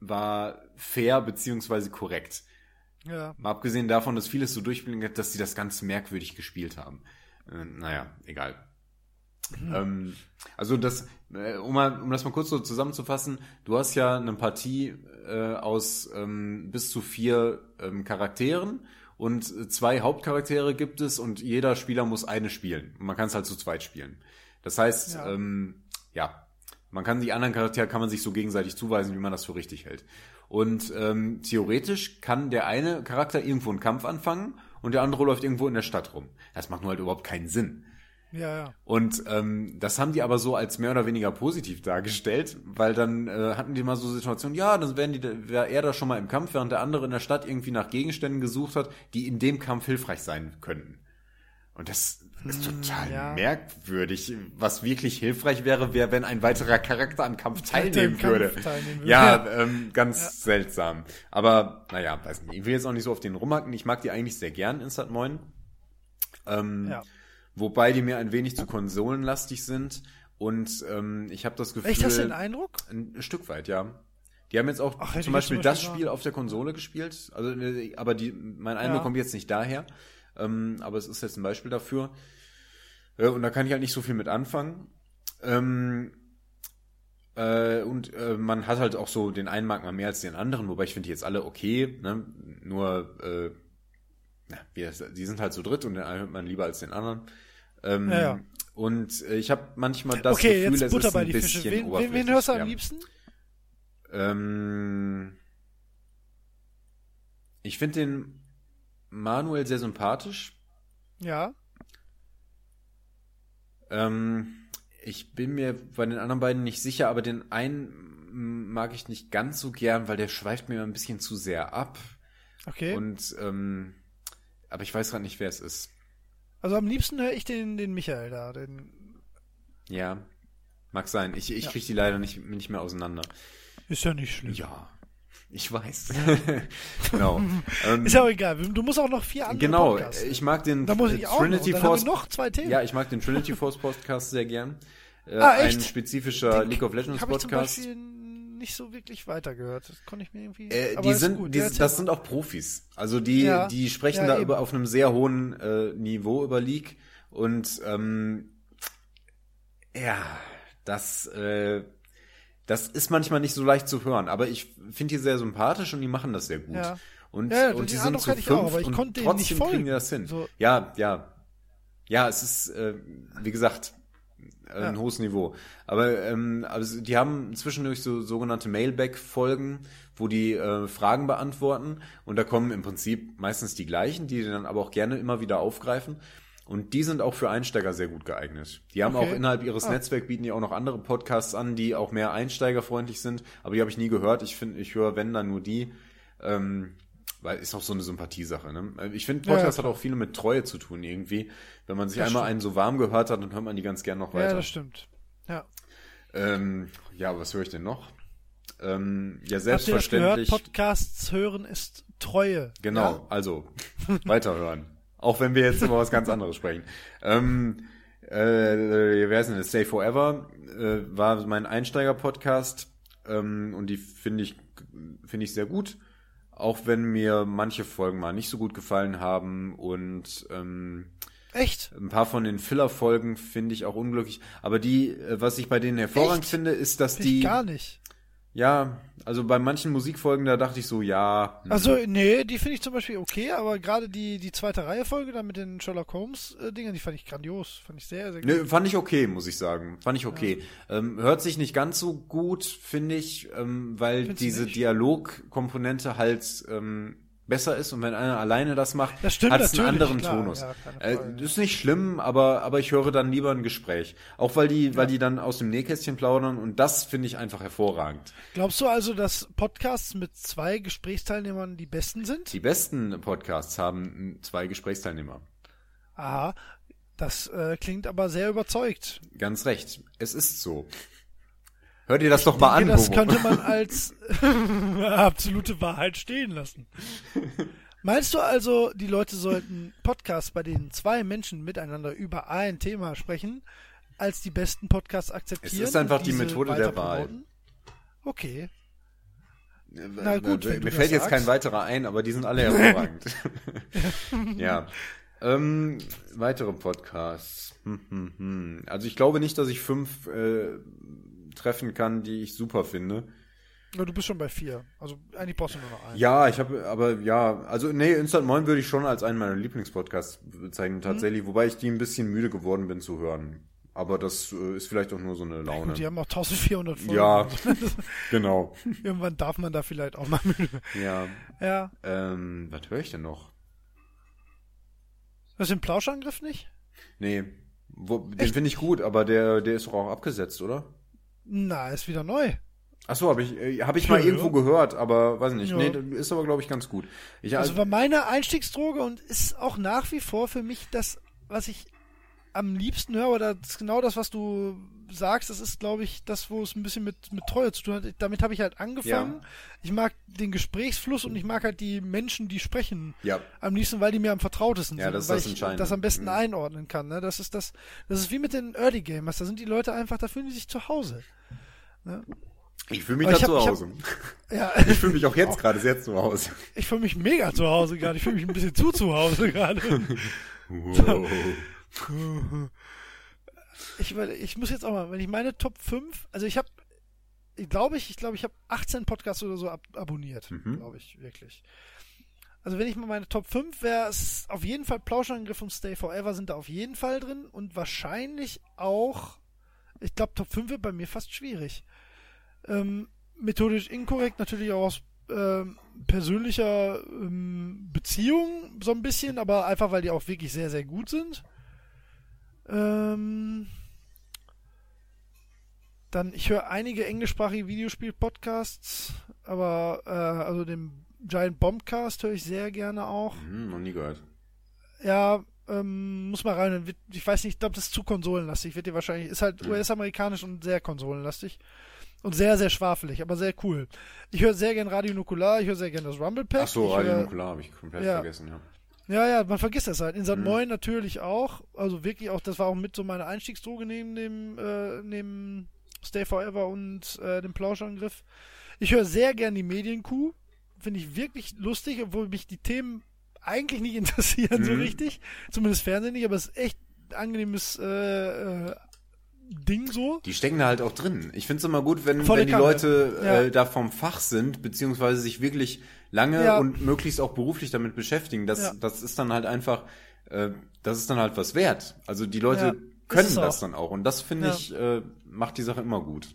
war fair beziehungsweise korrekt. Ja. Mal abgesehen davon, dass vieles so durchblinkt, dass sie das ganz merkwürdig gespielt haben. Äh, naja, egal. Ähm, also das, äh, um, mal, um das mal kurz so zusammenzufassen, du hast ja eine Partie äh, aus ähm, bis zu vier ähm, Charakteren und zwei Hauptcharaktere gibt es und jeder Spieler muss eine spielen. Man kann es halt zu zweit spielen. Das heißt, Ja. ähm, ja, man kann die anderen Charaktere kann man sich so gegenseitig zuweisen, wie man das für richtig hält. Und ähm, theoretisch kann der eine Charakter irgendwo einen Kampf anfangen und der andere läuft irgendwo in der Stadt rum. Das macht nur halt überhaupt keinen Sinn. Ja, ja. Und ähm, das haben die aber so als mehr oder weniger positiv dargestellt, weil dann äh, hatten die mal so Situationen, ja, dann wären die, wäre er da schon mal im Kampf, während der andere in der Stadt irgendwie nach Gegenständen gesucht hat, die in dem Kampf hilfreich sein könnten. Und das ist total ja. merkwürdig. Was wirklich hilfreich wäre, wäre, wenn ein weiterer Charakter am Kampf teilnehmen Kampf würde. teilnehmen würde. Ja, ähm, ganz seltsam. Aber naja, weiß nicht. Ich will jetzt auch nicht so auf den rumhacken. Ich mag die eigentlich sehr gern, Instant Moin. Ähm, Ja. Wobei die mir ein wenig zu konsolenlastig sind. Und ähm, ich habe das Gefühl. Echt, hast du den Eindruck? Ein Stück weit, ja. Die haben jetzt auch Ach, zum Beispiel zum das Beispiel Spiel auf der Konsole gespielt. Also, äh, aber die, mein Eindruck Ja. kommt jetzt nicht daher. Ähm, aber es ist jetzt ein Beispiel dafür. Äh, und da kann ich halt nicht so viel mit anfangen. Ähm, äh, und äh, man hat halt auch so den einen mag man mehr als den anderen, wobei ich finde die jetzt alle okay. Ne? Nur, äh, na, das, die sind halt so dritt und den einen hört man lieber als den anderen. Ähm, Ja, ja. Und äh, ich habe manchmal das okay, Gefühl, jetzt es ist bei ein die bisschen Fische. Wen, wen, wen hörst du am ja. liebsten? Ähm, ich finde den Manuel sehr sympathisch. Ja. Ähm, ich bin mir bei den anderen beiden nicht sicher, aber den einen mag ich nicht ganz so gern, weil der schweift mir ein bisschen zu sehr ab. Okay. Und ähm, aber ich weiß gerade nicht, wer es ist. also am liebsten höre ich den, den Michael da. Den, Ja, mag sein. Ich, ich Ja. kriege die leider nicht, nicht mehr auseinander. ist ja nicht schlimm. Ja, ich weiß. genau. ähm, Ist ja auch egal. Du musst auch noch vier andere genau, Podcasts. ich mag den da muss ich auch Trinity noch. Und dann Force noch zwei Themen. Ja, ich mag den Trinity Force Podcast sehr gern. Äh, Ah, echt? Ein spezifischer Den League of Legends Habe ich zum Podcast. Beispiel nicht so wirklich weitergehört. Das konnte ich mir irgendwie. Äh, die sind, gut. die, das sind auch Profis. Also die, Ja. die sprechen Ja, da eben. über auf einem sehr hohen äh, Niveau über League und ähm, ja, das äh, das ist manchmal nicht so leicht zu hören, aber ich finde die sehr sympathisch und die machen das sehr gut. Ja. Und, Ja, und den die sind zu auch, fünf aber ich und trotzdem kriegen die das hin. So. Ja, ja. Ja, es ist, äh, wie gesagt, ein Ja. hohes Niveau. Aber ähm, also die haben zwischendurch so sogenannte Mailback-Folgen, wo die äh, Fragen beantworten und da kommen im Prinzip meistens die gleichen, die die dann aber auch gerne immer wieder aufgreifen. Und die sind auch für Einsteiger sehr gut geeignet. Die haben Okay. auch innerhalb ihres Ah. Netzwerks bieten die auch noch andere Podcasts an, die auch mehr einsteigerfreundlich sind. Aber die habe ich nie gehört. Ich finde, ich höre, wenn dann nur die. Ähm, weil ist auch so eine Sympathiesache. Ne? Ich finde, Ja, Podcast ja, hat auch viel mit Treue zu tun irgendwie. Wenn man sich Das einmal stimmt. einen so warm gehört hat, dann hört man die ganz gern noch Ja, weiter. das stimmt. Ja. ähm, ja, was höre ich denn noch? Ähm, ja, Habt ihr das gehört? selbstverständlich. Podcasts hören ist Treue. Genau, Ja? also weiterhören. Auch wenn wir jetzt über was ganz anderes sprechen. Ähm, äh, wer ist denn das? Stay Forever äh, war mein Einsteiger-Podcast ähm, und die finde ich finde ich sehr gut, auch wenn mir manche Folgen mal nicht so gut gefallen haben und ähm, Echt? ein paar von den Filler-Folgen finde ich auch unglücklich. Aber die, äh, was ich bei denen hervorragend Echt? finde, ist, dass Find die gar nicht. Ja, also bei manchen Musikfolgen, da dachte ich so, ja. hm, Also, nee, die finde ich zum Beispiel okay, aber gerade die, die zweite Reihe Folge da mit den Sherlock Holmes äh, die fand ich grandios. Fand ich sehr, sehr gut. Nö, fand ich okay, muss ich sagen. Fand ich okay. Ähm, hört sich nicht ganz so gut, finde ich, ähm, weil Findest du diese? Dialogkomponente halt ähm, besser ist und wenn einer alleine das macht, hat es einen anderen klar, Tonus. ja, äh, ist nicht schlimm, aber aber ich höre dann lieber ein Gespräch, auch weil die weil die dann aus dem Nähkästchen plaudern und das finde ich einfach hervorragend. Glaubst du also, dass Podcasts mit zwei Gesprächsteilnehmern die besten sind? Die besten Podcasts haben zwei Gesprächsteilnehmer. Aha, das äh, klingt aber sehr überzeugt. Ganz recht. Es ist so. Hör dir das doch mal denke, an. Das Bobo. könnte man als absolute Wahrheit stehen lassen. Meinst du also, die Leute sollten Podcasts, bei denen zwei Menschen miteinander über ein Thema sprechen, als die besten Podcasts akzeptieren? Es ist einfach die Methode der Wahl. Okay. Na gut, mir das fällt jetzt sagst. kein weiterer ein, aber die sind alle hervorragend. ja. Ähm, weitere Podcasts. Hm, hm, hm. Also ich glaube nicht, dass ich fünf äh, treffen kann, die ich super finde. Ja, du bist schon bei vier. Also eigentlich brauchst du nur noch einen. Ja, ich habe, aber ja, also nee, Instant Moin würde ich schon als einen meiner Lieblingspodcasts bezeichnen tatsächlich, wobei ich die ein bisschen müde geworden bin zu hören. Aber das äh, ist vielleicht auch nur so eine Laune. Gut, die haben auch 1400 Folgen. Ja, genau. Irgendwann darf man da vielleicht auch mal müde. Ja. Ja. Ähm, was höre ich denn noch? Was den Plauschangriff nicht? Nee, wo, den finde ich gut, aber der, der ist doch auch abgesetzt, oder? Na, ist wieder neu. Ach so, habe ich, äh, hab ich mal Ja, irgendwo ja. gehört, aber weiß nicht. Ja. Nee, ist aber glaube ich ganz gut. Ich, Also war meine Einstiegsdroge und ist auch nach wie vor für mich das, was ich am liebsten höre, oder das ist genau das, was du sagst, das ist, glaube ich, das, wo es ein bisschen mit, mit Treue zu tun hat. Damit habe ich halt angefangen. Ja. Ich mag den Gesprächsfluss und ich mag halt die Menschen, die sprechen. ja, Am liebsten, weil die mir am vertrautesten Ja, sind. das ist weil das ich Entscheidende. das am besten Mhm. einordnen kann. Ne? Das ist das, das ist wie mit den Early Gamers. Da sind die Leute einfach, da fühlen die sich zu Hause. Ich fühle mich Aber da ich hab- zu ich hab- Hause. Ja, Ich fühle mich auch jetzt gerade sehr zu Hause. ich fühle mich mega zu Hause gerade. Ich fühle mich ein bisschen zu zu Hause gerade. Wow. Ich, ich muss jetzt auch mal, wenn ich meine Top 5, also ich habe, ich glaube ich, ich glaube ich habe 18 Podcasts oder so ab, abonniert, Mhm. glaube ich, wirklich. Also wenn ich mal meine Top 5 wäre, es auf jeden Fall Plauschangriff und Stay Forever sind da auf jeden Fall drin und wahrscheinlich auch, ich glaube Top 5 wird bei mir fast schwierig. Ähm, methodisch inkorrekt natürlich auch aus ähm, persönlicher ähm, Beziehung so ein bisschen, aber einfach weil die auch wirklich sehr, sehr gut sind. Ähm, dann, ich höre einige englischsprachige Videospiel-Podcasts, aber äh, also den Giant Bombcast höre ich sehr gerne auch. Hm, noch nie gehört. Ja, ähm, muss mal rein. Ich weiß nicht, ich glaube, das ist zu konsolenlastig. Wird dir wahrscheinlich, ist halt Mhm. US-amerikanisch und sehr konsolenlastig. Und sehr, sehr schwafelig, aber sehr cool. Ich höre sehr gern Radio Nukular, ich höre sehr gern das Rumble Pack. Ach so, Radio höre- Nukular habe ich komplett Ja. vergessen, ja. ja, ja, man vergisst das halt. In St. Mhm. Moin natürlich auch. Also wirklich auch, das war auch mit so meine Einstiegsdroge neben dem, äh, neben Stay Forever und äh, dem Plauschangriff. Ich höre sehr gern die Medienkuh. Finde ich wirklich lustig, obwohl mich die Themen eigentlich nicht interessieren so Mhm. richtig. Zumindest Fernsehen nicht, aber es ist echt angenehmes äh, äh, Ding so. Die stecken da halt auch drin. Ich finde es immer gut, wenn, Volle wenn die Kanne. Leute Ja. äh, da vom Fach sind, beziehungsweise sich wirklich lange Ja. und möglichst auch beruflich damit beschäftigen. Das, Ja. das ist dann halt einfach, äh, das ist dann halt was wert. Also die Leute können das dann auch. Und das finde ich, äh, macht die Sache immer gut.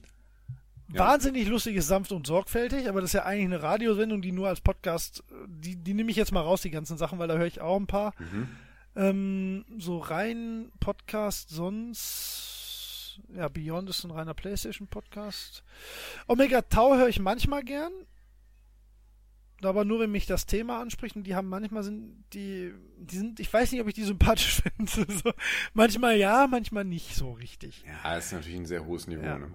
Wahnsinnig lustig ist sanft und sorgfältig, aber das ist ja eigentlich eine Radiosendung, die nur als Podcast, die, die nehme ich jetzt mal raus, die ganzen Sachen, weil da höre ich auch ein paar. Mhm. Ähm, so rein Podcast sonst, ja, Beyond ist ein reiner Playstation-Podcast. Omega Tau höre ich manchmal gern, aber nur wenn mich das Thema anspricht und die haben manchmal sind die, die sind, ich weiß nicht, ob ich die sympathisch finde. So, manchmal ja, manchmal nicht so richtig. Ja, ist natürlich ein sehr hohes Niveau. Ja. Ne?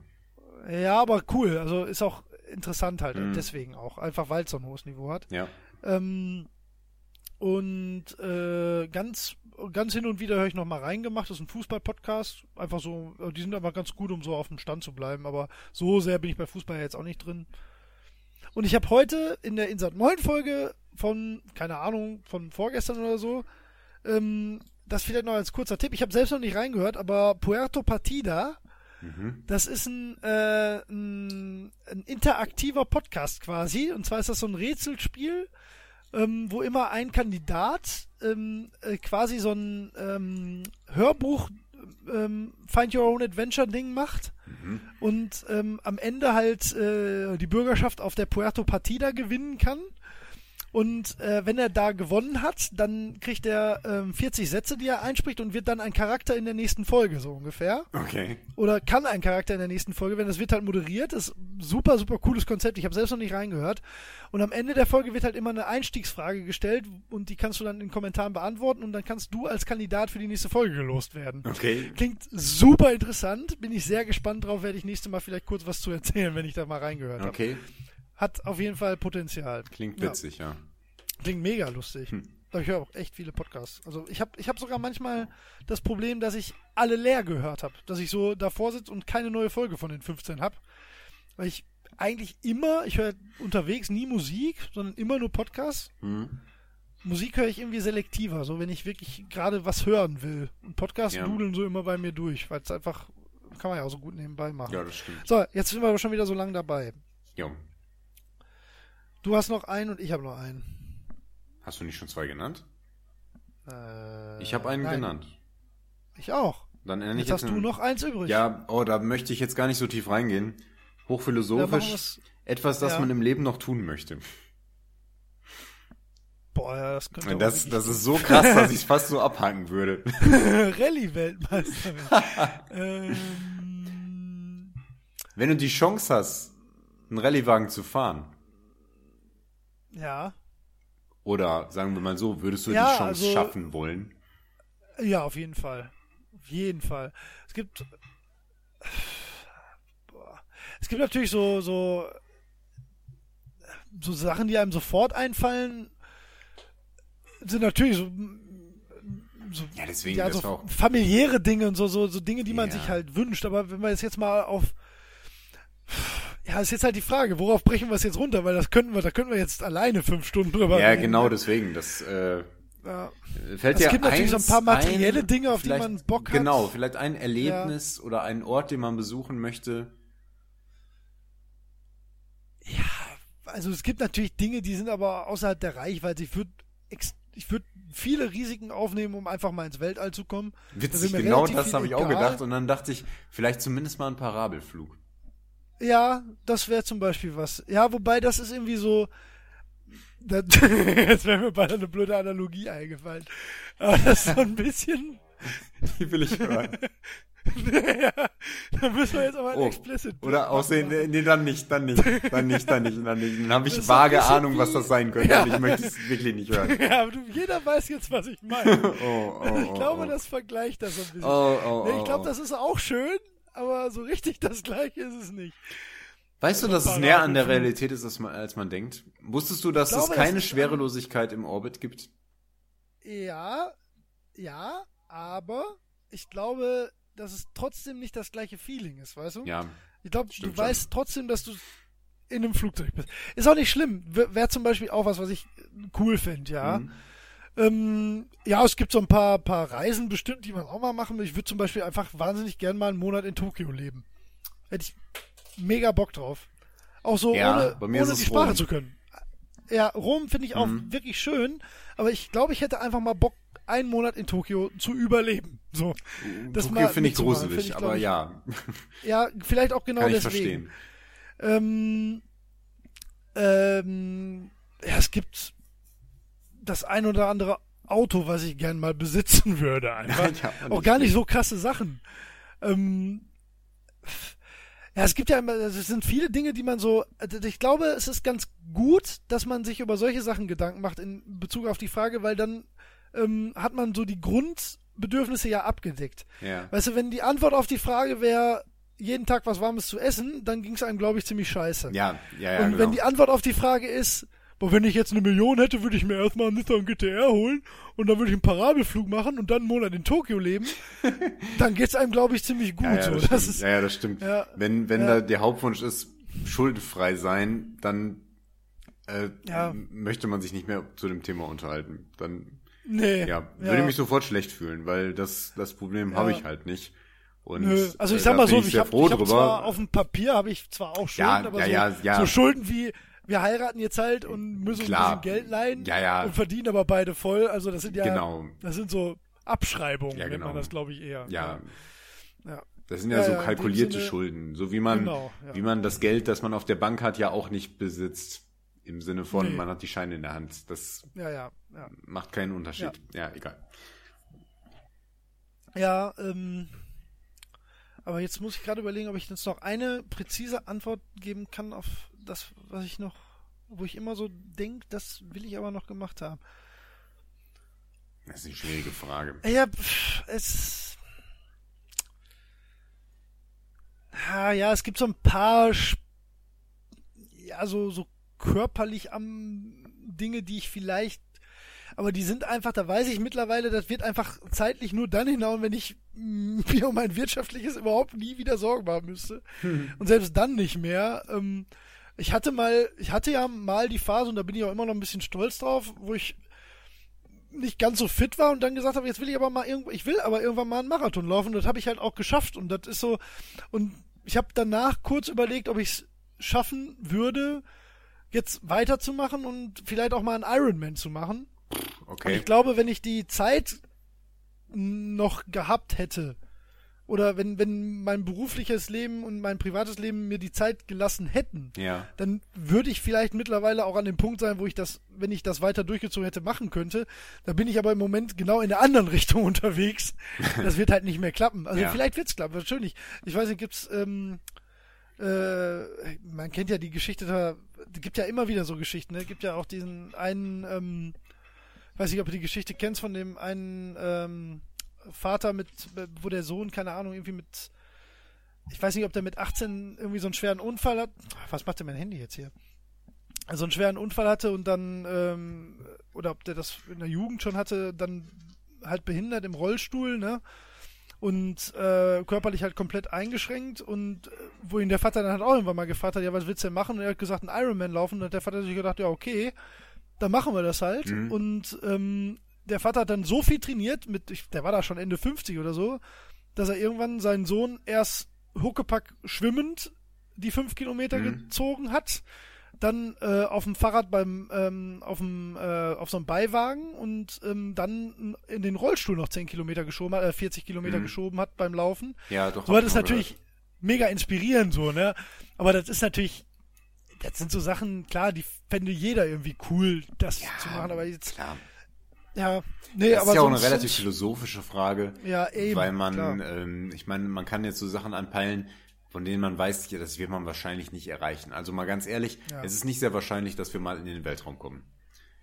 Ja, aber cool. Also ist auch interessant halt. Mhm. Deswegen auch. Einfach weil es so ein hohes Niveau hat. Ja. Ähm, und äh, ganz, ganz hin und wieder höre ich noch mal reingemacht. Das ist ein Fußball-Podcast. Einfach so, äh, die sind aber ganz gut, um so auf dem Stand zu bleiben. Aber so sehr bin ich bei Fußball ja jetzt auch nicht drin. Und ich habe heute in der Insert 9 Folge von, keine Ahnung, von vorgestern oder so, ähm, das vielleicht noch als kurzer Tipp. Ich habe selbst noch nicht reingehört, aber Puerto Partida, Mhm. das ist ein, äh, ein, ein interaktiver Podcast quasi. Und zwar ist das so ein Rätselspiel, ähm, wo immer ein Kandidat ähm, äh, quasi so ein ähm, Hörbuch ähm, Find Your Own Adventure Ding macht Mhm. und ähm, am Ende halt äh, die Bürgerschaft auf der Puerto Partida gewinnen kann. Und äh, wenn er da gewonnen hat, dann kriegt er ähm, 40 Sätze, die er einspricht und wird dann ein Charakter in der nächsten Folge, so ungefähr. Okay. Oder kann ein Charakter in der nächsten Folge, wenn das wird halt moderiert. Das ist super, super cooles Konzept. Ich habe selbst noch nicht reingehört. Und am Ende der Folge wird halt immer eine Einstiegsfrage gestellt und die kannst du dann in den Kommentaren beantworten und dann kannst du als Kandidat für die nächste Folge gelost werden. Okay. Klingt super interessant. Bin ich sehr gespannt drauf. Werde ich nächste Mal vielleicht kurz was zu erzählen, wenn ich da mal reingehört habe. Okay. Hat auf jeden Fall Potenzial. Klingt Ja. witzig, ja. Klingt mega lustig. Hm. Ich höre auch echt viele Podcasts. Also ich habe ich hab sogar manchmal das Problem, dass ich alle leer gehört habe. Dass ich so davor sitze und keine neue Folge von den 15 habe. Weil ich eigentlich immer, ich höre unterwegs nie Musik, sondern immer nur Podcasts. Hm. Musik höre ich irgendwie selektiver, so wenn ich wirklich gerade was hören will. Und Podcasts Ja. dudeln so immer bei mir durch, weil es einfach, kann man ja auch so gut nebenbei machen. Ja, das stimmt. So, jetzt sind wir aber schon wieder so lange dabei. Jo. Du hast noch einen und ich habe noch einen. Hast du nicht schon zwei genannt? Äh, Ich habe einen nein, genannt. Ich auch. Dann ich Jetzt hast du einen- noch eins übrig. Ja, oh, da möchte ich jetzt gar nicht so tief reingehen. Da Hochphilosophisch. wir's- etwas, das ja. man im Leben noch tun möchte. Boah, ja, das könnte Das, das ist so krass, dass ich es fast so abhaken würde. Rallye-Weltmeister. ähm, Wenn du die Chance hast, einen Rallyewagen zu fahren, ja, oder sagen wir mal so, würdest du Ja, die Chance also- schaffen wollen? ja, auf jeden Fall. Auf jeden Fall. Es gibt, boah. es gibt natürlich so, so, so Sachen, die einem sofort einfallen, sind natürlich so, so Ja, deswegen, ja, so auch. familiäre Dinge und so, so, so Dinge, die man Ja. sich halt wünscht. Aber wenn wir es jetzt mal auf. Ja, ist jetzt halt die Frage, worauf brechen wir es jetzt runter? Weil das könnten wir, da könnten wir jetzt alleine fünf Stunden drüber Ja, reden. genau deswegen. Das äh, Ja. fällt Es dir gibt natürlich so ein paar materielle ein, Dinge, auf die man Bock hat. Genau, vielleicht ein Erlebnis oder einen Ort, den man besuchen möchte. Also es gibt natürlich Dinge, die sind aber außerhalb der Reichweite. Ich würde ich würde viele Risiken aufnehmen, um einfach mal ins Weltall zu kommen. Witzig, mir genau das habe ich auch gedacht. Und dann dachte ich, vielleicht zumindest mal ein Parabelflug. Ja, das wäre zum Beispiel was. Ja, wobei das ist irgendwie so. Das, jetzt wäre mir beinahe eine blöde Analogie eingefallen. Aber das ist so ein bisschen. Die will ich hören. ja, da müssen wir jetzt aber ein Oh, Explicit. Oder aussehen, nee, nee, dann nicht, dann nicht, dann nicht, dann nicht, dann nicht. Dann habe ich Das vage Ahnung, was wie- das sein könnte. Ja. Und ich möchte es wirklich nicht hören. Ja, aber jeder weiß jetzt, was ich meine. Oh, oh, ich glaube, oh, oh. das vergleicht das ein bisschen. Oh, oh, Nee, oh, ich glaube, oh. das ist auch schön, aber so richtig das gleiche ist es nicht. Weißt du, dass es näher an der Realität ist, als man, als man denkt? Wusstest du, dass glaube, es das keine ist- Schwerelosigkeit im Orbit gibt? Ja, ja, aber ich glaube, dass es trotzdem nicht das gleiche Feeling ist, weißt du? Ja. Ich glaube, du Stimmt weißt trotzdem, dass du in einem Flugzeug bist. Ist auch nicht schlimm. Wäre zum Beispiel auch was, was ich cool finde, ja. Mhm. Ähm, ja, es gibt so ein paar, paar Reisen bestimmt, die man auch mal machen will. Ich würde zum Beispiel einfach wahnsinnig gern mal einen Monat in Tokio leben. Hätte ich mega Bock drauf. Auch so Ja, ohne, ohne die Sprache Rom. zu können. Ja, Rom finde ich auch Mhm. wirklich schön, aber ich glaube, ich hätte einfach mal Bock, einen Monat in Tokio zu überleben. So. Das Tokio finde ich gruselig, finde ich, aber ich, ja, Ja, vielleicht auch genau kann ich deswegen. verstehen. Ähm, ähm, ja, es gibt das ein oder andere Auto, was ich gern mal besitzen würde. Einfach. Ja, auch gar nicht so krasse Sachen. Ähm, ja, es gibt ja immer, es sind viele Dinge, die man so, also ich glaube, es ist ganz gut, dass man sich über solche Sachen Gedanken macht in Bezug auf die Frage, weil dann ähm, hat man so die Grundbedürfnisse ja abgedeckt. Ja. Weißt du, wenn die Antwort auf die Frage wäre, jeden Tag was Warmes zu essen, dann ging es einem, glaube ich, ziemlich scheiße. Ja, ja, ja, Und genau. wenn die Antwort auf die Frage ist, boah, wenn ich jetzt eine Million hätte, würde ich mir erstmal einen Nissan GTR holen und dann würde ich einen Parabelflug machen und dann einen Monat in Tokio leben, dann geht's einem, glaube ich, ziemlich gut. ja, ja, so. das, Das stimmt. ist, ja, ja, das stimmt. Ja. Wenn, wenn da der Hauptwunsch ist, schuldenfrei sein, dann äh, möchte man sich nicht mehr zu dem Thema unterhalten. Dann nee. ja, würde mich sofort schlecht fühlen, weil das, das Problem habe ich halt nicht. Und, Nö. Also ich äh, sag mal so, ich ich habe hab zwar auf dem Papier habe ich zwar auch Schulden, Ja, aber ja, so, ja. so Schulden wie wir heiraten jetzt halt und müssen Klar. uns ein bisschen Geld leihen Ja, ja. und verdienen aber beide voll. Also das sind ja Genau. das sind so Abschreibungen, Ja, nennt man genau. das, glaube ich, eher. Ja, Ja. das sind ja, Ja, so kalkulierte Sinne- Schulden, so wie man, Genau, wie man das Geld, das man auf der Bank hat, ja auch nicht besitzt. Im Sinne von, Nee. man hat die Scheine in der Hand. Das macht keinen Unterschied. Ja, egal. Ja, ähm, aber jetzt muss ich gerade überlegen, ob ich jetzt noch eine präzise Antwort geben kann auf das, was ich noch, wo ich immer so denke, das will ich aber noch gemacht haben. Das ist eine schwierige Frage. Ja, es. Ja, ja, es gibt so ein paar, ja, so, so körperlich am Dinge, die ich vielleicht, aber die sind einfach, da weiß ich mittlerweile, das wird einfach zeitlich nur dann hinhauen, wenn ich mir um mein wirtschaftliches überhaupt nie wieder Sorgen machen müsste. Und selbst dann nicht mehr. Ähm, ich hatte mal, ich hatte ja mal die Phase, und da bin ich auch immer noch ein bisschen stolz drauf, wo ich nicht ganz so fit war und dann gesagt habe, jetzt will ich aber mal irgendwo, ich will aber irgendwann mal einen Marathon laufen. Das habe ich halt auch geschafft und das ist so. Und ich habe danach kurz überlegt, ob ich es schaffen würde, jetzt weiterzumachen und vielleicht auch mal einen Ironman zu machen. Und Okay. ich glaube, wenn ich die Zeit noch gehabt hätte, oder wenn, wenn mein berufliches Leben und mein privates Leben mir die Zeit gelassen hätten, Ja. dann würde ich vielleicht mittlerweile auch an dem Punkt sein, wo ich das, wenn ich das weiter durchgezogen hätte, machen könnte. Da bin ich aber im Moment genau in der anderen Richtung unterwegs. Das wird halt nicht mehr klappen. Also Ja. vielleicht wird's klappen, natürlich. Ich weiß nicht, gibt's, ähm, äh, man kennt ja die Geschichte da, gibt ja immer wieder so Geschichten, ne? Gibt ja auch diesen einen, ähm, weiß nicht, ob du die Geschichte kennst von dem einen ähm, Vater mit, wo der Sohn, keine Ahnung, irgendwie mit, ich weiß nicht, ob der mit 18 irgendwie so einen schweren Unfall hat. Was macht denn mein Handy jetzt hier? Also einen schweren Unfall hatte und dann, ähm, oder ob der das in der Jugend schon hatte, dann halt behindert im Rollstuhl, ne? Und äh, körperlich halt komplett eingeschränkt und äh, wo ihn der Vater dann halt auch irgendwann mal gefragt hat, ja, was willst du denn machen? Und er hat gesagt, einen Ironman laufen. Und hat der Vater sich gedacht, ja, okay, dann machen wir das halt. Mhm. Und ähm, der Vater hat dann so viel trainiert, mit, ich, der war da schon Ende 50 oder so, dass er irgendwann seinen Sohn erst Huckepack schwimmend die fünf Kilometer Mhm. gezogen hat, dann äh, auf dem Fahrrad beim ähm, auf dem äh, auf so einem Beiwagen und ähm, dann in den Rollstuhl noch 10 Kilometer geschoben hat, äh, 40 Kilometer Mhm. geschochen hat beim Laufen. Ja, doch. So ist mal natürlich mega inspirierend so, ne? Aber das ist natürlich das sind so Sachen, klar, die fände jeder irgendwie cool, das gehört. zu machen, aber jetzt Klar. Ja, nee, Das aber ist ja auch eine relativ philosophische Frage. Ja, eben, Weil man, ähm, ich meine, man kann jetzt so Sachen anpeilen, von denen man weiß, das wird man wahrscheinlich nicht erreichen. Also mal ganz ehrlich, Ja. es ist nicht sehr wahrscheinlich, dass wir mal in den Weltraum kommen.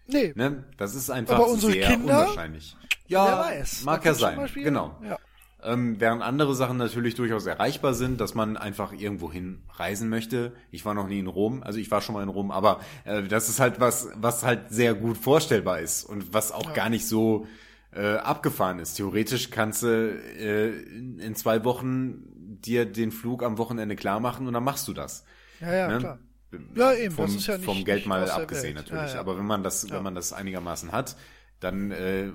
Nee, Ne? Das ist einfach Aber unsere sehr Kinder? unwahrscheinlich. Ja, wer weiß. mag ja sein. Genau. Ja. Ähm, während andere Sachen natürlich durchaus erreichbar sind, dass man einfach irgendwo hin reisen möchte. Ich war noch nie in Rom, also ich war schon mal in Rom, aber äh, das ist halt was, was halt sehr gut vorstellbar ist und was auch gar nicht so äh, abgefahren ist. Theoretisch kannst du äh, in, zwei Wochen dir den Flug am Wochenende klar machen und dann machst du das. Ja, ja, ne? klar. Ja, eben, Vom, das ist ja nicht- vom Geld nicht mal abgesehen natürlich. Ja, ja. Aber wenn man das, Ja. wenn man das einigermaßen hat, dann äh, äh,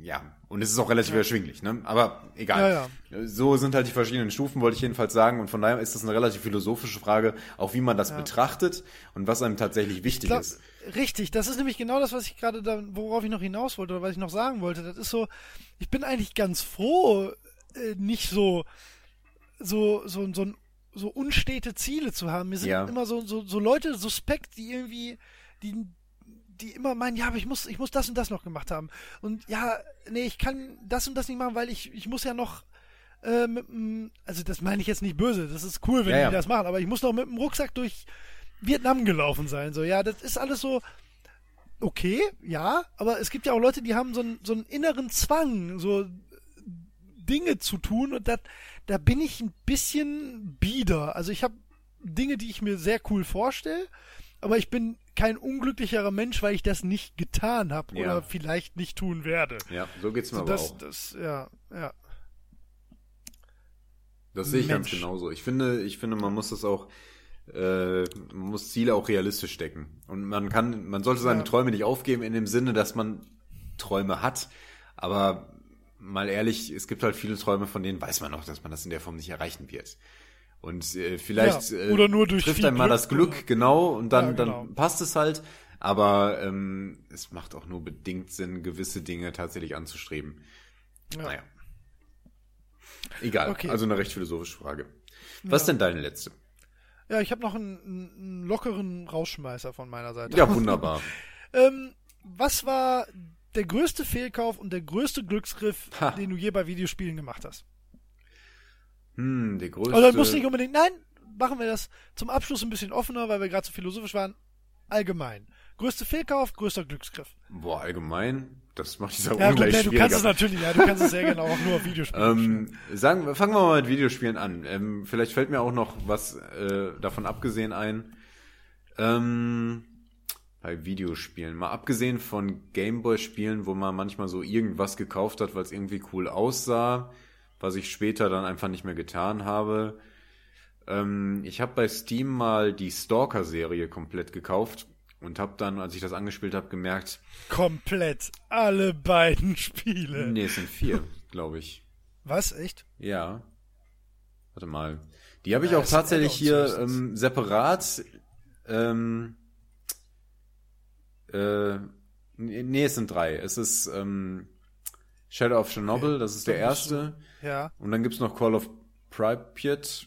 ja, und es ist auch relativ erschwinglich, ne? Aber egal. Ja, So sind halt die verschiedenen Stufen, wollte ich jedenfalls sagen. Und von daher ist das eine relativ philosophische Frage, auch wie man das betrachtet und was einem tatsächlich wichtig Klar, ist. Richtig, das ist nämlich genau das, was ich gerade da, worauf ich noch hinaus wollte oder was ich noch sagen wollte. Das ist so, ich bin eigentlich ganz froh, äh, nicht so, so, so, so, so unstete Ziele zu haben. Mir sind Ja. immer so, so, so Leute suspekt, die irgendwie, die, die immer meinen, ja, aber ich muss, ich muss das und das noch gemacht haben. Und ja, nee, ich kann das und das nicht machen, weil ich, ich muss ja noch, äh, mit dem, also das meine ich jetzt nicht böse, das ist cool, wenn Ja, ja. die das machen, aber ich muss noch mit dem Rucksack durch Vietnam gelaufen sein. So, ja, das ist alles so okay, ja, aber es gibt ja auch Leute, die haben so einen, so einen inneren Zwang, so Dinge zu tun und dat, da bin ich ein bisschen bieder. Also ich habe Dinge, die ich mir sehr cool vorstelle, aber ich bin kein unglücklicherer Mensch, weil ich das nicht getan habe Ja. oder vielleicht nicht tun werde. Ja, so geht's mir So, das, auch. das, ja, ja. Das sehe ich ganz Mensch. genauso. Ich finde, ich finde, man muss das auch, äh, man muss Ziele auch realistisch stecken. Und man kann, man sollte seine Ja. Träume nicht aufgeben in dem Sinne, dass man Träume hat. Aber mal ehrlich, es gibt halt viele Träume, von denen weiß man noch, dass man das in der Form nicht erreichen wird. Und äh, vielleicht Ja, äh, oder nur durch trifft viel einem mal Glück das Glück, oder- genau, und dann, Ja, genau. dann passt es halt. Aber ähm, es macht auch nur bedingt Sinn, gewisse Dinge tatsächlich anzustreben. ja. Naja. Egal, Okay. also eine recht philosophische Frage. Was ist denn deine letzte? Ja, ich habe noch einen, einen lockeren Rausschmeißer von meiner Seite. Ja, wunderbar. ähm, was war der größte Fehlkauf und der größte Glücksgriff, Ha. den du je bei Videospielen gemacht hast? Hm, der größte. Oder muss nicht unbedingt. Nein, machen wir das zum Abschluss ein bisschen offener, weil wir gerade so philosophisch waren. Allgemein. Größte Fehlkauf, größter Glücksgriff. Boah, allgemein, das macht dieser Ja, gut, ungleich nee, du kannst es schwieriger. natürlich, ja, du kannst es sehr gerne auch nur auf Videospielen. Ähm, sagen, wir- fangen wir mal mit Videospielen an. Ähm, vielleicht fällt mir auch noch was äh, davon abgesehen ein. Ähm, bei Videospielen. Mal abgesehen von Gameboy-Spielen, wo man manchmal so irgendwas gekauft hat, weil es irgendwie cool aussah, was ich später dann einfach nicht mehr getan habe. Ähm, ich habe bei Steam mal die Stalker-Serie komplett gekauft und habe dann, als ich das angespielt habe, gemerkt, Komplett. Alle beiden Spiele. nee, es sind vier, glaube ich. Was? Echt? Ja. Warte mal. Die habe ich Ja, auch tatsächlich hier ähm, separat. Ähm, äh, nee, es sind drei. Es ist ähm, Shadow of Chernobyl, das ist der erste. Ja. Und dann gibt's noch Call of Pripyat.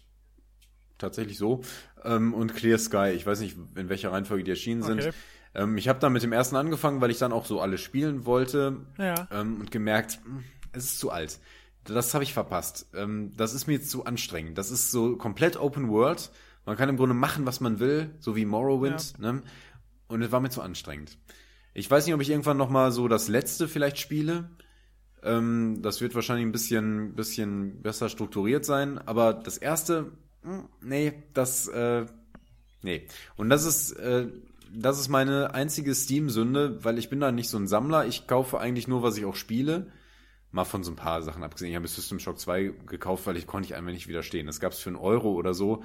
Tatsächlich so. Ähm, und Clear Sky. Ich weiß nicht, in welcher Reihenfolge die erschienen sind. Okay. Ähm, ich habe dann mit dem ersten angefangen, weil ich dann auch so alle spielen wollte Ja. ähm, und gemerkt, hm, es ist zu alt. Das habe ich verpasst. Ähm, das ist mir jetzt zu anstrengend. Das ist so komplett Open World. Man kann im Grunde machen, was man will, so wie Morrowind. Ne? Und es war mir zu anstrengend. Ich weiß nicht, ob ich irgendwann noch mal so das letzte vielleicht spiele. Ähm, das wird wahrscheinlich ein bisschen, bisschen besser strukturiert sein. Aber das erste, hm, nee, das, äh, nee. Und das ist, äh, das ist meine einzige Steam-Sünde, weil ich bin da nicht so ein Sammler. Ich kaufe eigentlich nur, was ich auch spiele. Mal von so ein paar Sachen abgesehen. Ich habe System Shock 2 gekauft, weil ich konnte ich einfach nicht widerstehen. Das gab es für einen Euro oder so.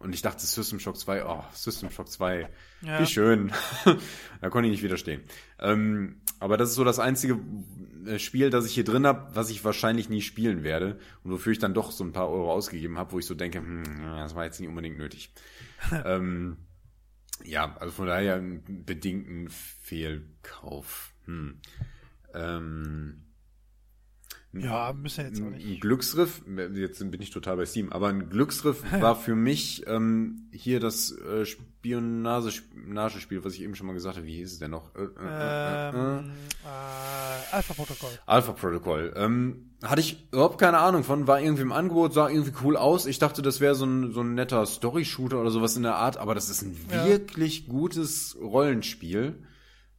Und ich dachte, System Shock 2, oh, System Shock 2, Ja. wie schön. da konnte ich nicht widerstehen. Ähm, aber das ist so das einzige äh, Spiel, das ich hier drin habe, was ich wahrscheinlich nie spielen werde. Und wofür ich dann doch so ein paar Euro ausgegeben habe, wo ich so denke, hm, das war jetzt nicht unbedingt nötig. ähm, ja, also von daher einen bedingten Fehlkauf. Hm. Ähm, Ja, müssen wir jetzt auch ein nicht. Glücksriff, jetzt bin ich total bei Steam, aber ein Glücksriff war für mich ähm, hier das äh, Spionage-Spiel, was ich eben schon mal gesagt habe. Wie hieß es denn noch? Äh, äh, äh, äh. Ähm, äh, Alpha-Protokoll. Alpha Protocol. Ähm, hatte ich überhaupt keine Ahnung von, war irgendwie im Angebot, sah irgendwie cool aus. Ich dachte, das wäre so ein, so ein netter Story-Shooter oder sowas in der Art, aber das ist ein Ja. wirklich gutes Rollenspiel.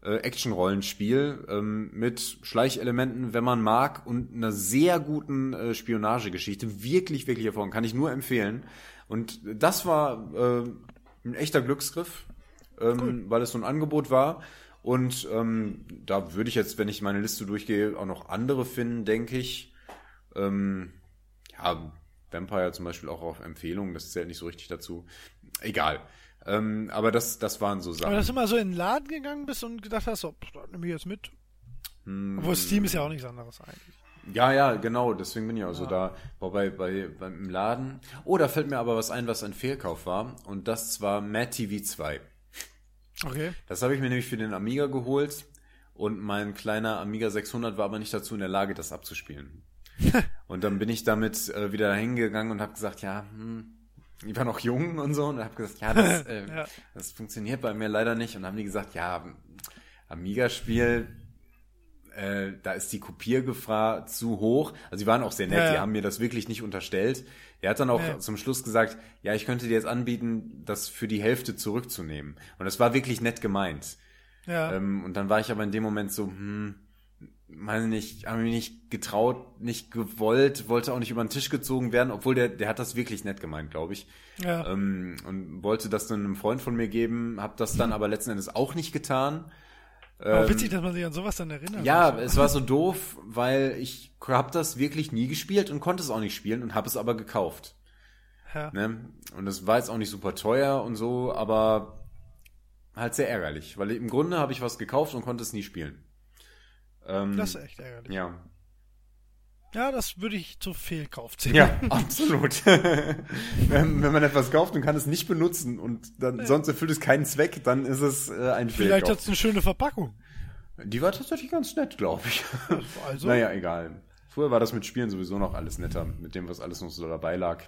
Äh, Action-Rollenspiel ähm, mit Schleichelementen, wenn man mag, und einer sehr guten äh, Spionagegeschichte. Wirklich, wirklich hervorragend. Kann ich nur empfehlen. Und das war äh, ein echter Glücksgriff, ähm, weil es so ein Angebot war. Und ähm, da würde ich jetzt, wenn ich meine Liste durchgehe, auch noch andere finden, denke ich. Ähm, ja, Vampire zum Beispiel auch auf Empfehlung, das zählt nicht so richtig dazu. Egal. Ähm, aber das, das waren so Aber Sachen. dass du mal so in den Laden gegangen bist und gedacht hast, so, pff, das nehme ich jetzt mit. Obwohl Steam ist ja auch nichts anderes eigentlich. Ja, ja, genau, deswegen bin ich auch so da. Wobei bei, beim Laden. Oh, da fällt mir aber was ein, was ein Fehlkauf war. Und das war Mad TV 2. Okay. Das habe ich mir nämlich für den Amiga geholt. Und mein kleiner Amiga 600 war aber nicht dazu in der Lage, das abzuspielen. und dann bin ich damit äh, wieder hingegangen und habe gesagt, ja, hm, ich war noch jung und so. Und habe gesagt, ja, das, äh, Ja. das funktioniert bei mir leider nicht. Und dann haben die gesagt, ja, Amiga-Spiel, äh, da ist die Kopiergefahr zu hoch. Also die waren auch sehr nett, Ja, ja. die haben mir das wirklich nicht unterstellt. Er hat dann auch Ja. zum Schluss gesagt, ja, ich könnte dir jetzt anbieten, das für die Hälfte zurückzunehmen. Und das war wirklich nett gemeint. Ja. Ähm, und dann war ich aber in dem Moment so, hm, meine nicht, habe mich nicht getraut, nicht gewollt, wollte auch nicht über den Tisch gezogen werden, obwohl der, der hat das wirklich nett gemeint, glaube ich. ja. Ähm, und wollte das dann einem Freund von mir geben, habe das dann aber letzten Endes auch nicht getan. aber witzig, dass man sich an sowas dann erinnert. ähm, Ja, es war so doof, weil ich habe das wirklich nie gespielt und konnte es auch nicht spielen und habe es aber gekauft. ja. Ne? Und es war jetzt auch nicht super teuer und so, aber halt sehr ärgerlich, weil im Grunde habe ich was gekauft und konnte es nie spielen. Ähm, Das ist echt ärgerlich. ja. Ja, das würde ich zu Fehlkauf zählen. Ja, absolut. wenn, wenn man etwas kauft und kann es nicht benutzen und dann sonst erfüllt es keinen Zweck, dann ist es äh, ein Vielleicht hat Fehlkauf. es eine schöne Verpackung. Die war tatsächlich ganz nett, glaube ich. Also, Naja, egal. Früher war das mit Spielen sowieso noch alles netter, mit dem, was alles noch so dabei lag.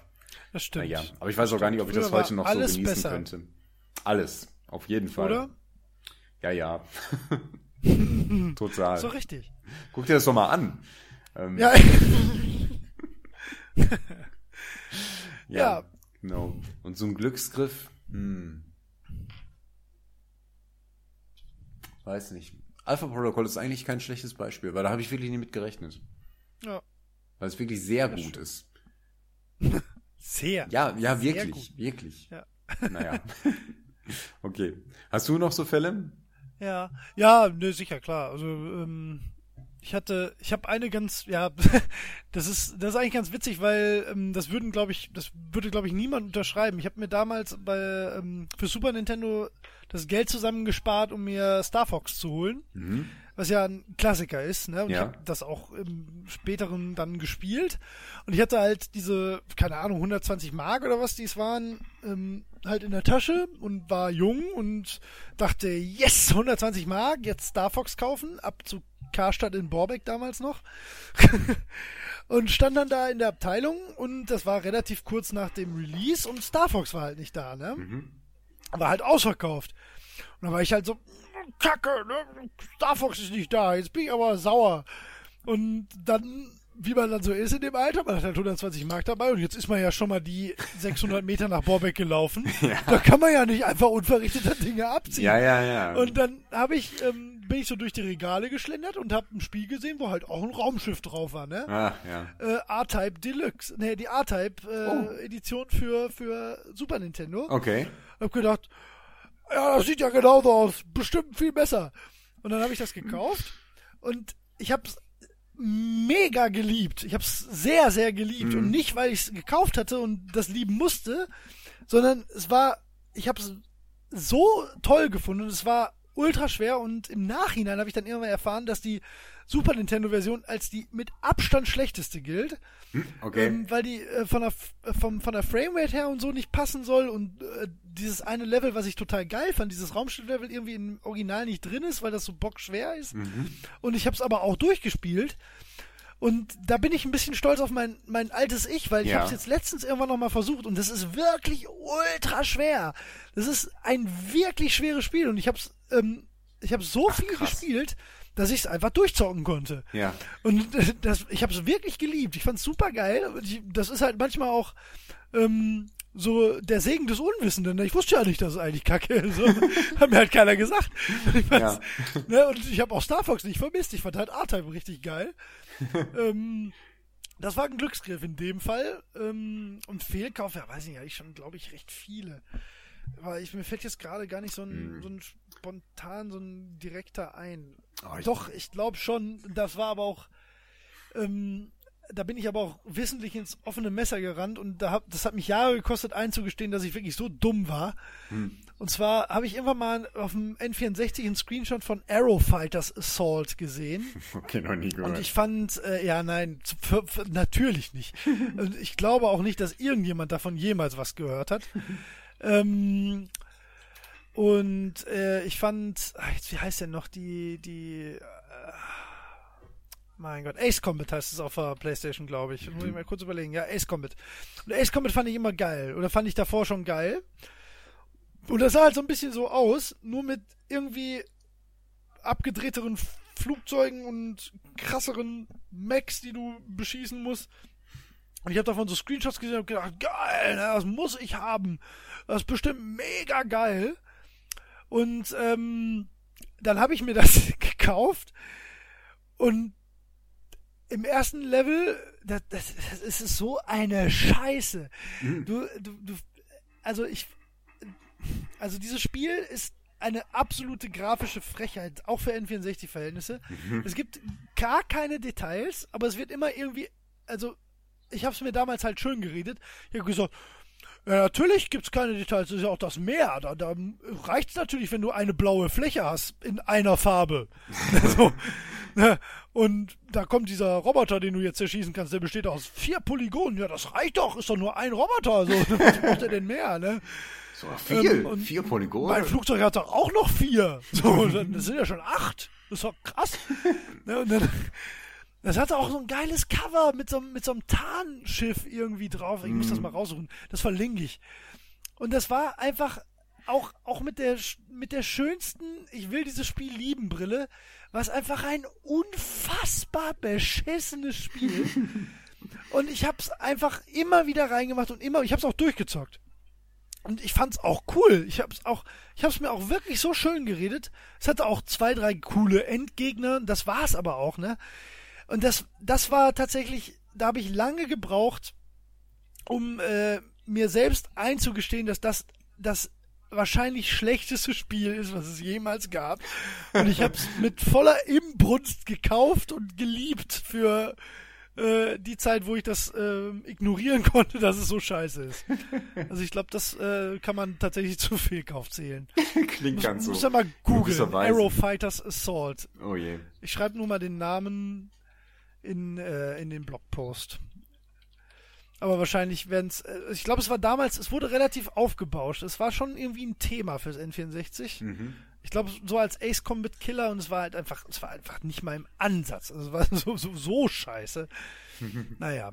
Das stimmt. Naja, aber ich weiß auch gar nicht, ob ich das heute noch so genießen besser. könnte. Alles, auf jeden Fall. Oder? Ja, ja. Total. So richtig. Guck dir das doch mal an. Ähm, Ja, ja, ja. Genau. Und so ein Glücksgriff, hm. Weiß nicht. Alpha Protocol ist eigentlich kein schlechtes Beispiel, weil da habe ich wirklich nie mit gerechnet. ja. Weil es wirklich sehr gut ist. Sehr. Ja, ja, Sehr wirklich, gut. wirklich. Ja. Naja. okay. Hast du noch so Fälle? Ja, ja, ne, sicher, klar. Also, ähm, ich hatte, ich habe eine ganz, ja, das ist, das ist eigentlich ganz witzig, weil ähm, das würden, glaube ich, das würde, glaube ich, niemand unterschreiben. Ich habe mir damals bei ähm, für Super Nintendo das Geld zusammengespart, um mir Star Fox zu holen, Mhm. Was ja ein Klassiker ist, ne? Und ich Ja. habe das auch im späteren dann gespielt. Und ich hatte halt diese, keine Ahnung, 120 Mark oder was dies waren, ähm, halt in der Tasche und war jung und dachte, yes, 120 Mark, jetzt Star Fox kaufen, ab zu Karstadt in Borbeck damals noch. und stand dann da in der Abteilung und das war relativ kurz nach dem Release und Star Fox war halt nicht da, ne? War halt ausverkauft. Und dann war ich halt so, Kacke, ne? Star Fox ist nicht da, jetzt bin ich aber sauer. Und dann, wie man dann so ist in dem Alter, man hat halt 120 Mark dabei und jetzt ist man ja schon mal die 600 Meter nach Borbeck gelaufen. Da kann man ja nicht einfach unverrichteter Dinge abziehen. Ja, ja, ja. Und dann habe ich, ähm, bin ich so durch die Regale geschlendert und habe ein Spiel gesehen, wo halt auch ein Raumschiff drauf war, ne? ah, ja. Äh, R-Type Deluxe, ne, die R-Type äh, Oh. Edition für, für Super Nintendo. Okay. Hab gedacht, ja, das sieht ja genauso aus, bestimmt viel besser. Und dann habe ich das gekauft und ich habe es mega geliebt. Ich habe es sehr, sehr geliebt. Und nicht, weil ich es gekauft hatte und das lieben musste, sondern es war, ich habe es so toll gefunden und es war ultra schwer und im Nachhinein habe ich dann irgendwann erfahren, dass die Super Nintendo Version als die mit Abstand schlechteste gilt. Okay. Ähm, weil die äh, von der äh, vom, von der Framerate her und so nicht passen soll und äh, dieses eine Level, was ich total geil fand, dieses Raumschiff-Level irgendwie im Original nicht drin ist, weil das so bockschwer ist. Und ich habe es aber auch durchgespielt. Und da bin ich ein bisschen stolz auf mein, mein altes Ich, weil ich Ja. habe es jetzt letztens irgendwann nochmal versucht und das ist wirklich ultra schwer. Das ist ein wirklich schweres Spiel und ich habe es ähm, ich habe so viel krass. gespielt, dass ich es einfach durchzocken konnte. Ja. Und das, ich habe es wirklich geliebt. Ich fand es super geil. Ich, das ist halt manchmal auch ähm, so der Segen des Unwissenden. Ich wusste ja nicht, dass es eigentlich kacke ist. So, hat mir halt keiner gesagt. Und ich, fand's, ne, und ich habe auch Star Fox nicht vermisst. Ich fand halt R-Type richtig geil. ähm, das war ein Glücksgriff in dem Fall. Ähm, und Fehlkauf, ja, weiß ich ja, ich schon, glaube ich, recht viele. Aber ich, mir fällt jetzt gerade gar nicht so ein, so ein spontan, so ein direkter ein. Oh, ich- Doch, ich glaube schon. Das war aber auch. Ähm, da bin ich aber auch wissentlich ins offene Messer gerannt und da hab, das hat mich Jahre gekostet einzugestehen, dass ich wirklich so dumm war. Und zwar habe ich irgendwann mal auf dem N64 einen Screenshot von Arrow Fighters Assault gesehen. Okay, noch nie gehört. Und ich fand, äh, ja, nein, für, für, natürlich nicht. Und ich glaube auch nicht, dass irgendjemand davon jemals was gehört hat. ähm, und äh, ich fand, jetzt, wie heißt denn noch die, die, äh, mein Gott, Ace Combat heißt es auf der Playstation, glaube ich. Muss ich mal kurz überlegen. Ja, Ace Combat. Und Ace Combat fand ich immer geil. Oder fand ich davor schon geil. Und das sah halt so ein bisschen so aus, nur mit irgendwie abgedrehteren Flugzeugen und krasseren Mechs, die du beschießen musst. Und ich habe davon so Screenshots gesehen und gedacht, geil, das muss ich haben. Das ist bestimmt mega geil. Und ähm, dann habe ich mir das gekauft und im ersten Level, das, das, das ist so eine Scheiße. Du, du, du, also ich, also dieses Spiel ist eine absolute grafische Frechheit, auch für N64-Verhältnisse. Es gibt gar keine Details, aber es wird immer irgendwie, also ich habe es mir damals halt schön geredet. Ich habe gesagt, ja, natürlich gibt's keine Details, das ist ja auch das Meer. Da, da reicht's natürlich, wenn du eine blaue Fläche hast in einer Farbe. so? Und da kommt dieser Roboter, den du jetzt zerschießen kannst, der besteht aus vier Polygonen. Ja, das reicht doch, ist doch nur ein Roboter. So, was braucht er denn mehr, ne? so viel, ähm, vier Polygone. Mein Flugzeug hat doch auch noch vier. So, das sind ja schon acht. Das ist doch krass. ne, und dann Das hatte auch so ein geiles Cover mit so, mit so einem Tarnschiff irgendwie drauf. Ich muss das mal raussuchen. Das verlinke ich. Und das war einfach auch, auch mit der, mit der schönsten, ich will dieses Spiel lieben Brille, was einfach ein unfassbar beschissenes Spiel. und ich hab's einfach immer wieder reingemacht und immer, ich hab's auch durchgezockt. Und ich fand's auch cool. Ich hab's auch, ich hab's mir auch wirklich so schön geredet. Es hatte auch zwei, drei coole Endgegner. Das war's aber auch, ne? Und das, das war tatsächlich, da habe ich lange gebraucht, um äh, mir selbst einzugestehen, dass das das wahrscheinlich schlechteste Spiel ist, was es jemals gab. Und ich habe es mit voller Imbrunst gekauft und geliebt für äh, die Zeit, wo ich das äh, ignorieren konnte, dass es so scheiße ist. Also ich glaube, das äh, kann man tatsächlich zu Fehlkauf zählen. Klingt Muss, ganz so. muss ja mal googeln. Arrow Fighters Assault. Oh je. Ich schreibe nur mal den Namen in, äh, in den Blogpost. Aber wahrscheinlich werden es. Äh, ich glaube, es war damals, es wurde relativ aufgebauscht. Es war schon irgendwie ein Thema fürs N64. Mhm. Ich glaube, so als Ace Combat Killer und es war halt einfach, es war einfach nicht mal im Ansatz. Also es war so, so, so scheiße. naja.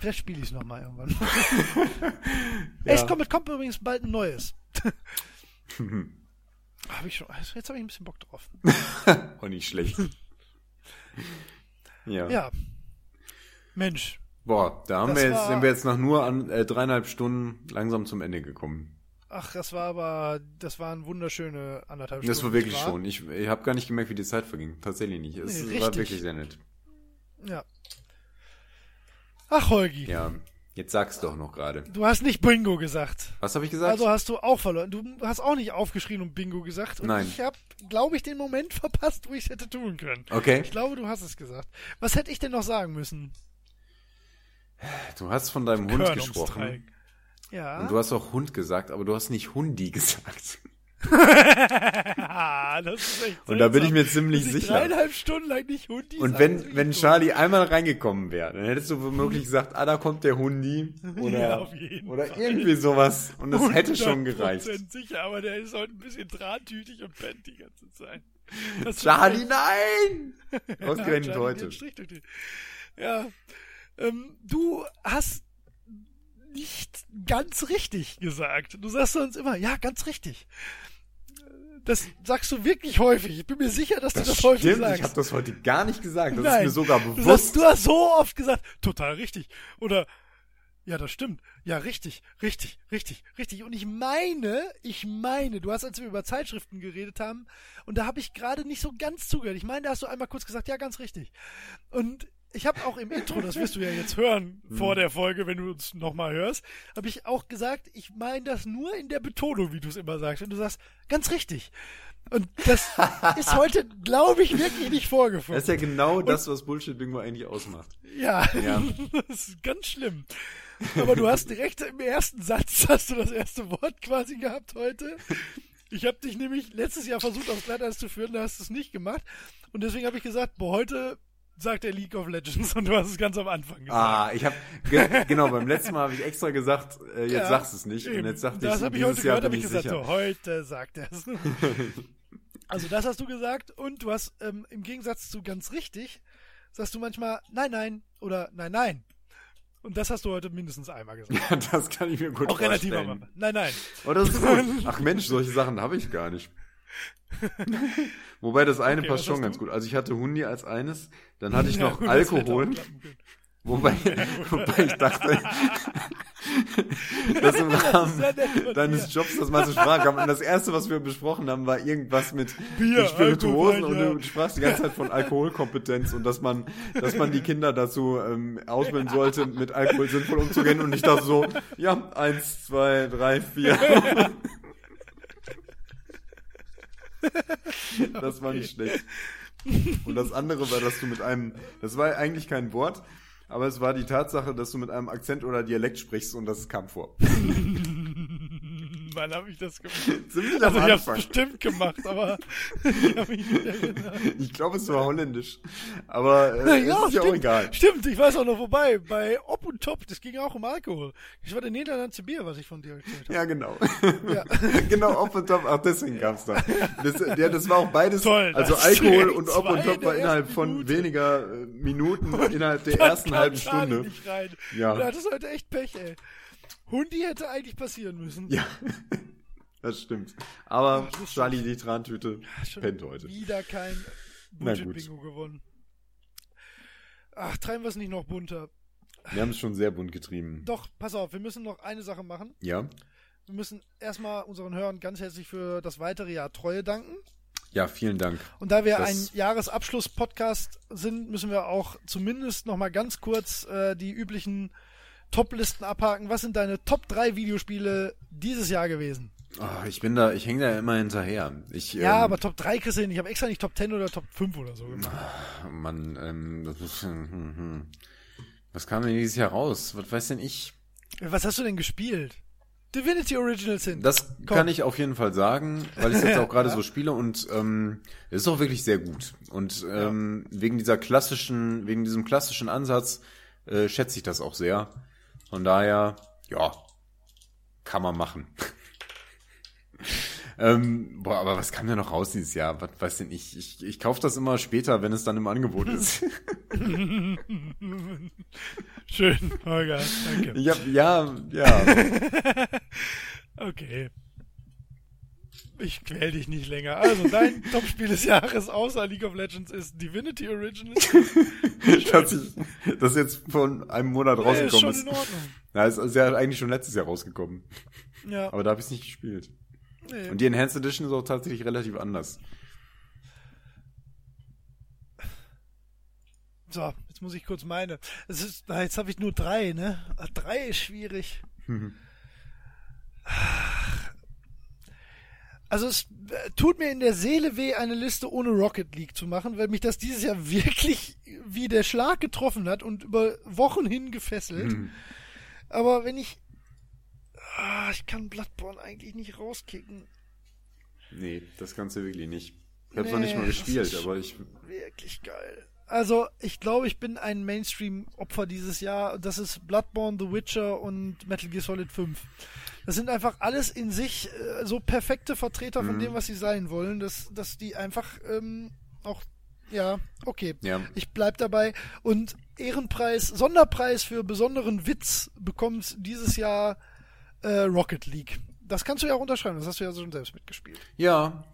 Vielleicht spiele ich es nochmal irgendwann. Ace Combat kommt übrigens bald ein neues. hab ich schon, jetzt habe ich ein bisschen Bock drauf. Auch nicht schlecht. Ja. Ja. Mensch, Boah, da haben wir jetzt, war- sind wir jetzt nach nur an, äh, dreieinhalb Stunden langsam zum Ende gekommen. Ach, das war aber, das waren wunderschöne anderthalb Das war Stunden. wirklich schon. Ich, ich habe gar nicht gemerkt, wie die Zeit verging. Tatsächlich nicht. Es Nee, war wirklich sehr nett. Ja. Ach, Holgi, Ja, jetzt sag's doch noch gerade. du hast nicht Bingo gesagt. Was habe ich gesagt? Also hast du auch verloren. Du hast auch nicht aufgeschrien und Bingo gesagt. Und Nein. ich habe, glaube ich, den Moment verpasst, wo ich es hätte tun können. okay. Ich glaube, du hast es gesagt. Was hätte ich denn noch sagen müssen? Du hast von deinem Hund gesprochen. Ja. Und du hast auch Hund gesagt, aber du hast nicht Hundi gesagt. Das ist echt Und da bin ich mir ziemlich sicher. dreieinhalb Stunden lang nicht Hundi Und wenn, wenn Charlie einmal reingekommen wäre, dann hättest du womöglich gesagt, ah, da kommt der Hundi. Oder, Ja, oder Fall. irgendwie sowas. Und das hätte schon gereicht. 100% sicher, aber der ist heute ein bisschen drahttütig und pennt die ganze Zeit. Das Charlie, nein! Ausgerechnet heute. Ja. Ähm, du hast nicht ganz richtig gesagt. Du sagst sonst immer, ja, ganz richtig. Das sagst du wirklich häufig. Ich bin mir sicher, dass du das häufig Stimmt, sagst. ich habe das heute gar nicht gesagt. Das Nein, ist mir sogar Du, bewusst. hast, du hast so oft gesagt, total richtig. Oder, ja, das stimmt. Ja, richtig, richtig, richtig, richtig. Und ich meine, ich meine, du hast, als wir über Zeitschriften geredet haben, und da habe ich gerade nicht so ganz zugehört. Ich meine, da hast du einmal kurz gesagt, ja, ganz richtig. Und ich habe auch im Intro, das wirst du ja jetzt hören vor der Folge, wenn du uns nochmal hörst, habe ich auch gesagt, ich meine das nur in der Betonung, wie du es immer sagst. Und du sagst, ganz richtig. Und das ist heute, glaube ich, wirklich nicht vorgefallen. Das ist ja genau das, was Bullshit-Bingo eigentlich ausmacht. Ja, Ja. das ist ganz schlimm. Aber du hast direkt im ersten Satz hast du das erste Wort quasi gehabt heute. Ich habe dich nämlich letztes Jahr versucht, aufs Glatteis zu führen, da hast du es nicht gemacht. Und deswegen habe ich gesagt, boah, heute sagt er League of Legends und du hast es ganz am Anfang gesagt. Ah, ich habe ge genau beim letzten Mal habe ich extra gesagt, äh, jetzt Ja, sagst du es nicht und Eben. jetzt sagte das ich, habe ich heute Jahr gehört, habe ich gesagt, sicher. so, heute sagt er es. also das hast du gesagt und du hast ähm, im Gegensatz zu ganz richtig, sagst du manchmal nein, nein oder nein, nein. Und das hast du heute mindestens einmal gesagt. Ja, das kann ich mir gut Auch relativ am vorstellen. Anfang. Nein, nein. Oh, das ist gut. Ach Mensch, solche Sachen habe ich gar nicht. Wobei das eine Okay, passt schon ganz du? gut. Also ich hatte Hundi als eines, dann hatte ich Ja, noch hätte Alkohol, wobei, wobei ich dachte, dass im Rahmen deines. Jobs das mal zur Sprache kam. Und das erste, was wir besprochen haben, war irgendwas mit, Bier, mit Spirituosen Alkohol, und du sprachst die ganze Zeit von Alkoholkompetenz und dass man, dass man die Kinder dazu ähm, ausbilden sollte, mit Alkohol sinnvoll umzugehen. Und ich dachte so, ja, eins, zwei, drei, vier. Das war nicht schlecht. Und das andere war, dass du mit einem, das war eigentlich kein Wort, aber es war die Tatsache, dass du mit einem Akzent oder Dialekt sprichst und das kam vor. Wann habe ich das gemacht? Ziemlich Also ich Anfang. bestimmt gemacht, aber ich habe mich nicht erinnert. Ich glaube, es war holländisch. Aber äh, es ist ja auch egal. Stimmt, ich weiß auch noch wobei. Bei Op und Top, das ging auch um Alkohol. Das war der Niederlandse Bier, was ich von dir erzählt habe. Ja, genau. Ja. genau, Op und Top, ach deswegen gab's da. Das, ja, das war auch beides, Toll, also Alkohol und Op und Top in war innerhalb von Minute. weniger äh, Minuten innerhalb der Das ersten halben Stunde. Ja. Da hattest du heute echt Pech, ey. Hundi hätte eigentlich passieren müssen. Ja, das stimmt. Aber Ach, das Charlie, die Trantüte, Schon pennt heute. Wieder kein. Budget-Bingo gewonnen. Ach, treiben wir es nicht noch bunter. Wir haben es schon sehr bunt getrieben. Doch, pass auf, wir müssen noch eine Sache machen. Ja? Wir müssen erstmal unseren Hörern ganz herzlich für das weitere Jahr Treue danken. Ja, vielen Dank. Und da wir Das- ein Jahresabschluss-Podcast sind, müssen wir auch zumindest noch mal ganz kurz äh, die üblichen Top-Listen abhaken. Was sind deine Top 3 Videospiele dieses Jahr gewesen? Oh, ich bin da, ich hänge da immer hinterher. Ich, Ja, ähm, aber Top 3 kriegst du hin. Ich habe extra nicht Top 10 oder Top 5 oder so gemacht. Mann, ähm, das ist, hm, hm, hm. Was kam denn dieses Jahr raus? Was weiß denn ich? Was hast du denn gespielt? Divinity Original Sin. Das Komm. kann ich auf jeden Fall sagen, weil ich es jetzt auch gerade so spiele und ähm, es ist auch wirklich sehr gut. Und ähm, wegen dieser klassischen, wegen diesem klassischen Ansatz äh, schätze ich das auch sehr. Von daher, ja, kann man machen. ähm, boah, aber was kam denn noch raus dieses Jahr? Was weiß denn ich? Ich, ich kaufe das immer später, wenn es dann im Angebot ist. Schön, Holger. Danke. hab, ja, ja. Okay. Ich quäl dich nicht länger. Also, dein Top-Spiel des Jahres außer League of Legends ist Divinity Original. dass, ich, das jetzt von einem Monat Nee, ist rausgekommen schon ist. in Ordnung. Ja, es ist ja eigentlich schon letztes Jahr rausgekommen. Ja. Aber da habe ich es nicht gespielt. nee. Und die Enhanced Edition ist auch tatsächlich relativ anders. So, jetzt muss ich kurz meine. Es ist, jetzt habe ich nur drei, ne? Drei ist schwierig. Also es äh, tut mir in der Seele weh, eine Liste ohne Rocket League zu machen, weil mich das dieses Jahr wirklich wie der Schlag getroffen hat und über Wochen hin gefesselt. Hm. Aber wenn ich... Ah, ich kann Bloodborne eigentlich nicht rauskicken. Nee, das kannst du wirklich nicht. Ich habe es Nee, noch nicht mal gespielt, aber ich. Wirklich geil. Also, ich glaube, ich bin ein Mainstream-Opfer dieses Jahr. Das ist Bloodborne, The Witcher und Metal Gear Solid 5. Das sind einfach alles in sich äh, so perfekte Vertreter Mhm. von dem, was sie sein wollen, dass, dass die einfach ähm, auch, ja, okay. Ja. Ich bleib dabei. Und Ehrenpreis, Sonderpreis für besonderen Witz bekommt dieses Jahr äh, Rocket League. Das kannst du ja auch unterschreiben, das hast du ja schon selbst mitgespielt. Ja.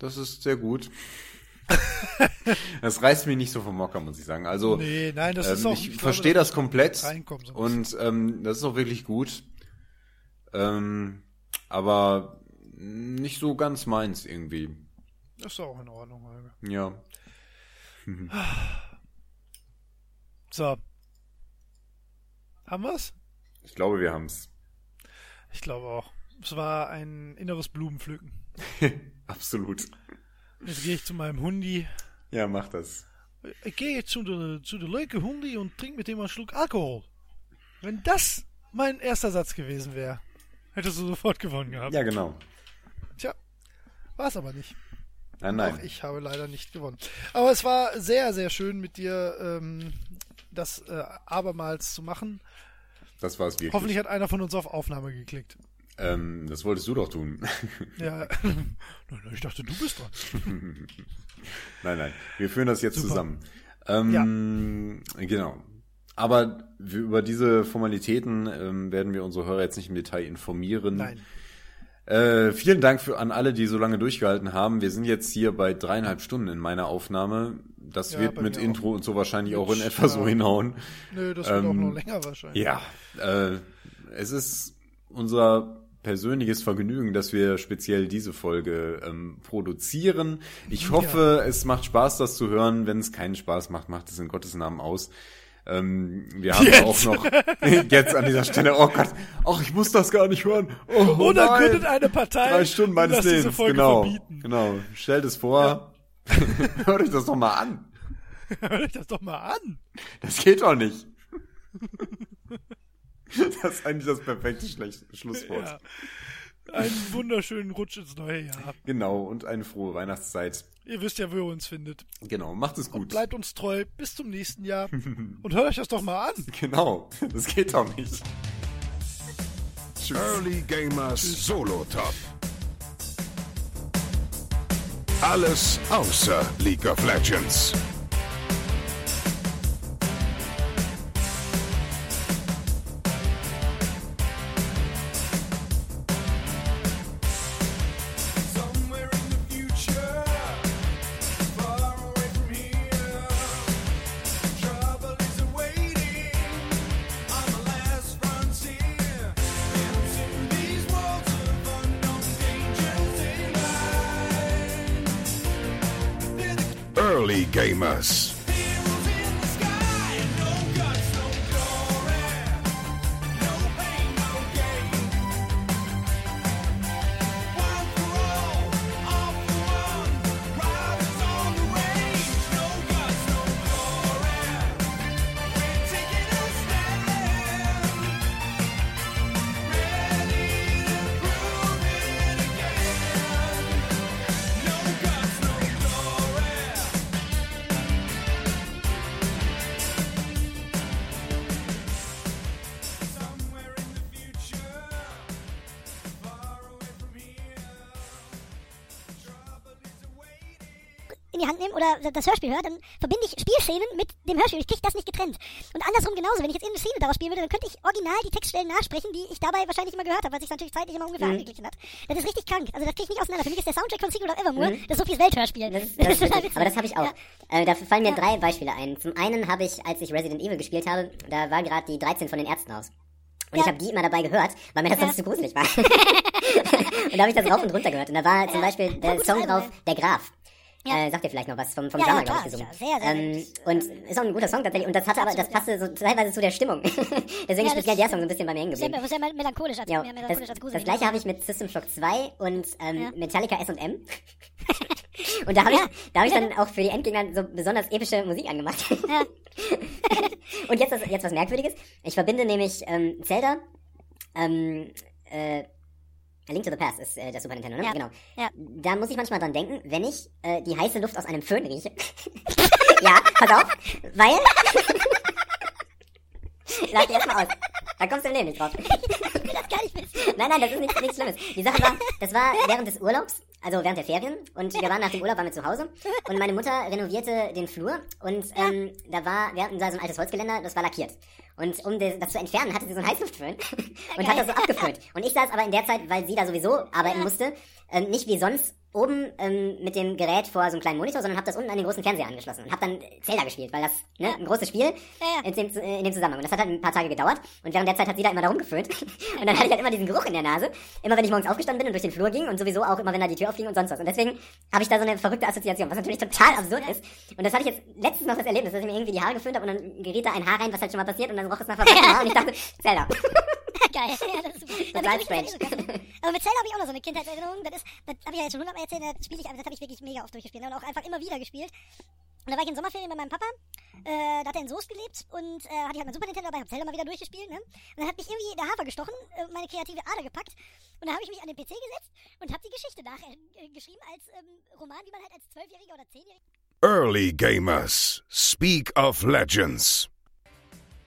Das ist sehr gut. das reißt mich nicht so vom Mocker, muss ich sagen. Also, Nee, nein, das ist ähm, auch. ich glaube, verstehe da das komplett. Und ähm, das ist auch wirklich gut. Ähm, aber nicht so ganz meins irgendwie. Das ist auch in Ordnung, Holger. Ja. So. Haben wir's? Ich glaube, wir haben's. Ich glaube auch. Es war ein inneres Blumenpflücken. Absolut. Jetzt gehe ich zu meinem Hundi. Ja, mach das. Ich gehe jetzt zu der, zu der leuke Hundi und trinke mit dem einen Schluck Alkohol. Wenn das mein erster Satz gewesen wäre, hättest du sofort gewonnen gehabt. Ja, genau. Tja, war es aber nicht. Nein, Auch nein. ich habe leider nicht gewonnen. Aber es war sehr, sehr schön mit dir, ähm, das äh, abermals zu machen. Das war's wirklich. Hoffentlich hat einer von uns auf Aufnahme geklickt. Ähm, das wolltest du doch tun. Ja, Nein, ich dachte, du bist dran. nein, nein. Wir führen das jetzt Super. zusammen. Ähm, Genau. Aber über diese Formalitäten ähm, werden wir unsere Hörer jetzt nicht im Detail informieren. Nein. Äh, vielen Dank für, an alle, die so lange durchgehalten haben. Wir sind jetzt hier bei dreieinhalb Stunden in meiner Aufnahme. Das Ja, wird mit Intro und so wahrscheinlich auch in etwa so ja. hinhauen. Nö, das wird auch Ähm, noch länger wahrscheinlich. Ja, äh, es ist unser persönliches Vergnügen, dass wir speziell diese Folge ähm, produzieren. Ich hoffe, es macht Spaß, das zu hören. Wenn es keinen Spaß macht, macht es in Gottes Namen aus. Ähm, wir haben Jetzt. auch noch jetzt an dieser Stelle, oh Gott, ach, ich muss das gar nicht hören. Oh, oh Oder nein. gründet eine Partei, Drei Stunden und meines Lebens, genau, verbieten. genau. Stellt es vor, hört euch das doch mal an. Hört euch das doch mal an. Das geht doch nicht. Das ist eigentlich das perfekte Schlusswort. Ja. Einen wunderschönen Rutsch ins neue Jahr. Genau, und eine frohe Weihnachtszeit. Ihr wisst ja, wo ihr uns findet. Genau, macht es Und gut. bleibt uns treu. Bis zum nächsten Jahr. Und hört euch das doch mal an. Genau, das geht doch nicht. Tschüss. Early Gamers Solo Top. Alles außer League of Legends. Early das Hörspiel höre, dann verbinde ich Spielszenen mit dem Hörspiel. Ich kriege das nicht getrennt. Und andersrum genauso. Wenn ich jetzt irgendeine Szene daraus spielen würde, dann könnte ich original die Textstellen nachsprechen, die ich dabei wahrscheinlich immer gehört habe, weil sich natürlich zeitlich immer ungefähr angeglichen hat. Das ist richtig krank. Also das kriege ich nicht auseinander. Für mich ist der Soundtrack von Secret of Evermore das Sophie's Welthörspiel. Das, ist- das ist. Aber das habe ich auch. Ja. Äh, dafür fallen mir Ja. drei Beispiele ein. Zum einen habe ich, als ich Resident Evil gespielt habe, da war gerade die 13 von den Ärzten aus. Und ich Ja. habe die immer dabei gehört, weil mir das sonst zu gruselig war. und da habe ich das rauf und runter gehört. Und da war zum Beispiel der Song drauf, Der Graf. Ja. Äh, sagt ihr vielleicht noch was vom, vom Ja, Drummer, ja, glaube ich, gesungen. sicher. Sehr, sehr ähm, und ist auch ein guter Song tatsächlich. Und das hatte aber, das passte so teilweise zu der Stimmung. Deswegen Ja, ist das- der Song so ein bisschen bei mir hängen Sehr, geblieben. sehr melancholisch als, Ja, mehr das, melancholisch als gruselig. das gleiche habe ich mit System Shock 2 und ähm, Ja. Metallica S&M. und da habe ich, Ja. da habe ich dann auch für die Endgegner so besonders epische Musik angemacht. Ja. und jetzt, was- jetzt was Merkwürdiges. Ich verbinde nämlich ähm, Zelda, ähm, äh, A Link to the Past ist äh, das Super Nintendo, ne? Ja. Genau. Ja. Da muss ich manchmal dran denken, wenn ich äh, die heiße Luft aus einem Föhn rieche. ja, pass auf, weil... Lach dir erstmal aus. Da kommst du im Leben nicht drauf. Ich will das gar nicht wissen. Nein, nein, das ist nichts, nichts Schlimmes. Die Sache war, das war während des Urlaubs, also während der Ferien, und wir waren nach dem Urlaub, waren wir zu Hause, und meine Mutter renovierte den Flur, und ähm, da war, wir hatten da so ein altes Holzgeländer, das war lackiert. Und um das, zu entfernen, hatte sie so einen Heißluftföhn und hat das so abgeföhnt. Und ich saß aber in der Zeit, weil sie da sowieso arbeiten musste, ähm, nicht wie sonst oben ähm, mit dem Gerät vor so einem kleinen Monitor, sondern habe das unten an den großen Fernseher angeschlossen und habe dann Zelda gespielt, weil das ne, ein großes Spiel Ja, ja. in dem, äh, in dem Zusammenhang. Und das hat halt ein paar Tage gedauert. Und während der Zeit hat sie da immer da rumgeföhnt. Und dann hatte ich halt immer diesen Geruch in der Nase. Immer wenn ich morgens aufgestanden bin und durch den Flur ging und sowieso auch immer, wenn da die Tür aufging und sonst was. Und deswegen habe ich da so eine verrückte Assoziation, was natürlich total absurd ist. Und das hatte ich jetzt letztens noch das Erlebnis, dass ich mir irgendwie die Haare geföhnt habe und dann geriet da ein Haar rein, was halt schon mal passiert und dann roch es nach Haar und ich dachte, Zelda. Geil. Ja, das ist super. Ist es krass. Aber mit Zelda habe ich auch noch so eine Kindheitserinnerung. Das ist, das habe ich ja jetzt schon hundertmal erzählt, das spiele ich, das habe ich wirklich mega oft durchgespielt und auch einfach immer wieder gespielt. Und da war ich in Sommerferien bei meinem Papa, äh, da hat er in Soest gelebt und äh, hatte ich halt mein Super Nintendo dabei, hab Zelda mal wieder durchgespielt, ne? Und dann hat mich irgendwie der Hafer gestochen, äh, meine kreative Ader gepackt und dann habe ich mich an den PC gesetzt und habe die Geschichte nachgeschrieben als ähm, Roman, wie man halt als Zwölfjähriger oder Zehnjähriger Early Gamers. Speak of Legends.